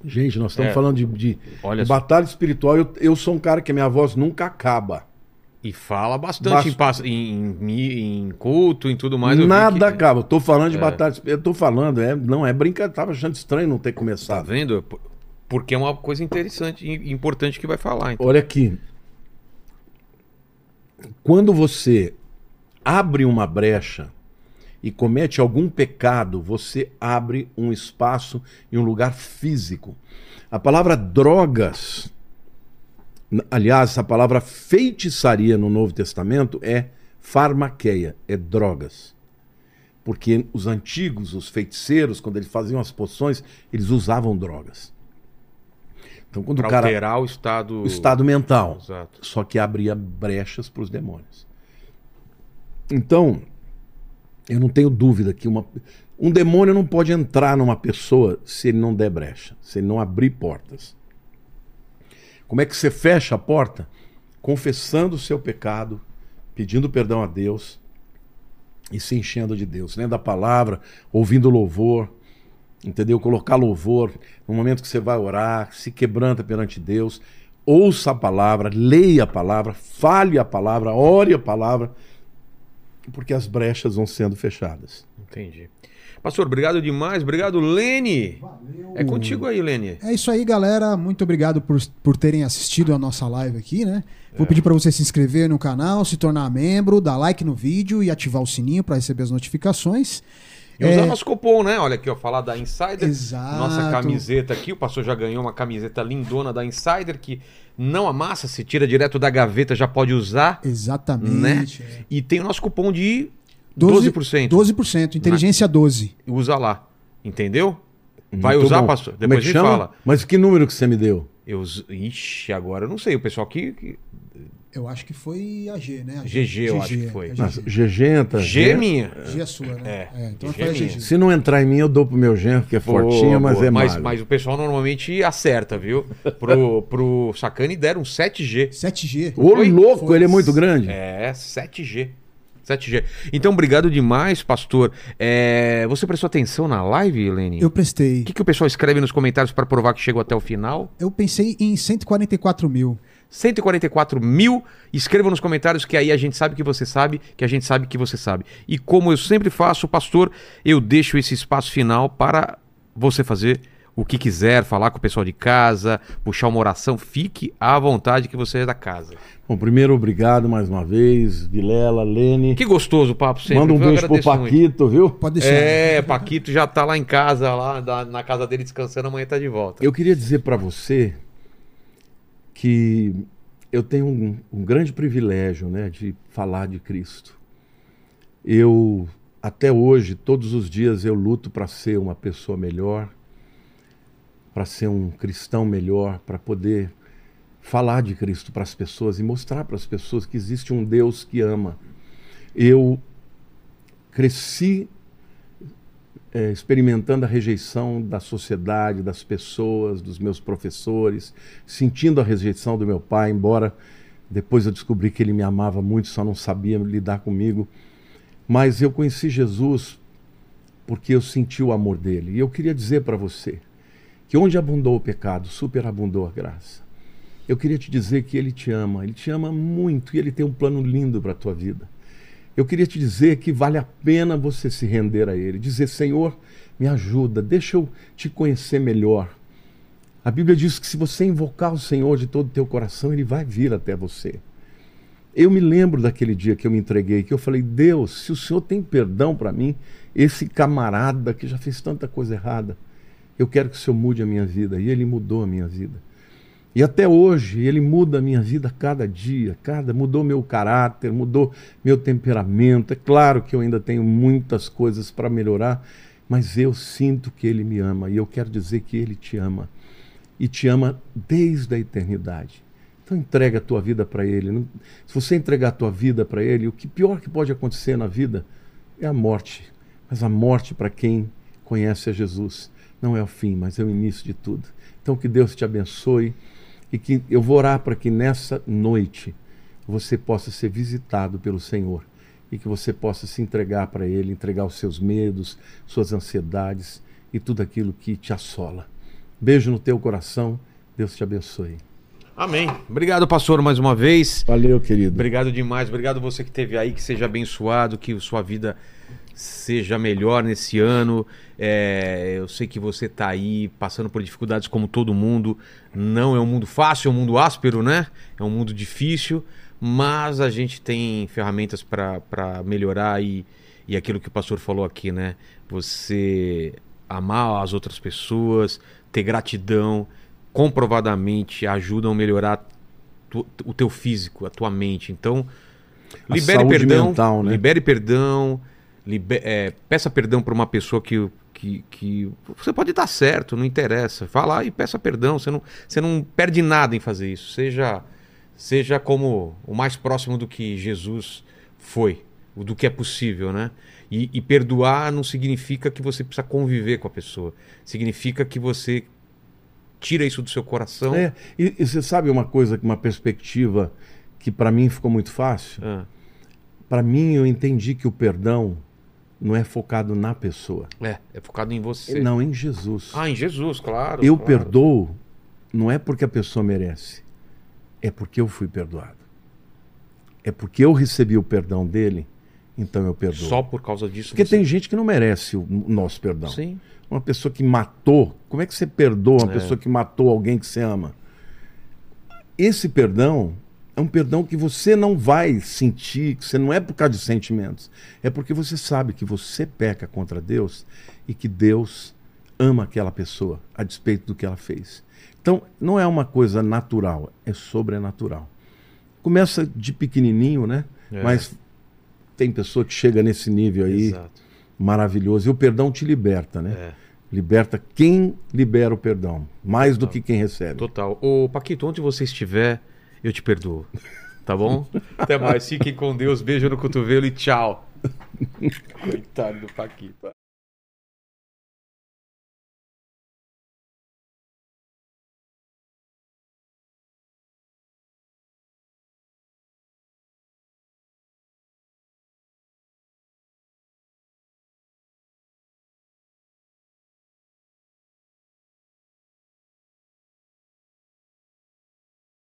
[SPEAKER 3] Gente, nós estamos
[SPEAKER 1] É.
[SPEAKER 3] falando de, de
[SPEAKER 1] Olha
[SPEAKER 3] batalha espiritual. Eu, eu sou um cara que a minha voz nunca acaba.
[SPEAKER 1] E fala bastante
[SPEAKER 3] Bast-
[SPEAKER 1] em, em, em- culto, em tudo mais.
[SPEAKER 3] Nada
[SPEAKER 1] que-
[SPEAKER 3] acaba. Eu tô falando de
[SPEAKER 1] É.
[SPEAKER 3] batalha espiritual. Eu tô falando, é, não é brincadeira. Tava achando estranho não ter
[SPEAKER 1] Tá
[SPEAKER 3] começado.
[SPEAKER 1] vendo? Por- Porque é uma coisa interessante e importante que vai falar. Então.
[SPEAKER 3] Olha aqui. Quando você abre uma brecha e comete algum pecado, você abre um espaço e um lugar físico. A palavra drogas, aliás, a palavra feitiçaria no Novo Testamento é farmaqueia, é drogas. Porque os antigos, os feiticeiros, quando eles faziam as poções, eles usavam drogas. Então, quando
[SPEAKER 1] Pra
[SPEAKER 3] o cara
[SPEAKER 1] alterar o estado.
[SPEAKER 3] o estado mental.
[SPEAKER 1] Exato.
[SPEAKER 3] Só que abria brechas para os demônios. Então, eu não tenho dúvida que uma, um demônio não pode entrar numa pessoa se ele não der brecha, se ele não abrir portas. Como é que você fecha a porta? confessando o seu pecado, pedindo perdão a Deus e se enchendo de Deus, lendo a palavra, ouvindo louvor, entendeu? Colocar louvor no momento que você vai orar, se quebranta perante Deus, ouça a palavra, leia a palavra, fale a palavra, ore a palavra, porque as brechas vão sendo fechadas.
[SPEAKER 1] Entendi. Pastor, obrigado demais. Obrigado, Lene.
[SPEAKER 2] Valeu.
[SPEAKER 1] É contigo aí, Lene.
[SPEAKER 2] É isso aí, galera. Muito obrigado por, por terem assistido a nossa live aqui, né? Vou pedir para você se inscrever no canal, se tornar membro, dar like no vídeo e ativar o sininho para receber as notificações.
[SPEAKER 1] E usar
[SPEAKER 2] É,
[SPEAKER 1] nosso cupom, né? Olha aqui, ó, falar da Insider.
[SPEAKER 2] Exato.
[SPEAKER 1] Nossa camiseta aqui. O pastor já ganhou uma camiseta lindona da Insider que não amassa, se tira direto da gaveta, já pode usar.
[SPEAKER 2] Exatamente. é.
[SPEAKER 1] E tem o nosso cupom de 12%.
[SPEAKER 2] 12%, inteligência 12.
[SPEAKER 1] Usa lá. Entendeu? Vai
[SPEAKER 3] Muito
[SPEAKER 1] usar,
[SPEAKER 3] bom.
[SPEAKER 1] pastor?
[SPEAKER 3] Como é
[SPEAKER 1] Depois
[SPEAKER 3] que
[SPEAKER 1] me
[SPEAKER 3] chama?
[SPEAKER 1] fala.
[SPEAKER 3] Mas que número que você me deu?
[SPEAKER 1] Eu, ixi, agora eu não sei. O pessoal aqui. que-
[SPEAKER 2] Eu acho que foi a G, né? A
[SPEAKER 1] GG, eu acho que foi.
[SPEAKER 2] é
[SPEAKER 3] Mas,
[SPEAKER 2] GG.
[SPEAKER 3] Gegenta.
[SPEAKER 1] G minha.
[SPEAKER 2] G é sua, né?
[SPEAKER 1] É,
[SPEAKER 2] então
[SPEAKER 1] G
[SPEAKER 2] foi a
[SPEAKER 1] minha.
[SPEAKER 2] GG.
[SPEAKER 3] Se não entrar em mim, eu dou pro meu genro, que é fortinho, mas
[SPEAKER 1] Boa,
[SPEAKER 3] é magro.
[SPEAKER 1] mas o pessoal normalmente acerta, viu? Pro, pro Sacani deram um 7G.
[SPEAKER 2] 7G.
[SPEAKER 3] Ô,
[SPEAKER 1] Foi?
[SPEAKER 3] louco,
[SPEAKER 2] Foi.
[SPEAKER 3] ele é muito grande.
[SPEAKER 1] É, 7G. 7G. Então, obrigado demais, pastor. É, você prestou atenção na live, Helene?
[SPEAKER 2] Eu prestei.
[SPEAKER 1] O que, que o pessoal escreve nos comentários para provar que chegou até o final?
[SPEAKER 2] Eu pensei em 144 mil.
[SPEAKER 1] 144 mil. Escreva nos comentários que aí a gente sabe que você sabe, que a gente sabe que você sabe. E como eu sempre faço, pastor, eu deixo esse espaço final para você fazer o que quiser, falar com o pessoal de casa, puxar uma oração. Fique à vontade que você é da casa.
[SPEAKER 3] Bom, primeiro, obrigado mais uma vez, Vilela, Lene.
[SPEAKER 1] Que gostoso o papo sempre.
[SPEAKER 3] Manda um?
[SPEAKER 1] Eu
[SPEAKER 3] beijo pro
[SPEAKER 1] agradeço muito.
[SPEAKER 3] Paquito, viu?
[SPEAKER 2] Pode deixar.
[SPEAKER 1] É, Paquito já tá lá em casa, lá na casa dele descansando, amanhã tá de volta.
[SPEAKER 3] Eu queria dizer para você que eu tenho um, um grande privilégio né, de falar de Cristo. Eu, até hoje, todos os dias, eu luto para ser uma pessoa melhor, para ser um cristão melhor, para poder falar de Cristo para as pessoas e mostrar para as pessoas que existe um Deus que ama. Eu cresci é, experimentando a rejeição da sociedade, das pessoas, dos meus professores, sentindo a rejeição do meu pai, embora depois eu descobri que ele me amava muito, só não sabia lidar comigo. Mas eu conheci Jesus porque eu senti o amor dele. E eu queria dizer para você que onde abundou o pecado, superabundou a graça. Eu queria te dizer que ele te ama, ele te ama muito e ele tem um plano lindo para a tua vida. Eu queria te dizer que vale a pena você se render a Ele, dizer: Senhor, me ajuda, deixa eu te conhecer melhor. A Bíblia diz que se você invocar o Senhor de todo o teu coração, Ele vai vir até você. Eu me lembro daquele dia que eu me entreguei, que eu falei: Deus, se o Senhor tem perdão para mim, esse camarada que já fez tanta coisa errada, eu quero que o Senhor mude a minha vida. E Ele mudou a minha vida. E até hoje ele muda a minha vida cada dia, cada mudou meu caráter, mudou meu temperamento. É claro que eu ainda tenho muitas coisas para melhorar, mas eu sinto que ele me ama e eu quero dizer que ele te ama e te ama desde a eternidade. Então entrega a tua vida para ele. Se você entregar a tua vida para ele, o que pior que pode acontecer na vida é a morte. Mas a morte para quem conhece a Jesus não é o fim, mas é o início de tudo. Então que Deus te abençoe e que eu vou orar para que nessa noite você possa ser visitado pelo Senhor e que você possa se entregar para Ele, entregar os seus medos, suas ansiedades e tudo aquilo que te assola. Beijo no teu coração, Deus te abençoe.
[SPEAKER 1] Amém. Obrigado, pastor, mais uma vez.
[SPEAKER 3] Valeu, querido.
[SPEAKER 1] Obrigado demais. Obrigado você que esteve aí, que seja abençoado, que sua vida seja melhor nesse ano. É, eu sei que você está aí passando por dificuldades como todo mundo. Não é um mundo fácil, é um mundo áspero, né? É um mundo difícil, mas a gente tem ferramentas para melhorar e, e aquilo que o pastor falou aqui, né? Você amar as outras pessoas, ter gratidão, comprovadamente ajudam a melhorar tu- o teu físico, a tua mente. Então, libere perdão,
[SPEAKER 3] mental, né?
[SPEAKER 1] libere perdão, libe- é, peça perdão para uma pessoa que, que, que você pode estar certo, não interessa. Vá lá e peça perdão. Você não, você não perde nada em fazer isso. Seja, seja como o mais próximo do que Jesus foi, do que é possível, né? E, e perdoar não significa que você precisa conviver com a pessoa. Significa que você tira isso do seu coração.
[SPEAKER 3] É, e, e você sabe uma coisa, uma perspectiva que para mim ficou muito fácil.
[SPEAKER 1] Ah,
[SPEAKER 3] Para mim, eu entendi que o perdão não é focado na pessoa,
[SPEAKER 1] é, é focado em você.
[SPEAKER 3] não em Jesus.
[SPEAKER 1] Ah, em Jesus, claro.
[SPEAKER 3] eu
[SPEAKER 1] claro.
[SPEAKER 3] perdoo não é porque a pessoa merece, é porque eu fui perdoado. É porque eu recebi o perdão dele, então eu perdoo.
[SPEAKER 1] Só por causa disso.
[SPEAKER 3] Porque
[SPEAKER 1] você-
[SPEAKER 3] tem gente que não merece o nosso perdão.
[SPEAKER 1] Sim.
[SPEAKER 3] Uma pessoa que matou, como é que você perdoa uma
[SPEAKER 1] É.
[SPEAKER 3] pessoa que matou alguém que você ama? Esse perdão é um perdão que você não vai sentir, que você não é por causa de sentimentos. É porque você sabe que você peca contra Deus e que Deus ama aquela pessoa a despeito do que ela fez. Então, não é uma coisa natural, é sobrenatural. Começa de pequenininho, né?
[SPEAKER 1] É.
[SPEAKER 3] Mas tem pessoa que chega nesse nível aí
[SPEAKER 1] Exato.
[SPEAKER 3] maravilhoso. E o perdão te liberta, né?
[SPEAKER 1] É.
[SPEAKER 3] Liberta quem libera o perdão, mais do que quem recebe.
[SPEAKER 1] Total. Ô, Paquito, onde você estiver, eu te perdoo. Tá bom? Até mais. Fiquem com Deus. Beijo no cotovelo e tchau. Coitado do Paquito.